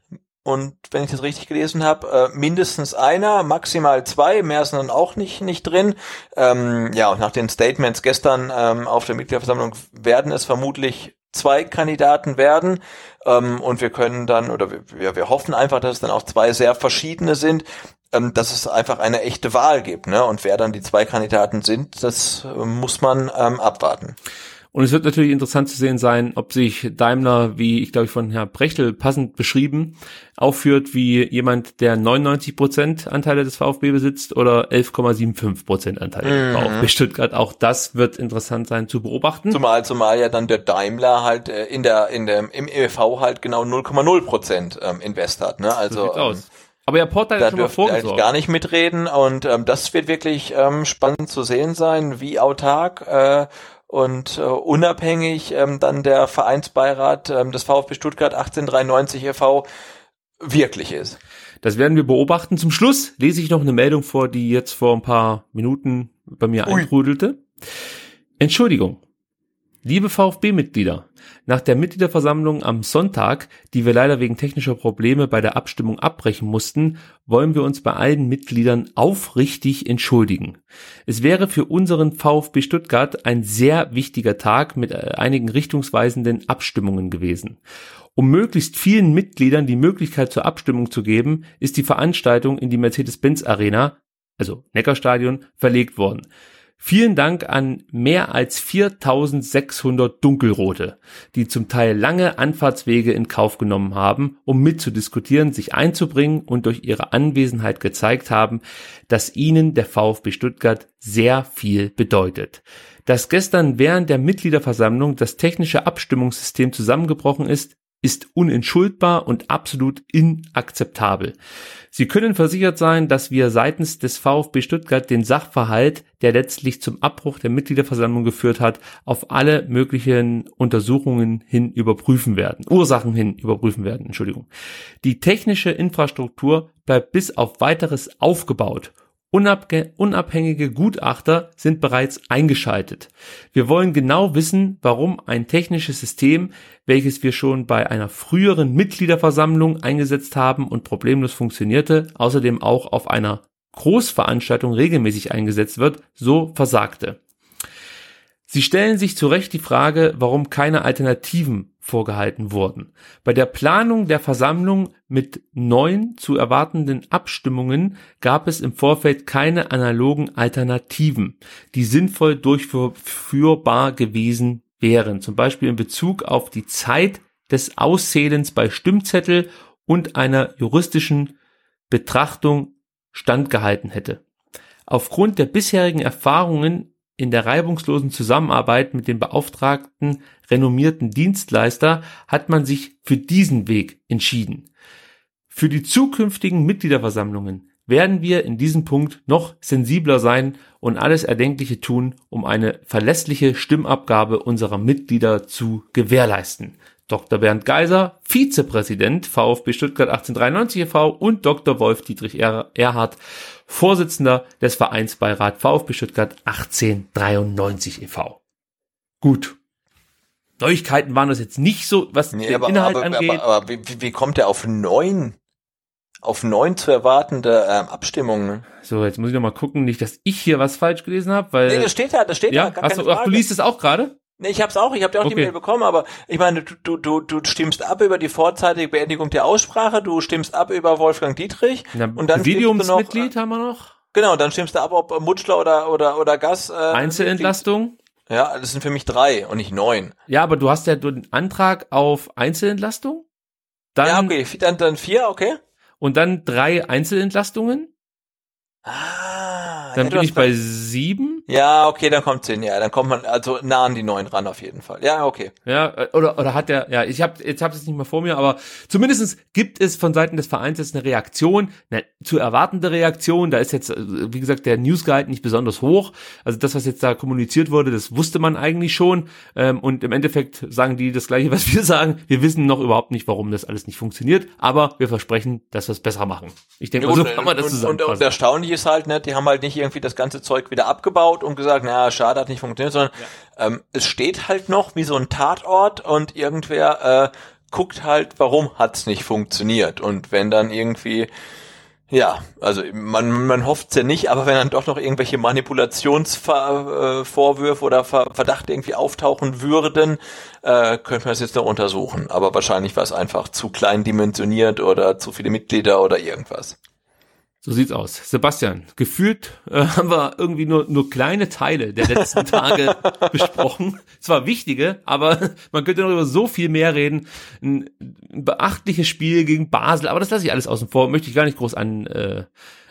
und wenn ich das richtig gelesen habe, äh, mindestens einer, maximal zwei, mehr sind dann auch nicht nicht drin. Ähm, ja, und nach den Statements gestern ähm, auf der Mitgliederversammlung werden es vermutlich zwei Kandidaten werden ähm, und wir können dann oder wir, wir hoffen einfach, dass es dann auch zwei sehr verschiedene sind, ähm, dass es einfach eine echte Wahl gibt, ne? Und wer dann die zwei Kandidaten sind, das äh, muss man ähm, abwarten. Und es wird natürlich interessant zu sehen sein, ob sich Daimler, wie ich glaube ich von Herrn Brechtel passend beschrieben, aufführt wie jemand, der 99 Prozent Anteile des VfB besitzt oder 11,75 Prozent Anteile mhm. VfB Stuttgart. Auch das wird interessant sein zu beobachten. Zumal, zumal ja dann der Daimler halt äh, in der, in dem, im EV halt genau 0,0 Prozent ähm, Invest hat, ne? Also. So aus. Ähm, aber ja, Portal da dürfte eigentlich gar nicht mitreden und ähm, das wird wirklich ähm, spannend zu sehen sein, wie autark äh, und äh, unabhängig ähm, dann der Vereinsbeirat ähm, des VfB Stuttgart 1893 e.V. wirklich ist. Das werden wir beobachten. Zum Schluss lese ich noch eine Meldung vor, die jetzt vor ein paar Minuten bei mir Ui. eintrudelte. Entschuldigung. Liebe VfB-Mitglieder, nach der Mitgliederversammlung am Sonntag, die wir leider wegen technischer Probleme bei der Abstimmung abbrechen mussten, wollen wir uns bei allen Mitgliedern aufrichtig entschuldigen. Es wäre für unseren VfB Stuttgart ein sehr wichtiger Tag mit äh, einigen richtungsweisenden Abstimmungen gewesen. Um möglichst vielen Mitgliedern die Möglichkeit zur Abstimmung zu geben, ist die Veranstaltung in die Mercedes-Benz Arena, also Neckarstadion, verlegt worden. Vielen Dank an mehr als 4600 Dunkelrote, die zum Teil lange Anfahrtswege in Kauf genommen haben, um mitzudiskutieren, sich einzubringen und durch ihre Anwesenheit gezeigt haben, dass ihnen der VfB Stuttgart sehr viel bedeutet. Dass gestern während der Mitgliederversammlung das technische Abstimmungssystem zusammengebrochen ist, ist unentschuldbar und absolut inakzeptabel. Sie können versichert sein, dass wir seitens des VfB Stuttgart den Sachverhalt, der letztlich zum Abbruch der Mitgliederversammlung geführt hat, auf alle möglichen Untersuchungen hin überprüfen werden, Ursachen hin überprüfen werden, Entschuldigung. Die technische Infrastruktur bleibt bis auf weiteres aufgebaut Unabhängige Gutachter sind bereits eingeschaltet. Wir wollen genau wissen, warum ein technisches System, welches wir schon bei einer früheren Mitgliederversammlung eingesetzt haben und problemlos funktionierte, außerdem auch auf einer Großveranstaltung regelmäßig eingesetzt wird, so versagte. Sie stellen sich zu Recht die Frage, warum keine Alternativen vorgehalten wurden. Bei der Planung der Versammlung mit neun zu erwartenden Abstimmungen gab es im Vorfeld keine analogen Alternativen, die sinnvoll durchführbar gewesen wären, zum Beispiel in Bezug auf die Zeit des Auszählens bei Stimmzettel und einer juristischen Betrachtung standgehalten hätte. Aufgrund der bisherigen Erfahrungen in der reibungslosen Zusammenarbeit mit dem beauftragten renommierten Dienstleister hat man sich für diesen Weg entschieden. Für die zukünftigen Mitgliederversammlungen werden wir in diesem Punkt noch sensibler sein und alles Erdenkliche tun, um eine verlässliche Stimmabgabe unserer Mitglieder zu gewährleisten. Dr. Bernd Geiser, Vizepräsident VfB Stuttgart 1893 e.V. und Dr. Wolf Dietrich Erhard, Vorsitzender des Vereinsbeirat VfB Stuttgart 1893 e.V. Gut. Neuigkeiten waren das jetzt nicht so, was nee, den aber, Inhalt aber, angeht. Aber, aber wie, wie kommt er auf neun, auf neun zu erwartende ähm, Abstimmungen? So, jetzt muss ich noch mal gucken, nicht, dass ich hier was falsch gelesen habe, weil. Nee, das steht da, das steht ja, da. Gar hast du, ach, du liest es auch gerade? Nee, ich hab's auch, ich habe ja auch okay. die Mail bekommen, aber ich meine, du, du, du stimmst ab über die vorzeitige Beendigung der Aussprache, du stimmst ab über Wolfgang Dietrich Na, und dann Präsidiumsmitglied haben wir noch. Genau, dann stimmst du ab, ob Mutschler oder oder oder Gas. Äh, Einzelentlastung. Ja, das sind für mich drei und nicht neun. Ja, aber du hast ja den Antrag auf Einzelentlastung. Dann, ja, okay, dann, dann vier, okay. Und dann drei Einzelentlastungen. Ah, dann ja, bin ich bei sieben. Ja, okay, dann kommt's hin. Ja, dann kommt man also nah an die neun ran auf jeden Fall. Ja, okay. Ja, äh, oder oder hat der? Ja, ich habe jetzt habe es nicht mehr vor mir, aber zumindestens gibt es von Seiten des Vereins jetzt eine Reaktion, eine zu erwartende Reaktion. Da ist jetzt, äh, wie gesagt, der Newsgehalt nicht besonders hoch. Also das, was jetzt da kommuniziert wurde, das wusste man eigentlich schon. Ähm, und im Endeffekt sagen die das Gleiche, was wir sagen. Wir wissen noch überhaupt nicht, warum das alles nicht funktioniert, aber wir versprechen, dass wir es besser machen. Ich denke, ja, so kann man das zusammenfassen. Und, und erstaunlich ist halt, ne, die haben halt nicht irgendwie das ganze Zeug wieder abgebaut angeschaut und gesagt, naja, schade, hat nicht funktioniert, sondern ja. ähm, es steht halt noch wie so ein Tatort und irgendwer äh, guckt halt, warum hat's nicht funktioniert. Und wenn dann irgendwie ja, also man, man hofft's ja nicht, aber wenn dann doch noch irgendwelche Manipulationsvorwürfe oder Verdachte irgendwie auftauchen würden, äh, könnte man das jetzt noch untersuchen. Aber wahrscheinlich war es einfach zu klein dimensioniert oder zu viele Mitglieder oder irgendwas. So sieht's aus. Sebastian, gefühlt äh, haben wir irgendwie nur, nur kleine Teile der letzten Tage besprochen. Zwar wichtige, aber man könnte noch über so viel mehr reden. Ein, ein beachtliches Spiel gegen Basel, aber das lasse ich alles außen vor, möchte ich gar nicht groß an, äh,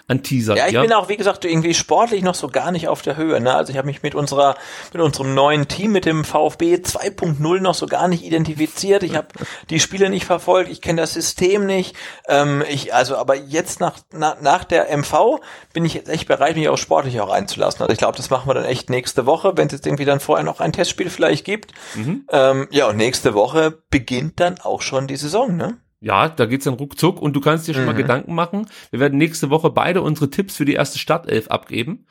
anteasert. Ja, ich ja? bin auch, wie gesagt, irgendwie sportlich noch so gar nicht auf der Höhe. Ne? Also ich habe mich mit unserer, mit unserem neuen Team, mit dem VfB 2.0 noch so gar nicht identifiziert. Ich habe die Spiele nicht verfolgt, ich kenne das System nicht. Ähm, ich, also, aber jetzt nach, nach, nach der MV bin ich jetzt echt bereit, mich auch sportlich auch einzulassen. Also ich glaube, das machen wir dann echt nächste Woche, wenn es jetzt irgendwie dann vorher noch ein Testspiel vielleicht gibt. Mhm. Ähm, ja, und nächste Woche beginnt dann auch schon die Saison, ne? Ja, da geht's dann ruckzuck und du kannst dir schon mhm. mal Gedanken machen. Wir werden nächste Woche beide unsere Tipps für die erste Startelf abgeben.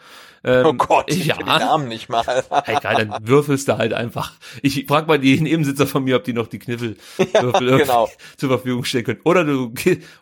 Ähm, oh Gott, ich ja. den Namen nicht mal. Egal, dann würfelst du halt einfach. Ich frag mal die Nebensitzer von mir, ob die noch die Kniffel ja, genau. zur Verfügung stellen können. Oder du,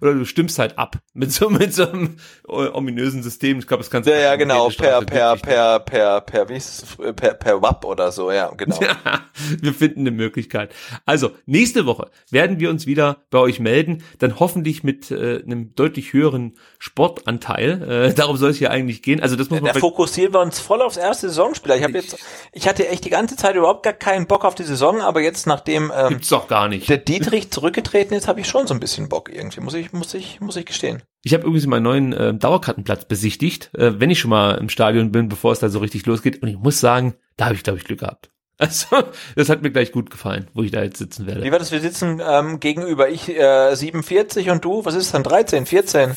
oder du stimmst halt ab mit so, mit so einem ominösen System. Ich glaube, das kannst du. Ja, ja, genau. Per, per, per, per, per, wie ist es? Per, per WAP oder so. Ja, genau. Ja, wir finden eine Möglichkeit. Also, nächste Woche werden wir uns wieder bei euch melden. Dann hoffentlich mit äh, einem deutlich höheren Sportanteil. Äh, darum soll es hier eigentlich gehen. Also, das muss man. Der Fokus fokussieren wir uns voll aufs erste Saisonspiel. Ich habe jetzt, ich hatte echt die ganze Zeit überhaupt gar keinen Bock auf die Saison, aber jetzt nachdem ähm, gibt's doch gar nicht. Der Dietrich zurückgetreten ist, habe ich schon so ein bisschen Bock irgendwie. Muss ich, muss ich, muss ich gestehen. Ich habe übrigens meinen neuen äh, Dauerkartenplatz besichtigt, äh, wenn ich schon mal im Stadion bin, bevor es da so richtig losgeht. Und ich muss sagen, da habe ich glaube ich Glück gehabt. Also, das hat mir gleich gut gefallen, wo ich da jetzt sitzen werde. Wie war das? Wir sitzen ähm, gegenüber. Ich äh, 47 und du, was ist dann? 13, 14?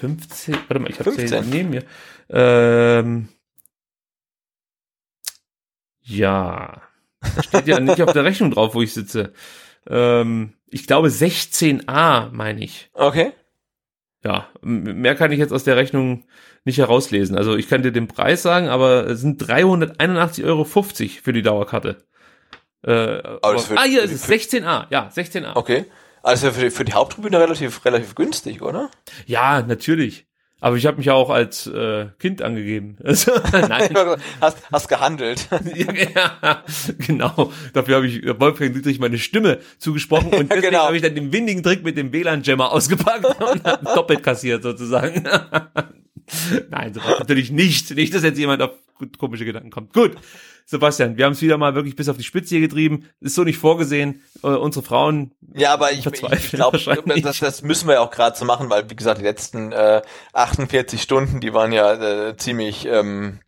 15, warte mal, ich habe es neben mir. Ähm, ja. Da steht ja nicht auf der Rechnung drauf, wo ich sitze. Ähm, ich glaube 16a, meine ich. Okay. Ja, mehr kann ich jetzt aus der Rechnung nicht herauslesen. Also ich kann dir den Preis sagen, aber es sind 381,50 Euro für die Dauerkarte. Äh, aber, ah, hier ist es 16a. Ja, 16a. Okay. Also für die, für die Haupttribüne relativ, relativ günstig, oder? Ja, natürlich. Aber ich habe mich auch als äh, Kind angegeben. Also, nein. hast, hast gehandelt. ja, genau. Dafür habe ich Wolfgang Dietrich meine Stimme zugesprochen und deswegen genau. habe ich dann den windigen Trick mit dem WLAN-Jammer ausgepackt und doppelt kassiert sozusagen. nein, so natürlich nicht. Nicht, dass jetzt jemand auf komische Gedanken kommt. Gut. Sebastian, wir haben es wieder mal wirklich bis auf die Spitze hier getrieben. Ist so nicht vorgesehen. Äh, unsere Frauen. Ja, aber ich, ich glaube, das, das müssen wir ja auch gerade so machen, weil wie gesagt, die letzten äh, 48 Stunden, die waren ja äh, ziemlich ähm,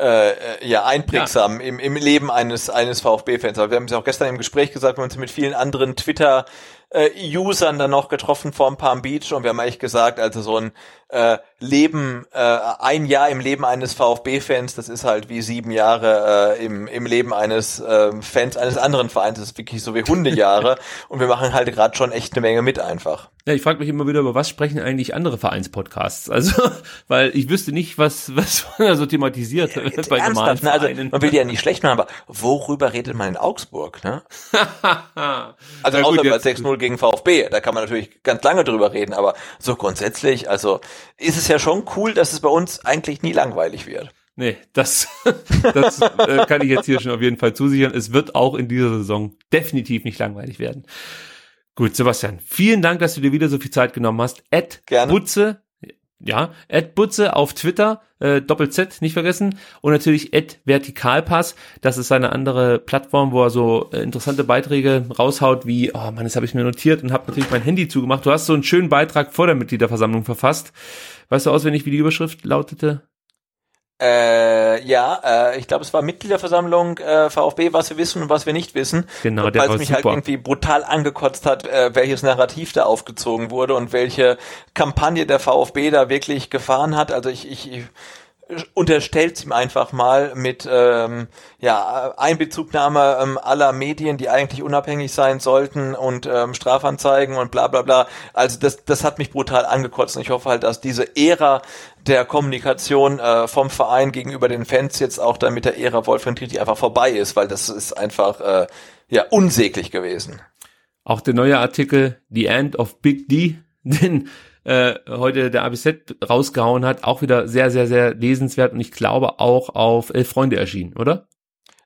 äh, ja einprägsam ja. Im, im Leben eines eines VfB-Fans. Aber wir haben es ja auch gestern im Gespräch gesagt, wir haben uns mit vielen anderen Twitter äh, Usern dann noch getroffen vor Palm Beach und wir haben eigentlich gesagt, also so ein äh, Leben, äh, ein Jahr im Leben eines VfB-Fans, das ist halt wie sieben Jahre äh, im, im Leben eines äh, Fans eines anderen Vereins. Das ist wirklich so wie Hundejahre. und wir machen halt gerade schon echt eine Menge mit einfach. Ja, ich frage mich immer wieder, über was sprechen eigentlich andere Vereinspodcasts? Also, weil ich wüsste nicht, was, was man so thematisiert ja, bei normalen ne? Also, man will die ja nicht schlecht machen, aber worüber redet man in Augsburg? Ne? also ja, außer bei 6-0 gegen VfB, da kann man natürlich ganz lange drüber reden, aber so grundsätzlich, also ist es ja schon cool, dass es bei uns eigentlich nie langweilig wird. Nee, das, das äh, kann ich jetzt hier schon auf jeden Fall zusichern. Es wird auch in dieser Saison definitiv nicht langweilig werden. Gut, Sebastian, vielen Dank, dass du dir wieder so viel Zeit genommen hast. Ed Gerne. Butze, ja, Butze auf Twitter, äh, Doppel-Z, nicht vergessen. Und natürlich Vertikalpass, das ist eine andere Plattform, wo er so äh, interessante Beiträge raushaut, wie, oh Mann, das habe ich mir notiert und habe natürlich mein Handy zugemacht. Du hast so einen schönen Beitrag vor der Mitgliederversammlung verfasst. Weißt du auswendig, wie die Überschrift lautete? Äh, ja, äh, ich glaube, es war Mitgliederversammlung äh, VfB, was wir wissen und was wir nicht wissen. Genau, der Weil es mich halt super. halt irgendwie brutal angekotzt hat, äh, welches Narrativ da aufgezogen wurde und welche Kampagne der VfB da wirklich gefahren hat. Also ich, ich, ich unterstellt ihm einfach mal mit ähm, ja, Einbezugnahme ähm, aller Medien, die eigentlich unabhängig sein sollten und ähm, Strafanzeigen und bla bla bla. Also das, das hat mich brutal angekotzt und ich hoffe halt, dass diese Ära der Kommunikation äh, vom Verein gegenüber den Fans jetzt auch dann mit der Ära Wolfgang Triti einfach vorbei ist, weil das ist einfach äh, ja unsäglich gewesen. Auch der neue Artikel The End of Big D, den äh, heute der ABZ rausgehauen hat, auch wieder sehr, sehr, sehr lesenswert und ich glaube auch auf Elf Freunde erschienen, oder?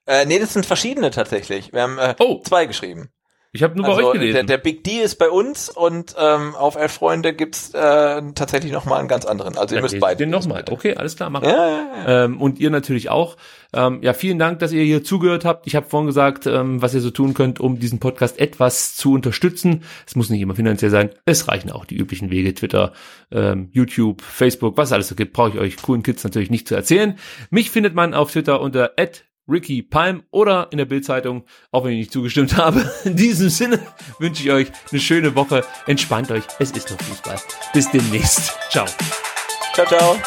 Äh, nee, das sind verschiedene tatsächlich. Wir haben äh, oh. zwei geschrieben. Ich habe nur bei also, euch gelesen. Der, der Big D ist bei uns und ähm, auf Elf Freunde gibt's äh, tatsächlich noch mal einen ganz anderen. Also ihr müsst beide. Den nochmal. Okay, alles klar, machen. Ja, ja, ja. Ähm, und ihr natürlich auch. Ähm, ja, vielen Dank, dass ihr hier zugehört habt. Ich habe vorhin gesagt, ähm, was ihr so tun könnt, um diesen Podcast etwas zu unterstützen. Es muss nicht immer finanziell sein. Es reichen auch die üblichen Wege, Twitter, ähm, YouTube, Facebook, was es alles so gibt, brauche ich euch coolen Kids natürlich nicht zu erzählen. Mich findet man auf Twitter unter Ricky Palm oder in der Bildzeitung, auch wenn ich nicht zugestimmt habe. In diesem Sinne wünsche ich euch eine schöne Woche. Entspannt euch. Es ist noch Fußball. Bis demnächst. Ciao. Ciao, ciao.